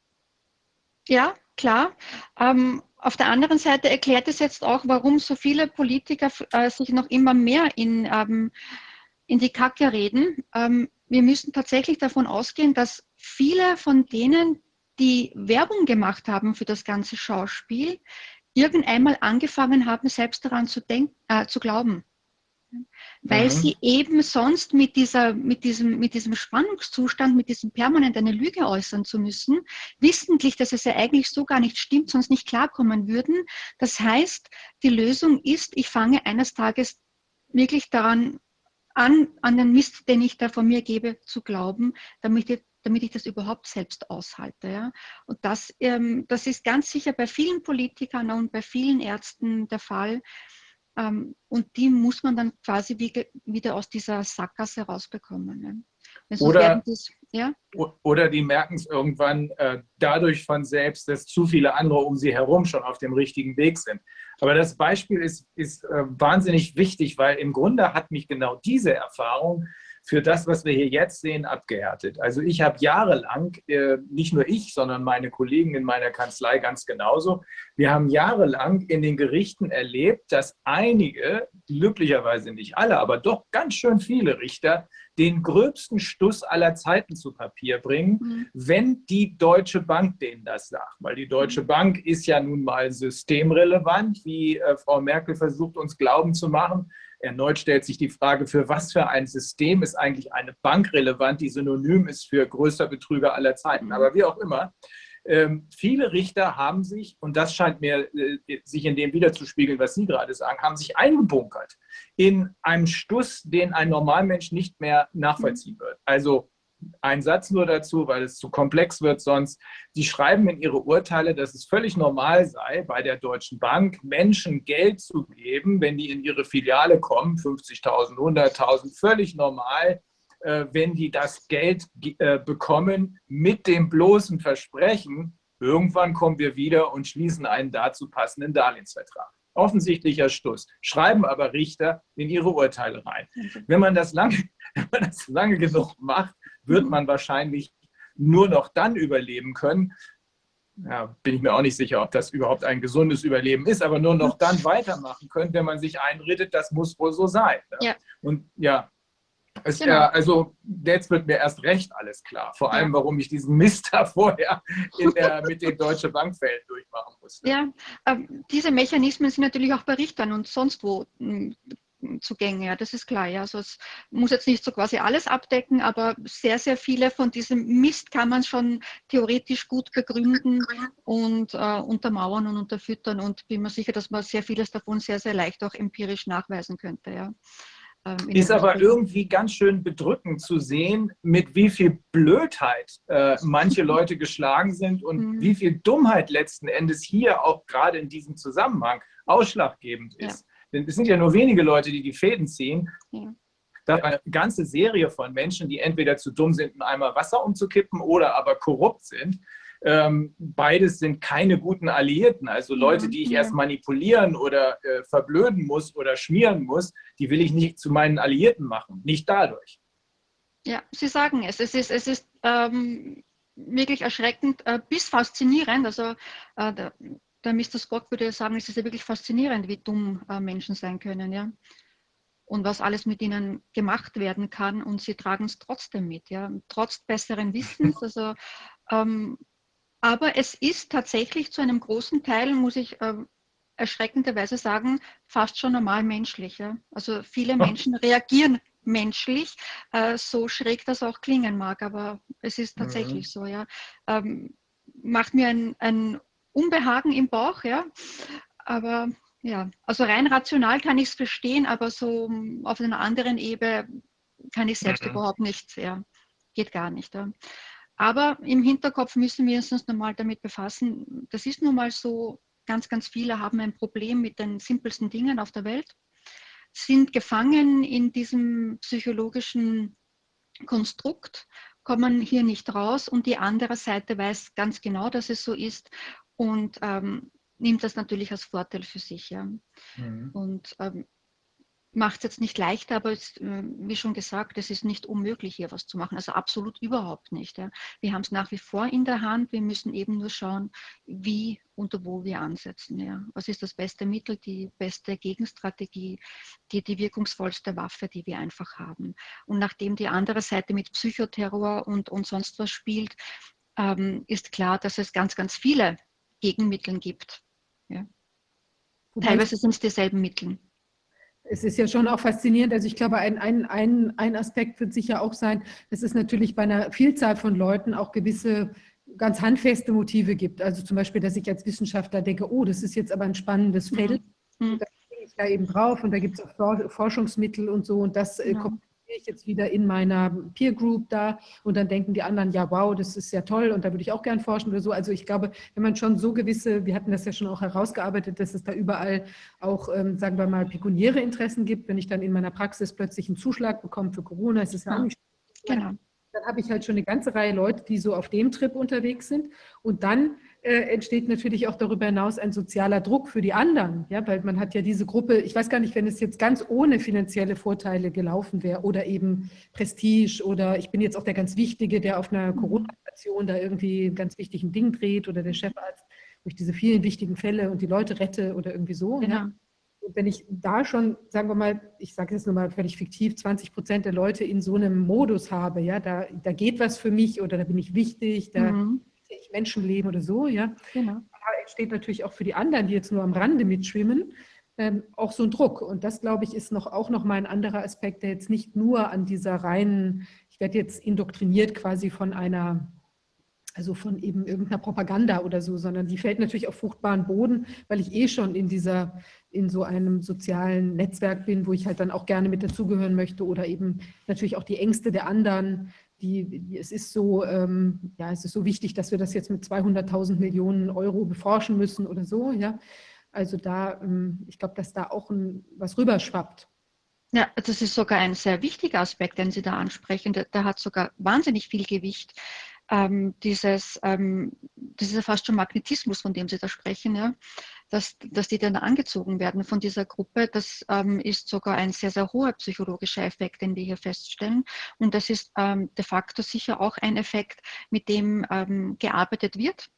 Ja, klar. Ähm, auf der anderen Seite erklärt es jetzt auch, warum so viele Politiker äh, sich noch immer mehr in, ähm, in die Kacke reden. Ähm, wir müssen tatsächlich davon ausgehen, dass viele von denen, die Werbung gemacht haben für das ganze Schauspiel, irgendeinmal angefangen haben, selbst daran zu, denken, äh, zu glauben. Weil mhm. sie eben sonst mit, dieser, mit, diesem, mit diesem Spannungszustand, mit diesem permanent eine Lüge äußern zu müssen, wissentlich, dass es ja eigentlich so gar nicht stimmt, sonst nicht klarkommen würden. Das heißt, die Lösung ist, ich fange eines Tages wirklich daran an, an den Mist, den ich da von mir gebe, zu glauben, damit ich damit ich das überhaupt selbst aushalte. Ja? Und das, ähm, das ist ganz sicher bei vielen Politikern und bei vielen Ärzten der Fall. Ähm, und die muss man dann quasi wie, wieder aus dieser Sackgasse rausbekommen. Ne? Oder, das, ja? oder die merken es irgendwann äh, dadurch von selbst, dass zu viele andere um sie herum schon auf dem richtigen Weg sind. Aber das Beispiel ist, ist äh, wahnsinnig wichtig, weil im Grunde hat mich genau diese Erfahrung für das, was wir hier jetzt sehen, abgehärtet. Also ich habe jahrelang, äh, nicht nur ich, sondern meine Kollegen in meiner Kanzlei ganz genauso, wir haben jahrelang in den Gerichten erlebt, dass einige, glücklicherweise nicht alle, aber doch ganz schön viele Richter, den gröbsten Stuss aller Zeiten zu Papier bringen, mhm. wenn die Deutsche Bank denen das sagt. Weil die Deutsche mhm. Bank ist ja nun mal systemrelevant, wie äh, Frau Merkel versucht uns glauben zu machen. Erneut stellt sich die Frage, für was für ein System ist eigentlich eine Bank relevant, die synonym ist für größter Betrüger aller Zeiten. Mhm. Aber wie auch immer, ähm, viele Richter haben sich, und das scheint mir äh, sich in dem wiederzuspiegeln, was Sie gerade sagen, haben sich eingebunkert in einem Stuss, den ein Normalmensch nicht mehr nachvollziehen wird. Also ein Satz nur dazu, weil es zu komplex wird sonst. Sie schreiben in ihre Urteile, dass es völlig normal sei, bei der Deutschen Bank Menschen Geld zu geben, wenn die in ihre Filiale kommen, 50.000, 100.000, völlig normal, wenn die das Geld äh, bekommen mit dem bloßen Versprechen, irgendwann kommen wir wieder und schließen einen dazu passenden Darlehensvertrag offensichtlicher Stuss, schreiben aber Richter in ihre Urteile rein. Wenn man das lange, wenn man das lange genug macht, wird man wahrscheinlich nur noch dann überleben können. Ja, bin ich mir auch nicht sicher, ob das überhaupt ein gesundes Überleben ist, aber nur noch dann weitermachen können, wenn man sich einredet, das muss wohl so sein. Ne? Ja. Und ja, es, genau. ja, also jetzt wird mir erst recht alles klar. Vor allem, warum ich diesen Mist da vorher der, mit den Deutsche Bankfällen durchmachen musste. Ja, ähm, diese Mechanismen sind natürlich auch bei Richtern und sonst wo hm, Zugänge, ja, das ist klar. Ja. Also es muss jetzt nicht so quasi alles abdecken, aber sehr, sehr viele von diesem Mist kann man schon theoretisch gut begründen und äh, untermauern und unterfüttern und bin mir sicher, dass man sehr vieles davon sehr, sehr leicht auch empirisch nachweisen könnte. Ja. Ähm, ist aber irgendwie ganz schön bedrückend zu sehen, mit wie viel Blödheit äh, manche Leute geschlagen sind und mhm. wie viel Dummheit letzten Endes hier auch gerade in diesem Zusammenhang ausschlaggebend ist. Ja. Denn es sind ja nur wenige Leute, die die Fäden ziehen. Ja. Da eine ganze Serie von Menschen, die entweder zu dumm sind, um einmal Wasser umzukippen oder aber korrupt sind. Ähm, beides sind keine guten Alliierten. Also Leute, die ich erst manipulieren oder äh, verblöden muss oder schmieren muss, die will ich nicht zu meinen Alliierten machen. Nicht dadurch. Ja, Sie sagen es. Es ist, es ist ähm, wirklich erschreckend äh, bis faszinierend. Also äh, der, der Mr. Spock würde sagen, es ist ja wirklich faszinierend, wie dumm äh, Menschen sein können. Ja? und was alles mit ihnen gemacht werden kann und sie tragen es trotzdem mit, ja, trotz besseren Wissens. Also, ähm, aber es ist tatsächlich zu einem großen Teil, muss ich äh, erschreckenderweise sagen, fast schon normal menschlich. Ja. Also viele Menschen reagieren menschlich, äh, so schräg das auch klingen mag, aber es ist tatsächlich mhm. so. Ja. Ähm, macht mir ein, ein Unbehagen im Bauch, ja, aber ja, also rein rational kann ich es verstehen, aber so auf einer anderen Ebene kann ich selbst mhm. überhaupt nicht, ja, geht gar nicht. Ja. Aber im Hinterkopf müssen wir uns nochmal damit befassen, das ist nun mal so, ganz, ganz viele haben ein Problem mit den simpelsten Dingen auf der Welt, sind gefangen in diesem psychologischen Konstrukt, kommen hier nicht raus und die andere Seite weiß ganz genau, dass es so ist und ähm, nimmt das natürlich als Vorteil für sich. Ja. Mhm. Und ähm, macht es jetzt nicht leichter, aber es, äh, wie schon gesagt, es ist nicht unmöglich, hier was zu machen. Also absolut überhaupt nicht. Ja. Wir haben es nach wie vor in der Hand. Wir müssen eben nur schauen, wie und wo wir ansetzen. Ja. Was ist das beste Mittel, die beste Gegenstrategie, die, die wirkungsvollste Waffe, die wir einfach haben. Und nachdem die andere Seite mit Psychoterror und, und sonst was spielt, ähm, ist klar, dass es ganz, ganz viele Gegenmittel gibt ja. Teilweise sind es dieselben Mittel. Es ist ja schon auch faszinierend. Also ich glaube, ein, ein, ein, ein Aspekt wird sicher auch sein, dass es natürlich bei einer Vielzahl von Leuten auch gewisse ganz handfeste Motive gibt. Also zum Beispiel, dass ich als Wissenschaftler denke, oh, das ist jetzt aber ein spannendes mhm. Feld. Mhm. Da bin ich da eben drauf und da gibt es auch Forschungsmittel und so und das äh, genau. kommt ich jetzt wieder in meiner Peer Group da und dann denken die anderen, ja, wow, das ist ja toll und da würde ich auch gern forschen oder so. Also ich glaube, wenn man schon so gewisse, wir hatten das ja schon auch herausgearbeitet, dass es da überall auch, ähm, sagen wir mal, pekuniäre Interessen gibt. Wenn ich dann in meiner Praxis plötzlich einen Zuschlag bekomme für Corona, ist es ja auch nicht genau. Dann habe ich halt schon eine ganze Reihe Leute, die so auf dem Trip unterwegs sind. Und dann äh, entsteht natürlich auch darüber hinaus ein sozialer Druck für die anderen, ja, weil man hat ja diese Gruppe, ich weiß gar nicht, wenn es jetzt ganz ohne finanzielle Vorteile gelaufen wäre oder eben Prestige oder ich bin jetzt auch der ganz Wichtige, der auf einer. Corona-Station da irgendwie ein ganz wichtigen Ding dreht oder der Chefarzt, wo ich diese vielen wichtigen Fälle und die Leute rette oder irgendwie so. Genau. Ja. Und wenn ich da schon, sagen wir mal, ich sage jetzt nur mal völlig fiktiv, 20 Prozent der Leute in so einem Modus habe, ja, da, da geht was für mich oder da bin ich wichtig, da mhm ich Menschenleben oder so, ja. Genau. Da entsteht natürlich auch für die anderen, die jetzt nur am Rande mitschwimmen, ähm, auch so ein Druck. Und das, glaube ich, ist noch, auch noch mal ein anderer Aspekt, der jetzt nicht nur an dieser reinen, ich werde jetzt indoktriniert quasi von einer, also von eben irgendeiner Propaganda oder so, sondern die fällt natürlich auf fruchtbaren Boden, weil ich eh schon in dieser, in so einem sozialen Netzwerk bin, wo ich halt dann auch gerne mit dazugehören möchte oder eben natürlich auch die Ängste der anderen die, die, es, ist so, ähm, ja, es ist so wichtig, dass wir das jetzt mit 200.000 Millionen Euro beforschen müssen oder so. Ja? Also da, ähm, ich glaube, dass da auch ein, was rüberschwappt. Ja, das ist sogar ein sehr wichtiger Aspekt, den Sie da ansprechen. Der, der hat sogar wahnsinnig viel Gewicht. Ähm, dieses, ähm, dieser fast schon Magnetismus, von dem Sie da sprechen, ja, dass, dass die dann angezogen werden von dieser Gruppe, das ähm, ist sogar ein sehr, sehr hoher psychologischer Effekt, den wir hier feststellen. Und das ist ähm, de facto sicher auch ein Effekt, mit dem ähm, gearbeitet wird.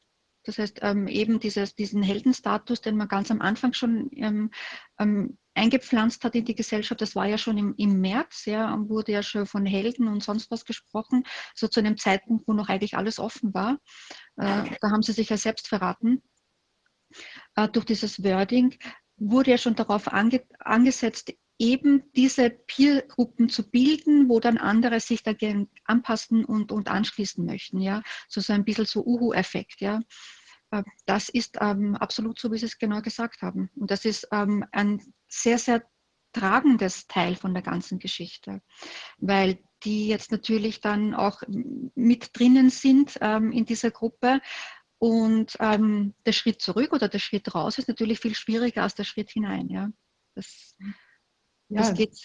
Das heißt, ähm, eben dieses, diesen Heldenstatus, den man ganz am Anfang schon ähm, ähm, eingepflanzt hat in die Gesellschaft, das war ja schon im, im März, ja, wurde ja schon von Helden und sonst was gesprochen, so zu einem Zeitpunkt, wo noch eigentlich alles offen war. Äh, da haben sie sich ja selbst verraten äh, durch dieses Wording wurde ja schon darauf ange angesetzt, eben diese Peer-Gruppen zu bilden, wo dann andere sich dagegen anpassen und, und anschließen möchten. Ja? So, so ein bisschen so Uhu-Effekt. Ja? Äh, das ist ähm, absolut so, wie Sie es genau gesagt haben. Und das ist ähm, ein sehr, sehr tragendes Teil von der ganzen Geschichte, weil die jetzt natürlich dann auch mit drinnen sind ähm, in dieser Gruppe, und ähm, der Schritt zurück oder der Schritt raus ist natürlich viel schwieriger als der Schritt hinein. Ja, das, ja. das geht.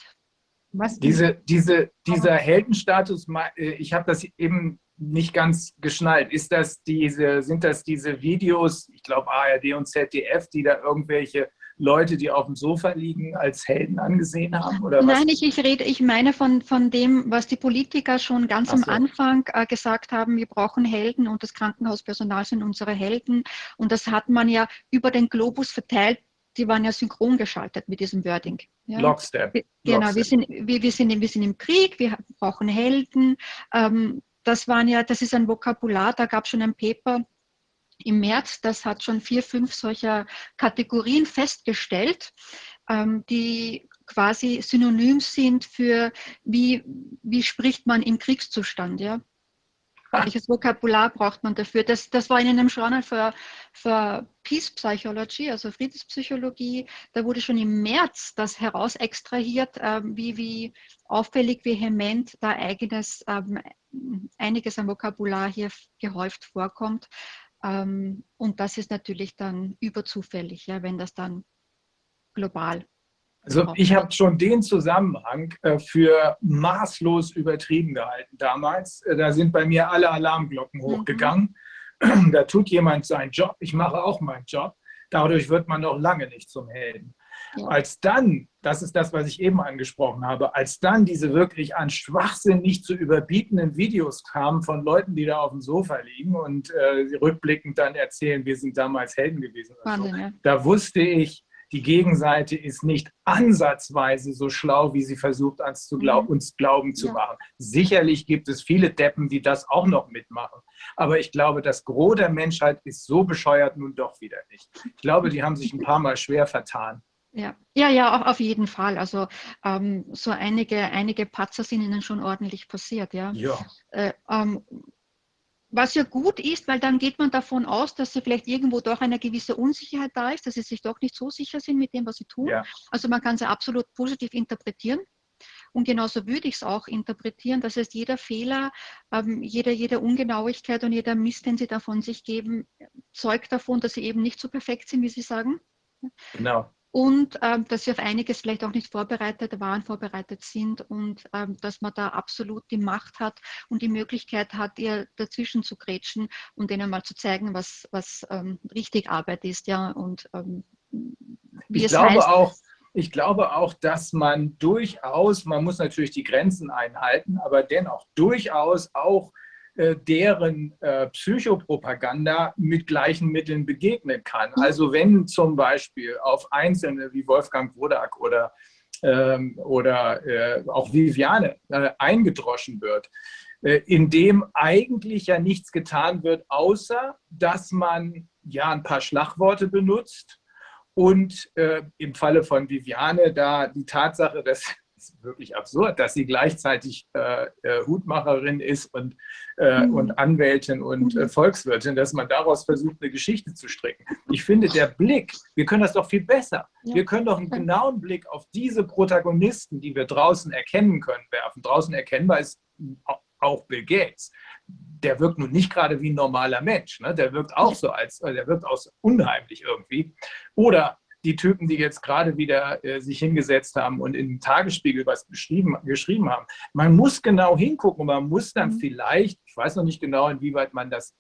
Was diese, diese, dieser Heldenstatus, äh, ich habe das eben nicht ganz geschnallt. Ist das diese, sind das diese Videos, ich glaube ARD und ZDF, die da irgendwelche Leute, die auf dem Sofa liegen, als Helden angesehen haben? Oder Nein, ich, ich rede, ich meine von, von dem, was die Politiker schon ganz so. am Anfang äh, gesagt haben, wir brauchen Helden und das Krankenhauspersonal sind unsere Helden. Und das hat man ja über den Globus verteilt. Die waren ja synchron geschaltet mit diesem Wording. Ja? Lockstep. Genau, Lockstep. Wir, sind, wir, wir, sind, wir sind im Krieg, wir brauchen Helden. Ähm, das waren ja, das ist ein Vokabular, da gab es schon ein Paper, im März, das hat schon vier, fünf solcher Kategorien festgestellt, ähm, die quasi synonym sind für, wie, wie spricht man im Kriegszustand. Ja? Welches Vokabular braucht man dafür? Das, das war in einem Journal für, für Peace Psychology, also Friedenspsychologie. Da wurde schon im März das herausextrahiert, äh, wie, wie auffällig vehement da eigenes, ähm, einiges an Vokabular hier gehäuft vorkommt. Ähm, und das ist natürlich dann überzufällig, ja, wenn das dann global. Also ich habe schon den Zusammenhang äh, für maßlos übertrieben gehalten damals. Äh, da sind bei mir alle Alarmglocken mhm. hochgegangen. Mhm. Da tut jemand seinen Job, ich mache auch meinen Job. Dadurch wird man noch lange nicht zum Helden. Ja. Als dann, das ist das, was ich eben angesprochen habe, als dann diese wirklich an Schwachsinn nicht zu überbietenden Videos kamen von Leuten, die da auf dem Sofa liegen und äh, rückblickend dann erzählen, wir sind damals Helden gewesen. Wahnsinn, so. ja. Da wusste ich, die Gegenseite ist nicht ansatzweise so schlau, wie sie versucht, uns, zu glaub, mhm. uns glauben zu ja. machen. Sicherlich gibt es viele Deppen, die das auch noch mitmachen. Aber ich glaube, das Gros der Menschheit ist so bescheuert nun doch wieder nicht. Ich glaube, die haben sich ein paar Mal schwer vertan. Ja, ja, ja, auf jeden Fall. Also ähm, so einige, einige Patzer sind ihnen schon ordentlich passiert, ja. ja. Äh, ähm, was ja gut ist, weil dann geht man davon aus, dass sie vielleicht irgendwo doch eine gewisse Unsicherheit da ist, dass sie sich doch nicht so sicher sind mit dem, was sie tun. Ja. Also man kann sie absolut positiv interpretieren. Und genauso würde ich es auch interpretieren. Das heißt, jeder Fehler, ähm, jede, jede Ungenauigkeit und jeder Mist, den Sie davon sich geben, zeugt davon, dass Sie eben nicht so perfekt sind, wie Sie sagen. Genau und ähm, dass wir auf einiges vielleicht auch nicht vorbereitet waren, vorbereitet sind und ähm, dass man da absolut die Macht hat und die Möglichkeit hat, ihr dazwischen zu grätschen und denen mal zu zeigen, was, was ähm, richtig Arbeit ist, ja, und ähm, wie ich es glaube heißt. Auch, ich glaube auch, dass man durchaus, man muss natürlich die Grenzen einhalten, aber dennoch durchaus auch deren äh, Psychopropaganda mit gleichen Mitteln begegnen kann. Mhm. Also wenn zum Beispiel auf Einzelne wie Wolfgang Wodak oder, ähm, oder äh, auch Viviane äh, eingedroschen wird, äh, in dem eigentlich ja nichts getan wird, außer dass man ja ein paar Schlagworte benutzt und äh, im Falle von Viviane da die Tatsache, dass ist wirklich absurd, dass sie gleichzeitig äh, äh, Hutmacherin ist und, äh, mhm. und Anwältin und äh, mhm. Volkswirtin, dass man daraus versucht, eine Geschichte zu stricken. Ich finde, der Blick, wir können das doch viel besser. Ja. Wir können doch einen genauen Blick auf diese Protagonisten, die wir draußen erkennen können, werfen. Draußen erkennbar ist auch Bill Gates. Der wirkt nun nicht gerade wie ein normaler Mensch. Ne? Der wirkt auch so als, äh, der wirkt auch so unheimlich irgendwie. Oder die Typen, die jetzt gerade wieder äh, sich hingesetzt haben und in den Tagesspiegel was geschrieben, haben. Man muss genau hingucken und man muss dann mhm. vielleicht, ich weiß noch nicht genau, inwieweit man das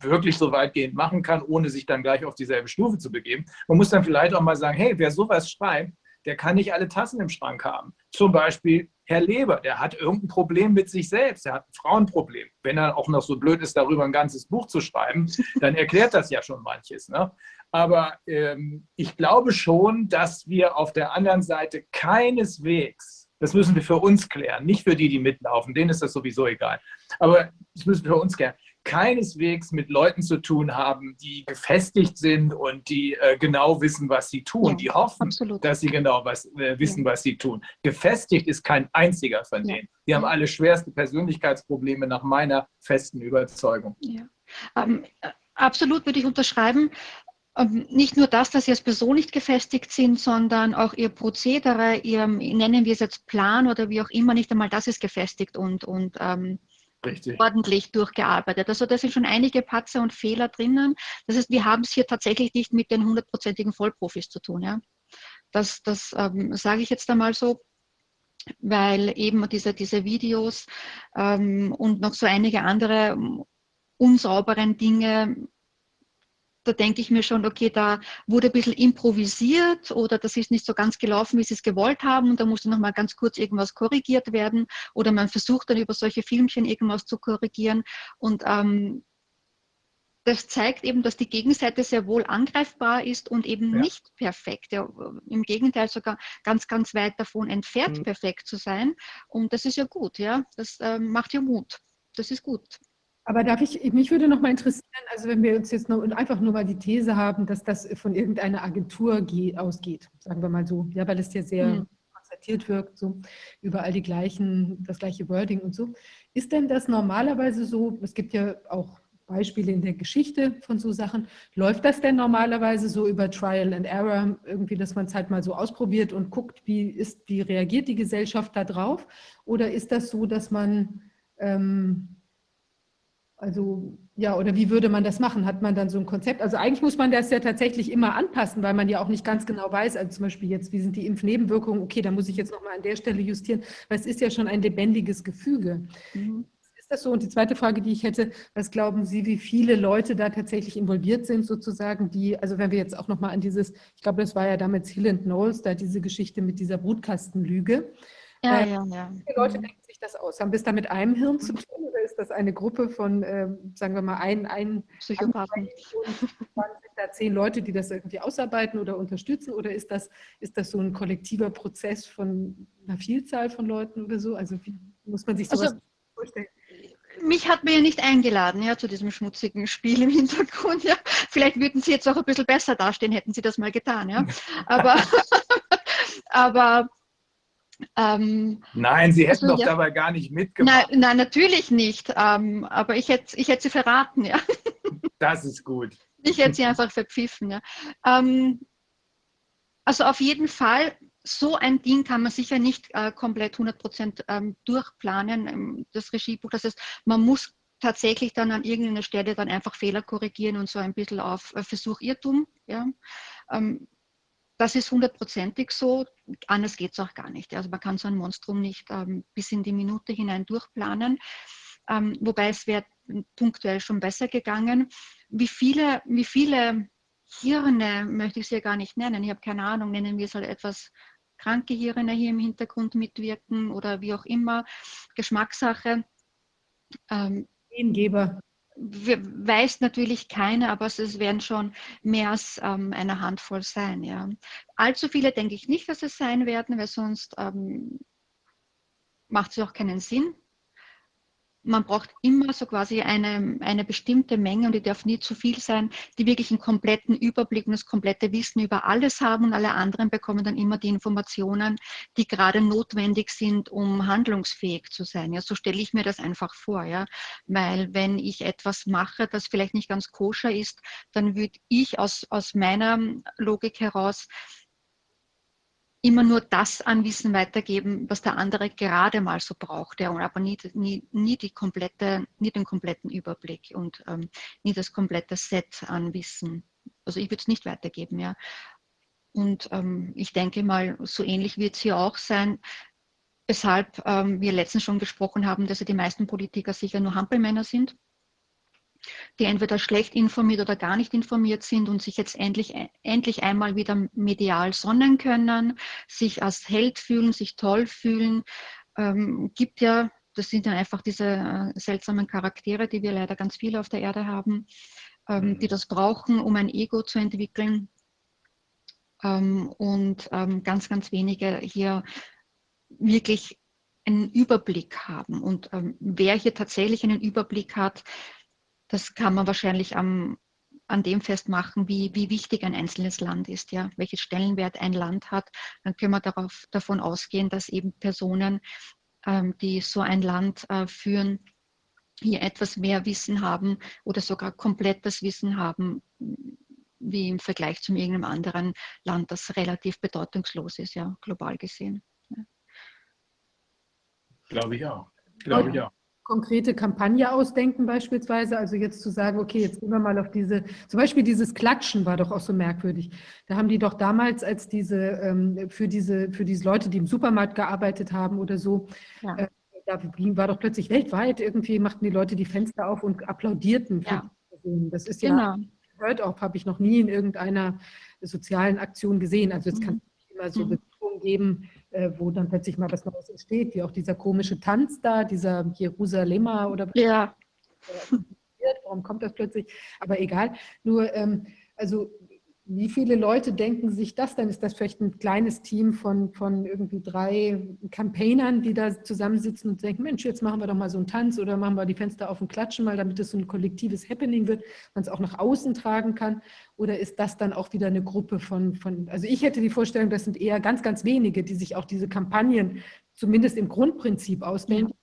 wirklich so weitgehend machen kann, ohne sich dann gleich auf dieselbe Stufe zu begeben. Man muss dann vielleicht auch mal sagen, hey, wer sowas schreibt, der kann nicht alle Tassen im Schrank haben. Zum Beispiel Herr Leber, der hat irgendein Problem mit sich selbst, der hat ein Frauenproblem. Wenn er auch noch so blöd ist, darüber ein ganzes Buch zu schreiben, dann erklärt das ja schon manches. Ne? Aber ähm, ich glaube schon, dass wir auf der anderen Seite keineswegs, das müssen wir für uns klären, nicht für die, die mitlaufen, denen ist das sowieso egal, aber das müssen wir für uns klären, keineswegs mit Leuten zu tun haben, die gefestigt sind und die äh, genau wissen, was sie tun. Ja, die hoffen, absolut. dass sie genau was, äh, wissen, ja. was sie tun. Gefestigt ist kein einziger von denen. Die haben alle schwerste Persönlichkeitsprobleme nach meiner festen Überzeugung. Ähm, äh, absolut würde ich unterschreiben. Ähm, nicht nur das, dass sie als Person nicht gefestigt sind, sondern auch ihr Prozedere, ihr, nennen wir es jetzt Plan oder wie auch immer, nicht einmal das ist gefestigt und, und ähm, ordentlich durchgearbeitet. Also da sind schon einige Patzer und Fehler drinnen. Das heißt, wir haben es hier tatsächlich nicht mit den hundertprozentigen Vollprofis zu tun. Ja? Das, das ähm, sage ich jetzt einmal so. weil eben diese, diese Videos ähm, und noch so einige andere unsauberen Dinge da denke ich mir schon, okay, da wurde ein bisschen improvisiert oder das ist nicht so ganz gelaufen, wie sie es gewollt haben und da musste nochmal ganz kurz irgendwas korrigiert werden oder man versucht dann über solche Filmchen irgendwas zu korrigieren und ähm, das zeigt eben, dass die Gegenseite sehr wohl angreifbar ist und eben ja. nicht perfekt. Ja, Im Gegenteil sogar ganz, ganz weit davon entfernt, mhm. perfekt zu sein. Und das ist ja gut, ja. Das äh, macht ja Mut. Das ist gut. Aber darf ich, mich würde noch mal interessieren, also wenn wir uns jetzt noch einfach nur mal die These haben, dass das von irgendeiner Agentur geht, ausgeht, sagen wir mal so, ja, weil es ja sehr mhm. konzertiert wirkt, so überall die gleichen, das gleiche Wording und so. Ist denn das normalerweise so, es gibt ja auch Beispiele in der Geschichte von so Sachen, läuft das denn normalerweise so über Trial and Error, irgendwie, dass man es halt mal so ausprobiert und guckt, wie, ist, wie reagiert die Gesellschaft da drauf? Oder ist das so, dass man ähm, also ja, oder wie würde man das machen? Hat man dann so ein Konzept? Also eigentlich muss man das ja tatsächlich immer anpassen, weil man ja auch nicht ganz genau weiß, also zum Beispiel jetzt, wie sind die Impfnebenwirkungen? Okay, da muss ich jetzt nochmal an der Stelle justieren, weil es ist ja schon ein lebendiges Gefüge. Mhm. Ist das so? Und die zweite Frage, die ich hätte, was glauben Sie, wie viele Leute da tatsächlich involviert sind, sozusagen, die, also wenn wir jetzt auch nochmal an dieses, ich glaube, das war ja damals Hill and Knowles, da diese Geschichte mit dieser Brutkastenlüge. Ja, äh, ja, ja. Viele Leute mhm. denken sich das aus? Haben wir es da mit einem Hirn zu tun oder ist das eine Gruppe von, äh, sagen wir mal, ein, ein Psychopathen? Sind da zehn Leute, die das irgendwie ausarbeiten oder unterstützen? Oder ist das, ist das so ein kollektiver Prozess von einer Vielzahl von Leuten oder so? Also wie muss man sich sowas also, vorstellen? mich hat man ja nicht eingeladen, ja, zu diesem schmutzigen Spiel im Hintergrund, ja. Vielleicht würden Sie jetzt auch ein bisschen besser dastehen, hätten Sie das mal getan, ja. Aber, aber ähm, nein, Sie hätten also, doch ja. dabei gar nicht mitgemacht. Nein, nein natürlich nicht. Ähm, aber ich hätte, ich hätte sie verraten, ja. Das ist gut. Ich hätte sie einfach verpfiffen, ja. Ähm, also auf jeden Fall, so ein Ding kann man sicher nicht äh, komplett 100 Prozent ähm, durchplanen, das Regiebuch. Das heißt, man muss tatsächlich dann an irgendeiner Stelle dann einfach Fehler korrigieren und so ein bisschen auf äh, Versuch Irrtum. Ja. Ähm, das ist hundertprozentig so, anders geht es auch gar nicht. Also man kann so ein Monstrum nicht ähm, bis in die Minute hinein durchplanen, ähm, wobei es wäre punktuell schon besser gegangen. Wie viele, wie viele Hirne möchte ich es ja gar nicht nennen, ich habe keine Ahnung, nennen wir es halt etwas kranke Hirne hier im Hintergrund mitwirken oder wie auch immer, Geschmackssache. Ähm, Gengeber weiß natürlich keiner, aber es werden schon mehr als ähm, eine Handvoll sein. Ja. Allzu viele denke ich nicht, dass es sein werden, weil sonst ähm, macht es auch keinen Sinn man braucht immer so quasi eine, eine bestimmte Menge und die darf nie zu viel sein, die wirklich einen kompletten Überblick und das komplette Wissen über alles haben und alle anderen bekommen dann immer die Informationen, die gerade notwendig sind, um handlungsfähig zu sein. Ja, so stelle ich mir das einfach vor, ja, weil wenn ich etwas mache, das vielleicht nicht ganz koscher ist, dann würde ich aus, aus meiner Logik heraus immer nur das an Wissen weitergeben, was der andere gerade mal so braucht, ja, aber nie, nie, nie, die komplette, nie den kompletten Überblick und ähm, nie das komplette Set an Wissen. Also ich würde es nicht weitergeben, ja. Und ähm, ich denke mal, so ähnlich wird es hier auch sein, weshalb ähm, wir letztens schon gesprochen haben, dass ja die meisten Politiker sicher nur Hampelmänner sind die entweder schlecht informiert oder gar nicht informiert sind und sich jetzt endlich, endlich einmal wieder medial sonnen können, sich als Held fühlen, sich toll fühlen. Ähm, gibt ja, das sind dann einfach diese äh, seltsamen Charaktere, die wir leider ganz viele auf der Erde haben, ähm, mhm. die das brauchen, um ein Ego zu entwickeln. Ähm, und ähm, ganz, ganz wenige hier wirklich einen Überblick haben. Und ähm, wer hier tatsächlich einen Überblick hat, das kann man wahrscheinlich am, an dem festmachen, wie, wie wichtig ein einzelnes Land ist, ja, welches Stellenwert ein Land hat. Dann können wir darauf, davon ausgehen, dass eben Personen, ähm, die so ein Land äh, führen, hier etwas mehr Wissen haben oder sogar komplettes Wissen haben, wie im Vergleich zu irgendeinem anderen Land, das relativ bedeutungslos ist, ja, global gesehen. Ja. Glaube ich auch. Glaube ich auch. Konkrete Kampagne ausdenken beispielsweise? Also jetzt zu sagen, okay, jetzt gehen wir mal auf diese, zum Beispiel dieses Klatschen war doch auch so merkwürdig. Da haben die doch damals als diese, ähm, für diese, für diese Leute, die im Supermarkt gearbeitet haben oder so, ja. äh, da war doch plötzlich weltweit irgendwie, machten die Leute die Fenster auf und applaudierten. Ja. Das ist ja, genau. hört auf, habe ich noch nie in irgendeiner sozialen Aktion gesehen. Also es mhm. kann immer so mhm. Bewegungen geben, wo dann plötzlich mal was Neues entsteht, wie auch dieser komische Tanz da, dieser Jerusalema oder was. Ja. Warum kommt das plötzlich? Aber egal. Nur, ähm, also wie viele Leute denken sich das dann? Ist das vielleicht ein kleines Team von, von irgendwie drei Campaignern, die da zusammensitzen und denken, Mensch, jetzt machen wir doch mal so einen Tanz oder machen wir die Fenster auf und klatschen mal, damit es so ein kollektives Happening wird, man es auch nach außen tragen kann? Oder ist das dann auch wieder eine Gruppe von, von, also ich hätte die Vorstellung, das sind eher ganz, ganz wenige, die sich auch diese Kampagnen zumindest im Grundprinzip ausdenken. Ja.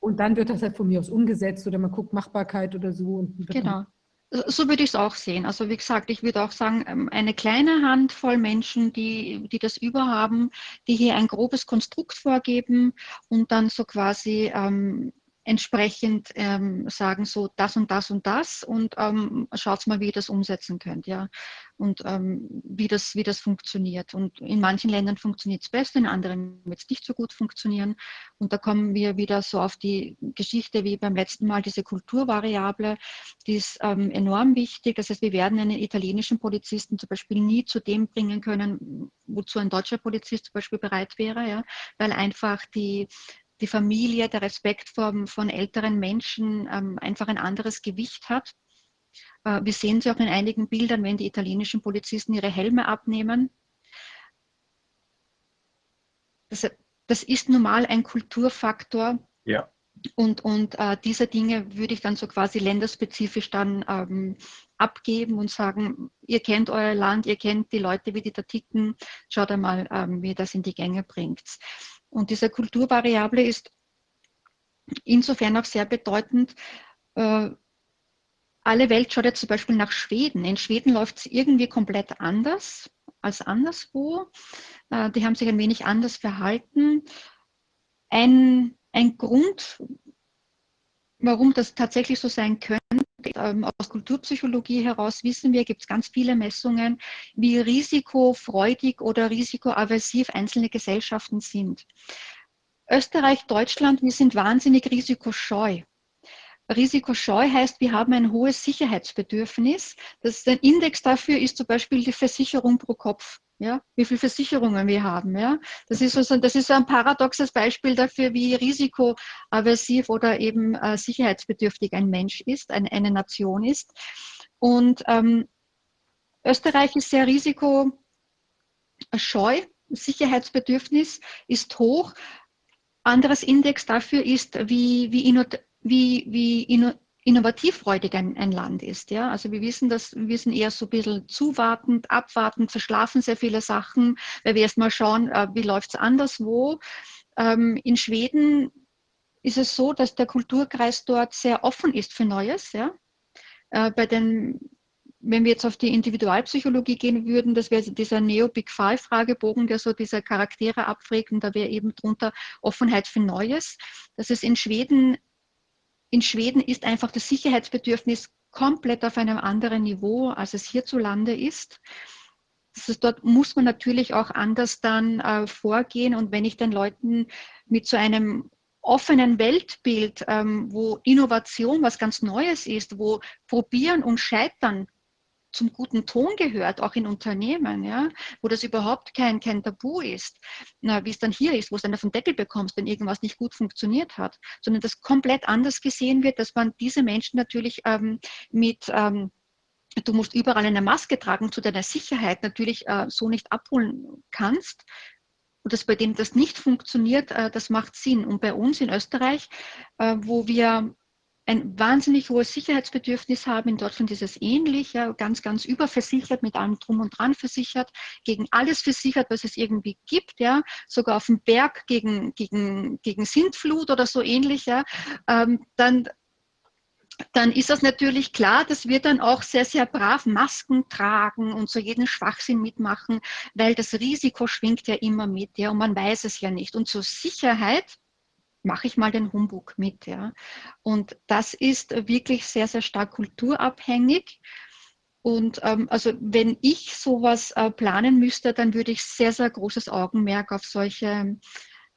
Und dann wird das halt von mir aus umgesetzt oder man guckt Machbarkeit oder so. genau. So würde ich es auch sehen. Also wie gesagt, ich würde auch sagen, ähm, eine kleine Handvoll Menschen, die, die das überhaben, die hier ein grobes Konstrukt vorgeben und dann so quasi ähm, entsprechend ähm, sagen, so das und das und das und ähm, schaut mal, wie ihr das umsetzen könnt, ja. Und ähm, wie, das, wie das funktioniert. Und in manchen Ländern funktioniert es besser, in anderen wird es nicht so gut funktionieren. Und da kommen wir wieder so auf die Geschichte wie beim letzten Mal, diese Kulturvariable, die ist ähm, enorm wichtig. Das heißt, wir werden einen italienischen Polizisten zum Beispiel nie zu dem bringen können, wozu ein deutscher Polizist zum Beispiel bereit wäre, ja, weil einfach die die Familie, der Respekt von, von älteren Menschen ähm, einfach ein anderes Gewicht hat. Äh, wir sehen sie auch in einigen Bildern, wenn die italienischen Polizisten ihre Helme abnehmen. Das, das ist normal ein Kulturfaktor. Ja. Und, und äh, diese Dinge würde ich dann so quasi länderspezifisch dann ähm, abgeben und sagen, ihr kennt euer Land, ihr kennt die Leute, wie die da ticken, schaut einmal, ähm, wie ihr das in die Gänge bringt. Und diese Kulturvariable ist insofern auch sehr bedeutend. Äh, alle Welt schaut jetzt zum Beispiel nach Schweden. In Schweden läuft es irgendwie komplett anders als anderswo. Äh, die haben sich ein wenig anders verhalten. Ein, ein Grund, warum das tatsächlich so sein könnte, ähm, aus Kulturpsychologie heraus wissen wir, gibt es ganz viele Messungen, wie risikofreudig oder risikoaversiv einzelne Gesellschaften sind. Österreich, Deutschland, wir sind wahnsinnig risikoscheu. Risikoscheu heißt, wir haben ein hohes Sicherheitsbedürfnis. Das, ein Index dafür ist zum Beispiel die Versicherung pro Kopf ja, wie viele Versicherungen wir haben. Ja. Das, ist so, das ist ein paradoxes Beispiel dafür, wie risikoaversiv oder eben äh, sicherheitsbedürftig ein Mensch ist, ein, eine Nation ist. Und ähm, Österreich ist sehr risikoscheu, Sicherheitsbedürfnis ist hoch. Anderes Index dafür ist, wie, wie, wie, wie innovativfreudig ein, ein Land ist. Ja? Also wir wissen, dass wir sind eher so ein bisschen zuwartend, abwartend, verschlafen sehr viele Sachen, weil wir erst mal schauen, äh, wie läuft es anderswo. Ähm, in Schweden ist es so, dass der Kulturkreis dort sehr offen ist für Neues. Ja? Äh, bei den wenn wir jetzt auf die Individualpsychologie gehen würden, das wäre dieser Neo-Big Five-Fragebogen, der so diese Charaktere abfragt und da wäre eben drunter Offenheit für Neues. Das ist in Schweden in Schweden ist einfach das Sicherheitsbedürfnis komplett auf einem anderen Niveau, als es hierzulande ist. Das ist, dort muss man natürlich auch anders dann äh, vorgehen. Und wenn ich den Leuten mit so einem offenen Weltbild, ähm, wo Innovation was ganz Neues ist, wo Probieren und Scheitern zum guten Ton gehört, auch in Unternehmen, ja, wo das überhaupt kein, kein Tabu ist, wie es dann hier ist, wo es dann auf den Deckel bekommst, wenn irgendwas nicht gut funktioniert hat, sondern das komplett anders gesehen wird, dass man diese Menschen natürlich ähm, mit ähm, du musst überall eine Maske tragen zu deiner Sicherheit natürlich äh, so nicht abholen kannst. Und dass bei dem das nicht funktioniert, äh, das macht Sinn. Und bei uns in Österreich, äh, wo wir ein wahnsinnig hohes Sicherheitsbedürfnis haben. In Deutschland ist es ähnlich, ja, ganz, ganz überversichert, mit allem drum und dran versichert, gegen alles versichert, was es irgendwie gibt, ja, sogar auf dem Berg gegen, gegen, gegen Sintflut oder so ähnlich, ja, ähm, dann, dann ist das natürlich klar, dass wir dann auch sehr, sehr brav Masken tragen und so jeden Schwachsinn mitmachen, weil das Risiko schwingt ja immer mit, ja, und man weiß es ja nicht. Und zur Sicherheit mache ich mal den Humbug mit. Ja. Und das ist wirklich sehr, sehr stark kulturabhängig. Und ähm, also wenn ich sowas äh, planen müsste, dann würde ich sehr, sehr großes Augenmerk auf solche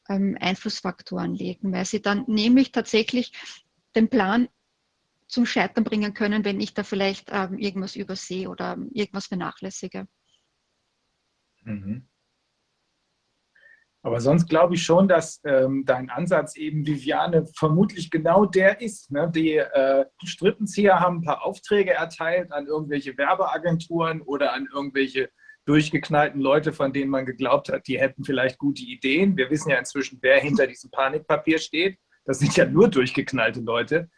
ähm, Einflussfaktoren legen, weil sie dann nämlich tatsächlich den Plan zum Scheitern bringen können, wenn ich da vielleicht ähm, irgendwas übersehe oder irgendwas vernachlässige. Mhm. Aber sonst glaube ich schon, dass ähm, dein Ansatz eben, Viviane, vermutlich genau der ist. Ne? Die äh, Strippenzieher haben ein paar Aufträge erteilt an irgendwelche Werbeagenturen oder an irgendwelche durchgeknallten Leute, von denen man geglaubt hat, die hätten vielleicht gute Ideen. Wir wissen ja inzwischen, wer hinter diesem Panikpapier steht. Das sind ja nur durchgeknallte Leute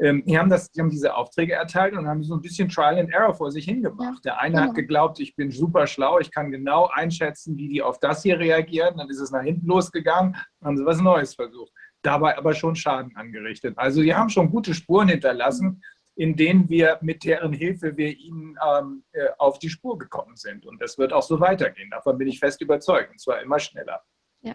ähm, die, haben das, die haben diese Aufträge erteilt und haben so ein bisschen Trial and Error vor sich hingemacht. Ja, Der eine genau. hat geglaubt, ich bin super schlau, ich kann genau einschätzen, wie die auf das hier reagieren. Dann ist es nach hinten losgegangen, haben sie was Neues versucht. Dabei aber schon Schaden angerichtet. Also die haben schon gute Spuren hinterlassen, in denen wir mit deren Hilfe wir ihnen ähm, äh, auf die Spur gekommen sind. Und das wird auch so weitergehen. Davon bin ich fest überzeugt. Und zwar immer schneller. Ja,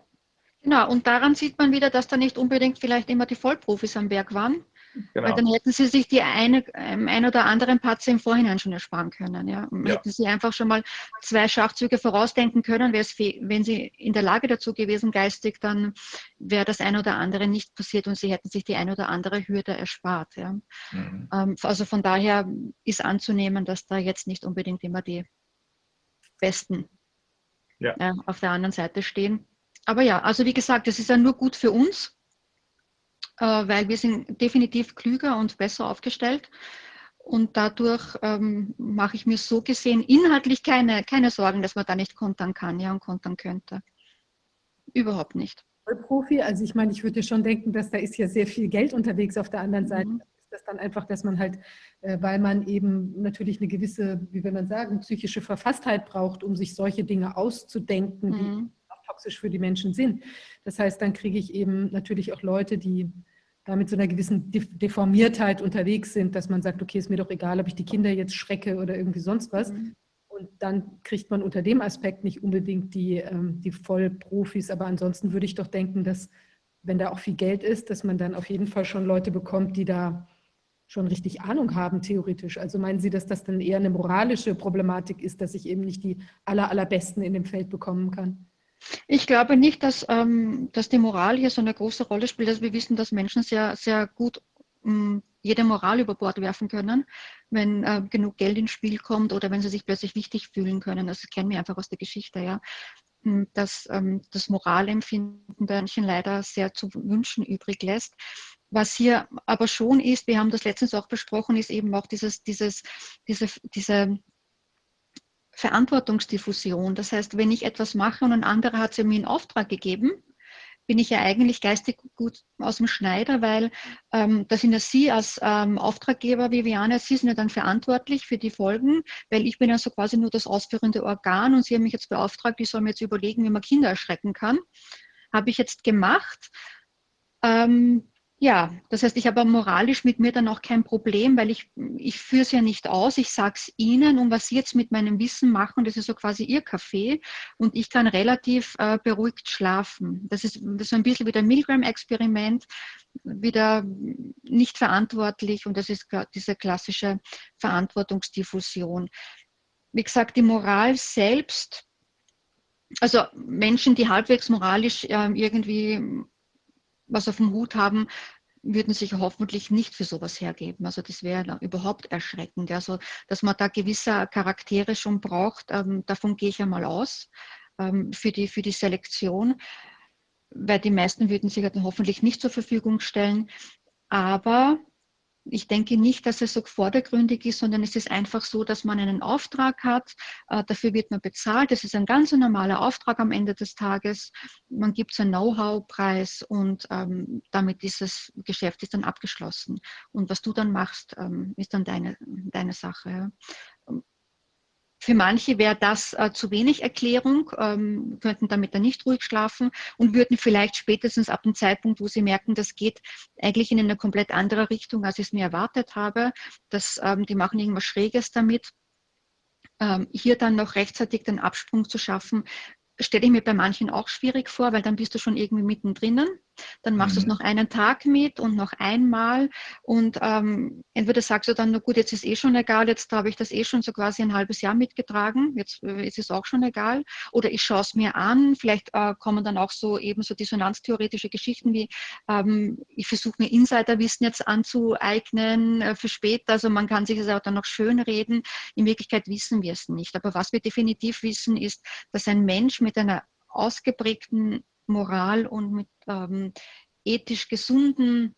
genau. Und daran sieht man wieder, dass da nicht unbedingt vielleicht immer die Vollprofis am Werk waren, Genau. Weil dann hätten sie sich die eine, ähm, ein oder anderen Patze im Vorhinein schon ersparen können. Ja? ja. Hätten sie einfach schon mal zwei Schachzüge vorausdenken können, wenn sie in der Lage dazu gewesen, geistig, dann wäre das eine oder andere nicht passiert und sie hätten sich die eine oder andere Hürde erspart. Ja? Mhm. Ähm, also von daher ist anzunehmen, dass da jetzt nicht unbedingt immer die Besten ja. auf der anderen Seite stehen. Aber ja, also wie gesagt, das ist ja nur gut für uns, weil wir sind definitiv klüger und besser aufgestellt. Und dadurch ähm, mache ich mir so gesehen inhaltlich keine, keine Sorgen, dass man da nicht kontern kann ja, und kontern könnte. Überhaupt nicht. Profi, also ich meine, ich würde schon denken, dass da ist ja sehr viel Geld unterwegs auf der anderen Seite. Mhm. Ist das dann einfach, dass man halt, äh, weil man eben natürlich eine gewisse, wie will man sagen, psychische Verfasstheit braucht, um sich solche Dinge auszudenken, mhm. die toxisch für die Menschen sind. Das heißt, dann kriege ich eben natürlich auch Leute, die da mit so einer gewissen Deformiertheit unterwegs sind, dass man sagt, okay, ist mir doch egal, ob ich die Kinder jetzt schrecke oder irgendwie sonst was. Mhm. Und dann kriegt man unter dem Aspekt nicht unbedingt die, ähm, die Vollprofis. Aber ansonsten würde ich doch denken, dass, wenn da auch viel Geld ist, dass man dann auf jeden Fall schon Leute bekommt, die da schon richtig Ahnung haben, theoretisch. Also meinen Sie, dass das dann eher eine moralische Problematik ist, dass ich eben nicht die aller, allerbesten in dem Feld bekommen kann? Ich glaube nicht, dass, ähm, dass die Moral hier so eine große Rolle spielt. Also wir wissen, dass Menschen sehr, sehr gut ähm, jede Moral über Bord werfen können, wenn äh, genug Geld ins Spiel kommt oder wenn sie sich plötzlich wichtig fühlen können. Das kennen wir einfach aus der Geschichte, ja. Hm, dass ähm, das Moralempfinden bei Menschen leider sehr zu wünschen übrig lässt. Was hier aber schon ist, wir haben das letztens auch besprochen, ist eben auch dieses, dieses, diese, diese Verantwortungsdiffusion. Das heißt, wenn ich etwas mache und ein anderer hat es mir in Auftrag gegeben, bin ich ja eigentlich geistig gut aus dem Schneider, weil ähm, da sind ja Sie als ähm, Auftraggeber, Viviane, Sie sind ja dann verantwortlich für die Folgen, weil ich bin ja so quasi nur das ausführende Organ und Sie haben mich jetzt beauftragt, ich soll mir jetzt überlegen, wie man Kinder erschrecken kann. Habe ich jetzt gemacht. Ähm, ja, das heißt, ich habe moralisch mit mir dann auch kein Problem, weil ich, ich führe es ja nicht aus. Ich sage es Ihnen und was Sie jetzt mit meinem Wissen machen, das ist so quasi Ihr Kaffee und ich kann relativ äh, beruhigt schlafen. Das ist, das ist so ein bisschen wie der Milgram-Experiment, wieder nicht verantwortlich und das ist diese klassische Verantwortungsdiffusion. Wie gesagt, die Moral selbst, also Menschen, die halbwegs moralisch äh, irgendwie was auf dem Hut haben, würden sich hoffentlich nicht für sowas hergeben. Also das wäre überhaupt erschreckend. Also dass man da gewisse Charaktere schon braucht, ähm, davon gehe ich einmal aus ähm, für, die, für die Selektion, weil die meisten würden sich dann hoffentlich nicht zur Verfügung stellen. Aber ich denke nicht, dass es so vordergründig ist, sondern es ist einfach so, dass man einen Auftrag hat, äh, dafür wird man bezahlt. Das ist ein ganz normaler Auftrag am Ende des Tages. Man gibt so einen Know-how-Preis und ähm, damit dieses Geschäft ist dann abgeschlossen. Und was du dann machst, ähm, ist dann deine, deine Sache. Für manche wäre das äh, zu wenig Erklärung, ähm, könnten damit dann nicht ruhig schlafen und würden vielleicht spätestens ab dem Zeitpunkt, wo sie merken, das geht eigentlich in eine komplett andere Richtung, als ich es mir erwartet habe, dass ähm, die machen irgendwas Schräges damit, ähm, hier dann noch rechtzeitig den Absprung zu schaffen, stelle ich mir bei manchen auch schwierig vor, weil dann bist du schon irgendwie mittendrin. Dann machst mhm. du es noch einen Tag mit und noch einmal. Und ähm, entweder sagst du dann, na gut, jetzt ist eh schon egal, jetzt habe ich das eh schon so quasi ein halbes Jahr mitgetragen, jetzt äh, ist es auch schon egal. Oder ich schaue es mir an, vielleicht äh, kommen dann auch so eben so dissonanztheoretische Geschichten wie, ähm, ich versuche mir Insiderwissen jetzt anzueignen äh, für später. Also man kann sich das auch dann noch schön reden. In Wirklichkeit wissen wir es nicht. Aber was wir definitiv wissen, ist, dass ein Mensch mit einer ausgeprägten Moral und mit ähm, ethisch gesunden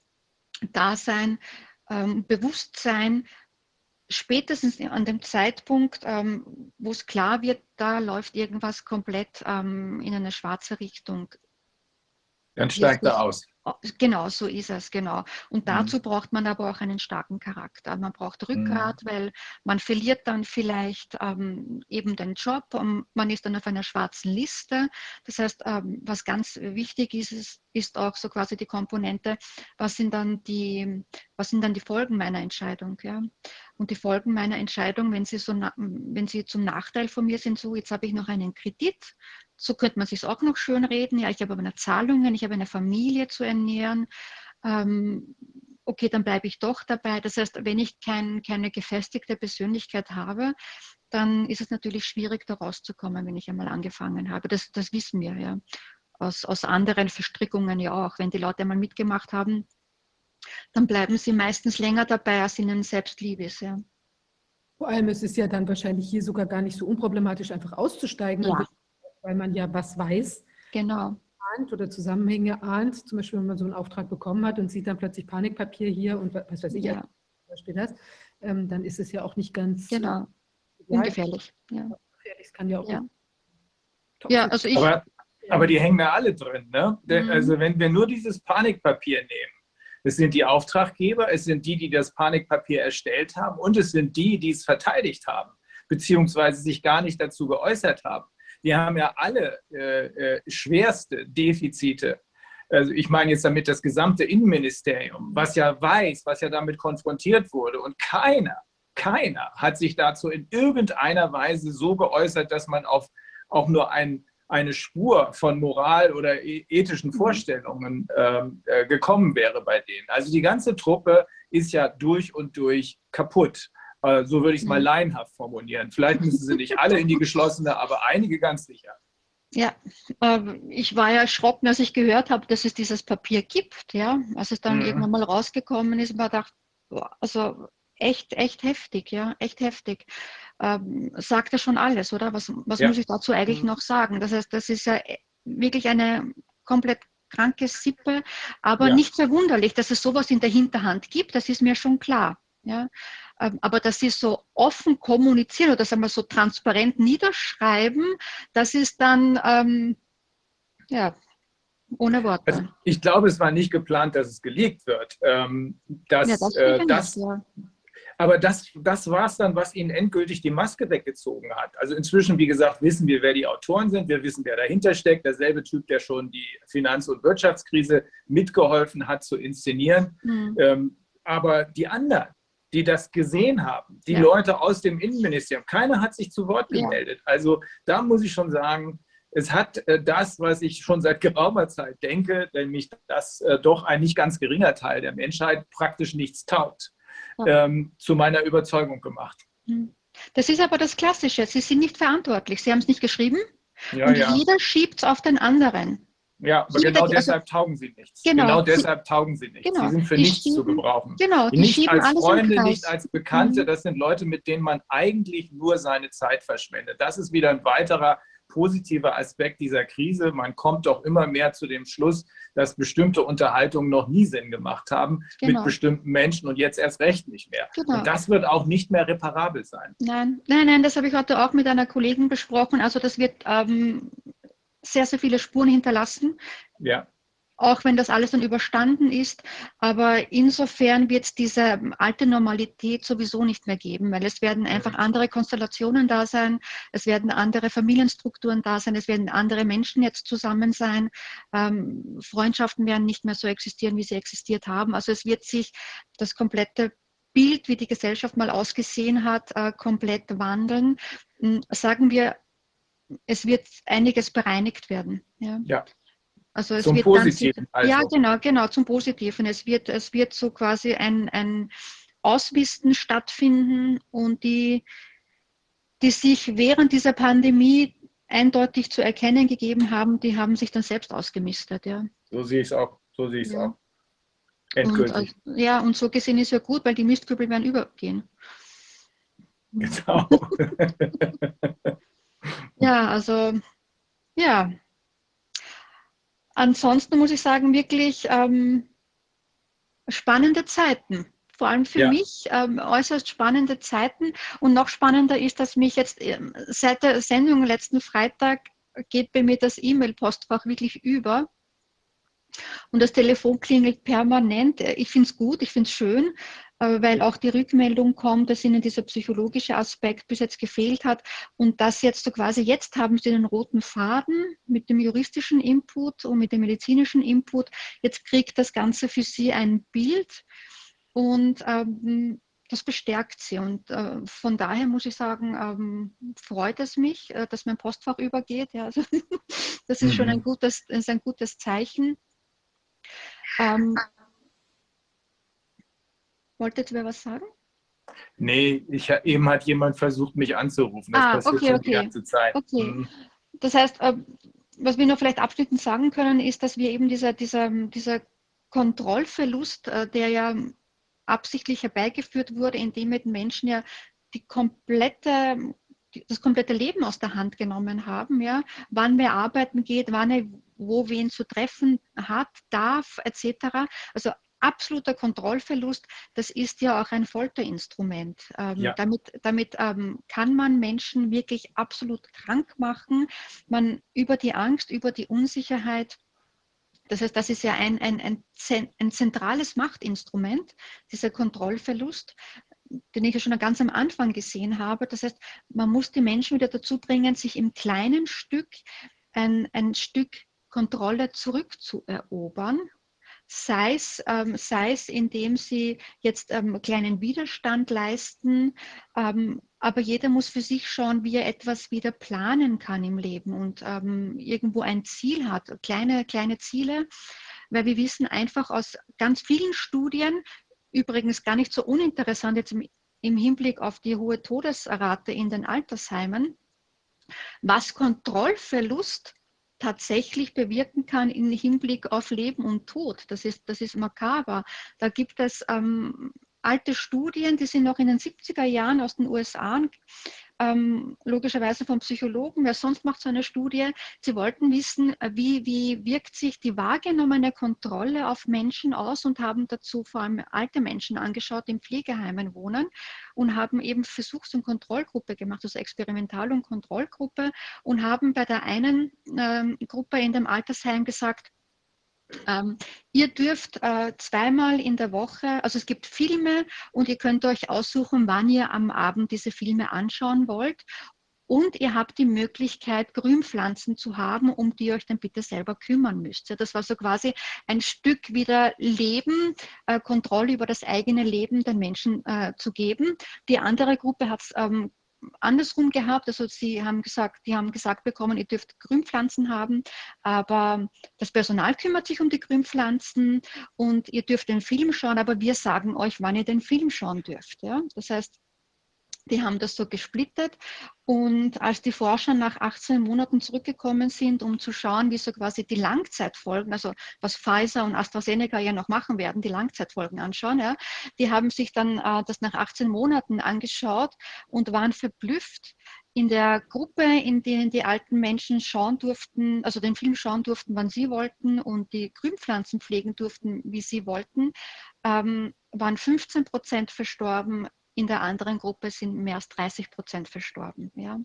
Dasein, ähm, Bewusstsein, spätestens an dem Zeitpunkt, ähm, wo es klar wird, da läuft irgendwas komplett ähm, in eine schwarze Richtung. Dann steigt er aus. Genau, so ist es, genau. Und mhm. dazu mhm. braucht man aber auch einen starken Charakter. Man braucht Rückgrat, mhm. weil man verliert dann vielleicht ähm, eben den Job und man ist dann auf einer schwarzen Liste. Das heißt, ähm, was ganz wichtig ist, ist, ist, auch so quasi die Komponente, was sind dann die, was sind dann die Folgen meiner Entscheidung. Ja? Und die Folgen meiner Entscheidung, wenn sie, so wenn sie zum Nachteil von mir sind, so jetzt habe ich noch einen Kredit, so könnte man sich auch noch schön reden. Ja, ich habe aber eine Zahlungen, ich habe eine Familie zu ernähren. Ähm, okay, dann bleibe ich doch dabei. Das heißt, wenn ich kein, keine gefestigte Persönlichkeit habe, dann ist es natürlich schwierig, da rauszukommen, wenn ich einmal angefangen habe. Das, das wissen wir ja. Aus, aus anderen Verstrickungen ja auch. Wenn die Leute einmal mitgemacht haben, dann bleiben sie meistens länger dabei, als ihnen selbst lieb ist. Ja. Vor allem ist es ja dann wahrscheinlich hier sogar gar nicht so unproblematisch, einfach auszusteigen. Ja weil man ja was weiß. Genau. Ahnt oder Zusammenhänge ahnt, zum Beispiel, wenn man so einen Auftrag bekommen hat und sieht dann plötzlich Panikpapier hier und was weiß ich, ja. zum Beispiel das, ähm, dann ist es ja auch nicht ganz genau. ungefährlich. Ja. Ungefährlich, es kann ja auch. Ja, ja also ich. Aber, aber, die hängen da alle drin. Ne? Mhm. Also, wenn wir nur dieses Panikpapier nehmen, es sind die Auftraggeber, es sind die, die das Panikpapier erstellt haben und es sind die, die es verteidigt haben, beziehungsweise sich gar nicht dazu geäußert haben die haben ja alle äh, äh, schwerste Defizite. Also ich meine jetzt damit das gesamte Innenministerium, was ja weiß, was ja damit konfrontiert wurde. Und keiner, keiner hat sich dazu in irgendeiner Weise so geäußert, dass man auf auch nur ein, eine Spur von Moral oder e-, ethischen mhm. Vorstellungen ähm, äh, gekommen wäre bei denen. Also die ganze Truppe ist ja durch und durch kaputt. Äh, so würde ich es mal mhm. laienhaft formulieren. Vielleicht müssen sie nicht alle in die geschlossene, aber einige ganz sicher. Ja, äh, ich war ja erschrocken, als ich gehört habe, dass es dieses Papier gibt. Ja, als es dann mhm. irgendwann mal rausgekommen ist, war gedacht, also echt, echt heftig, ja, echt heftig. Ähm, sagt ja schon alles, oder? Was, was ja. muss ich dazu eigentlich mhm. noch sagen? Das heißt, das ist ja äh, wirklich eine komplett kranke Sippe, aber ja. nicht verwunderlich, dass es sowas in der Hinterhand gibt, das ist mir schon klar. Ja? Ähm, aber dass sie so offen kommunizieren oder sagen wir so transparent niederschreiben, das ist dann, ähm, ja, ohne Worte. Also ich glaube, es war nicht geplant, dass es geleakt wird. Ähm, dass, ja, das, äh, das ja. Aber das, das war es dann, was ihnen endgültig die Maske weggezogen hat. Also inzwischen, wie gesagt, wissen wir, wer die Autoren sind. Wir wissen, wer dahinter steckt. Derselbe Typ, der schon die Finanz- und Wirtschaftskrise mitgeholfen hat zu inszenieren. Mhm. Ähm, aber die anderen, die das gesehen haben, die ja. Leute aus dem Innenministerium. Keiner hat sich zu Wort gemeldet. Ja. Also da muss ich schon sagen, es hat äh, das, was ich schon seit geraumer Zeit denke, nämlich dass äh, doch ein nicht ganz geringer Teil der Menschheit praktisch nichts taugt, ja. ähm, zu meiner Überzeugung gemacht. Hm. Das ist aber das Klassische. Sie sind nicht verantwortlich. Sie haben es nicht geschrieben. und jeder schiebt es auf den anderen. Ja, aber genau deshalb also, taugen sie nichts. Genau, genau deshalb taugen sie nichts. Genau, sie sind für nichts schieben, zu gebrauchen. Genau, die nicht als Freunde, nicht als Bekannte. Mhm. Das sind Leute, mit denen man eigentlich nur seine Zeit verschwendet. Das ist wieder ein weiterer positiver Aspekt dieser Krise. Man kommt doch immer mehr zu dem Schluss, dass bestimmte Unterhaltungen noch nie Sinn gemacht haben genau. mit bestimmten Menschen und jetzt erst recht nicht mehr. Genau. Und das wird auch nicht mehr reparabel sein. Nein, nein, nein, das habe ich heute auch mit einer Kollegin besprochen. Also das wird ähm, sehr, sehr viele Spuren hinterlassen. Ja. Auch wenn das alles dann überstanden ist. Aber insofern wird es diese alte Normalität sowieso nicht mehr geben, weil es werden einfach andere Konstellationen da sein, es werden andere Familienstrukturen da sein, es werden andere Menschen jetzt zusammen sein. Ähm, Freundschaften werden nicht mehr so existieren, wie sie existiert haben. Also es wird sich das komplette Bild, wie die Gesellschaft mal ausgesehen hat, äh, komplett wandeln. Hm, sagen wir es wird einiges bereinigt werden. Ja. ja. Also es zum wird Positiven. Ganz, also. Ja, genau, genau, zum Positiven. Es wird, es wird so quasi ein, ein Ausmisten stattfinden und die, die sich während dieser Pandemie eindeutig zu erkennen gegeben haben, die haben sich dann selbst ausgemistet. Ja. So sehe ich es auch. So sehe ich es ja. auch. Endgültig. Und, ja, und so gesehen ist ja gut, weil die Mistkübel werden übergehen. Genau. ja, also ja, Ansonsten muss ich sagen, wirklich ähm, spannende Zeiten. Vor allem für ja. mich ähm, äußerst spannende Zeiten. Und noch spannender ist, dass mich jetzt ähm, seit der Sendung letzten Freitag geht bei mir das E-Mail-Postfach wirklich über. Und das Telefon klingelt permanent. Ich finde es gut, ich finde es schön, weil auch die Rückmeldung kommt, dass ihnen dieser psychologische Aspekt bis jetzt gefehlt hat und das jetzt so quasi, jetzt haben sie den roten Faden mit dem juristischen Input und mit dem medizinischen Input, jetzt kriegt das Ganze für sie ein Bild und ähm, das bestärkt sie und äh, von daher muss ich sagen, ähm, freut es mich, äh, dass mein Postfach übergeht. Ja, also das ist mhm. schon ein gutes, ist ein gutes Zeichen. Ähm, Wolltet ihr was sagen? Nee, ich, eben hat jemand versucht, mich anzurufen. Das ah, passiert okay, schon okay. die ganze Zeit. Okay. Mhm. Das heißt, äh, was wir noch vielleicht abschließend sagen können, ist, dass wir eben dieser, dieser, dieser Kontrollverlust, äh, der ja absichtlich herbeigeführt wurde, indem mit Menschen ja die komplette, das komplette Leben aus der Hand genommen haben, ja, wann wer arbeiten geht, wann er wo wen zu treffen hat, darf, etc. Also absoluter Kontrollverlust, das ist ja auch ein Folterinstrument. Ähm, ja. Damit, damit ähm, kann man Menschen wirklich absolut krank machen. Man über die Angst, über die Unsicherheit, das heißt, das ist ja ein, ein, ein, ein zentrales Machtinstrument, dieser Kontrollverlust den ich ja schon ganz am Anfang gesehen habe. Das heißt, man muss die Menschen wieder dazu bringen, sich im kleinen Stück ein, ein Stück Kontrolle zurückzuerobern sei es, ähm, sei es indem sie jetzt ähm, kleinen Widerstand leisten, ähm, aber jeder muss für sich schauen, wie er etwas wieder planen kann im Leben und ähm, irgendwo ein Ziel hat, kleine, kleine Ziele, weil wir wissen einfach aus ganz vielen Studien, übrigens gar nicht so uninteressant jetzt im, im Hinblick auf die hohe Todesrate in den Altersheimen, was Kontrollverlust tatsächlich bewirken kann im Hinblick auf Leben und Tod. Das ist, das ist makaber. Da gibt es ähm, alte Studien, die sind noch in den 70er Jahren aus den USA ähm, logischerweise von Psychologen. Wer sonst macht so eine Studie? Sie wollten wissen, äh, wie, wie wirkt sich die wahrgenommene Kontrolle auf Menschen aus und haben dazu vor allem alte Menschen angeschaut, die in Pflegeheimen wohnen und haben eben Versuchs- und Kontrollgruppe gemacht, also Experimental- und Kontrollgruppe und haben bei der einen ähm, Gruppe in dem Altersheim gesagt, ähm, ihr dürft äh, zweimal in der Woche, also es gibt Filme und ihr könnt euch aussuchen, wann ihr am Abend diese Filme anschauen wollt. Und ihr habt die Möglichkeit, Grünpflanzen zu haben, um die ihr euch dann bitte selber kümmern müsst. Das war so quasi ein Stück wieder Leben, äh, Kontrolle über das eigene Leben den Menschen äh, zu geben. Die andere Gruppe hat es ähm, andersrum gehabt. Also sie haben gesagt, die haben gesagt bekommen, ihr dürft Grünpflanzen haben, aber das Personal kümmert sich um die Grünpflanzen und ihr dürft den Film schauen, aber wir sagen euch, wann ihr den Film schauen dürft. Ja? Das heißt, die haben das so gesplittet und als die Forscher nach 18 Monaten zurückgekommen sind, um zu schauen, wie so quasi die Langzeitfolgen, also was Pfizer und AstraZeneca ja noch machen werden, die Langzeitfolgen anschauen, ja, die haben sich dann äh, das nach 18 Monaten angeschaut und waren verblüfft. In der Gruppe, in denen die alten Menschen schauen durften, also den Film schauen durften, wann sie wollten und die Grünpflanzen pflegen durften, wie sie wollten, ähm, waren 15 Prozent verstorben in der anderen Gruppe sind mehr als 30 Prozent verstorben. Ja.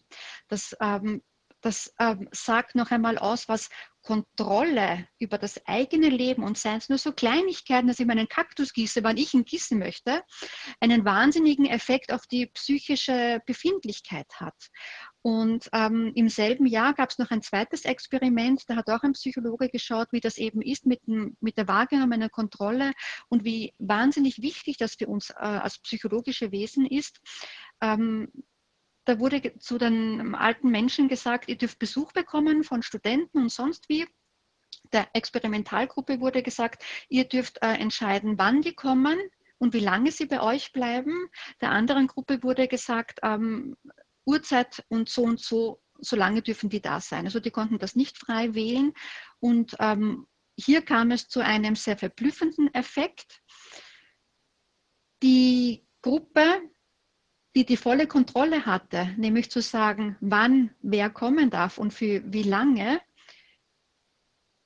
Das, ähm, das ähm, sagt noch einmal aus, was Kontrolle über das eigene Leben und seien es nur so Kleinigkeiten, dass ich meinen Kaktus gieße, wann ich ihn gießen möchte, einen wahnsinnigen Effekt auf die psychische Befindlichkeit hat. Und ähm, im selben Jahr gab es noch ein zweites Experiment, da hat auch ein Psychologe geschaut, wie das eben ist mit, mit der wahrgenommenen Kontrolle und wie wahnsinnig wichtig das für uns äh, als psychologische Wesen ist. Ähm, da wurde zu den alten Menschen gesagt, ihr dürft Besuch bekommen von Studenten und sonst wie. Der Experimentalgruppe wurde gesagt, ihr dürft äh, entscheiden, wann die kommen und wie lange sie bei euch bleiben. Der anderen Gruppe wurde gesagt, ähm, Uhrzeit und so und so, so lange dürfen die da sein. Also die konnten das nicht frei wählen. Und ähm, hier kam es zu einem sehr verblüffenden Effekt. Die Gruppe, die die volle Kontrolle hatte, nämlich zu sagen, wann wer kommen darf und für wie lange,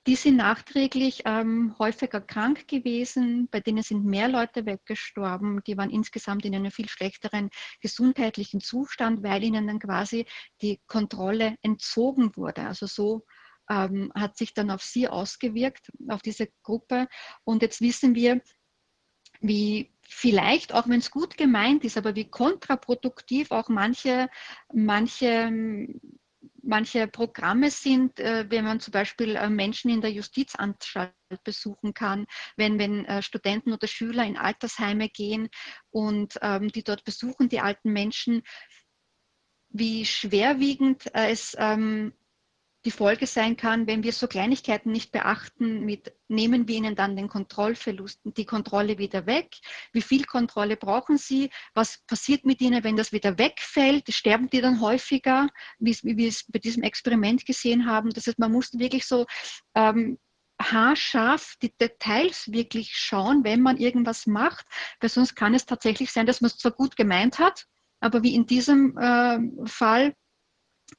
die sind nachträglich ähm, häufiger krank gewesen, bei denen sind mehr Leute weggestorben, die waren insgesamt in einem viel schlechteren gesundheitlichen Zustand, weil ihnen dann quasi die Kontrolle entzogen wurde. Also so ähm, hat sich dann auf sie ausgewirkt, auf diese Gruppe. Und jetzt wissen wir, wie vielleicht, auch wenn es gut gemeint ist, aber wie kontraproduktiv auch manche, manche manche Programme sind, äh, wenn man zum Beispiel äh, Menschen in der Justizanstalt besuchen kann, wenn, wenn äh, Studenten oder Schüler in Altersheime gehen und ähm, die dort besuchen, die alten Menschen, wie schwerwiegend es ähm, die Folge sein kann, wenn wir so Kleinigkeiten nicht beachten, mit nehmen wir ihnen dann den Kontrollverlust, die Kontrolle wieder weg, wie viel Kontrolle brauchen sie, was passiert mit ihnen, wenn das wieder wegfällt, sterben die dann häufiger, wie, wie wir es bei diesem Experiment gesehen haben. Das heißt, man muss wirklich so ähm, haarscharf die Details wirklich schauen, wenn man irgendwas macht, weil sonst kann es tatsächlich sein, dass man es zwar gut gemeint hat, aber wie in diesem äh, Fall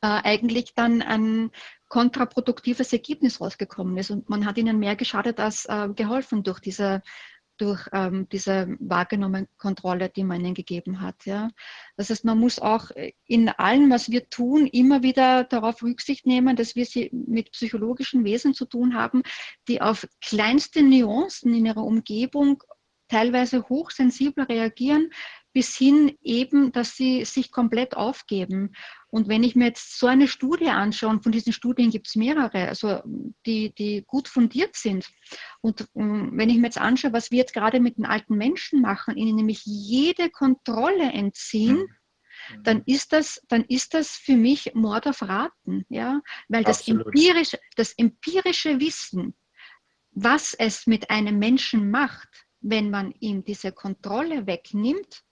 äh, eigentlich dann ein kontraproduktives Ergebnis rausgekommen ist. Und man hat ihnen mehr geschadet als äh, geholfen durch diese, durch ähm, diese wahrgenommene Kontrolle, die man ihnen gegeben hat. Ja. Das heißt, man muss auch in allem, was wir tun, immer wieder darauf Rücksicht nehmen, dass wir sie mit psychologischen Wesen zu tun haben, die auf kleinste Nuancen in ihrer Umgebung teilweise hochsensibel reagieren, bis hin eben, dass sie sich komplett aufgeben. Und wenn ich mir jetzt so eine Studie anschaue, und von diesen Studien gibt es mehrere, also die, die gut fundiert sind, und wenn ich mir jetzt anschaue, was wir jetzt gerade mit den alten Menschen machen, ihnen nämlich jede Kontrolle entziehen, mhm. dann ist das, dann ist das für mich Mord auf Raten, ja, weil das empirische, das empirische Wissen, was es mit einem Menschen macht, wenn man ihm diese Kontrolle wegnimmt,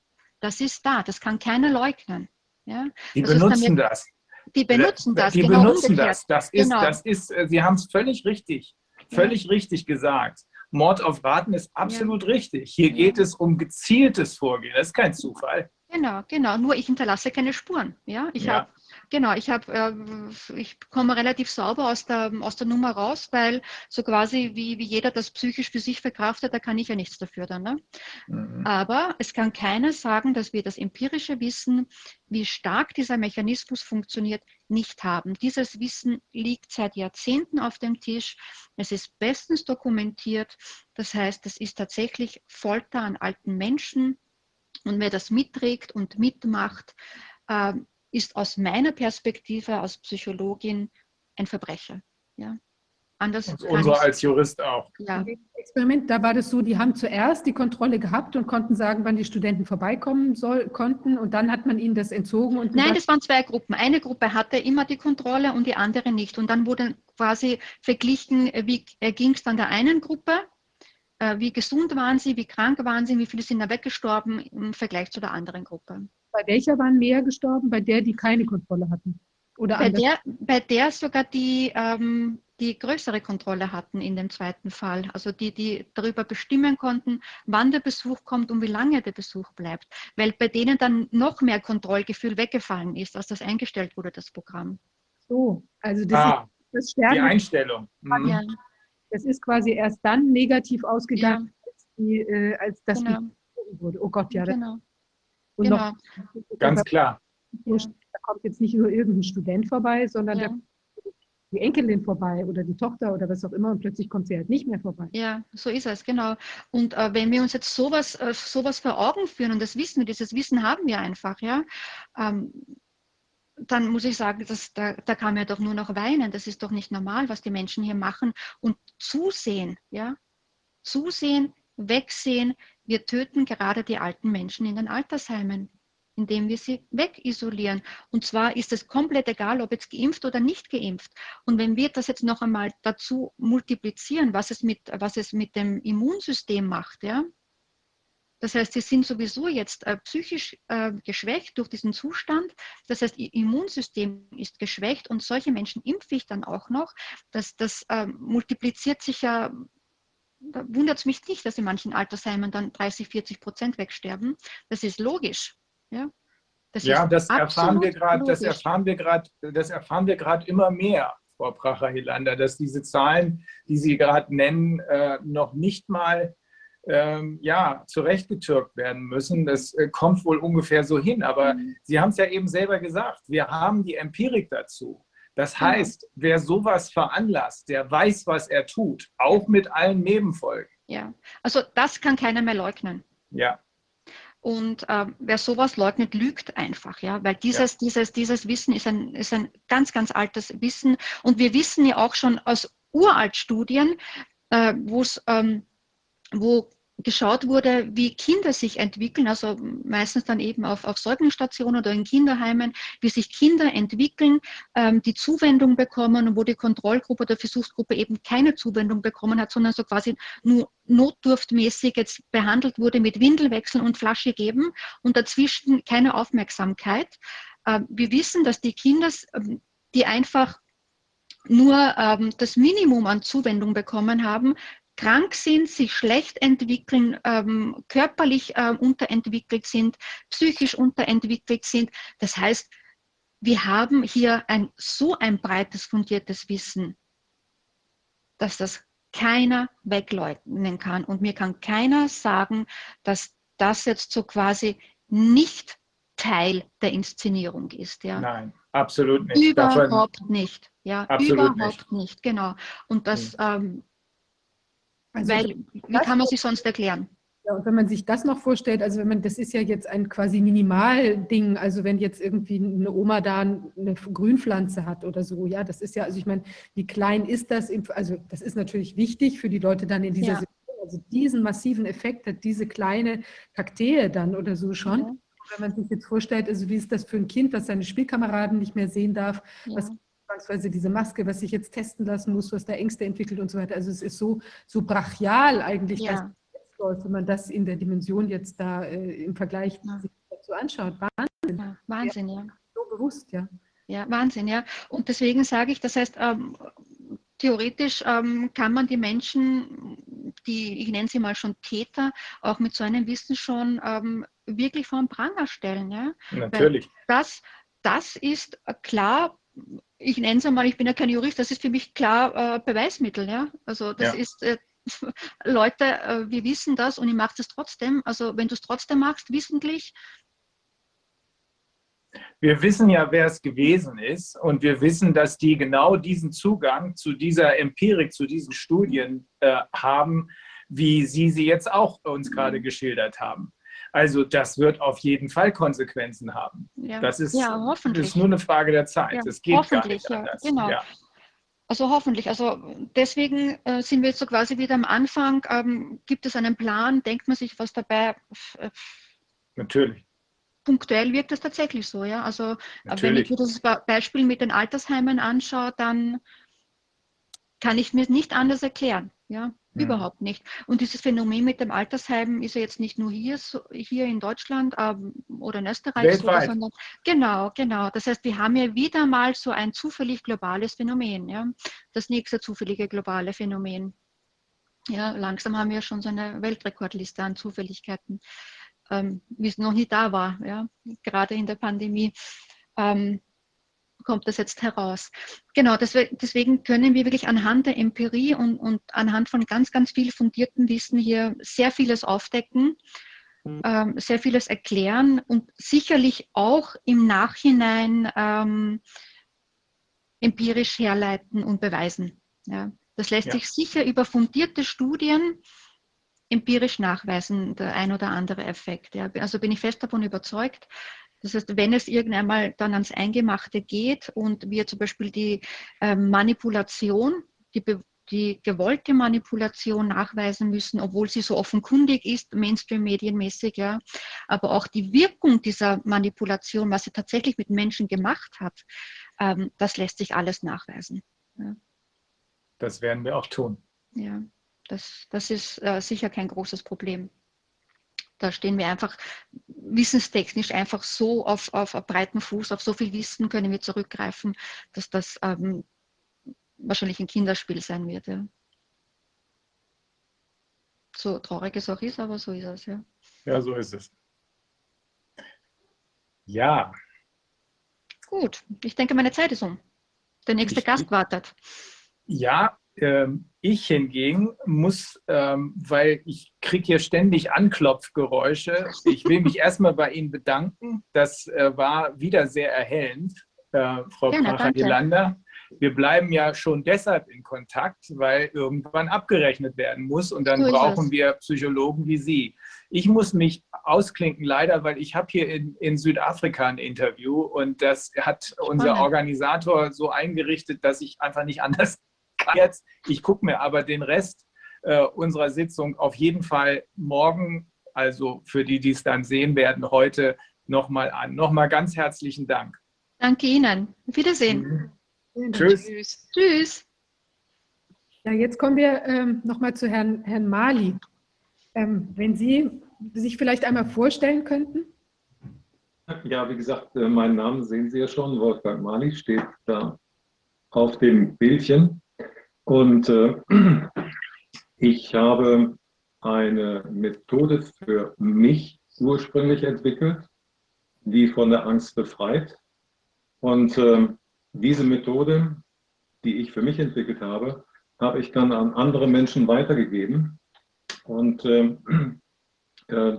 das ist da, das kann keiner leugnen. Ja? Die das benutzen das. Die benutzen das. Die genau benutzen umgekehrt. das. Das ist, genau. das ist, äh, Sie haben es völlig richtig, völlig ja. richtig gesagt. Mord auf Raten ist absolut ja. richtig. Hier geht es um gezieltes Vorgehen. Das ist kein Zufall. Genau, genau. Nur ich hinterlasse keine Spuren. Ja, ich habe Genau, ich, hab, äh, ich komme relativ sauber aus der, aus der Nummer raus, weil so quasi wie, wie jeder das psychisch für sich verkraftet, da kann ich ja nichts dafür dann. Ne? Mhm. Aber es kann keiner sagen, dass wir das empirische Wissen, wie stark dieser Mechanismus funktioniert, nicht haben. Dieses Wissen liegt seit Jahrzehnten auf dem Tisch. Es ist bestens dokumentiert. Das heißt, es ist tatsächlich Folter an alten Menschen. Und wer das mitträgt und mitmacht, äh, ist aus meiner Perspektive als Psychologin ein Verbrecher. Ja. Anders und unser als Jurist auch. Ja. Experiment, da war das so, die haben zuerst die Kontrolle gehabt und konnten sagen, wann die Studenten vorbeikommen soll, konnten und dann hat man ihnen das entzogen. Und Nein, das waren zwei Gruppen. Eine Gruppe hatte immer die Kontrolle und die andere nicht. Und dann wurde quasi verglichen, wie ging es dann der einen Gruppe, äh, wie gesund waren sie, wie krank waren sie, wie viele sind da weggestorben im Vergleich zu der anderen Gruppe. Bei welcher waren mehr gestorben? Bei der, die keine Kontrolle hatten? Oder bei, der, bei der sogar die, ähm, die größere Kontrolle hatten in dem zweiten Fall. Also die, die darüber bestimmen konnten, wann der Besuch kommt und wie lange der Besuch bleibt. Weil bei denen dann noch mehr Kontrollgefühl weggefallen ist, als das eingestellt wurde, das Programm. So, also das ah, ist das Sterben. Die Einstellung. Mhm. Ja. Das ist quasi erst dann negativ ausgegangen, ja. als, die, äh, als das genau. wurde. Oh Gott, ja. Genau. Und genau. noch, Ganz klar. Da kommt jetzt nicht nur irgendein Student vorbei, sondern ja. die Enkelin vorbei oder die Tochter oder was auch immer und plötzlich kommt sie halt nicht mehr vorbei. Ja, so ist es, genau. Und äh, wenn wir uns jetzt sowas, äh, sowas vor Augen führen und das wissen wir, dieses Wissen haben wir einfach, ja, ähm, dann muss ich sagen, dass, da, da kann man ja doch nur noch weinen. Das ist doch nicht normal, was die Menschen hier machen. Und zusehen, ja, zusehen, wegsehen, wir töten gerade die alten Menschen in den Altersheimen. indem wir sie wegisolieren. Und zwar ist es komplett egal, ob jetzt geimpft oder nicht geimpft. Und wenn wir das jetzt noch einmal dazu multiplizieren, was es mit, was es mit dem Immunsystem macht, ja, das heißt, sie sind sowieso jetzt äh, psychisch äh, geschwächt durch diesen Zustand. Das heißt, ihr Immunsystem ist geschwächt und solche Menschen impfe ich dann auch noch. Das, das äh, multipliziert sich ja, da wundert es mich nicht, dass in manchen Altersheimen dann 30, 40 Prozent wegsterben. Das ist logisch. Ja, das, ja, das erfahren wir gerade, das erfahren wir gerade, das erfahren wir gerade immer mehr. Frau Pracher-Helander, dass diese Zahlen, die Sie gerade nennen, äh, noch nicht mal ähm, ja, zurechtgetürkt werden müssen. Das äh, kommt wohl ungefähr so hin. Aber mhm. Sie haben es ja eben selber gesagt, wir haben die Empirik dazu. Das heißt, wer sowas veranlasst, der weiß, was er tut, auch mit allen Nebenfolgen. Ja, also das kann keiner mehr leugnen. Ja. Und äh, wer sowas leugnet, lügt einfach, ja, weil dieses, ja. dieses, dieses Wissen ist ein, ist ein ganz, ganz altes Wissen. Und wir wissen ja auch schon aus Uraltstudien, äh, wo es ähm, wo geschaut wurde, wie Kinder sich entwickeln, also meistens dann eben auf, auf Säuglingsstationen oder in Kinderheimen, wie sich Kinder entwickeln, ähm, die Zuwendung bekommen und wo die Kontrollgruppe oder Versuchsgruppe eben keine Zuwendung bekommen hat, sondern so quasi nur notdurftmäßig jetzt behandelt wurde mit Windelwechseln und Flasche geben und dazwischen keine Aufmerksamkeit. Äh, wir wissen, dass die Kinder, ähm, die einfach nur ähm, das Minimum an Zuwendung bekommen haben, krank sind, sich schlecht entwickeln, ähm, körperlich äh, unterentwickelt sind, psychisch unterentwickelt sind. Das heißt, wir haben hier ein so ein breites fundiertes Wissen, dass das keiner wegleugnen kann. Und mir kann keiner sagen, dass das jetzt so quasi nicht Teil der Inszenierung ist. Ja. Nein, absolut nicht. Überhaupt Davon nicht. Ja, überhaupt nicht. nicht. Genau. Und das, hm. ähm, also Weil, wie kann man sich sonst erklären? Ja, und wenn man sich das noch vorstellt, also wenn man, das ist ja jetzt ein quasi Minimalding, also wenn jetzt irgendwie eine Oma da eine Grünpflanze hat oder so, ja, das ist ja, also ich meine, wie klein ist das? Also das ist natürlich wichtig für die Leute dann in dieser ja. Situation. Also diesen massiven Effekt hat diese kleine Kakteen dann oder so schon. Ja. Wenn man sich jetzt vorstellt, also wie ist das für ein Kind, das seine Spielkameraden nicht mehr sehen darf, ja. was zwangsweise diese Maske, was sich jetzt testen lassen muss, was da Ängste entwickelt und so weiter. Also es ist so, so brachial eigentlich, ja. dass läuft, wenn man das in der Dimension jetzt da äh, im Vergleich ja. sich dazu anschaut. Wahnsinn. Ja, Wahnsinn, ja. So bewusst, ja. Ja, Wahnsinn, ja. Und deswegen sage ich, das heißt, ähm, theoretisch ähm, kann man die Menschen, die, ich nenne sie mal schon Täter, auch mit so einem Wissen schon ähm, wirklich vor den Pranger stellen. Ja? Natürlich. Weil das, das ist klar ich nenne es einmal, ich bin ja kein Jurist, das ist für mich klar äh, Beweismittel. Ja? Also das ja. ist, äh, Leute, äh, wir wissen das und ich mache das trotzdem. Also wenn du es trotzdem machst, wissentlich. Wir wissen ja, wer es gewesen ist und wir wissen, dass die genau diesen Zugang zu dieser Empirik, zu diesen Studien äh, haben, wie Sie sie jetzt auch uns gerade geschildert haben. Also das wird auf jeden Fall Konsequenzen haben. Ja. Das ist, ja, hoffentlich. ist nur eine Frage der Zeit. Es ja, geht hoffentlich, gar nicht anders. Genau. Ja. Also hoffentlich. Also deswegen äh, sind wir jetzt so quasi wieder am Anfang. Ähm, gibt es einen Plan? Denkt man sich was dabei? Äh, Natürlich. Punktuell wirkt es tatsächlich so, ja. Also Natürlich. wenn ich mir das Beispiel mit den Altersheimen anschaue, dann kann ich mir nicht anders erklären. Ja. Mhm. Überhaupt nicht. Und dieses Phänomen mit dem Altersheim ist ja jetzt nicht nur hier, so, hier in Deutschland ähm, oder in Österreich, so, sondern genau, genau. Das heißt, wir haben ja wieder mal so ein zufällig globales Phänomen, ja. Das nächste zufällige globale Phänomen. Ja, langsam haben wir schon so eine Weltrekordliste an Zufälligkeiten, ähm, wie es noch nie da war, ja, gerade in der Pandemie. Ähm, kommt das jetzt heraus. Genau, deswegen können wir wirklich anhand der Empirie und, und anhand von ganz, ganz viel fundierten Wissen hier sehr vieles aufdecken, mhm. ähm, sehr vieles erklären und sicherlich auch im Nachhinein ähm, empirisch herleiten und beweisen. Ja. Das lässt ja. sich sicher über fundierte Studien empirisch nachweisen, der ein oder andere Effekt. Ja. Also bin ich fest davon überzeugt, das heißt, wenn es irgendwann mal dann ans Eingemachte geht und wir zum Beispiel die äh, Manipulation, die die gewollte Manipulation nachweisen müssen, obwohl sie so offenkundig ist, Mainstream-medienmäßig, ja. Aber auch die Wirkung dieser Manipulation, was sie tatsächlich mit Menschen gemacht hat, ähm, das lässt sich alles nachweisen. Ja. Das werden wir auch tun. Ja, das, das ist äh, sicher kein großes Problem. Da stehen wir einfach wissenstechnisch einfach so auf, auf breiten Fuß, auf so viel Wissen können wir zurückgreifen, dass das ähm, wahrscheinlich ein Kinderspiel sein wird. Ja. So traurig es auch ist, aber so ist es, ja. Ja, so ist es. Ja. Gut, ich denke, meine Zeit ist um. Der nächste ich, Gast wartet. Ja, ich hingegen muss, ähm, weil ich kriege hier ständig Anklopfgeräusche, ich will mich erstmal bei Ihnen bedanken. Das äh, war wieder sehr erhellend, äh, Frau Pracher-Jelander. Wir bleiben ja schon deshalb in Kontakt, weil irgendwann abgerechnet werden muss und dann brauchen wir Psychologen wie Sie. Ich muss mich ausklinken leider, weil ich habe hier in, in Südafrika ein Interview und das hat unser Organisator so eingerichtet, dass ich einfach nicht anders jetzt. Ich gucke mir aber den Rest äh, unserer Sitzung auf jeden Fall morgen, also für die, die es dann sehen werden, heute nochmal an. Nochmal ganz herzlichen Dank. Danke Ihnen. Wiedersehen. Mhm. Tschüss. Tschüss. Tschüss. Ja, jetzt kommen wir ähm, nochmal zu Herrn, Herrn Mali. Ähm, wenn Sie sich vielleicht einmal vorstellen könnten. Ja, wie gesagt, äh, meinen Namen sehen Sie ja schon. Wolfgang Mali steht da auf dem Bildchen. Und äh, ich habe eine Methode für mich ursprünglich entwickelt, die von der Angst befreit. Und äh, diese Methode, die ich für mich entwickelt habe, habe ich dann an andere Menschen weitergegeben. Und äh, äh,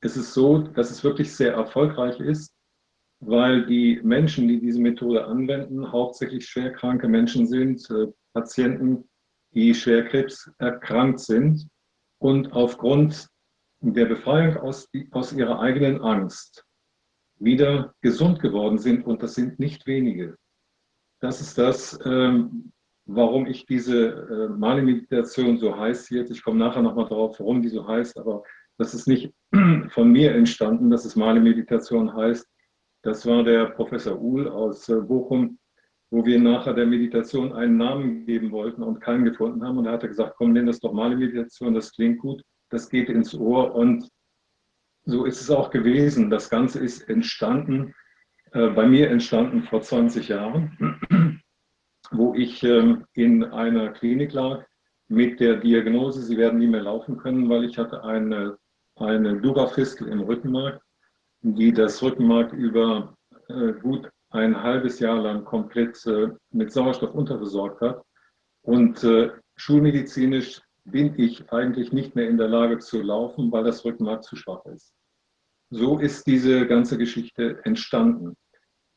es ist so, dass es wirklich sehr erfolgreich ist, weil die Menschen, die diese Methode anwenden, hauptsächlich schwerkranke Menschen sind, äh, Patienten, die schwerkrebs erkrankt sind und aufgrund der Befreiung aus, aus ihrer eigenen Angst wieder gesund geworden sind. Und das sind nicht wenige. Das ist das, ähm, warum ich diese äh, Mali-Meditation so heiß jetzt. Ich komme nachher nochmal darauf, warum die so heißt, aber das ist nicht von mir entstanden, dass es Mali-Meditation heißt. Das war der Professor Uhl aus äh, Bochum, wo wir nachher der Meditation einen Namen geben wollten und keinen gefunden haben. Und er hatte gesagt, komm, nenn das doch mal Meditation, das klingt gut, das geht ins Ohr. Und so ist es auch gewesen. Das Ganze ist entstanden, äh, bei mir entstanden vor 20 Jahren, wo ich äh, in einer Klinik lag mit der Diagnose, Sie werden nie mehr laufen können, weil ich hatte eine, eine Durafiskel im Rückenmark, die das Rückenmark über äh, gut ein halbes Jahr lang komplett äh, mit Sauerstoff unterversorgt hat. Und äh, schulmedizinisch bin ich eigentlich nicht mehr in der Lage zu laufen, weil das Rückenmark zu schwach ist. So ist diese ganze Geschichte entstanden.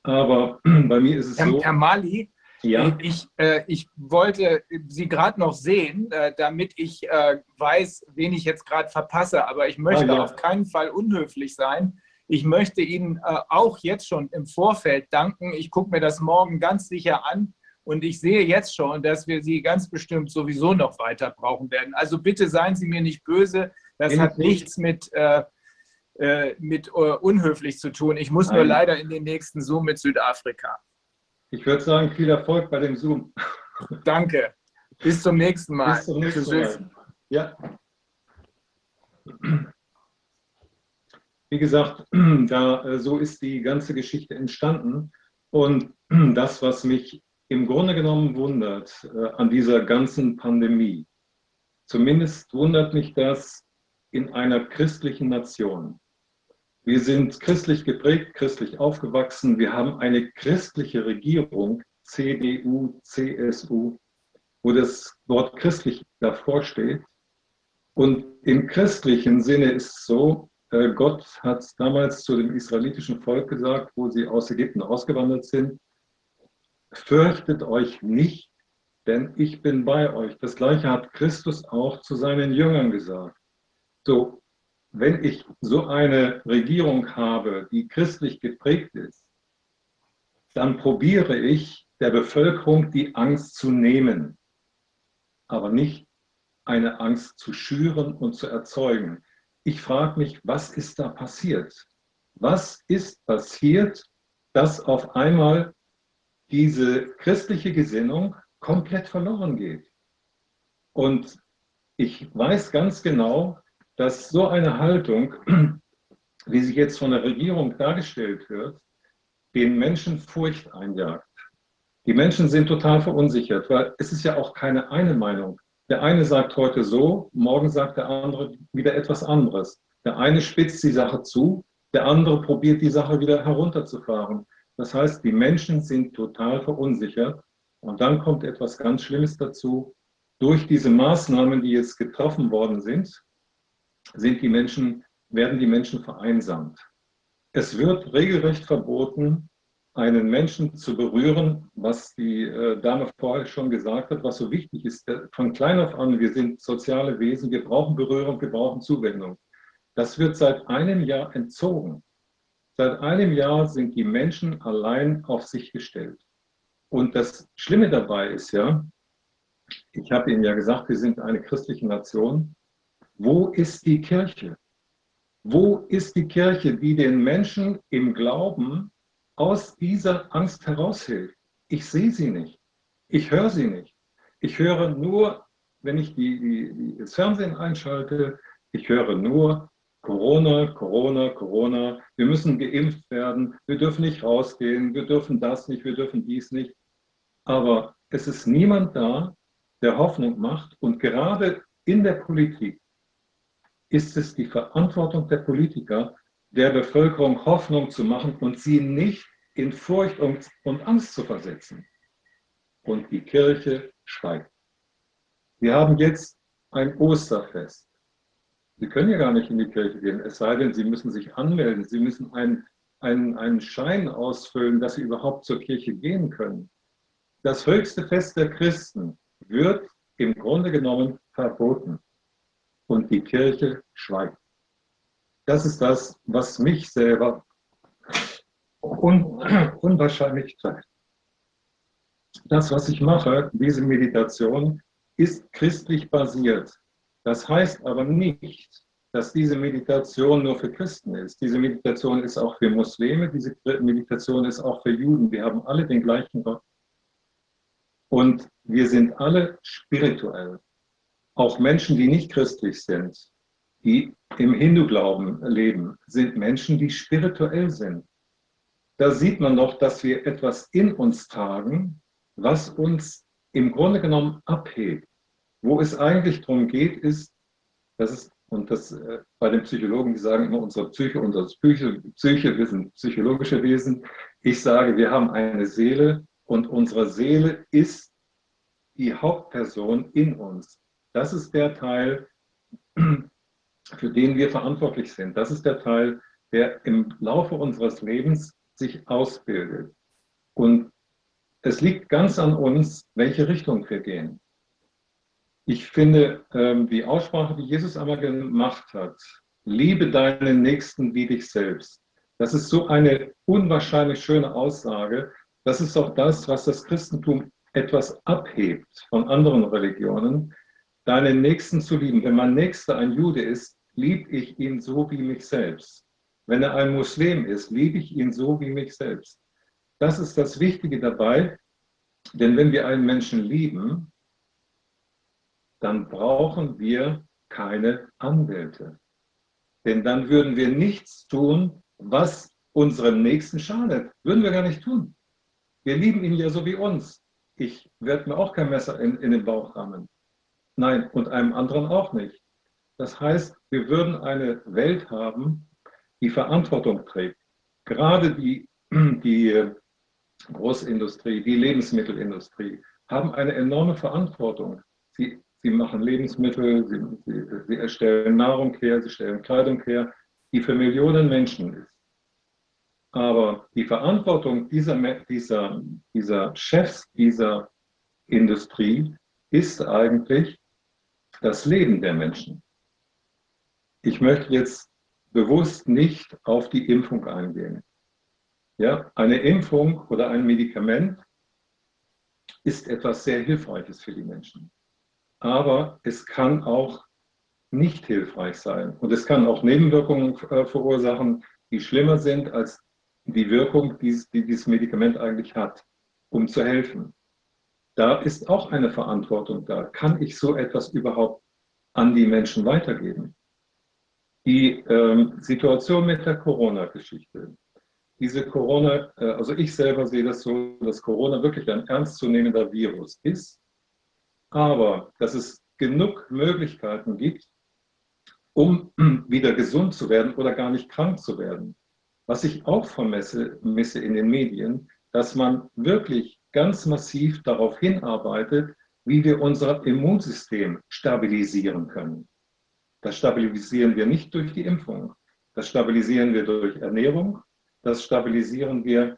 Aber bei mir ist es Herr, so. Herr Mali, ja. ich, äh, ich wollte Sie gerade noch sehen, äh, damit ich äh, weiß, wen ich jetzt gerade verpasse. Aber ich möchte ah, ja. auf keinen Fall unhöflich sein. Ich möchte Ihnen äh, auch jetzt schon im Vorfeld danken. Ich gucke mir das morgen ganz sicher an und ich sehe jetzt schon, dass wir Sie ganz bestimmt sowieso noch weiter brauchen werden. Also bitte seien Sie mir nicht böse. Das hat nichts mit, äh, äh, mit uh, unhöflich zu tun. Ich muss nur leider in den nächsten Zoom mit Südafrika. Ich würde sagen, viel Erfolg bei dem Zoom. Danke. Bis zum nächsten Mal. Bis zum nächsten Mal. Ja. Wie gesagt, da, äh, so ist die ganze Geschichte entstanden. Und das, was mich im Grunde genommen wundert äh, an dieser ganzen Pandemie, zumindest wundert mich das in einer christlichen Nation. Wir sind christlich geprägt, christlich aufgewachsen. Wir haben eine christliche Regierung, CDU, CSU, wo das Wort christlich davor steht. Und im christlichen Sinne ist es so, Gott hat damals zu dem israelitischen Volk gesagt, wo sie aus Ägypten ausgewandert sind, fürchtet euch nicht, denn ich bin bei euch. Das gleiche hat Christus auch zu seinen Jüngern gesagt. So, wenn ich so eine Regierung habe, die christlich geprägt ist, dann probiere ich der Bevölkerung die Angst zu nehmen. aber nicht eine Angst zu schüren und zu erzeugen. Ich frage mich, was ist da passiert? Was ist passiert, dass auf einmal diese christliche Gesinnung komplett verloren geht? Und ich weiß ganz genau, dass so eine Haltung, wie sie jetzt von der Regierung dargestellt wird, den Menschen Furcht einjagt. Die Menschen sind total verunsichert, weil es ist ja auch keine eine Meinung. Der eine sagt heute so, morgen sagt der andere wieder etwas anderes. Der eine spitzt die Sache zu, der andere probiert die Sache wieder herunterzufahren. Das heißt, die Menschen sind total verunsichert. Und dann kommt etwas ganz Schlimmes dazu. Durch diese Maßnahmen, die jetzt getroffen worden sind, sind die Menschen, werden die Menschen vereinsamt. Es wird regelrecht verboten, einen Menschen zu berühren, was die äh, Dame vorher schon gesagt hat, was so wichtig ist. Von klein auf an, wir sind soziale Wesen, wir brauchen Berührung, wir brauchen Zuwendung. Das wird seit einem Jahr entzogen. Seit einem Jahr sind die Menschen allein auf sich gestellt. Und das Schlimme dabei ist ja, ich habe Ihnen ja gesagt, wir sind eine christliche Nation. Wo ist die Kirche? Wo ist die Kirche, die den Menschen im Glauben aus dieser Angst heraushilft? Ich sehe sie nicht. Ich höre sie nicht. Ich höre nur, wenn ich die, die, das Fernsehen einschalte, ich höre nur Corona, Corona, Corona. Wir müssen geimpft werden. Wir dürfen nicht rausgehen. Wir dürfen das nicht. Wir dürfen dies nicht. Aber es ist niemand da, der Hoffnung macht. Und gerade in der Politik ist es die Verantwortung der Politiker, der Bevölkerung Hoffnung zu machen und sie nicht in Furcht und, Angst zu versetzen. Und die Kirche schweigt. Wir haben jetzt ein Osterfest. Sie können ja gar nicht in die Kirche gehen, es sei denn, Sie müssen sich anmelden. Sie müssen einen, einen, einen Schein ausfüllen, dass Sie überhaupt zur Kirche gehen können. Das höchste Fest der Christen wird im Grunde genommen verboten und die Kirche schweigt. Das ist das, was mich selber un unwahrscheinlich treibt. Das, was ich mache, diese Meditation, ist christlich basiert. Das heißt aber nicht, dass diese Meditation nur für Christen ist. Diese Meditation ist auch für Muslime, diese Meditation ist auch für Juden. Wir haben alle den gleichen Gott. Und wir sind alle spirituell auch Menschen, die nicht christlich sind, die im Hindu-Glauben leben, sind Menschen, die spirituell sind. Da sieht man doch, dass wir etwas in uns tragen, was uns im Grunde genommen abhebt. Wo es eigentlich darum geht, ist, dass es, und das äh, bei den Psychologen, die sagen immer, unsere Psyche, unsere Psyche, Psyche, wir sind psychologische Wesen. Ich sage, wir haben eine Seele und unsere Seele ist die Hauptperson in uns. Das ist der Teil, für den wir verantwortlich sind. Das ist der Teil, der im Laufe unseres Lebens sich ausbildet. Und es liegt ganz an uns, welche Richtung wir gehen. Ich finde ähm, die Aussprache, die Jesus einmal gemacht hat, liebe deinen Nächsten wie dich selbst. Das ist so eine unwahrscheinlich schöne Aussage. Das ist auch das, was das Christentum etwas abhebt von anderen Religionen, deinen Nächsten zu lieben. Wenn mein Nächster ein Jude ist, liebe ich ihn so wie mich selbst. Wenn er ein Muslim ist, liebe ich ihn so wie mich selbst. Das ist das Wichtige dabei, denn wenn wir einen Menschen lieben, dann brauchen wir keine Anwälte. Denn dann würden wir nichts tun, was unserem Nächsten schadet. Würden wir gar nicht tun. Wir lieben ihn ja so wie uns. Ich werde mir auch kein Messer in, in den Bauch rammen. Nein, und einem anderen auch nicht. Das heißt, wir würden eine Welt haben, die Verantwortung trägt. Gerade die, die Großindustrie, die Lebensmittelindustrie haben eine enorme Verantwortung. Sie, sie machen Lebensmittel, sie, sie, sie erstellen Nahrung her, sie stellen Kleidung her, die für Millionen Menschen ist. Aber die Verantwortung dieser, dieser, dieser Chefs dieser Industrie ist eigentlich, das Leben der Menschen. Ich möchte jetzt bewusst nicht auf die Impfung eingehen. Ja, eine Impfung oder ein Medikament ist etwas sehr Hilfreiches für die Menschen. aber es kann auch nicht hilfreich sein. Und es kann auch Nebenwirkungen äh, verursachen, die schlimmer sind als die Wirkung, die, die dieses Medikament eigentlich hat, um zu helfen. Da ist auch eine Verantwortung da. Kann ich so etwas überhaupt an die Menschen weitergeben? Die ähm, Situation mit der Corona-Geschichte. Diese Corona, äh, also ich selber sehe das so, dass Corona wirklich ein ernstzunehmender Virus ist, aber dass es genug Möglichkeiten gibt, um wieder gesund zu werden oder gar nicht krank zu werden. Was ich auch vermisse misse in den Medien, dass man wirklich ganz massiv darauf hinarbeitet, wie wir unser Immunsystem stabilisieren können. Das stabilisieren wir nicht durch die Impfung. Das stabilisieren wir durch Ernährung. Das stabilisieren wir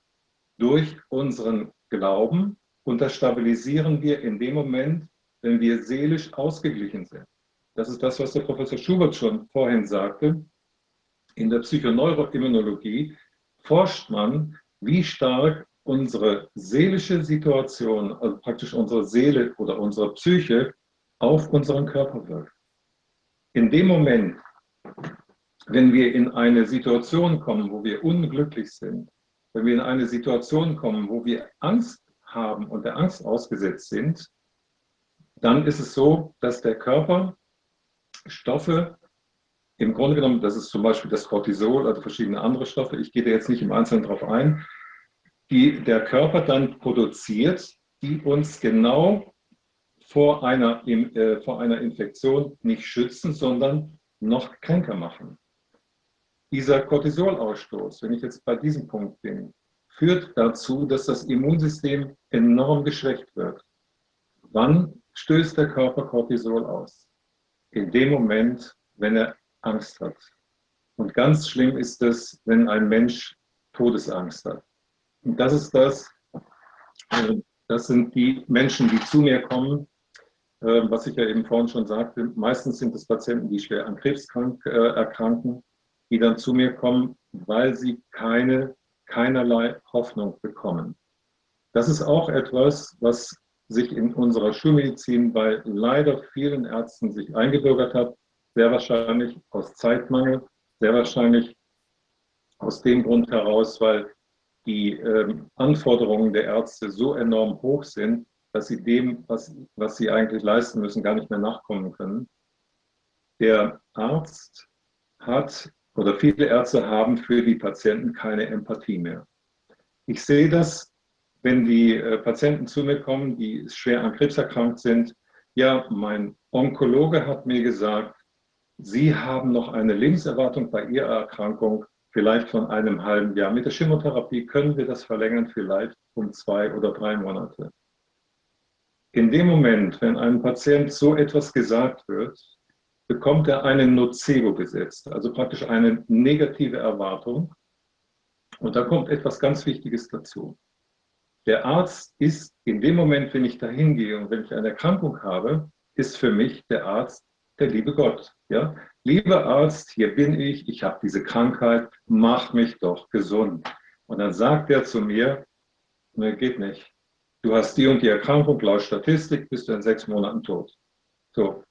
durch unseren Glauben. Und das stabilisieren wir in dem Moment, wenn wir seelisch ausgeglichen sind. Das ist das, was der Professor Schubert schon vorhin sagte. In der Psychoneuroimmunologie forscht man, wie stark unsere seelische Situation, also praktisch unsere Seele oder unsere Psyche auf unseren Körper wirkt. In dem Moment, wenn wir in eine Situation kommen, wo wir unglücklich sind, wenn wir in eine Situation kommen, wo wir Angst haben und der Angst ausgesetzt sind, dann ist es so, dass der Körper Stoffe, im Grunde genommen, das ist zum Beispiel das Cortisol, also verschiedene andere Stoffe, ich gehe da jetzt nicht im Einzelnen drauf ein, die der Körper dann produziert, die uns genau vor einer, äh, vor einer Infektion nicht schützen, sondern noch kränker machen. Dieser Cortisolausstoß, wenn ich jetzt bei diesem Punkt bin, führt dazu, dass das Immunsystem enorm geschwächt wird. Wann stößt der Körper Cortisol aus? In dem Moment, wenn er Angst hat. Und ganz schlimm ist es, wenn ein Mensch Todesangst hat. Und das ist das, äh, das sind die Menschen, die zu mir kommen, was ich ja eben vorhin schon sagte. Meistens sind es Patienten, die schwer an Krebs äh, erkranken, die dann zu mir kommen, weil sie keine, keinerlei Hoffnung bekommen. Das ist auch etwas, was sich in unserer Schulmedizin bei leider vielen Ärzten sich eingebürgert hat, sehr wahrscheinlich aus Zeitmangel, sehr wahrscheinlich aus dem Grund heraus, weil die ähm, Anforderungen der Ärzte so enorm hoch sind, dass sie dem, was, was sie eigentlich leisten müssen, gar nicht mehr nachkommen können. Der Arzt hat oder viele Ärzte haben für die Patienten keine Empathie mehr. Ich sehe das wenn die äh, Patienten zu mir kommen, die schwer an Krebs erkrankt sind, ja, mein Onkologe hat mir gesagt, Sie haben noch eine Lebenserwartung bei Ihrer Erkrankung vielleicht von einem halben Jahr. Mit der Chemotherapie können wir das verlängern vielleicht um zwei oder drei Monate. In dem Moment, wenn einem Patient so etwas gesagt wird, bekommt er einen Nocebo gesetzt, also praktisch eine negative Erwartung. Und da kommt etwas ganz Wichtiges dazu. Der Arzt ist in dem Moment, wenn ich dahin gehe und wenn ich eine Erkrankung habe, ist für mich der Arzt der liebe Gott. Ja? Lieber Arzt, hier bin ich, ich habe diese Krankheit, mach mich doch gesund. Und dann sagt er zu mir, ne, geht nicht. Du hast die und die Erkrankung, laut Statistik bist du in sechs Monaten tot. So,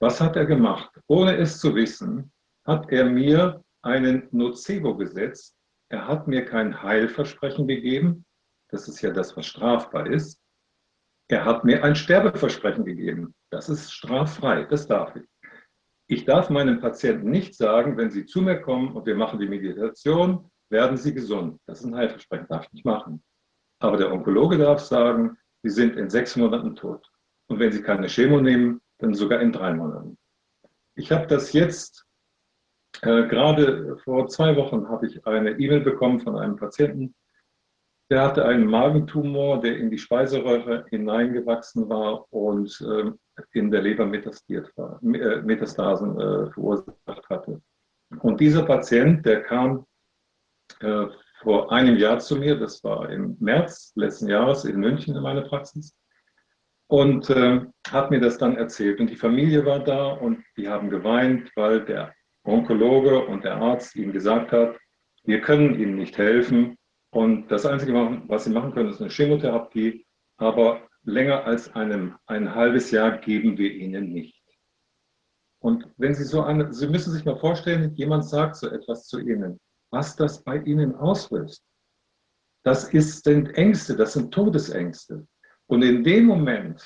was hat er gemacht? Ohne es zu wissen, hat er mir einen Nocebo gesetzt. Er hat mir kein Heilversprechen gegeben, das ist ja das, was strafbar ist. Er hat mir ein Sterbeversprechen gegeben. Das ist straffrei, das darf ich. Ich darf meinem Patienten nicht sagen, wenn sie zu mir kommen und wir machen die Meditation, werden sie gesund. Das ist ein Heilversprechen, darf ich nicht machen. Aber der Onkologe darf sagen, sie sind in sechs Monaten tot. Und wenn sie keine Chemo nehmen, dann sogar in drei Monaten. Ich habe das jetzt, äh, gerade vor zwei Wochen habe ich eine E-Mail bekommen von einem Patienten, der hatte einen Magentumor, der in die Speiseröhre hineingewachsen war und äh, in der Leber war, äh, Metastasen äh, verursacht hatte. Und dieser Patient, der kam äh, vor einem Jahr zu mir, das war im März letzten Jahres in München in meiner Praxis, und äh, hat mir das dann erzählt. Und die Familie war da und die haben geweint, weil der Onkologe und der Arzt ihm gesagt hat, wir können ihm nicht helfen, und das Einzige, was sie machen können, ist eine Chemotherapie. Aber länger als einem, ein halbes Jahr geben wir Ihnen nicht. Und wenn Sie so eine, Sie müssen sich mal vorstellen, jemand sagt so etwas zu Ihnen, was das bei Ihnen auslöst. Das ist, sind Ängste, das sind Todesängste. Und in dem Moment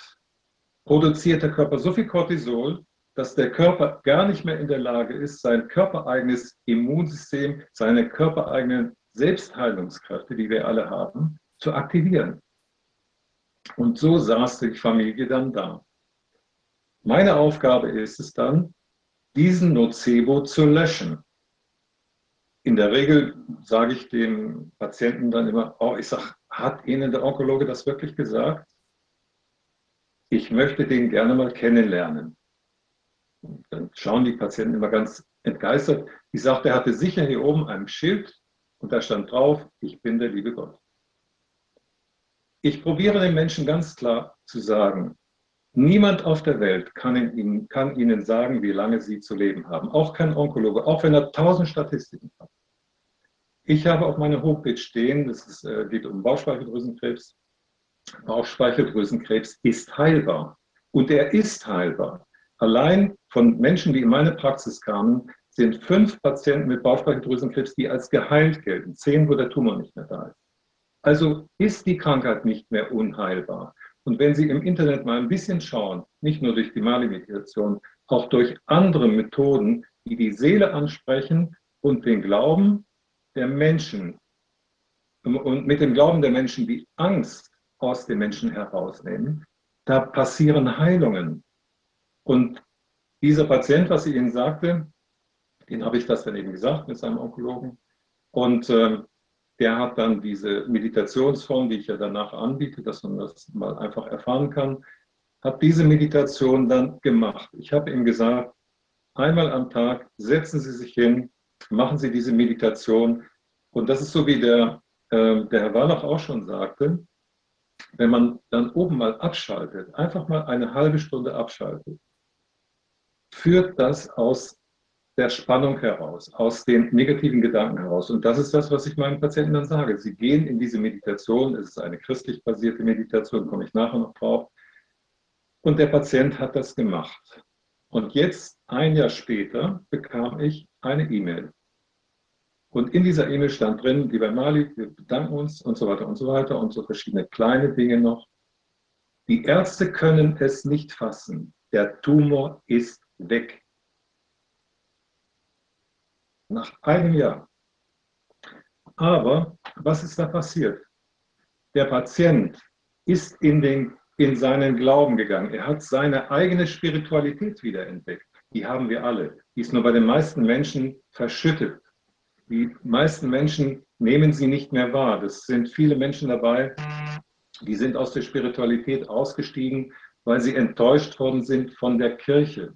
produziert der Körper so viel Cortisol, dass der Körper gar nicht mehr in der Lage ist, sein körpereigenes Immunsystem, seine körpereigenen Selbstheilungskräfte, die wir alle haben, zu aktivieren. Und so saß die Familie dann da. Meine Aufgabe ist es dann, diesen Nocebo zu löschen. In der Regel sage ich dem Patienten dann immer, oh, ich sage, hat Ihnen der Onkologe das wirklich gesagt? Ich möchte den gerne mal kennenlernen. Und dann schauen die Patienten immer ganz entgeistert. Ich sagte, er hatte sicher hier oben ein Schild und da stand drauf, ich bin der liebe Gott. Ich probiere den Menschen ganz klar zu sagen, niemand auf der Welt kann ihnen, kann ihnen sagen, wie lange sie zu leben haben. Auch kein Onkologe, auch wenn er tausend Statistiken hat. Ich habe auf meiner Homepage stehen, ist, äh, geht um Bauchspeicheldrüsenkrebs. Bauchspeicheldrüsenkrebs ist heilbar. Und er ist heilbar. Allein von Menschen, die in meine Praxis kamen, sind fünf Patienten mit Bauchspeicheldrüsenkrebs, die als geheilt gelten. Zehn, wo der Tumor nicht mehr da ist. Also ist die Krankheit nicht mehr unheilbar. Und wenn Sie im Internet mal ein bisschen schauen, nicht nur durch die Mali-Meditation, auch durch andere Methoden, die die Seele ansprechen und den Glauben der Menschen und mit dem Glauben der Menschen die Angst aus den Menschen herausnehmen, da passieren Heilungen. Und dieser Patient, was ich Ihnen sagte, den habe ich das dann eben gesagt mit seinem Onkologen. Und äh, der hat dann diese Meditationsform, die ich ja danach anbiete, dass man das mal einfach erfahren kann, hat diese Meditation dann gemacht. Ich habe ihm gesagt, einmal am Tag setzen Sie sich hin, machen Sie diese Meditation. Und das ist so, wie der, äh, der Herr Wallach auch schon sagte, wenn man dann oben mal abschaltet, einfach mal eine halbe Stunde abschaltet, führt das aus der Spannung heraus, aus den negativen Gedanken heraus. Und das ist das, was ich meinen Patienten dann sage. Sie gehen in diese Meditation, es ist eine christlich basierte Meditation, komme ich nachher noch drauf. Und der Patient hat das gemacht. Und jetzt, ein Jahr später, bekam ich eine E-Mail. Und in dieser E-Mail stand drin, lieber Mali, wir bedanken uns und so weiter und so weiter und so verschiedene kleine Dinge noch. Die Ärzte können es nicht fassen. Der Tumor ist weg nach einem Jahr. Aber was ist da passiert? Der Patient ist in, den, in seinen Glauben gegangen. Er hat seine eigene Spiritualität wiederentdeckt. Die haben wir alle. Die ist nur bei den meisten Menschen verschüttet. Die meisten Menschen nehmen sie nicht mehr wahr. Das sind viele Menschen dabei, die sind aus der Spiritualität ausgestiegen, weil sie enttäuscht worden sind von der Kirche.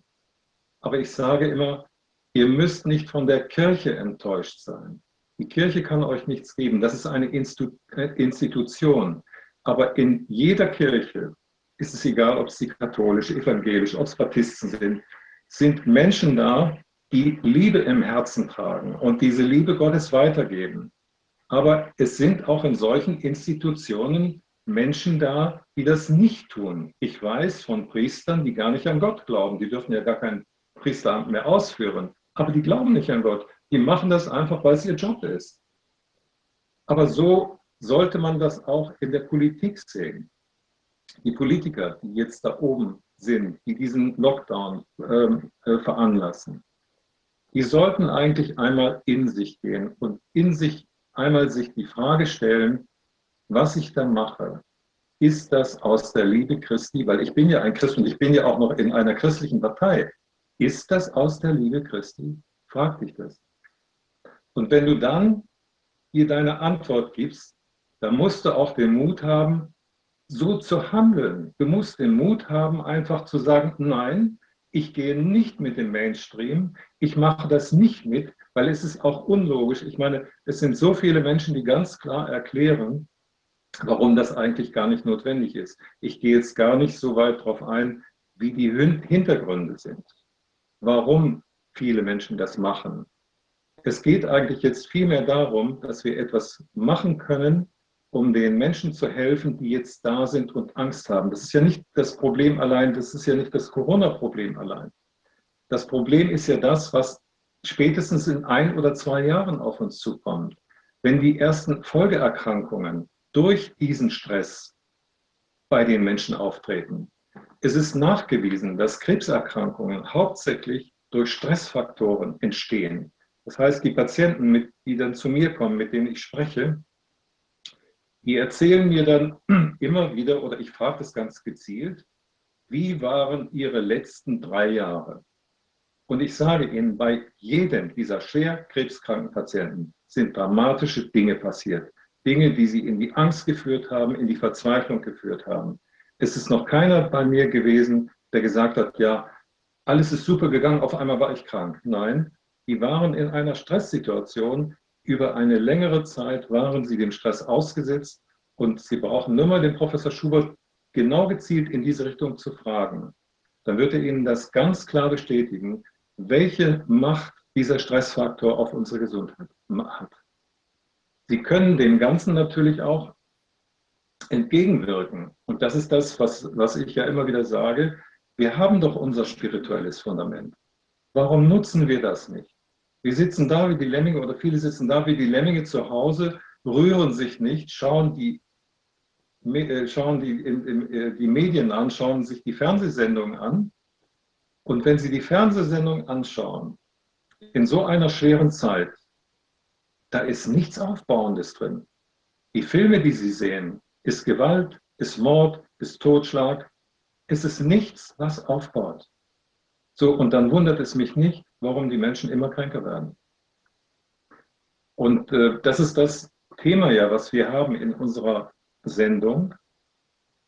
Aber ich sage immer, Ihr müsst nicht von der Kirche enttäuscht sein. Die Kirche kann euch nichts geben. Das ist eine äh, Institution. Aber in jeder Kirche ist es egal, ob sie katholisch, evangelisch, ob es Baptisten sind, sind Menschen da, die Liebe im Herzen tragen und diese Liebe Gottes weitergeben. Aber es sind auch in solchen Institutionen Menschen da, die das nicht tun. Ich weiß von Priestern, die gar nicht an Gott glauben. Die dürfen ja gar kein Priesteramt mehr ausführen aber die glauben nicht an Gott. Die machen das einfach, weil es ihr Job ist. Aber so sollte man das auch in der Politik sehen. Die Politiker, die jetzt da oben sind, die diesen Lockdown ähm, äh, veranlassen, die sollten eigentlich einmal in sich gehen und in sich einmal sich die Frage stellen, was ich da mache, ist das aus der Liebe Christi, weil ich bin ja ein Christ und ich bin ja auch noch in einer christlichen Partei. Ist das aus der Liebe Christi? Frag dich das. Und wenn du dann dir deine Antwort gibst, dann musst du auch den Mut haben, so zu handeln. Du musst den Mut haben, einfach zu sagen, nein, ich gehe nicht mit dem Mainstream, ich mache das nicht mit, weil es ist auch unlogisch. Ich meine, es sind so viele Menschen, die ganz klar erklären, warum das eigentlich gar nicht notwendig ist. Ich gehe jetzt gar nicht so weit darauf ein, wie die Hintergründe sind warum viele Menschen das machen. Es geht eigentlich jetzt vielmehr darum, dass wir etwas machen können, um den Menschen zu helfen, die jetzt da sind und Angst haben. Das ist ja nicht das Problem allein, das ist ja nicht das Corona-Problem allein. Das Problem ist ja das, was spätestens in ein oder zwei Jahren auf uns zukommt. Wenn die ersten Folgeerkrankungen durch diesen Stress bei den Menschen auftreten. Es ist nachgewiesen, dass Krebserkrankungen hauptsächlich durch Stressfaktoren entstehen. Das heißt, die Patienten, die dann zu mir kommen, mit denen ich spreche, die erzählen mir dann immer wieder, oder ich frage das ganz gezielt, wie waren ihre letzten drei Jahre? Und ich sage Ihnen, bei jedem dieser schwer krebskranken Patienten sind dramatische Dinge passiert. Dinge, die sie in die Angst geführt haben, in die Verzweiflung geführt haben. Es ist noch keiner bei mir gewesen, der gesagt hat, ja, alles ist super gegangen, auf einmal war ich krank. Nein, die waren in einer Stresssituation. Über eine längere Zeit waren sie dem Stress ausgesetzt und sie brauchen nur mal den Professor Schubert genau gezielt in diese Richtung zu fragen. Dann wird er Ihnen das ganz klar bestätigen, welche Macht dieser Stressfaktor auf unsere Gesundheit hat. Sie können dem Ganzen natürlich auch entgegenwirken. Und das ist das, was, was ich ja immer wieder sage. Wir haben doch unser spirituelles Fundament. Warum nutzen wir das nicht? Wir sitzen da wie die Lemminge oder viele sitzen da wie die Lemminge zu Hause, rühren sich nicht, schauen die, äh, schauen die, in, in, äh, die Medien an, schauen sich die Fernsehsendungen an. Und wenn sie die Fernsehsendung anschauen, in so einer schweren Zeit, da ist nichts Aufbauendes drin. Die Filme, die Sie sehen, ist Gewalt, ist Mord, ist Totschlag. Es ist nichts, was aufbaut. So, und dann wundert es mich nicht, warum die Menschen immer kränker werden. Und äh, das ist das Thema ja, was wir haben in unserer Sendung.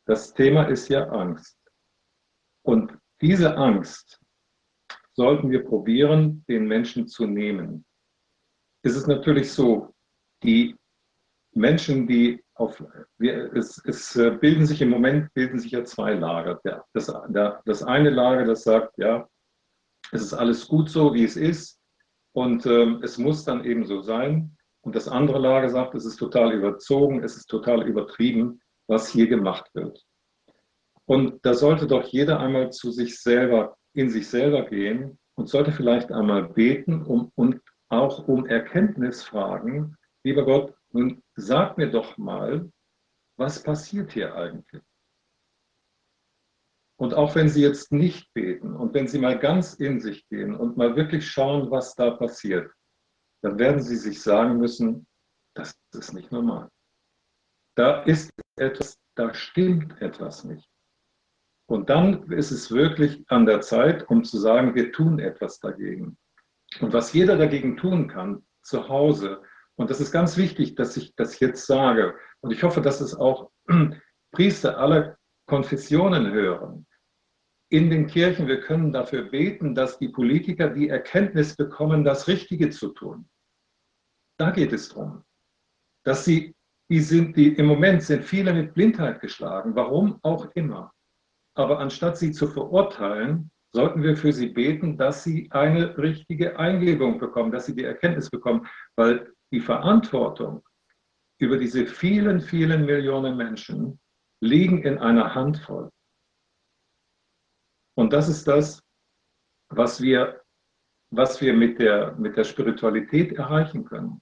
Das Thema ist ja Angst. Und diese Angst sollten wir probieren, den Menschen zu nehmen ist es natürlich so, die Menschen, die auf, wir, es, es äh, bilden sich im Moment, bilden sich ja zwei Lager. Das, der, das eine Lager, das sagt, ja, es ist alles gut so, wie es ist und ähm, es muss dann eben so sein. Und das andere Lager sagt, es ist total überzogen, es ist total übertrieben, was hier gemacht wird. Und da sollte doch jeder einmal zu sich selber, in sich selber gehen und sollte vielleicht einmal beten um, und auch um Erkenntnis fragen, lieber Gott, nun sag mir doch mal, was passiert hier eigentlich? Und auch wenn Sie jetzt nicht beten und wenn Sie mal ganz in sich gehen und mal wirklich schauen, was da passiert, dann werden Sie sich sagen müssen, das ist nicht normal. Da ist etwas, da stimmt etwas nicht. Und dann ist es wirklich an der Zeit, um zu sagen, wir tun etwas dagegen. Und was jeder dagegen tun kann, zu Hause, und das ist ganz wichtig, dass ich das jetzt sage, und ich hoffe, dass es auch Priester aller Konfessionen hören. In den Kirchen, wir können dafür beten, dass die Politiker die Erkenntnis bekommen, das Richtige zu tun. Da geht es darum. Dass sie, die sind, die, im Moment sind viele mit Blindheit geschlagen, warum auch immer. Aber anstatt sie zu verurteilen, sollten wir für sie beten, dass sie eine richtige Eingebung bekommen, dass sie die Erkenntnis bekommen, weil die Verantwortung über diese vielen, vielen Millionen Menschen liegen in einer Handvoll. Und das ist das, was wir, was wir mit, der, mit der Spiritualität erreichen können.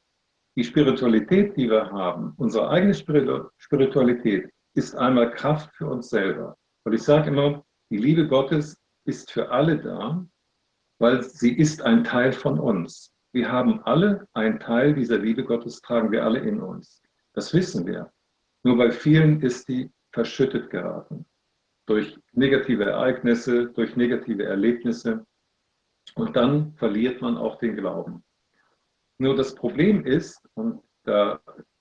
Die Spiritualität, die wir haben, unsere eigene Spiritualität, ist einmal Kraft für uns selber. Und ich sage immer, die Liebe Gottes ist für alle da, weil sie ist ein Teil von uns. Wir haben alle einen Teil dieser Liebe Gottes, tragen wir alle in uns. Das wissen wir. Nur bei vielen ist die verschüttet geraten. Durch negative Ereignisse, durch negative Erlebnisse. Und dann verliert man auch den Glauben. Nur das Problem ist, und da,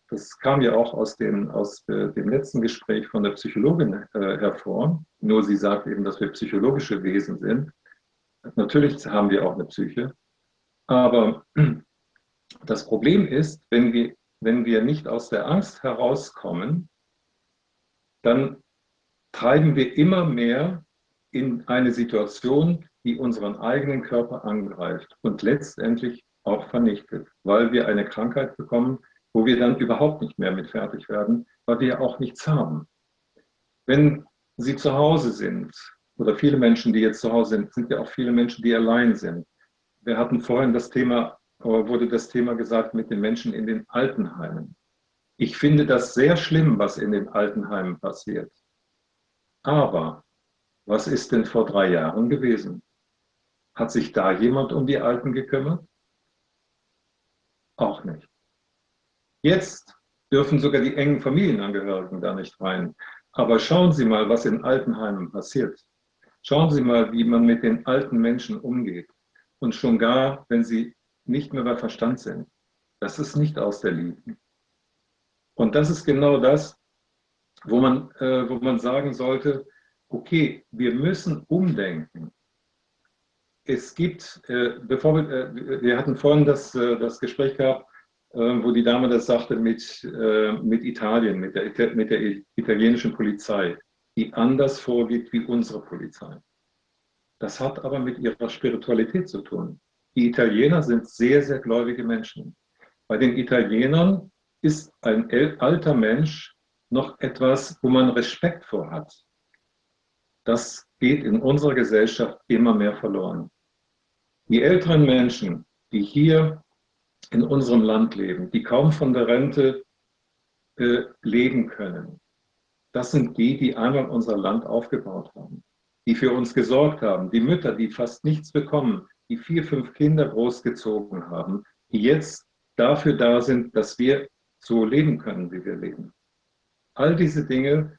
das kam ja auch aus, den, aus äh, dem letzten Gespräch von der Psychologin äh, hervor, nur sie sagt eben, dass wir psychologische Wesen sind. Natürlich haben wir auch eine Psyche. Aber das Problem ist, wenn wir, wenn wir nicht aus der Angst herauskommen, dann treiben wir immer mehr in eine Situation, die unseren eigenen Körper angreift und letztendlich auch vernichtet, weil wir eine Krankheit bekommen, wo wir dann überhaupt nicht mehr mit fertig werden, weil wir auch nichts haben. Wenn Sie zu Hause sind, oder viele Menschen, die jetzt zu Hause sind, sind ja auch viele Menschen, die allein sind. Wir hatten vorhin das Thema, wurde das Thema gesagt mit den Menschen in den Altenheimen. Ich finde das sehr schlimm, was in den Altenheimen passiert. Aber was ist denn vor drei Jahren gewesen? Hat sich da jemand um die Alten gekümmert? Auch nicht. Jetzt dürfen sogar die engen Familienangehörigen da nicht rein. Aber schauen Sie mal, was in Altenheimen passiert. Schauen Sie mal, wie man mit den alten Menschen umgeht. Und schon gar, wenn sie nicht mehr bei Verstand sind. Das ist nicht aus der Liebe. Und das ist genau das, wo man, äh, wo man sagen sollte, okay, wir müssen umdenken. Es gibt, äh, bevor wir, äh, wir hatten vorhin das, äh, das Gespräch gehabt, äh, wo die Dame das sagte mit, äh, mit Italien, mit der, mit der italienischen Polizei, die anders vorgeht wie unsere Polizei. Das hat aber mit ihrer Spiritualität zu tun. Die Italiener sind sehr, sehr gläubige Menschen. Bei den Italienern ist ein alter Mensch noch etwas, wo man Respekt vor hat. Das geht in unserer Gesellschaft immer mehr verloren. Die älteren Menschen, die hier in unserem Land leben, die kaum von der Rente äh, leben können, das sind die, die einmal unser Land aufgebaut haben, die für uns gesorgt haben, die Mütter, die fast nichts bekommen, die vier, fünf Kinder großgezogen haben, die jetzt dafür da sind, dass wir so leben können, wie wir leben. All diese Dinge,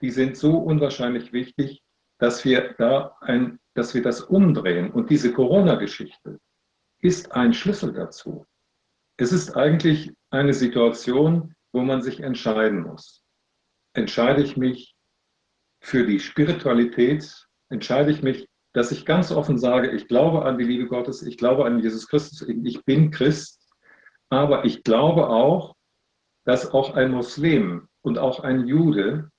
die sind so unwahrscheinlich wichtig, dass wir da ein, dass wir das umdrehen. Und diese Corona-Geschichte ist ein Schlüssel dazu. Es ist eigentlich eine Situation, wo man sich entscheiden muss. Entscheide ich mich für die Spiritualität? Entscheide ich mich, dass ich ganz offen sage, ich glaube an die Liebe Gottes, ich glaube an Jesus Christus, ich bin Christ aber ich glaube auch, dass auch ein Muslim und auch ein Jude,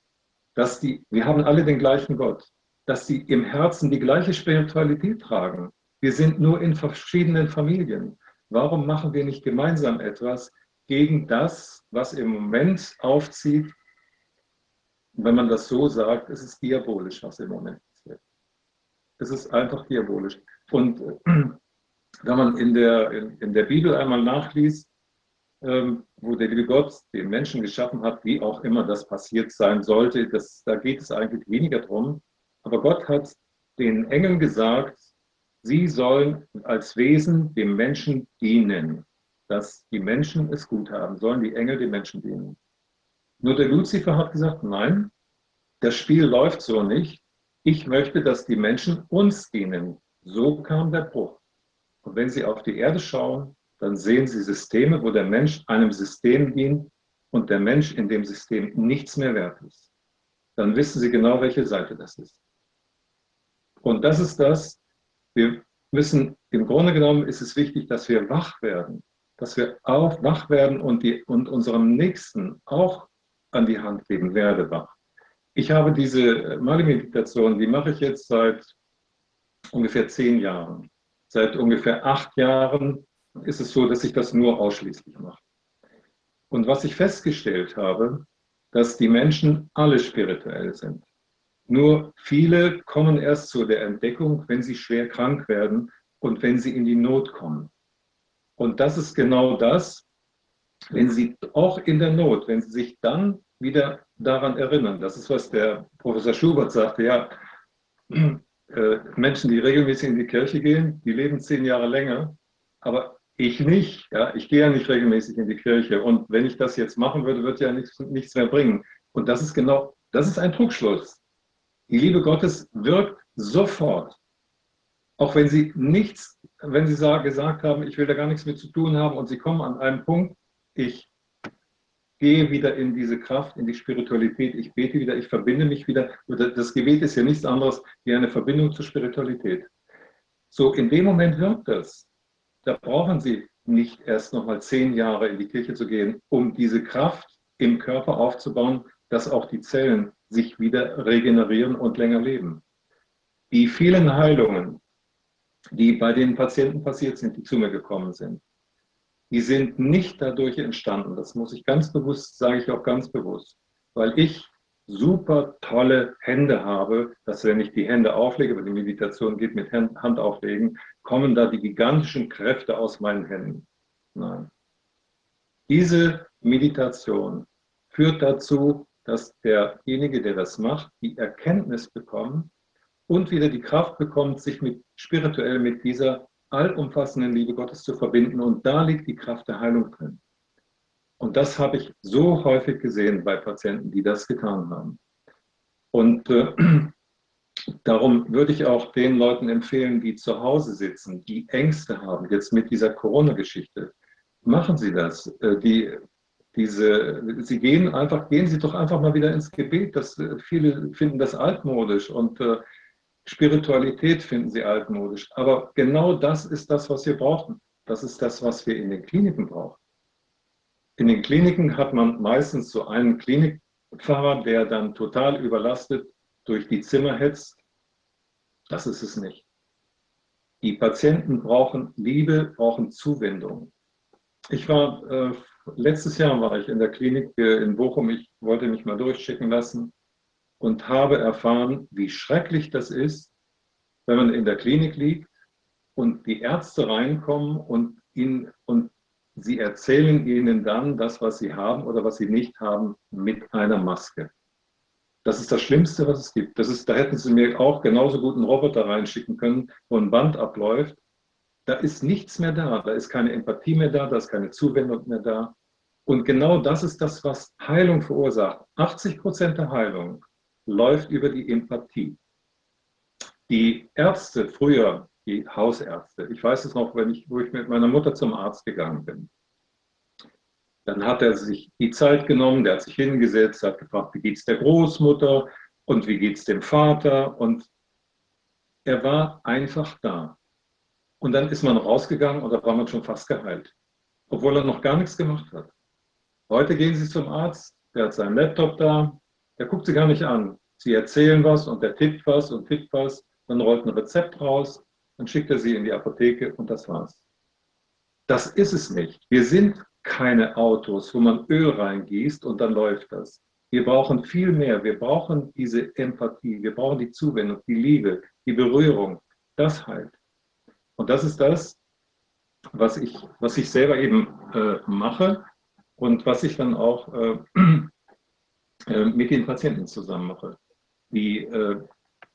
dass die, wir haben alle den gleichen Gott, dass sie im Herzen die gleiche Spiritualität tragen. Wir sind nur in verschiedenen Familien. Warum machen wir nicht gemeinsam etwas gegen das, was im Moment aufzieht? Wenn man das so sagt, es ist diabolisch, was im Moment passiert. Es ist einfach diabolisch. Und wenn man in der, in, in der Bibel einmal nachliest, ähm, wo der liebe Gott den Menschen geschaffen hat, wie auch immer das passiert sein sollte, das, da geht es eigentlich weniger drum. Aber Gott hat den Engeln gesagt, sie sollen als Wesen dem Menschen dienen, dass die Menschen es gut haben, sollen die Engel den Menschen dienen. Nur der Luzifer hat gesagt, nein, das Spiel läuft so nicht. Ich möchte, dass die Menschen uns dienen. So kam der Bruch. Und wenn Sie auf die Erde schauen, dann sehen Sie Systeme, wo der Mensch einem System dient und der Mensch in dem System nichts mehr wert ist. Dann wissen Sie genau, welche Seite das ist. Und das ist das, wir müssen, im Grunde genommen ist es wichtig, dass wir wach werden, dass wir auch wach werden und, die, und unserem Nächsten auch an die Hand geben, werde wach. Ich habe diese Mali-Meditation, die mache ich jetzt seit ungefähr zehn Jahren. Seit ungefähr acht Jahren ist es so, dass ich das nur ausschließlich mache. Und was ich festgestellt habe, dass die Menschen alle spirituell sind. Nur viele kommen erst zu der Entdeckung, wenn sie schwer krank werden und wenn sie in die Not kommen. Und das ist genau das, wenn sie auch in der Not, wenn sie sich dann wieder daran erinnern, das ist, was der Professor Schubert sagte, ja, äh, Menschen, die regelmäßig in die Kirche gehen, die leben zehn Jahre länger, aber ich nicht. Ja? Ich gehe ja nicht regelmäßig in die Kirche. Und wenn ich das jetzt machen würde, wird ja nichts, nichts mehr bringen. Und das ist genau, das ist ein Trugschluss. Die Liebe Gottes wirkt sofort. Auch wenn sie nichts, wenn sie gesagt haben, ich will da gar nichts mit zu tun haben und sie kommen an einen Punkt, ich gehe wieder in diese Kraft, in die Spiritualität. Ich bete wieder, ich verbinde mich wieder. Das Gebet ist ja nichts anderes wie eine Verbindung zur Spiritualität. So, in dem Moment wirkt das. Da brauchen Sie nicht erst nochmal zehn Jahre in die Kirche zu gehen, um diese Kraft im Körper aufzubauen, dass auch die Zellen sich wieder regenerieren und länger leben. Die vielen Heilungen, die bei den Patienten passiert sind, die zu mir gekommen sind, die sind nicht dadurch entstanden. Das muss ich ganz bewusst, sage ich auch ganz bewusst, weil ich super tolle Hände habe, dass wenn ich die Hände auflege, weil die Meditation geht mit Hand auflegen, kommen da die gigantischen Kräfte aus meinen Händen. Nein. Diese Meditation führt dazu, dass derjenige, der das macht, die Erkenntnis bekommt und wieder die Kraft bekommt, sich mit, spirituell mit dieser allumfassenden Liebe Gottes zu verbinden. Und da liegt die Kraft der Heilung drin. Und das habe ich so häufig gesehen bei Patienten, die das getan haben. Und äh, darum würde ich auch den Leuten empfehlen, die zu Hause sitzen, die Ängste haben, jetzt mit dieser Corona-Geschichte. Machen Sie das. Äh, die, diese, Sie gehen einfach, gehen Sie doch einfach mal wieder ins Gebet. Das, äh, viele finden das altmodisch und äh, Spiritualität finden sie altmodisch. Aber genau das ist das, was wir brauchen. Das ist das, was wir in den Kliniken brauchen. In den Kliniken hat man meistens so einen Klinikpfarrer, der dann total überlastet durch die Zimmer hetzt. Das ist es nicht. Die Patienten brauchen Liebe, brauchen Zuwendung. Ich war, äh, letztes Jahr war ich in der Klinik äh, in Bochum, ich wollte mich mal durchschicken lassen und habe erfahren, wie schrecklich das ist, wenn man in der Klinik liegt und die Ärzte reinkommen und, ihn, und sie erzählen ihnen dann das, was sie haben oder was sie nicht haben, mit einer Maske. Das ist das Schlimmste, was es gibt. Das ist, da hätten sie mir auch genauso gut einen Roboter reinschicken können, wo ein Band abläuft. Da ist nichts mehr da. Da ist keine Empathie mehr da, da ist keine Zuwendung mehr da. Und genau das ist das, was Heilung verursacht. 80 Prozent der Heilung läuft über die Empathie. Die Ärzte früher, die Hausärzte, ich weiß es noch, wenn ich, wo ich mit meiner Mutter zum Arzt gegangen bin. Dann hat er sich die Zeit genommen, der hat sich hingesetzt, hat gefragt, wie geht es der Großmutter und wie geht es dem Vater und er war einfach da. Und dann ist man rausgegangen und da war man schon fast geheilt, obwohl er noch gar nichts gemacht hat. Heute gehen Sie zum Arzt, der hat seinen Laptop da, der guckt sie gar nicht an. Sie erzählen was und der tippt was und tippt was, dann rollt ein Rezept raus, dann schickt er sie in die Apotheke und das war's. Das ist es nicht. Wir sind keine Autos, wo man Öl reingießt und dann läuft das. Wir brauchen viel mehr. Wir brauchen diese Empathie, wir brauchen die Zuwendung, die Liebe, die Berührung. Das halt. Und das ist das, was ich, was ich selber eben äh, mache und was ich dann auch äh, äh, mit den Patienten zusammen mache. Die äh,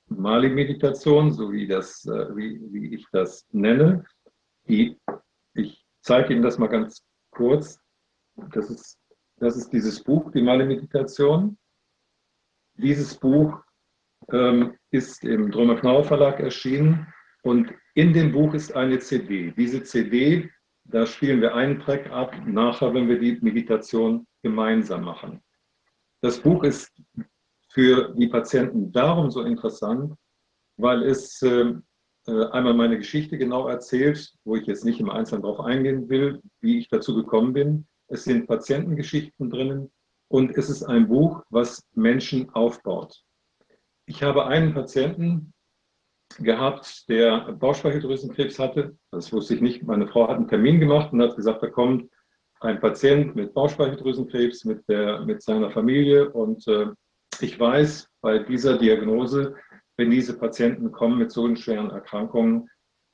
Mali-Meditation, so wie, das, äh, wie, wie ich das nenne, die, ich zeige Ihnen das mal ganz kurz. Das ist, das ist dieses Buch, die Mali-Meditation. Dieses Buch ähm, ist im Drömer Knauer Verlag erschienen und in dem Buch ist eine CD. Diese CD, da spielen wir einen Track ab, nachher, wenn wir die Meditation gemeinsam machen. Das Buch ist für die Patienten darum so interessant, weil es äh, äh, einmal meine Geschichte genau erzählt, wo ich jetzt nicht im Einzelnen darauf eingehen will, wie ich dazu gekommen bin. Es sind Patientengeschichten drinnen und es ist ein Buch, was Menschen aufbaut. Ich habe einen Patienten gehabt, der Bauchspeicheldrüsenkrebs hatte. Das wusste ich nicht. Meine Frau hat einen Termin gemacht und hat gesagt, da kommt ein Patient mit Bauchspeicheldrüsenkrebs mit, der, mit seiner Familie. Und äh, ich weiß bei dieser Diagnose, wenn diese Patienten kommen mit so schweren Erkrankungen,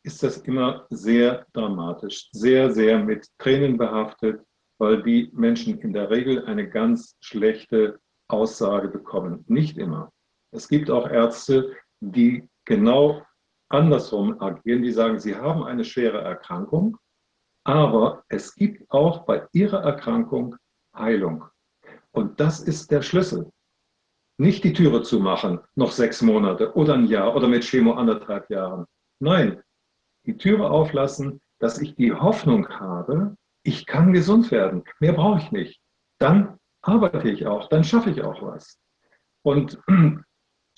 ist das immer sehr dramatisch, sehr, sehr mit Tränen behaftet, weil die Menschen in der Regel eine ganz schlechte Aussage bekommen. Nicht immer. Es gibt auch Ärzte, die genau andersrum agieren, die sagen, sie haben eine schwere Erkrankung aber es gibt auch bei ihrer Erkrankung Heilung. Und das ist der Schlüssel. Nicht die Türe zu machen, noch sechs Monate oder ein Jahr oder mit Chemo anderthalb Jahren. Nein, die Türe auflassen, dass ich die Hoffnung habe, ich kann gesund werden. Mehr brauche ich nicht. Dann arbeite ich auch, dann schaffe ich auch was. Und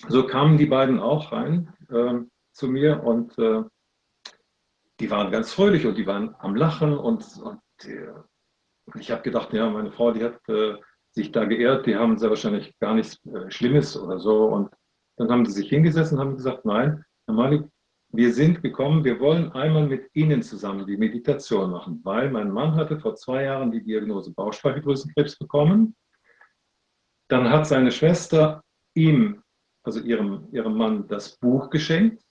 so kamen die beiden auch rein äh, zu mir und äh, die waren ganz fröhlich und die waren am Lachen und, und die, ich habe gedacht, ja, meine Frau, die hat äh, sich da geehrt, die haben sehr wahrscheinlich gar nichts äh, Schlimmes oder so. Und dann haben sie sich hingesessen und haben gesagt, nein, Herr Malik, wir sind gekommen, wir wollen einmal mit Ihnen zusammen die Meditation machen, weil mein Mann hatte vor zwei Jahren die Diagnose Bauchspeicheldrüsenkrebs bekommen. Dann hat seine Schwester ihm, also ihrem, ihrem Mann, das Buch geschenkt.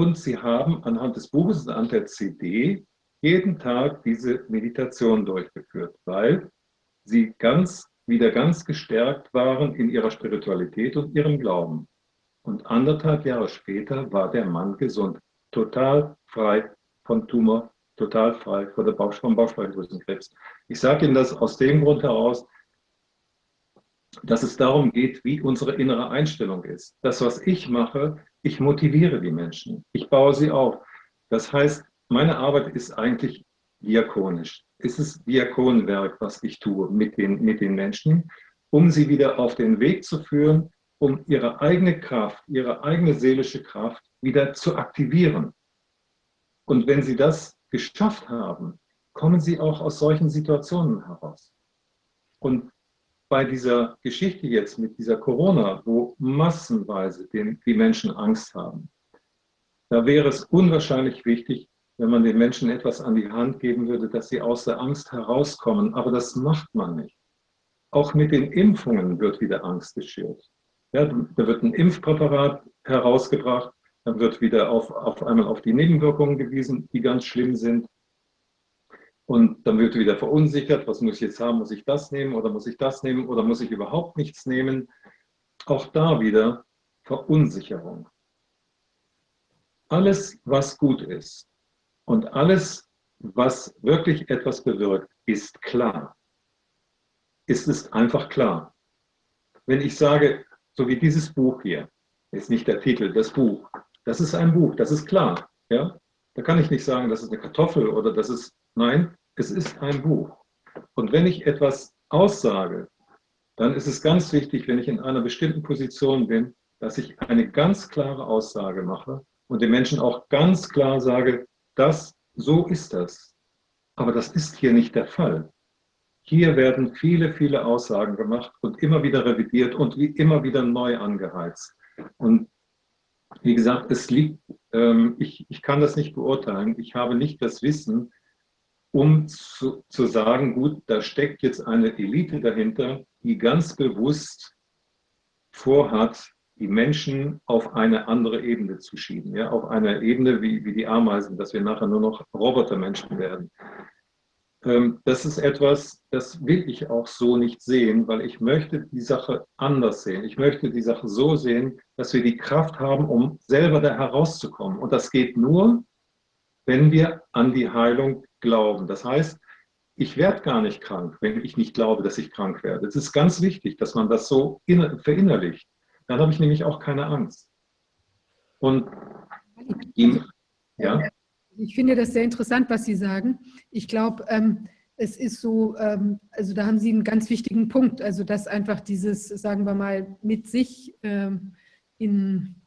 Und sie haben anhand des Buches und anhand der CD jeden Tag diese Meditation durchgeführt, weil sie ganz, wieder ganz gestärkt waren in ihrer Spiritualität und ihrem Glauben. Und anderthalb Jahre später war der Mann gesund, total frei von Tumor, total frei von der Bauch vom Bauchspeicheldrüsenkrebs. Ich sage Ihnen das aus dem Grund heraus, dass es darum geht, wie unsere innere Einstellung ist. Das, was ich mache, ich motiviere die Menschen, ich baue sie auf. Das heißt, meine Arbeit ist eigentlich diakonisch. Es ist Diakonenwerk, was ich tue mit den, mit den Menschen, um sie wieder auf den Weg zu führen, um ihre eigene Kraft, ihre eigene seelische Kraft wieder zu aktivieren. Und wenn sie das geschafft haben, kommen sie auch aus solchen Situationen heraus. Und bei dieser Geschichte jetzt mit dieser Corona, wo massenweise die Menschen Angst haben, da wäre es unwahrscheinlich wichtig, wenn man den Menschen etwas an die Hand geben würde, dass sie aus der Angst herauskommen. Aber das macht man nicht. Auch mit den Impfungen wird wieder Angst geschürt. Ja, da wird ein Impfpräparat herausgebracht, dann wird wieder auf, auf einmal auf die Nebenwirkungen gewiesen, die ganz schlimm sind. Und dann wird wieder verunsichert, was muss ich jetzt haben? Muss ich das nehmen oder muss ich das nehmen oder muss ich überhaupt nichts nehmen? Auch da wieder Verunsicherung. Alles, was gut ist und alles, was wirklich etwas bewirkt, ist klar. Ist es einfach klar. Wenn ich sage, so wie dieses Buch hier. Ist nicht der Titel, das Buch. Das ist ein Buch, das ist klar. Ja? Da kann ich nicht sagen, das ist eine Kartoffel oder das ist, nein, es ist ein Buch. Und wenn ich etwas aussage, dann ist es ganz wichtig, wenn ich in einer bestimmten Position bin, dass ich eine ganz klare Aussage mache und den Menschen auch ganz klar sage, das, so ist das. Aber das ist hier nicht der Fall. Hier werden viele, viele Aussagen gemacht und immer wieder revidiert und wie immer wieder neu angeheizt. Und wie gesagt, es liegt, ähm, ich, ich kann das nicht beurteilen. Ich habe nicht das Wissen, um zu, zu sagen, gut, da steckt jetzt eine Elite dahinter, die ganz bewusst vorhat, die Menschen auf eine andere Ebene zu schieben, ja, auf eine Ebene wie, wie die Ameisen, dass wir nachher nur noch Robotermenschen werden. Ähm, das ist etwas, das will ich auch so nicht sehen, weil ich möchte die Sache anders sehen. Ich möchte die Sache so sehen, dass wir die Kraft haben, um selber da herauszukommen. Und das geht nur, wenn wir an die Heilung glauben. Das heißt, ich werde gar nicht krank, wenn ich nicht glaube, dass ich krank werde. Es ist ganz wichtig, dass man das so verinnerlicht. Dann habe ich nämlich auch keine Angst. Und die, ja. Ich finde das sehr interessant, was Sie sagen. Ich glaube, ähm, es ist so, ähm, also da haben Sie einen ganz wichtigen Punkt, also dass einfach dieses, sagen wir mal, mit sich ähm, in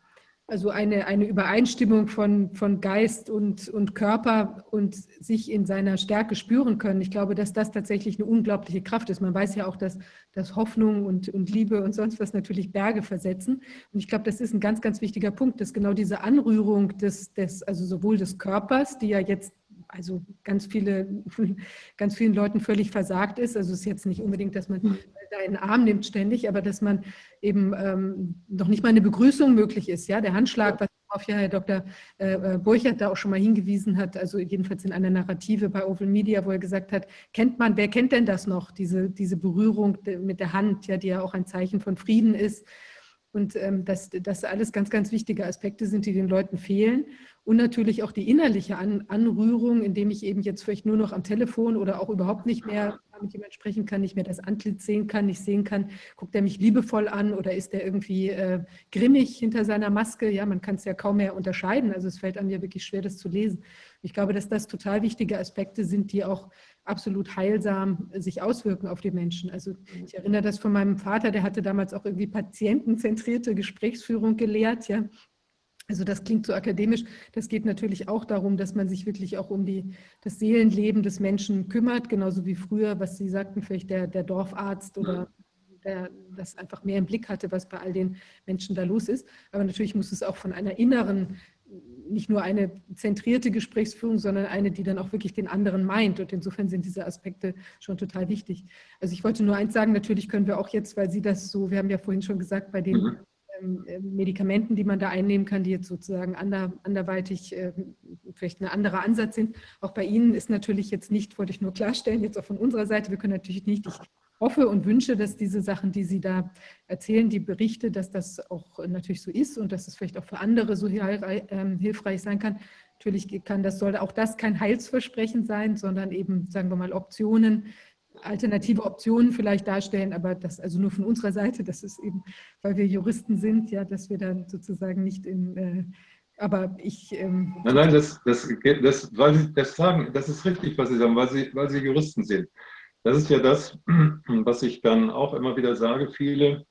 also eine, eine Übereinstimmung von, von Geist und, und Körper und sich in seiner Stärke spüren können. Ich glaube, dass das tatsächlich eine unglaubliche Kraft ist. Man weiß ja auch, dass, dass Hoffnung und, und Liebe und sonst was natürlich Berge versetzen. Und ich glaube, das ist ein ganz, ganz wichtiger Punkt, dass genau diese Anrührung des, des also sowohl des Körpers, die ja jetzt also ganz viele, ganz vielen Leuten völlig versagt ist. Also es ist jetzt nicht unbedingt, dass man da einen Arm nimmt ständig, aber dass man eben ähm, noch nicht mal eine Begrüßung möglich ist. Ja, der Handschlag, was auf ja Herr Dr. Äh, äh, Burchert da auch schon mal hingewiesen hat, also jedenfalls in einer Narrative bei Oval Media, wo er gesagt hat, kennt man, wer kennt denn das noch, diese, diese Berührung mit der Hand, ja, die ja auch ein Zeichen von Frieden ist. Und ähm, dass das alles ganz, ganz wichtige Aspekte sind, die den Leuten fehlen. Und natürlich auch die innerliche An Anrührung, indem ich eben jetzt vielleicht nur noch am Telefon oder auch überhaupt nicht mehr mit jemandem sprechen kann, nicht mehr das Antlitz sehen kann, nicht sehen kann, guckt er mich liebevoll an oder ist er irgendwie äh, grimmig hinter seiner Maske? Ja, man kann es ja kaum mehr unterscheiden. Also es fällt einem ja wirklich schwer, das zu lesen. Ich glaube, dass das total wichtige Aspekte sind, die auch absolut heilsam sich auswirken auf die Menschen. Also ich erinnere das von meinem Vater, der hatte damals auch irgendwie patientenzentrierte Gesprächsführung gelehrt, ja. Also das klingt so akademisch. Das geht natürlich auch darum, dass man sich wirklich auch um die, das Seelenleben des Menschen kümmert, genauso wie früher, was Sie sagten, vielleicht der, der Dorfarzt oder der das einfach mehr im Blick hatte, was bei all den Menschen da los ist. Aber natürlich muss es auch von einer inneren nicht nur eine zentrierte Gesprächsführung, sondern eine, die dann auch wirklich den anderen meint. Und insofern sind diese Aspekte schon total wichtig. Also ich wollte nur eins sagen, natürlich können wir auch jetzt, weil Sie das so, wir haben ja vorhin schon gesagt, bei den mhm. Medikamenten, die man da einnehmen kann, die jetzt sozusagen ander, anderweitig äh, vielleicht ein anderer Ansatz sind. Auch bei Ihnen ist natürlich jetzt nicht, wollte ich nur klarstellen, jetzt auch von unserer Seite, wir können natürlich nicht, ich hoffe und wünsche, dass diese Sachen, die Sie da erzählen, die Berichte, dass das auch natürlich so ist und dass es vielleicht auch für andere so ähm, hilfreich sein kann. Natürlich kann das, soll auch das kein Heilsversprechen sein, sondern eben, sagen wir mal, Optionen, alternative Optionen vielleicht darstellen, aber das also nur von unserer Seite, das ist eben, weil wir Juristen sind, ja, dass wir dann sozusagen nicht in, äh, aber ich. Ähm, nein, nein, das, das, das, weil Sie das sagen, das ist richtig, was Sie sagen, weil Sie, weil Sie Juristen sind. Das ist ja das, was ich dann auch immer wieder sage. Viele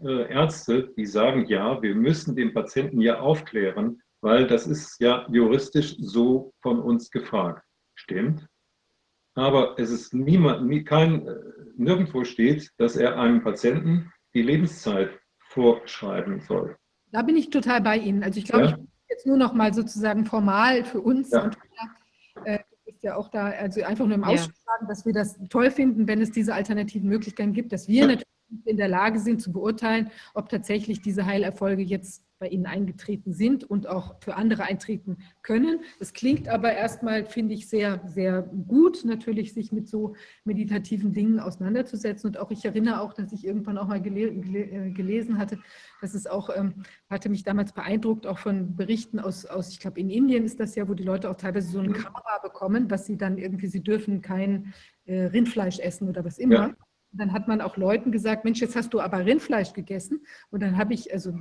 äh, Ärzte, die sagen, ja, wir müssen den Patienten ja aufklären, weil das ist ja juristisch so von uns gefragt. Stimmt. Aber es ist niemand, nie, kein, äh, nirgendwo steht, dass er einem Patienten die Lebenszeit vorschreiben soll. Da bin ich total bei Ihnen. Also ich glaube, ja. ich jetzt nur noch mal sozusagen formal für uns ja. und äh, ist ja auch da, also einfach nur im Ausschuss ja. sagen, dass wir das toll finden, wenn es diese alternativen Möglichkeiten gibt, dass wir natürlich in der Lage sind zu beurteilen, ob tatsächlich diese Heilerfolge jetzt bei Ihnen eingetreten sind und auch für andere eintreten können. Das klingt aber erstmal, finde ich, sehr, sehr gut, natürlich sich mit so meditativen Dingen auseinanderzusetzen. Und auch ich erinnere auch, dass ich irgendwann auch mal gele äh, gelesen hatte, dass es auch, ähm, hatte mich damals beeindruckt, auch von Berichten aus, aus ich glaube, in Indien ist das ja, wo die Leute auch teilweise so ein Karma bekommen, was sie dann irgendwie, sie dürfen kein äh, Rindfleisch essen oder was immer. Ja dann hat man auch Leuten gesagt, Mensch, jetzt hast du aber Rindfleisch gegessen. Und dann habe ich, also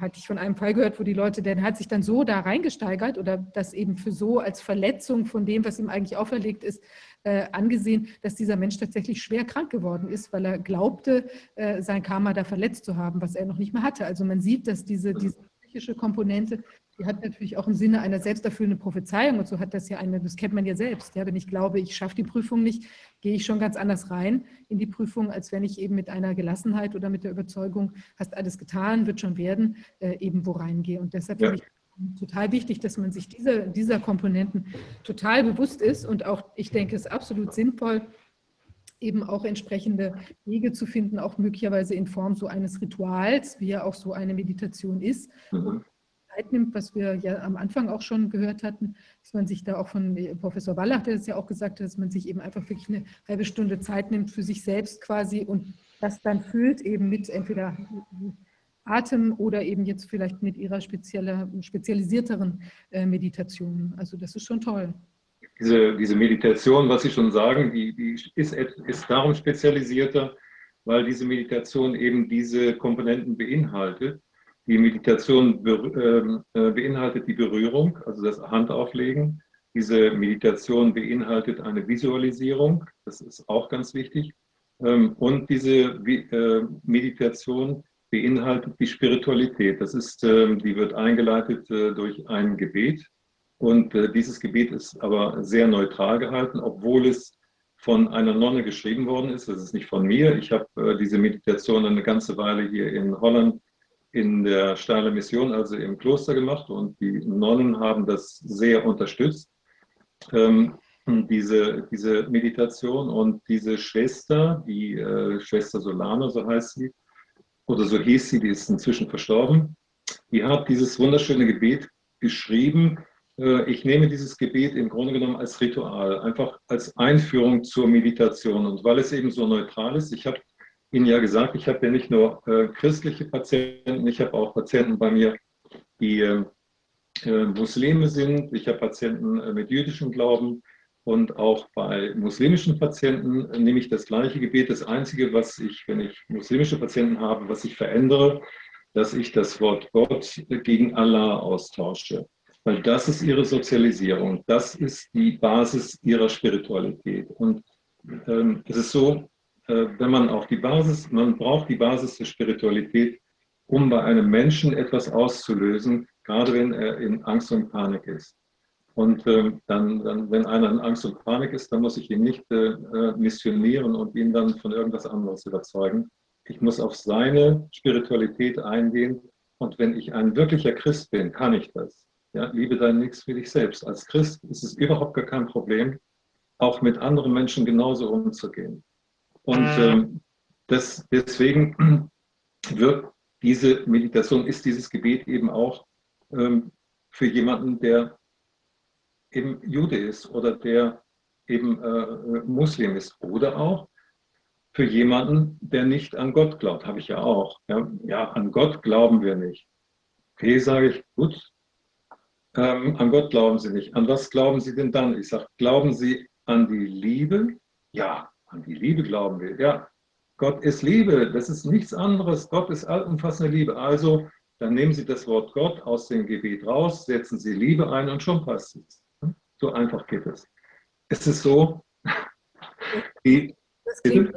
hatte ich von einem Fall gehört, wo die Leute, der hat sich dann so da reingesteigert oder das eben für so als Verletzung von dem, was ihm eigentlich auferlegt ist, äh, angesehen, dass dieser Mensch tatsächlich schwer krank geworden ist, weil er glaubte, äh, sein Karma da verletzt zu haben, was er noch nicht mehr hatte. Also man sieht, dass diese, diese psychische Komponente die hat natürlich auch im Sinne einer selbsterfüllenden Prophezeiung und so hat das ja eine, das kennt man ja selbst. Ja, wenn ich glaube, ich schaffe die Prüfung nicht, gehe ich schon ganz anders rein in die Prüfung, als wenn ich eben mit einer Gelassenheit oder mit der Überzeugung, hast alles getan, wird schon werden, äh, eben wo reingehe. Und deshalb ja. finde ich total wichtig, dass man sich diese, dieser Komponenten total bewusst ist und auch, ich denke, es ist absolut sinnvoll, eben auch entsprechende Wege zu finden, auch möglicherweise in Form so eines Rituals, wie ja auch so eine Meditation ist, mhm. Zeit nimmt, was wir ja am Anfang auch schon gehört hatten, dass man sich da auch von Professor Wallach, der das ja auch gesagt hat, dass man sich eben einfach wirklich eine halbe Stunde Zeit nimmt für sich selbst quasi und das dann füllt eben mit entweder Atem oder eben jetzt vielleicht mit ihrer spezielle, spezialisierteren äh, Meditation. Also das ist schon toll. Diese, diese Meditation, was Sie schon sagen, die, die ist, ist darum spezialisierter, weil diese Meditation eben diese Komponenten beinhaltet. Die Meditation ähm, äh, beinhaltet die Berührung, also das Handauflegen. Diese Meditation beinhaltet eine Visualisierung, das ist auch ganz wichtig. Ähm, und diese äh, Meditation beinhaltet die Spiritualität. Das ist, ähm, die wird eingeleitet äh, durch ein Gebet. Und dieses Gebet ist aber sehr neutral gehalten, obwohl es von einer Nonne geschrieben worden ist. Das ist nicht von mir. Ich habe diese Meditation eine ganze Weile hier in Holland in der Steile Mission, also im Kloster gemacht und die Nonnen haben das sehr unterstützt, ähm, diese, diese Meditation und diese Schwester, die äh, Schwester Solano, so heißt sie, oder so hieß sie, die ist inzwischen verstorben, die hat dieses wunderschöne Gebet geschrieben. Äh, ich nehme dieses Gebet im Grunde genommen als Ritual, einfach als Einführung zur Meditation. Und weil es eben so neutral ist, ich habe Ihnen ja gesagt, ich habe ja nicht nur äh, christliche Patienten, ich habe auch Patienten bei mir, die äh, äh Muslime sind. Ich habe Patienten äh, mit jüdischem Glauben und auch bei muslimischen Patienten nehme ich das gleiche Gebet. Das Einzige, was ich, wenn ich muslimische Patienten habe, was ich verändere, dass ich das Wort Gott gegen Allah austausche. Weil das ist ihre Sozialisierung, das ist die Basis ihrer Spiritualität. Und ähm, es ist so, äh, wenn man auf die Basis, man braucht die Basis der Spiritualität, um bei einem Menschen etwas auszulösen, gerade wenn er in Angst und Panik ist. Und ähm, dann, dann, wenn einer in Angst und Panik ist, dann muss ich ihn nicht äh, äh, missionieren und ihn dann von irgendwas anderes überzeugen. Ich muss auf seine Spiritualität eingehen. Und wenn ich ein wirklicher Christ bin, kann ich das. Ja, liebe deinen Nächsten wie dich selbst. Als Christ ist es überhaupt gar kein Problem, auch mit anderen Menschen genauso umzugehen. Und ähm, das, deswegen wird diese Meditation, ist dieses Gebet eben auch ähm, für jemanden, der eben Jude ist oder der eben äh, Muslim ist oder auch für jemanden, der nicht an Gott glaubt, habe ich ja auch. Ja, ja, an Gott glauben wir nicht. Okay, sage ich, gut, ähm, an Gott glauben Sie nicht. An was glauben Sie denn dann? Ich sage, glauben Sie an die Liebe? Ja, an die Liebe glauben wir. Ja, Gott ist Liebe. Das ist nichts anderes. Gott ist allumfassende Liebe. Also, dann nehmen Sie das Wort Gott aus dem Gebet raus, setzen Sie Liebe ein und schon passt es. So einfach geht es. Es ist so, wie, das klingt,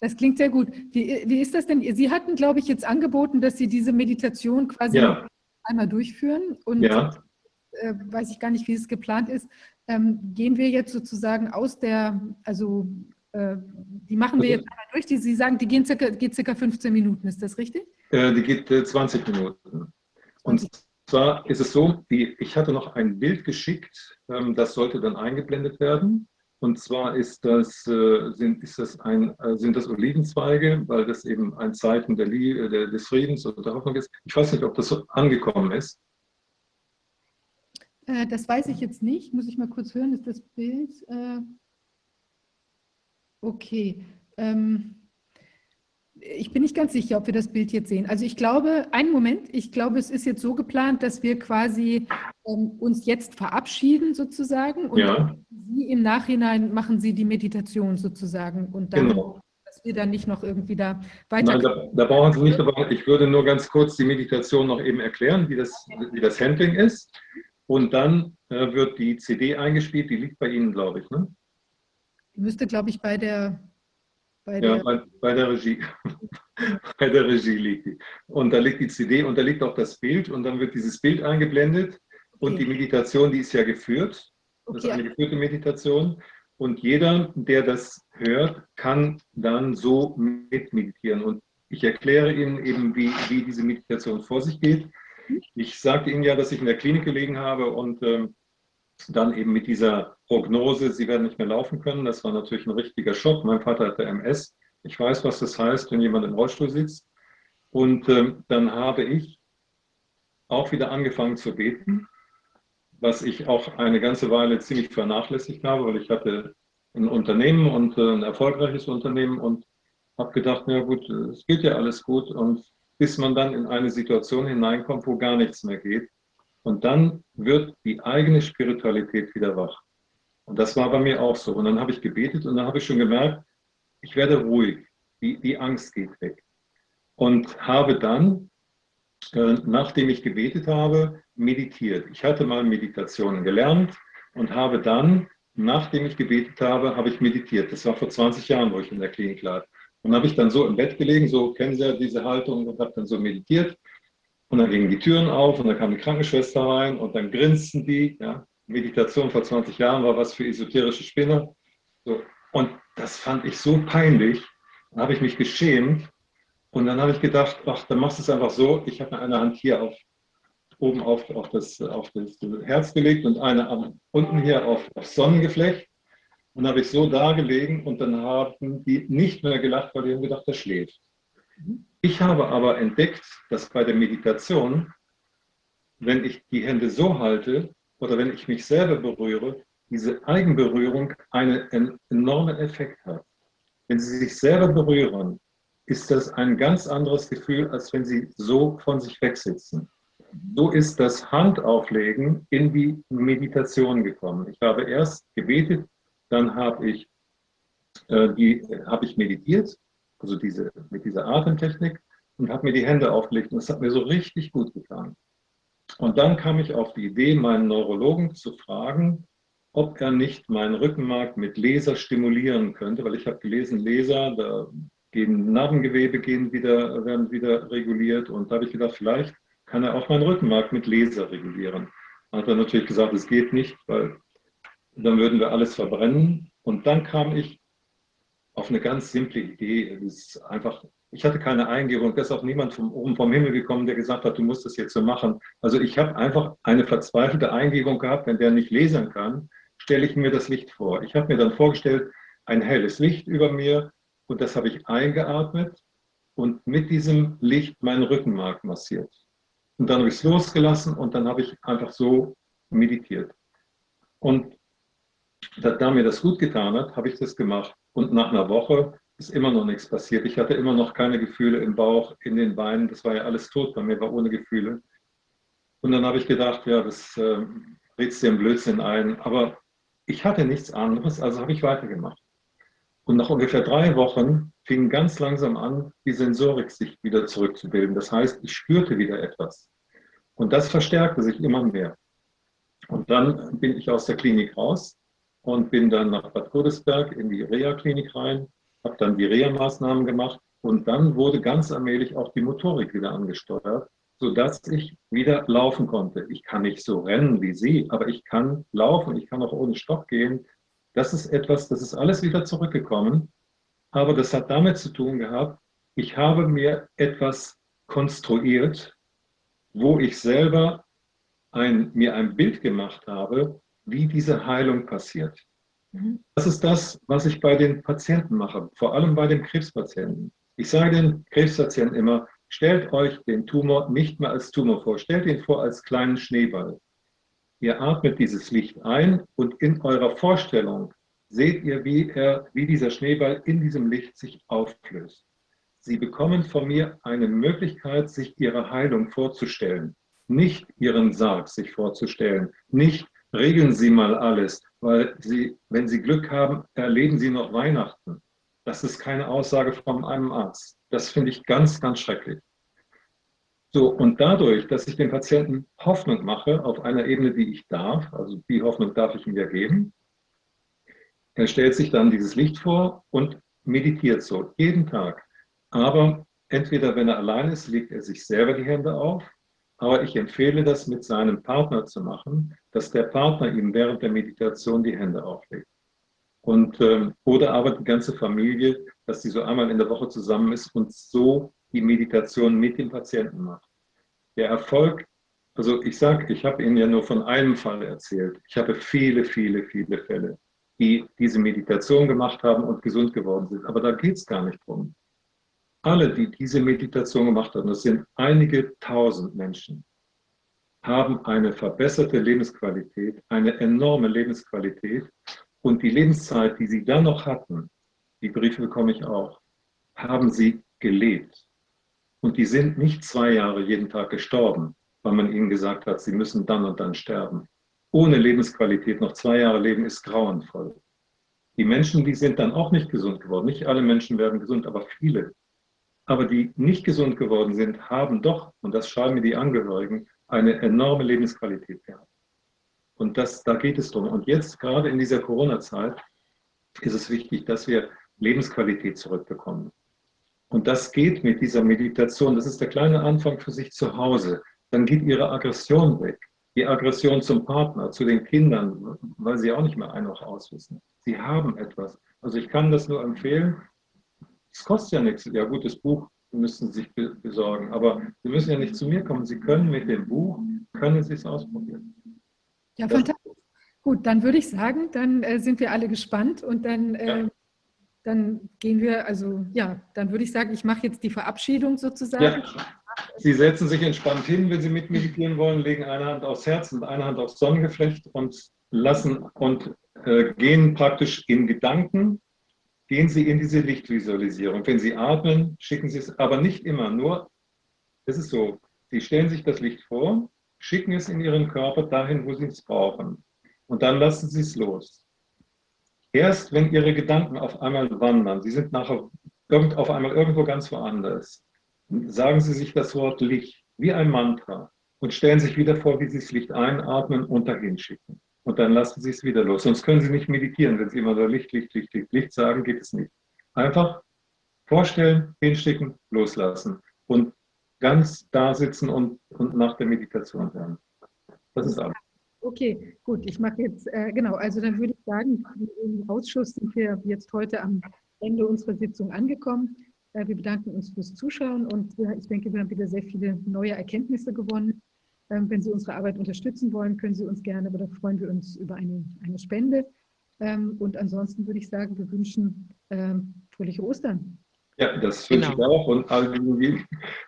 das klingt sehr gut. Wie, wie ist das denn? Sie hatten, glaube ich, jetzt angeboten, dass Sie diese Meditation quasi ja. einmal durchführen. Und ja äh, weiß ich gar nicht, wie es geplant ist, ähm, gehen wir jetzt sozusagen aus der, also die machen wir jetzt einmal durch, die, Sie sagen, die gehen circa, geht circa 15 Minuten, ist das richtig? Äh, die geht 20 Minuten. Und zwar ist es so, die, ich hatte noch ein Bild geschickt, ähm, das sollte dann eingeblendet werden. Und zwar ist das, äh, sind, ist das ein, äh, sind das Olivenzweige, weil das eben ein Zeichen der Liebe, der, des Friedens und der Hoffnung ist. Ich weiß nicht, ob das so angekommen ist. Äh, das weiß ich jetzt nicht. Muss ich mal kurz hören. Ist das Bild? Okay. Ähm, ich bin nicht ganz sicher, ob wir das Bild jetzt sehen. Also ich glaube, einen Moment, ich glaube, es ist jetzt so geplant, dass wir quasi ähm, uns jetzt verabschieden sozusagen und ja. Sie im Nachhinein machen Sie die Meditation sozusagen und dann, genau. dass wir dann nicht noch irgendwie da weiter. Nein, da, da, brauchen Sie nicht, aber ich würde nur ganz kurz die Meditation noch eben erklären, wie das, wie das Handling ist. Und dann äh, wird die CD eingespielt, die liegt bei Ihnen, glaube ich. Ne? Die müsste, glaube ich, bei der, bei der. Ja, bei, bei der Regie. bei der Regie liegt die. Und da liegt die CD und da liegt auch das Bild und dann wird dieses Bild eingeblendet und die Meditation, die ist ja geführt. Das okay. ist eine geführte Meditation. Und jeder, der das hört, kann dann so mitmeditieren. Und ich erkläre Ihnen eben, wie, wie diese Meditation vor sich geht. Ich sagte Ihnen ja, dass ich in der Klinik gelegen habe und ähm, dann eben mit dieser Prognose, Sie werden nicht mehr laufen können. Das war natürlich ein richtiger Schock. Mein Vater hatte MS. Ich weiß, was das heißt, wenn jemand im Rollstuhl sitzt. Und ähm, dann habe ich auch wieder angefangen zu beten, was ich auch eine ganze Weile ziemlich vernachlässigt habe, weil ich hatte ein Unternehmen und äh, ein erfolgreiches Unternehmen und habe gedacht, na gut, es geht ja alles gut und bis man dann in eine Situation hineinkommt, wo gar nichts mehr geht. Und dann wird die eigene Spiritualität wieder wach. Und das war bei mir auch so. Und dann habe ich gebetet und dann habe ich schon gemerkt, ich werde ruhig, die, die Angst geht weg. Und habe dann, äh, nachdem ich gebetet habe, meditiert. Ich hatte mal Meditationen gelernt und habe dann, nachdem ich gebetet habe, habe ich meditiert. Das war vor 20 Jahren, wo ich in der Klinik lag. Und habe ich dann so im Bett gelegen, so kennen Sie ja diese Haltung und habe dann so meditiert. Und dann gingen die Türen auf und dann kam die Krankenschwester rein und dann grinsten die. Ja. Meditation vor 20 Jahren war was für esoterische Spinner. So. Und das fand ich so peinlich. Dann habe ich mich geschämt und dann habe ich gedacht, ach, dann machst du es einfach so. Ich habe eine Hand hier auf, oben auf, auf, das, auf das Herz gelegt und eine unten hier auf, auf Sonnengeflecht. Und habe ich so da gelegen und dann haben die nicht mehr gelacht, weil die haben gedacht, er schläft. Ich habe aber entdeckt, dass bei der Meditation, wenn ich die Hände so halte oder wenn ich mich selber berühre, diese Eigenberührung einen enormen Effekt hat. Wenn Sie sich selber berühren, ist das ein ganz anderes Gefühl, als wenn Sie so von sich wegsitzen. So ist das Handauflegen in die Meditation gekommen. Ich habe erst gebetet, dann habe ich, äh, die, hab ich meditiert, also diese, mit dieser Atemtechnik und habe mir die Hände aufgelegt und das hat mir so richtig gut getan. Und dann kam ich auf die Idee, meinen Neurologen zu fragen, ob er nicht meinen Rückenmark mit Laser stimulieren könnte, weil ich habe gelesen, Laser, da gehen Narbengewebe gehen wieder, werden wieder reguliert und da habe ich gedacht, vielleicht kann er auch meinen Rückenmark mit Laser regulieren. Hat er natürlich gesagt, es geht nicht, weil dann würden wir alles verbrennen. Und dann kam ich auf eine ganz simple Idee. Es ist einfach Ich hatte keine Eingebung, da ist auch niemand vom, oben vom Himmel gekommen, der gesagt hat, du musst das jetzt so machen. Also ich habe einfach eine verzweifelte Eingebung gehabt, wenn der nicht lesen kann, stelle ich mir das Licht vor. Ich habe mir dann vorgestellt, ein helles Licht über mir und das habe ich eingeatmet und mit diesem Licht meinen Rückenmark massiert. Und dann habe ich es losgelassen und dann habe ich einfach so meditiert. Und da, da mir das gut getan hat, habe ich das gemacht. Und nach einer Woche ist immer noch nichts passiert. Ich hatte immer noch keine Gefühle im Bauch, in den Beinen. Das war ja alles tot bei mir, war ohne Gefühle. Und dann habe ich gedacht, ja, das äh, redst dir im Blödsinn ein. Aber ich hatte nichts anderes, also habe ich weitergemacht. Und nach ungefähr drei Wochen fing ganz langsam an, die Sensorik sich wieder zurückzubilden. Das heißt, ich spürte wieder etwas. Und das verstärkte sich immer mehr. Und dann bin ich aus der Klinik raus und bin dann nach Bad Godesberg in die Reha-Klinik rein, habe dann die Reha-Maßnahmen gemacht und dann wurde ganz allmählich auch die Motorik wieder angesteuert, sodass ich wieder laufen konnte. Ich kann nicht so rennen wie Sie, aber ich kann laufen, ich kann auch ohne Stock gehen. Das ist etwas, das ist alles wieder zurückgekommen, aber das hat damit zu tun gehabt, ich habe mir etwas konstruiert, wo ich selber ein, mir ein Bild gemacht habe, wie diese Heilung passiert. Mhm. Das ist das, was ich bei den Patienten mache, vor allem bei den Krebspatienten. Ich sage den Krebspatienten immer, stellt euch den Tumor nicht mehr als Tumor vor, stellt ihn vor als kleinen Schneeball. Ihr atmet dieses Licht ein und in eurer Vorstellung seht ihr, wie, er, wie dieser Schneeball in diesem Licht sich auflöst. Sie bekommen von mir eine Möglichkeit, sich ihre Heilung vorzustellen, nicht ihren Sarg sich vorzustellen, nicht regeln Sie mal alles, weil Sie, wenn Sie Glück haben, erleben Sie noch Weihnachten. Das ist keine Aussage von einem Arzt. Das finde ich ganz, ganz schrecklich. So, und dadurch, dass ich dem Patienten Hoffnung mache, auf einer Ebene, die ich darf, also die Hoffnung darf ich ihm ja geben, er stellt sich dann dieses Licht vor und meditiert so, jeden Tag. Aber entweder, wenn er allein ist, legt er sich selber die Hände auf aber ich empfehle das mit seinem Partner zu machen, dass der Partner ihm während der Meditation die Hände auflegt. Und, ähm, oder aber die ganze Familie, dass sie so einmal in der Woche zusammen ist und so die Meditation mit dem Patienten macht. Der Erfolg, also ich sage, ich habe Ihnen ja nur von einem Fall erzählt. Ich habe viele, viele, viele Fälle, die diese Meditation gemacht haben und gesund geworden sind. Aber da geht es gar nicht drum alle, die diese Meditation gemacht haben, das sind einige tausend Menschen, haben eine verbesserte Lebensqualität, eine enorme Lebensqualität. Und die Lebenszeit, die sie dann noch hatten, die Briefe bekomme ich auch, haben sie gelebt. Und die sind nicht zwei Jahre jeden Tag gestorben, weil man ihnen gesagt hat, sie müssen dann und dann sterben. Ohne Lebensqualität noch zwei Jahre leben ist grauenvoll. Die Menschen, die sind dann auch nicht gesund geworden. Nicht alle Menschen werden gesund, aber viele aber die nicht gesund geworden sind, haben doch, und das schreiben mir die Angehörigen, eine enorme Lebensqualität gehabt. Und das, da geht es drum. Und jetzt, gerade in dieser Corona-Zeit, ist es wichtig, dass wir Lebensqualität zurückbekommen. Und das geht mit dieser Meditation. Das ist der kleine Anfang für sich zu Hause. Dann geht ihre Aggression weg. Die Aggression zum Partner, zu den Kindern, weil sie auch nicht mehr ein noch auswissen. Sie haben etwas. Also ich kann das nur empfehlen. Es kostet ja nichts. Ja, gut, das Buch müssen Sie sich besorgen. Aber Sie müssen ja nicht zu mir kommen. Sie können mit dem Buch, können Sie es ausprobieren. Ja, fantastisch. Gut, dann würde ich sagen, dann äh, sind wir alle gespannt und dann, äh, ja. dann gehen wir, also ja, dann würde ich sagen, ich mache jetzt die Verabschiedung sozusagen. Ja. Sie setzen sich entspannt hin, wenn Sie mitmeditieren wollen, legen eine Hand aufs Herz und eine Hand aufs Sonnengeflecht und lassen und äh, gehen praktisch in Gedanken gehen Sie in diese Lichtvisualisierung. Wenn Sie atmen, schicken Sie es, aber nicht immer, nur, es ist so, Sie stellen sich das Licht vor, schicken es in Ihren Körper dahin, wo Sie es brauchen. Und dann lassen Sie es los. Erst wenn Ihre Gedanken auf einmal wandern, Sie sind nachher auf einmal irgendwo ganz woanders, sagen Sie sich das Wort Licht wie ein Mantra und stellen sich wieder vor, wie Sie das Licht einatmen und dahin schicken und dann lassen Sie es wieder los. Sonst können Sie nicht meditieren. Wenn Sie immer so Licht, Licht, Licht, Licht, Licht sagen, geht es nicht. Einfach vorstellen, hinschicken, loslassen und ganz da sitzen und, und nach der Meditation hören. Das ist alles. Okay, gut. Ich mache jetzt, äh, genau, also dann würde ich sagen, im Ausschuss sind wir jetzt heute am Ende unserer Sitzung angekommen. Äh, wir bedanken uns fürs Zuschauen und ich denke, wir haben wieder sehr viele neue Erkenntnisse gewonnen. Ähm, wenn Sie unsere Arbeit unterstützen wollen, können Sie uns gerne, aber da freuen wir uns über eine, eine Spende. Ähm, und ansonsten würde ich sagen, wir wünschen ähm, fröhliche Ostern. Ja, das wünsche genau. ich auch. Und allen, die,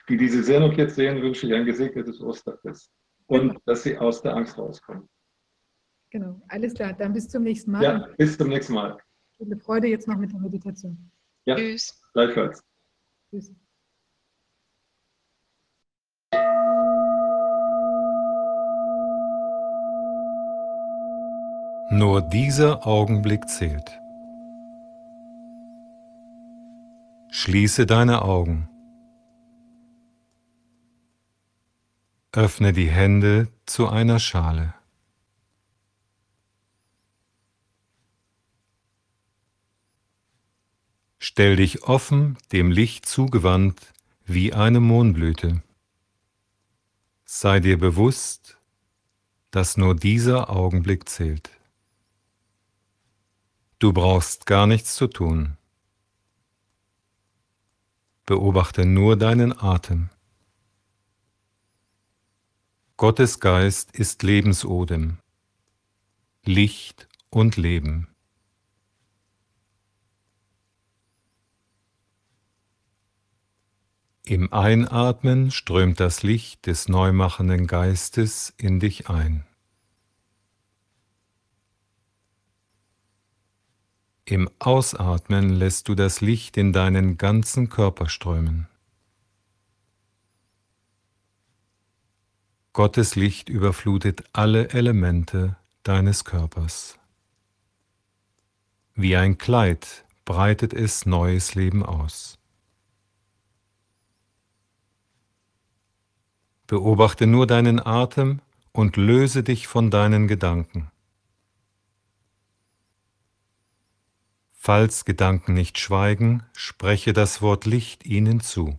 die diese Sendung jetzt sehen, wünsche ich ein gesegnetes Osterfest. Und genau. dass sie aus der Angst rauskommen. Genau, alles klar. Dann bis zum nächsten Mal. Ja, bis zum nächsten Mal. Viele Freude jetzt noch mit der Meditation. Ja, Tschüss. Gleichfalls. Tschüss. Nur dieser Augenblick zählt. Schließe deine Augen. Öffne die Hände zu einer Schale. Stell dich offen dem Licht zugewandt wie eine Mohnblüte. Sei dir bewusst, dass nur dieser Augenblick zählt. Du brauchst gar nichts zu tun. Beobachte nur deinen Atem. Gottes Geist ist Lebensodem, Licht und Leben. Im Einatmen strömt das Licht des neumachenden Geistes in dich ein. Im Ausatmen lässt du das Licht in deinen ganzen Körper strömen. Gottes Licht überflutet alle Elemente deines Körpers. Wie ein Kleid breitet es neues Leben aus. Beobachte nur deinen Atem und löse dich von deinen Gedanken. Falls Gedanken nicht schweigen, spreche das Wort Licht ihnen zu.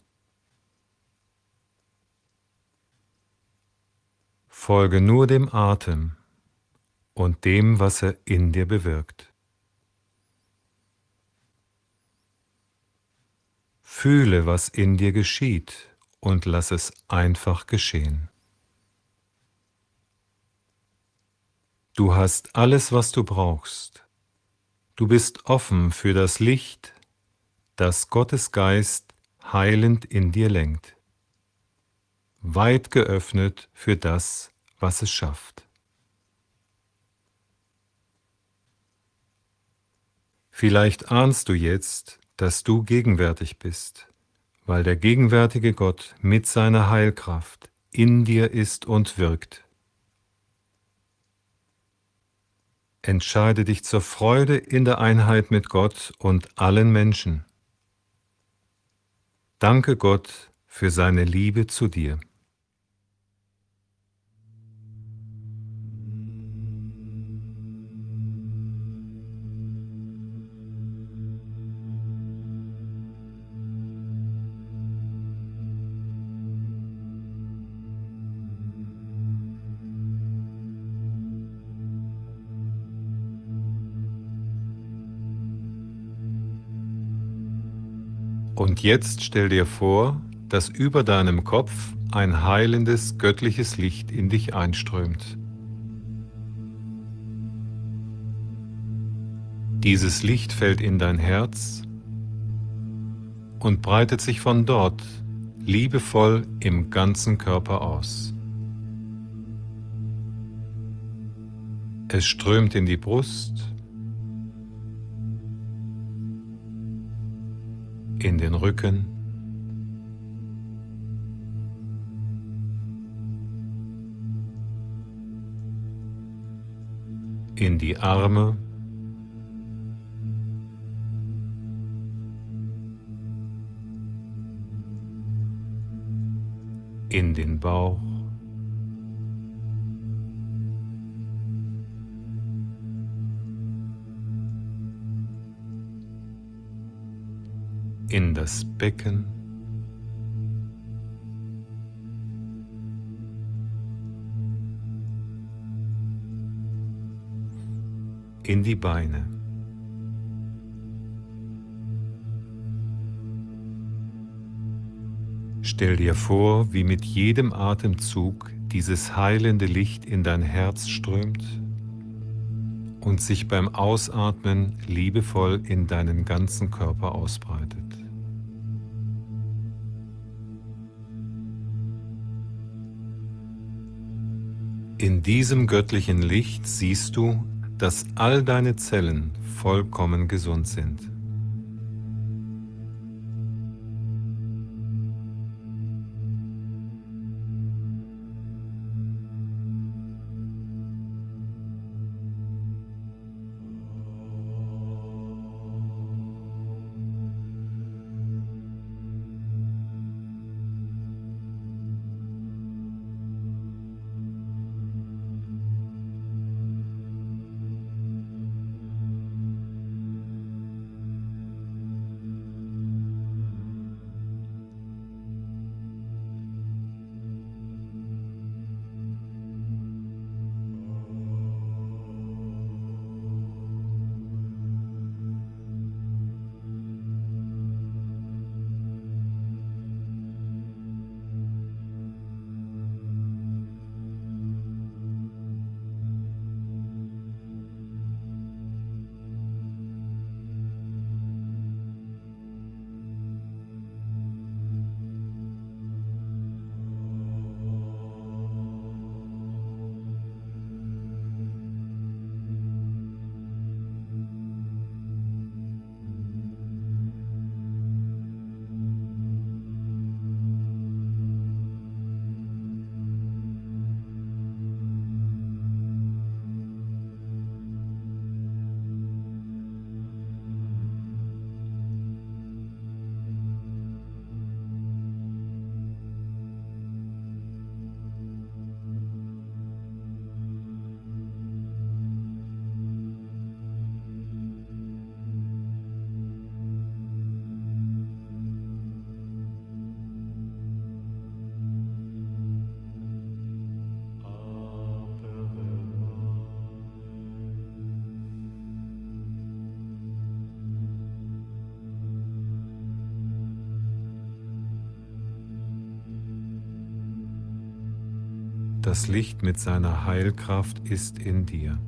Folge nur dem Atem und dem, was er in dir bewirkt. Fühle, was in dir geschieht und lass es einfach geschehen. Du hast alles, was du brauchst. Du bist offen für das Licht, das Gottes Geist heilend in dir lenkt, weit geöffnet für das, was es schafft. Vielleicht ahnst du jetzt, dass du gegenwärtig bist weil der gegenwärtige Gott mit seiner Heilkraft in dir ist und wirkt. Entscheide dich zur Freude in der Einheit mit Gott und allen Menschen. Danke Gott für seine Liebe zu dir. Jetzt stell dir vor, dass über deinem Kopf ein heilendes göttliches Licht in dich einströmt. Dieses Licht fällt in dein Herz und breitet sich von dort liebevoll im ganzen Körper aus. Es strömt in die Brust, in den Rücken, in die Arme, in den Bauch, in das Becken. in die Beine. Stell dir vor, wie mit jedem Atemzug dieses heilende Licht in dein Herz strömt und sich beim Ausatmen liebevoll in deinen ganzen Körper ausbreitet. In diesem göttlichen Licht siehst du, dass all deine Zellen vollkommen gesund sind. Das Licht mit seiner Heilkraft ist in dir.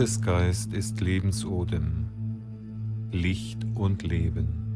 Gottes Geist ist Lebensodem, Licht und Leben.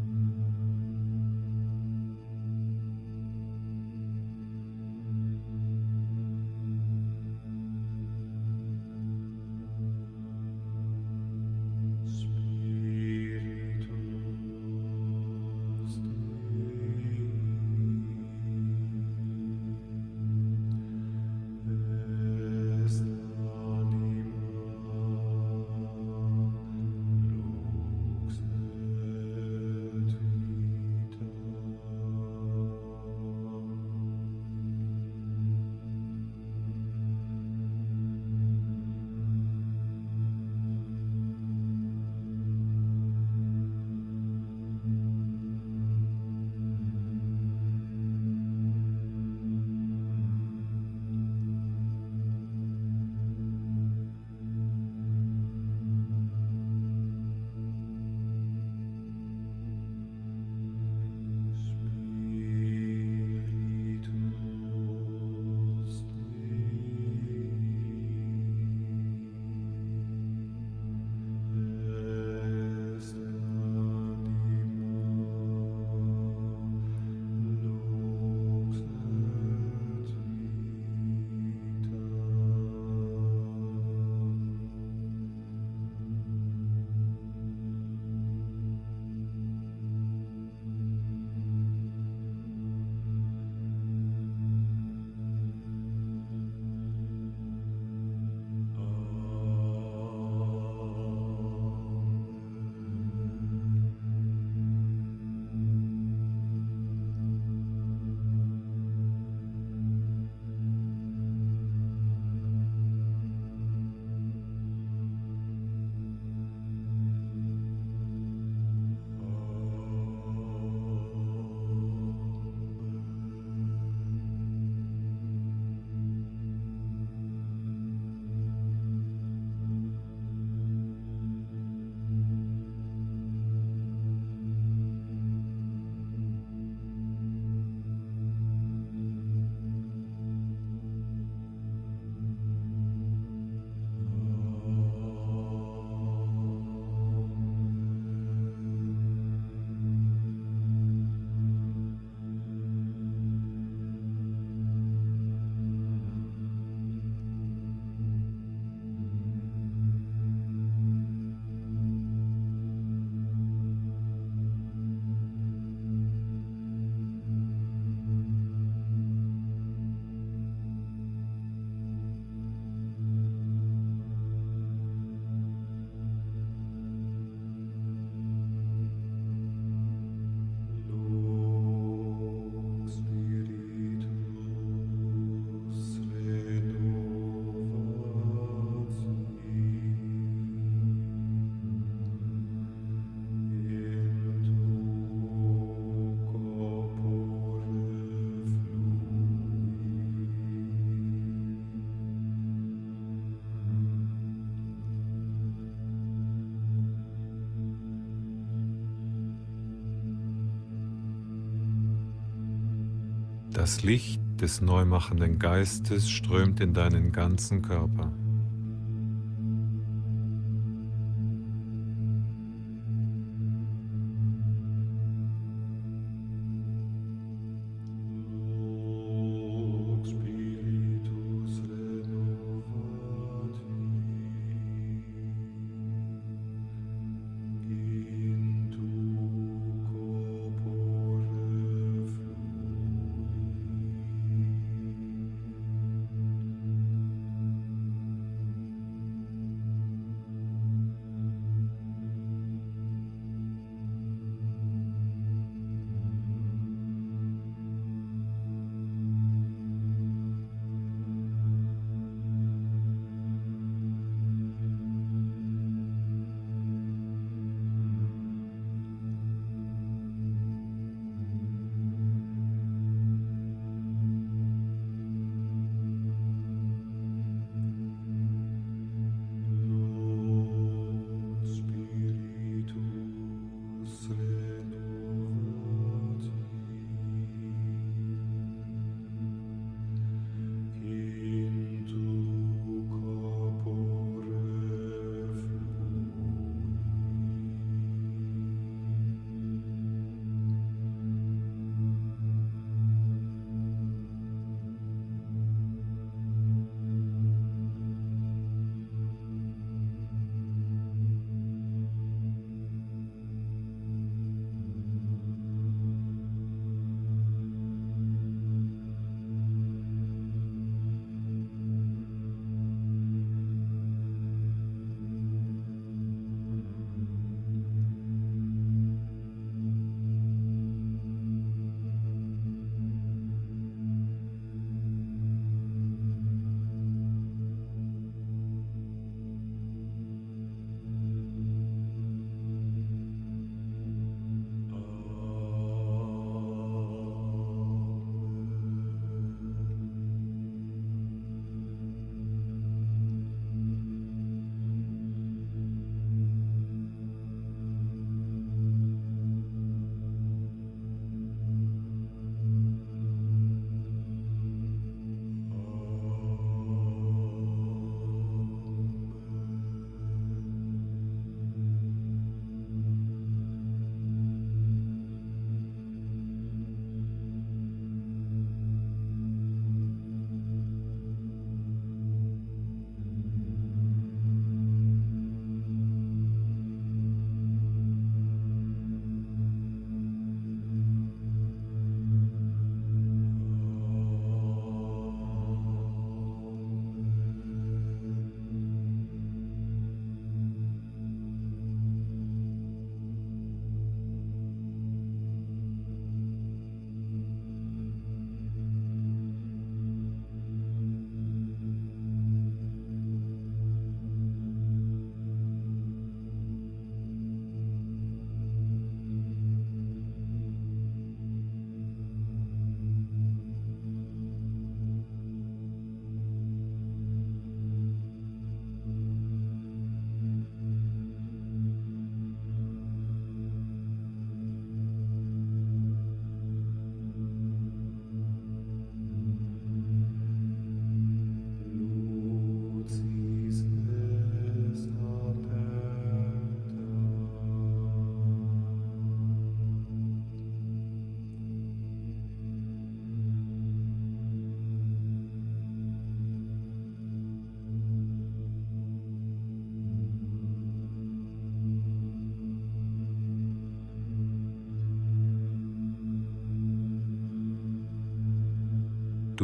Das Licht des neumachenden Geistes strömt in deinen ganzen Körper.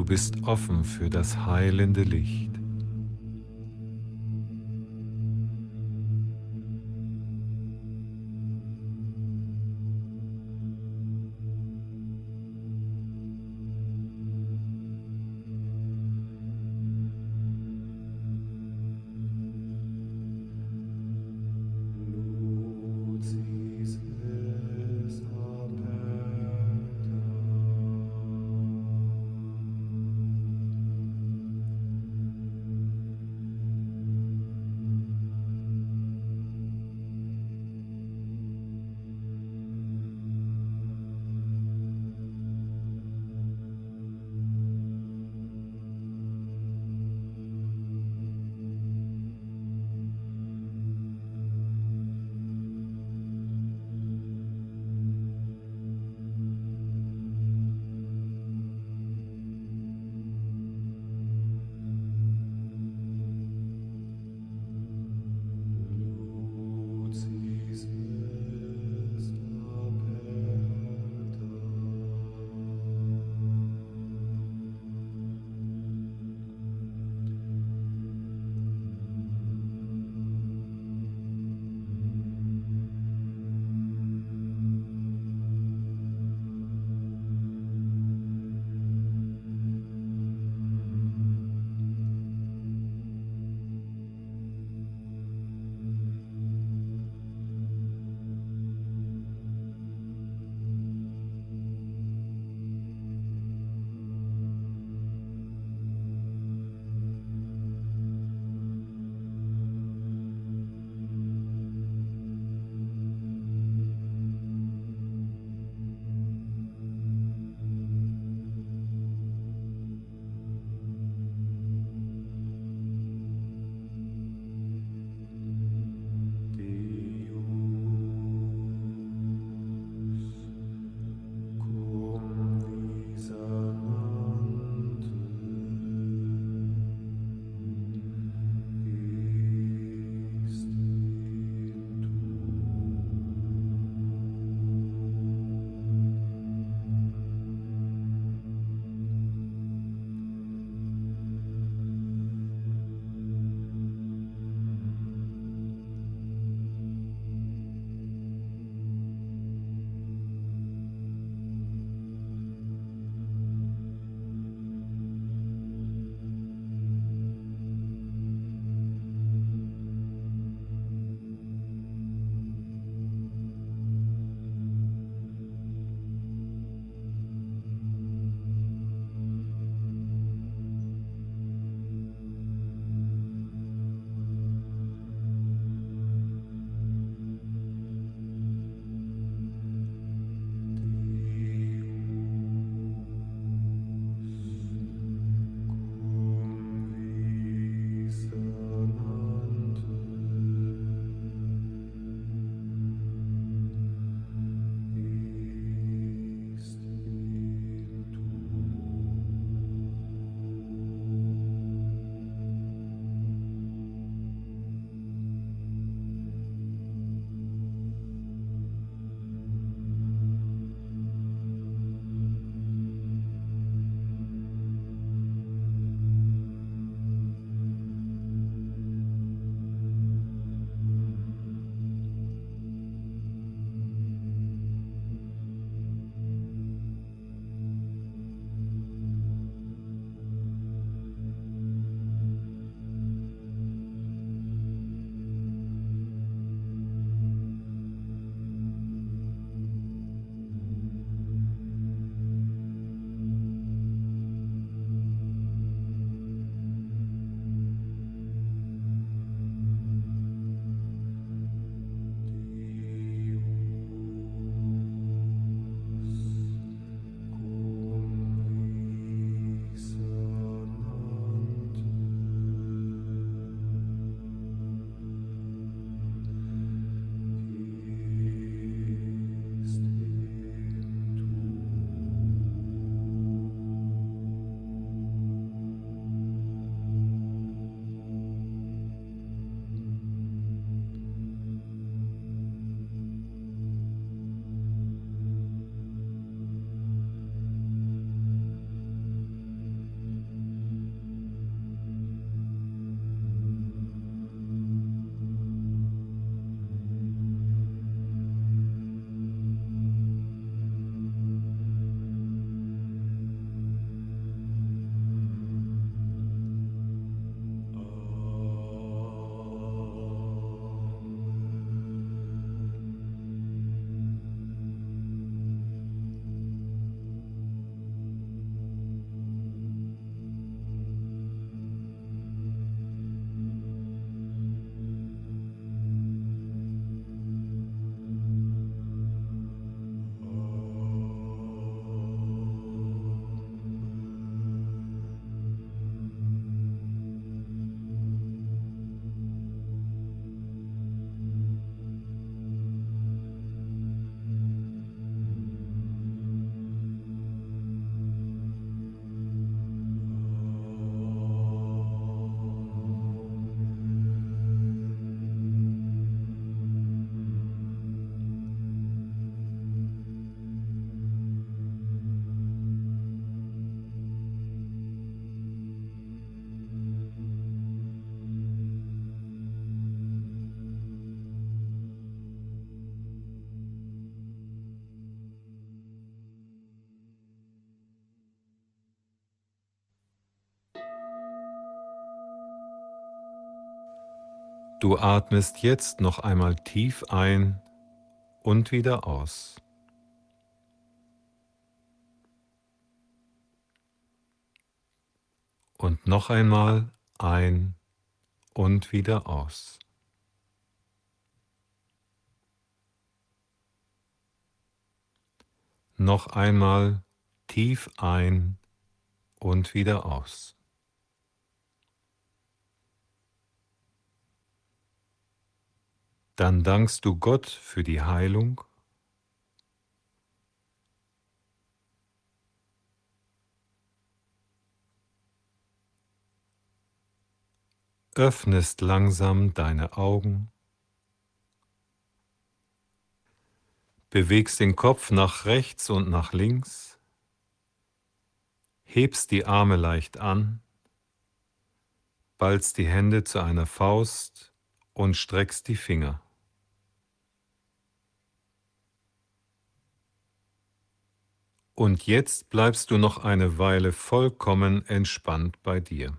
Du bist offen für das heilende Licht. Du atmest jetzt noch einmal tief ein und wieder aus. Und noch einmal ein und wieder aus. Noch einmal tief ein und wieder aus. Dann dankst du Gott für die Heilung. Öffnest langsam deine Augen. Bewegst den Kopf nach rechts und nach links. Hebst die Arme leicht an. Ballst die Hände zu einer Faust und streckst die Finger. Und jetzt bleibst du noch eine Weile vollkommen entspannt bei dir.